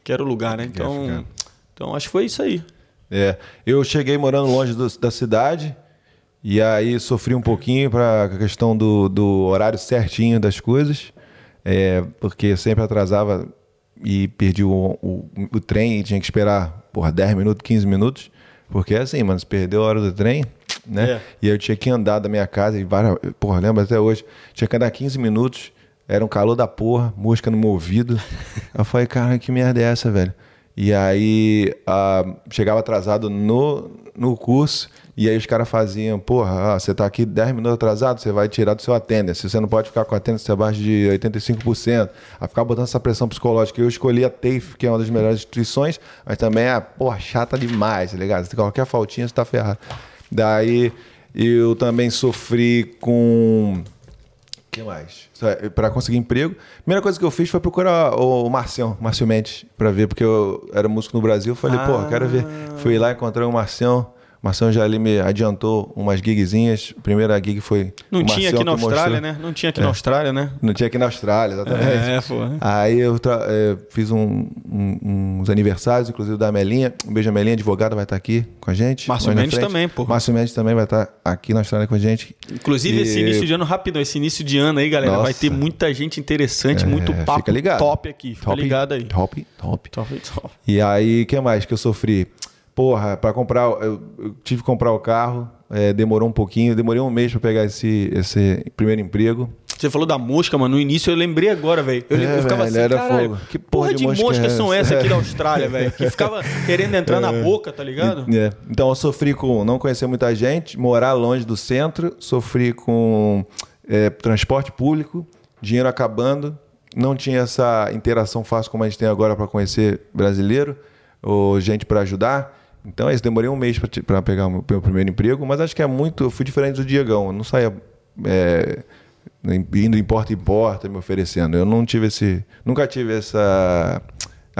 Speaker 2: que era o lugar, né? Então, então, acho que foi isso aí.
Speaker 1: É, eu cheguei morando longe do- da cidade e aí sofri um pouquinho para a questão do, do horário certinho das coisas, é, porque sempre atrasava e perdi o, o, o trem e tinha que esperar, porra, 10 minutos, 15 minutos, porque é assim, mano, se perdeu a hora do trem, né?
Speaker 2: É.
Speaker 1: E eu tinha que andar da minha casa e várias, porra, lembro até hoje, tinha que andar 15 minutos, era um calor da porra, música no meu ouvido. (laughs) eu falei, cara, que merda é essa, velho? E aí ah, chegava atrasado no, no curso, e aí os caras faziam, porra, ah, você tá aqui 10 minutos atrasado, você vai tirar do seu attendance. Você não pode ficar com attendance abaixo de 85%. A ficar botando essa pressão psicológica. Eu escolhi a TAFE, que é uma das melhores instituições, mas também é, porra, chata demais, tá ligado? Qualquer faltinha, você tá ferrado. Daí eu também sofri com. O que mais? Para conseguir emprego. Primeira coisa que eu fiz foi procurar o Marcião, Márcio Mendes, para ver, porque eu era músico no Brasil. Falei, pô, quero ver. Fui lá, encontrei o Marcião. O Marcião já ali me adiantou umas gigzinhas. A primeira gig foi.
Speaker 2: Não tinha aqui na Austrália, né? Não tinha aqui na Austrália, né?
Speaker 1: Não tinha aqui na Austrália, exatamente.
Speaker 2: É, pô.
Speaker 1: Aí eu eh, fiz um- um- uns aniversários, inclusive da Melinha. Um beijo, a Melinha, advogada, vai estar aqui com a gente.
Speaker 2: Márcio Mendes também, pô.
Speaker 1: Márcio Mendes também vai estar aqui na Austrália com a gente.
Speaker 2: Inclusive,
Speaker 1: E-
Speaker 2: esse início de ano, rapidão, esse início de ano aí, galera, vai
Speaker 1: Nossa.
Speaker 2: ter muita gente interessante, muito
Speaker 1: É,
Speaker 2: papo
Speaker 1: fica ligado.
Speaker 2: top aqui. Fica
Speaker 1: Top,
Speaker 2: ligado aí.
Speaker 1: Top, top.
Speaker 2: Top, top.
Speaker 1: E aí, o que mais que eu sofri? Porra, para comprar, eu, eu tive que comprar o carro, eh, demorou um pouquinho, demorei um mês para pegar esse, esse primeiro emprego.
Speaker 2: Você falou da mosca, mano. No início eu lembrei agora, velho. Eu,
Speaker 1: É,
Speaker 2: eu ficava
Speaker 1: velho,
Speaker 2: assim, caralho, que porra,
Speaker 1: porra
Speaker 2: de
Speaker 1: de mosca
Speaker 2: moscas
Speaker 1: é
Speaker 2: são
Speaker 1: essa?
Speaker 2: essas aqui da (laughs) Austrália, velho? Que ficava querendo entrar na boca, tá ligado?
Speaker 1: É. Então eu sofri com não conhecer muita gente, morar longe do centro, sofri com é, transporte público, dinheiro acabando, não tinha essa interação fácil como a gente tem agora para conhecer brasileiro ou gente para ajudar. Então é isso, demorei um mês para pegar o meu, primeiro emprego, mas acho que é muito, eu fui diferente do Diegão, eu não saía é, indo em porta em porta me oferecendo. Eu não tive esse, nunca tive essa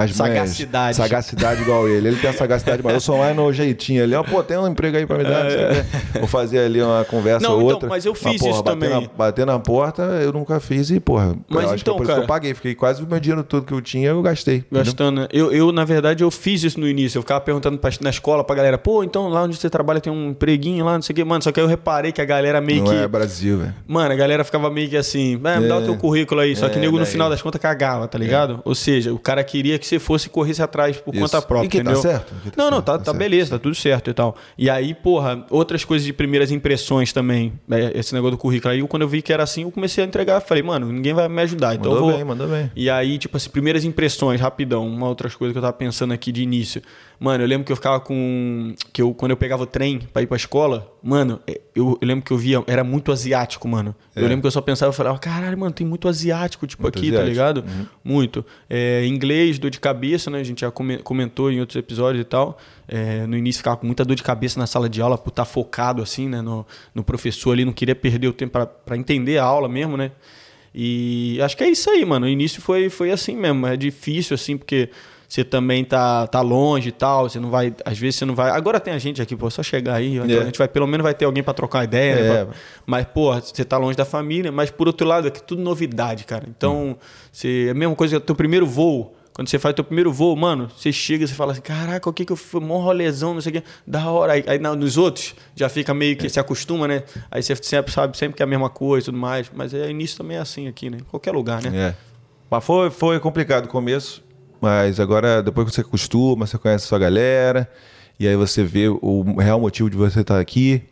Speaker 1: as
Speaker 2: Sagacidade.
Speaker 1: sagacidade igual ele. Ele tem a sagacidade, mas eu sou mais no jeitinho ali. Ó, pô, tem um emprego aí pra me dar. o quê. Vou fazer ali uma conversa
Speaker 2: Não,
Speaker 1: ou
Speaker 2: então,
Speaker 1: outra.
Speaker 2: mas eu fiz
Speaker 1: porra,
Speaker 2: isso
Speaker 1: bater
Speaker 2: também.
Speaker 1: Na, bater na porta, eu nunca fiz e, porra,
Speaker 2: Mas
Speaker 1: eu acho
Speaker 2: então,
Speaker 1: que é por isso
Speaker 2: cara-
Speaker 1: que eu paguei. Fiquei quase o meu dinheiro todo que eu tinha, eu gastei.
Speaker 2: Gastando. né? Eu, eu, na verdade, eu fiz isso no início. Eu ficava perguntando pra, na escola pra galera, pô, então lá onde você trabalha tem um empreguinho lá, não sei o quê. Mano, só que aí eu reparei que a galera meio
Speaker 1: Não
Speaker 2: que.
Speaker 1: é Brasil, velho.
Speaker 2: Mano, a galera ficava meio que assim, "Ah, me dá o
Speaker 1: É.
Speaker 2: teu currículo aí. Só que
Speaker 1: É,
Speaker 2: nego no final das contas cagava, tá ligado? Ou seja, o cara queria que você fosse e corresse atrás por
Speaker 1: Isso.
Speaker 2: conta própria,
Speaker 1: E que tá
Speaker 2: entendeu?
Speaker 1: certo, que tá
Speaker 2: não, não,
Speaker 1: certo,
Speaker 2: tá,
Speaker 1: tá
Speaker 2: tá
Speaker 1: certo,
Speaker 2: beleza, tá tudo certo e tal. E aí, porra, outras coisas de primeiras impressões também, né, esse negócio do currículo. Aí, quando eu vi que era assim, eu comecei a entregar. Falei, mano, ninguém vai me ajudar, então eu
Speaker 1: Mandou
Speaker 2: vou...
Speaker 1: bem, mandou bem.
Speaker 2: E aí, tipo assim, primeiras impressões, rapidão, uma outra coisa que eu tava pensando aqui de início. Mano, eu lembro que eu ficava com. que eu Quando eu pegava o trem pra ir pra escola, mano, é, eu, eu lembro que eu via. Era muito asiático, mano. Eu lembro que eu só pensava, eu falava, caralho, mano, tem muito asiático, tipo,
Speaker 1: É. Muito
Speaker 2: aqui, tá
Speaker 1: asiático.
Speaker 2: ligado?
Speaker 1: Uhum.
Speaker 2: Muito. É, inglês, dor de cabeça, né? A gente já come- comentou em outros episódios e tal. É, no início ficava com muita dor de cabeça na sala de aula por estar focado, assim, né? No, no professor ali, não queria perder o tempo pra entender a aula mesmo, né? E acho que é isso aí, mano. O início foi, foi assim mesmo. É difícil, assim, porque você também tá, tá longe e tal, você não vai, às vezes você não vai. Agora tem a gente aqui, pô, só chegar aí, então
Speaker 1: É.
Speaker 2: a gente vai, pelo menos vai ter alguém pra trocar ideia, né?
Speaker 1: É.
Speaker 2: Pra- Mas, pô, você tá longe da família, mas por outro lado, é que tudo novidade, cara. Então, você, é a mesma coisa que o teu primeiro voo. Quando você faz teu primeiro voo, mano, você chega e você fala assim, caraca, o que que eu fui? Mó rolezão, não sei o que. Da hora. Aí, aí nos outros, já fica meio que se acostuma, né? Aí você sempre sabe sempre que é a mesma coisa e tudo mais. Mas é, início também é assim aqui, né? Em qualquer lugar, né?
Speaker 1: É. Mas foi, foi complicado o começo, mas agora, depois que você acostuma, você conhece a sua galera, e aí você vê o real motivo de você estar aqui,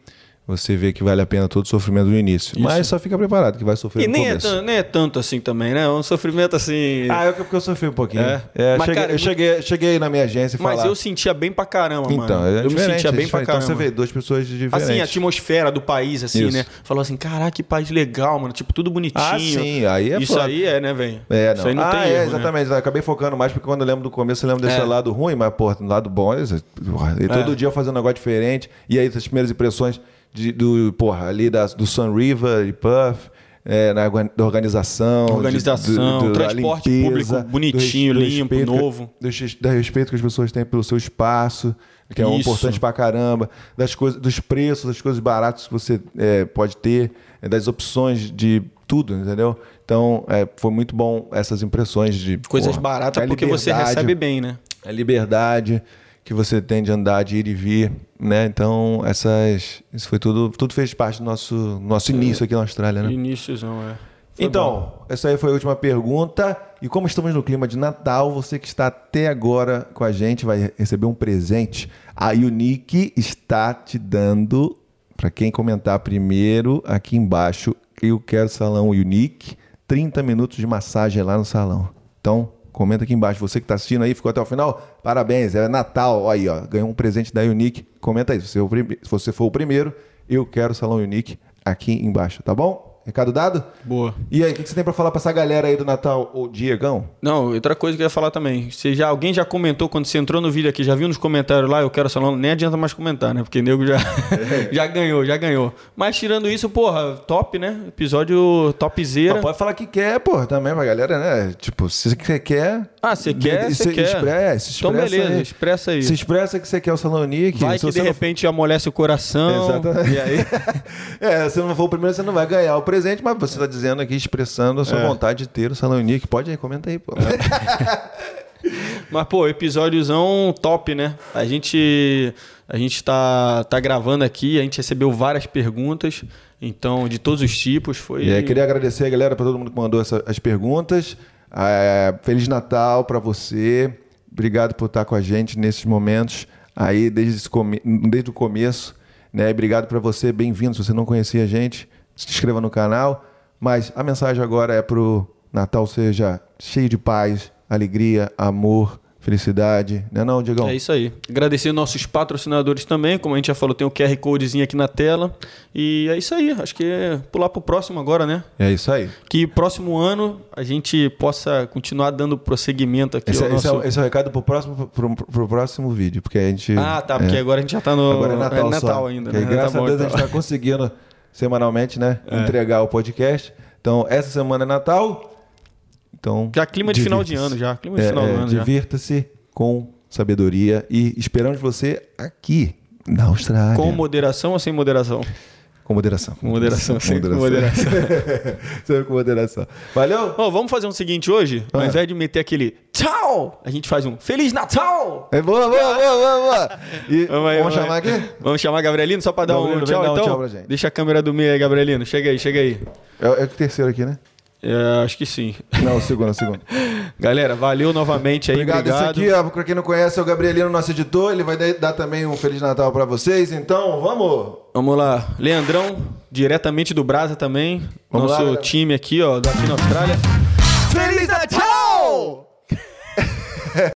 Speaker 1: você vê que vale a pena todo o sofrimento no início. Mas só fica preparado que vai sofrer
Speaker 2: E
Speaker 1: no
Speaker 2: nem é,
Speaker 1: começo.
Speaker 2: tan- nem é tanto assim também, né? É um sofrimento assim.
Speaker 1: Ah, eu, porque eu sofri um pouquinho.
Speaker 2: É?
Speaker 1: É,
Speaker 2: Mas,
Speaker 1: cheguei,
Speaker 2: cara,
Speaker 1: eu cheguei, cheguei na minha agência e
Speaker 2: mas
Speaker 1: falar...
Speaker 2: eu sentia bem pra caramba,
Speaker 1: Então,
Speaker 2: mano.
Speaker 1: é
Speaker 2: eu me sentia
Speaker 1: é
Speaker 2: bem pra
Speaker 1: diferente.
Speaker 2: caramba.
Speaker 1: Então você vê duas pessoas diferentes.
Speaker 2: Assim, a atmosfera do país, assim,
Speaker 1: Isso.
Speaker 2: né? Falou assim, caraca, que país legal, mano. Tipo, tudo bonitinho.
Speaker 1: Ah, sim, aí é
Speaker 2: Isso
Speaker 1: foda.
Speaker 2: aí é, né, velho?
Speaker 1: É, não.
Speaker 2: Isso aí não
Speaker 1: ah,
Speaker 2: tem
Speaker 1: é,
Speaker 2: erro, né?
Speaker 1: exatamente. Eu acabei focando mais porque quando eu lembro do começo, eu lembro desse
Speaker 2: É.
Speaker 1: lado ruim, mas, pô, no lado bom, é, e todo
Speaker 2: É.
Speaker 1: dia eu fazendo um negócio diferente. E aí, essas primeiras impressões de- do, porra, ali da, do Sun River e Puff, é, na, organ- da organização. de-
Speaker 2: Organização,
Speaker 1: da
Speaker 2: transporte público bonitinho,
Speaker 1: res-
Speaker 2: limpo,
Speaker 1: respeito
Speaker 2: novo.
Speaker 1: do, respeito que as pessoas têm pelo seu espaço, que é um importante pra caramba, das coisas, dos preços, das coisas baratas que você é, pode ter, é, das opções de tudo, entendeu? Então, é, foi muito bom essas impressões de
Speaker 2: Coisas
Speaker 1: porra,
Speaker 2: baratas
Speaker 1: a
Speaker 2: porque você recebe bem, né?
Speaker 1: A liberdade que você tem de andar, de ir e vir, né? Então, essas isso foi tudo, tudo fez parte do nosso nosso início aqui na Austrália, né?
Speaker 2: Iníciozão, é. Foi
Speaker 1: Então, essa aí foi a última pergunta. E como estamos no clima de Natal, você que está até agora com a gente vai receber um presente. A Unique está te dando, para quem comentar primeiro, aqui embaixo, eu quero salão Unique, 30 minutos de massagem lá no salão. Então, comenta aqui embaixo. Você que está assistindo aí, ficou até o final, parabéns, é Natal. Aí, ó, ganhou um presente da Unique. Comenta aí, se você, o for o primeiro, eu quero salão Unique aqui embaixo, tá bom? Recado dado?
Speaker 2: Boa.
Speaker 1: E aí, o que você tem pra falar pra essa galera aí do Natal, ô Diegão?
Speaker 2: Não, outra coisa que eu ia falar também. Você já, alguém já comentou quando você entrou no vídeo aqui, já viu nos comentários lá, eu quero salão, nem adianta mais comentar, né? Porque nego já, (laughs) já ganhou, já ganhou. Mas tirando isso, porra, top, né? Episódio topzera.
Speaker 1: Não, pode falar que quer, pô, também pra galera, né? Tipo, se você quer...
Speaker 2: Ah, você quer,
Speaker 1: se
Speaker 2: você quer.
Speaker 1: expre- é, se
Speaker 2: Então
Speaker 1: expressa
Speaker 2: beleza,
Speaker 1: aí.
Speaker 2: expressa aí.
Speaker 1: Se expressa que você quer o salão Unique.
Speaker 2: Vai
Speaker 1: se
Speaker 2: que de
Speaker 1: não-
Speaker 2: repente amolece o coração.
Speaker 1: Exatamente.
Speaker 2: E aí... (laughs)
Speaker 1: é, se não for o primeiro, você não vai ganhar o presente, mas você tá dizendo aqui, expressando a sua
Speaker 2: É.
Speaker 1: vontade de ter o salão Unique. Pode aí, comenta aí, pô. (laughs)
Speaker 2: Mas, pô, episódiozão top, né? A gente, a gente tá, tá gravando aqui, a gente recebeu várias perguntas, então, de todos os tipos. Foi.
Speaker 1: E aí, queria agradecer a galera, para todo mundo que mandou essa- as perguntas. É, Feliz Natal para você. Obrigado por estar com a gente nesses momentos aí desde, desde o começo. Né? Obrigado para você, bem-vindo. Se você não conhecia a gente, se inscreva no canal. Mas a mensagem agora é pro Natal seja cheio de paz, alegria, amor, felicidade. Não é não, Diegão?
Speaker 2: É isso aí. Agradecer nossos patrocinadores também, como a gente já falou, tem o QR Codezinho aqui na tela. E é isso aí. Acho que é pular pro próximo agora, né?
Speaker 1: É isso aí.
Speaker 2: Que próximo ano a gente possa continuar dando prosseguimento aqui
Speaker 1: Esse,
Speaker 2: ao
Speaker 1: esse é,
Speaker 2: nosso...
Speaker 1: o- esse é o recado pro próximo, pro, pro próximo vídeo, porque a gente...
Speaker 2: Ah, tá, porque
Speaker 1: é.
Speaker 2: agora a gente já tá no
Speaker 1: Agora é Natal, só.
Speaker 2: ainda,
Speaker 1: Porque
Speaker 2: né?
Speaker 1: graças
Speaker 2: Tá bom,
Speaker 1: a Deus a
Speaker 2: então.
Speaker 1: gente está conseguindo semanalmente, né?
Speaker 2: É.
Speaker 1: Entregar o podcast. Então, essa semana é Natal. Então,
Speaker 2: Já clima de final de ano, já. Clima de final do ano, já.
Speaker 1: Divirta-se com sabedoria e esperamos você aqui na Austrália.
Speaker 2: Com moderação ou sem moderação?
Speaker 1: Com moderação.
Speaker 2: Com moderação, sempre com moderação.
Speaker 1: Sempre (laughs) com moderação. Valeu?
Speaker 2: Ó, vamos fazer um seguinte hoje? Ao
Speaker 1: Ah.
Speaker 2: invés de meter aquele tchau, a gente faz um Feliz Natal!
Speaker 1: É boa, boa, boa, boa, boa. E (laughs)
Speaker 2: Vamos, aí,
Speaker 1: vamos chamar aqui?
Speaker 2: Vamos chamar Gabrielino só pra dar
Speaker 1: Gabrielino,
Speaker 2: um
Speaker 1: vem
Speaker 2: tchau,
Speaker 1: dar um
Speaker 2: então?
Speaker 1: tchau.
Speaker 2: Deixa a câmera do meio aí, Gabrielino. Chega aí, chega aí.
Speaker 1: É, é o terceiro aqui, né?
Speaker 2: É, acho que sim. (laughs)
Speaker 1: Não, o segundo.
Speaker 2: Galera, valeu novamente aí.
Speaker 1: Obrigado.
Speaker 2: Obrigado.
Speaker 1: Esse aqui, ó, pra quem não conhece, é o Gabrielino, nosso editor. Ele vai dar- também um Feliz Natal pra vocês. Então, vamos!
Speaker 2: Vamos lá. Leandrão, diretamente do Brasa também.
Speaker 1: Vamos lá,
Speaker 2: nosso
Speaker 1: galera.
Speaker 2: time aqui, ó, daqui na Austrália.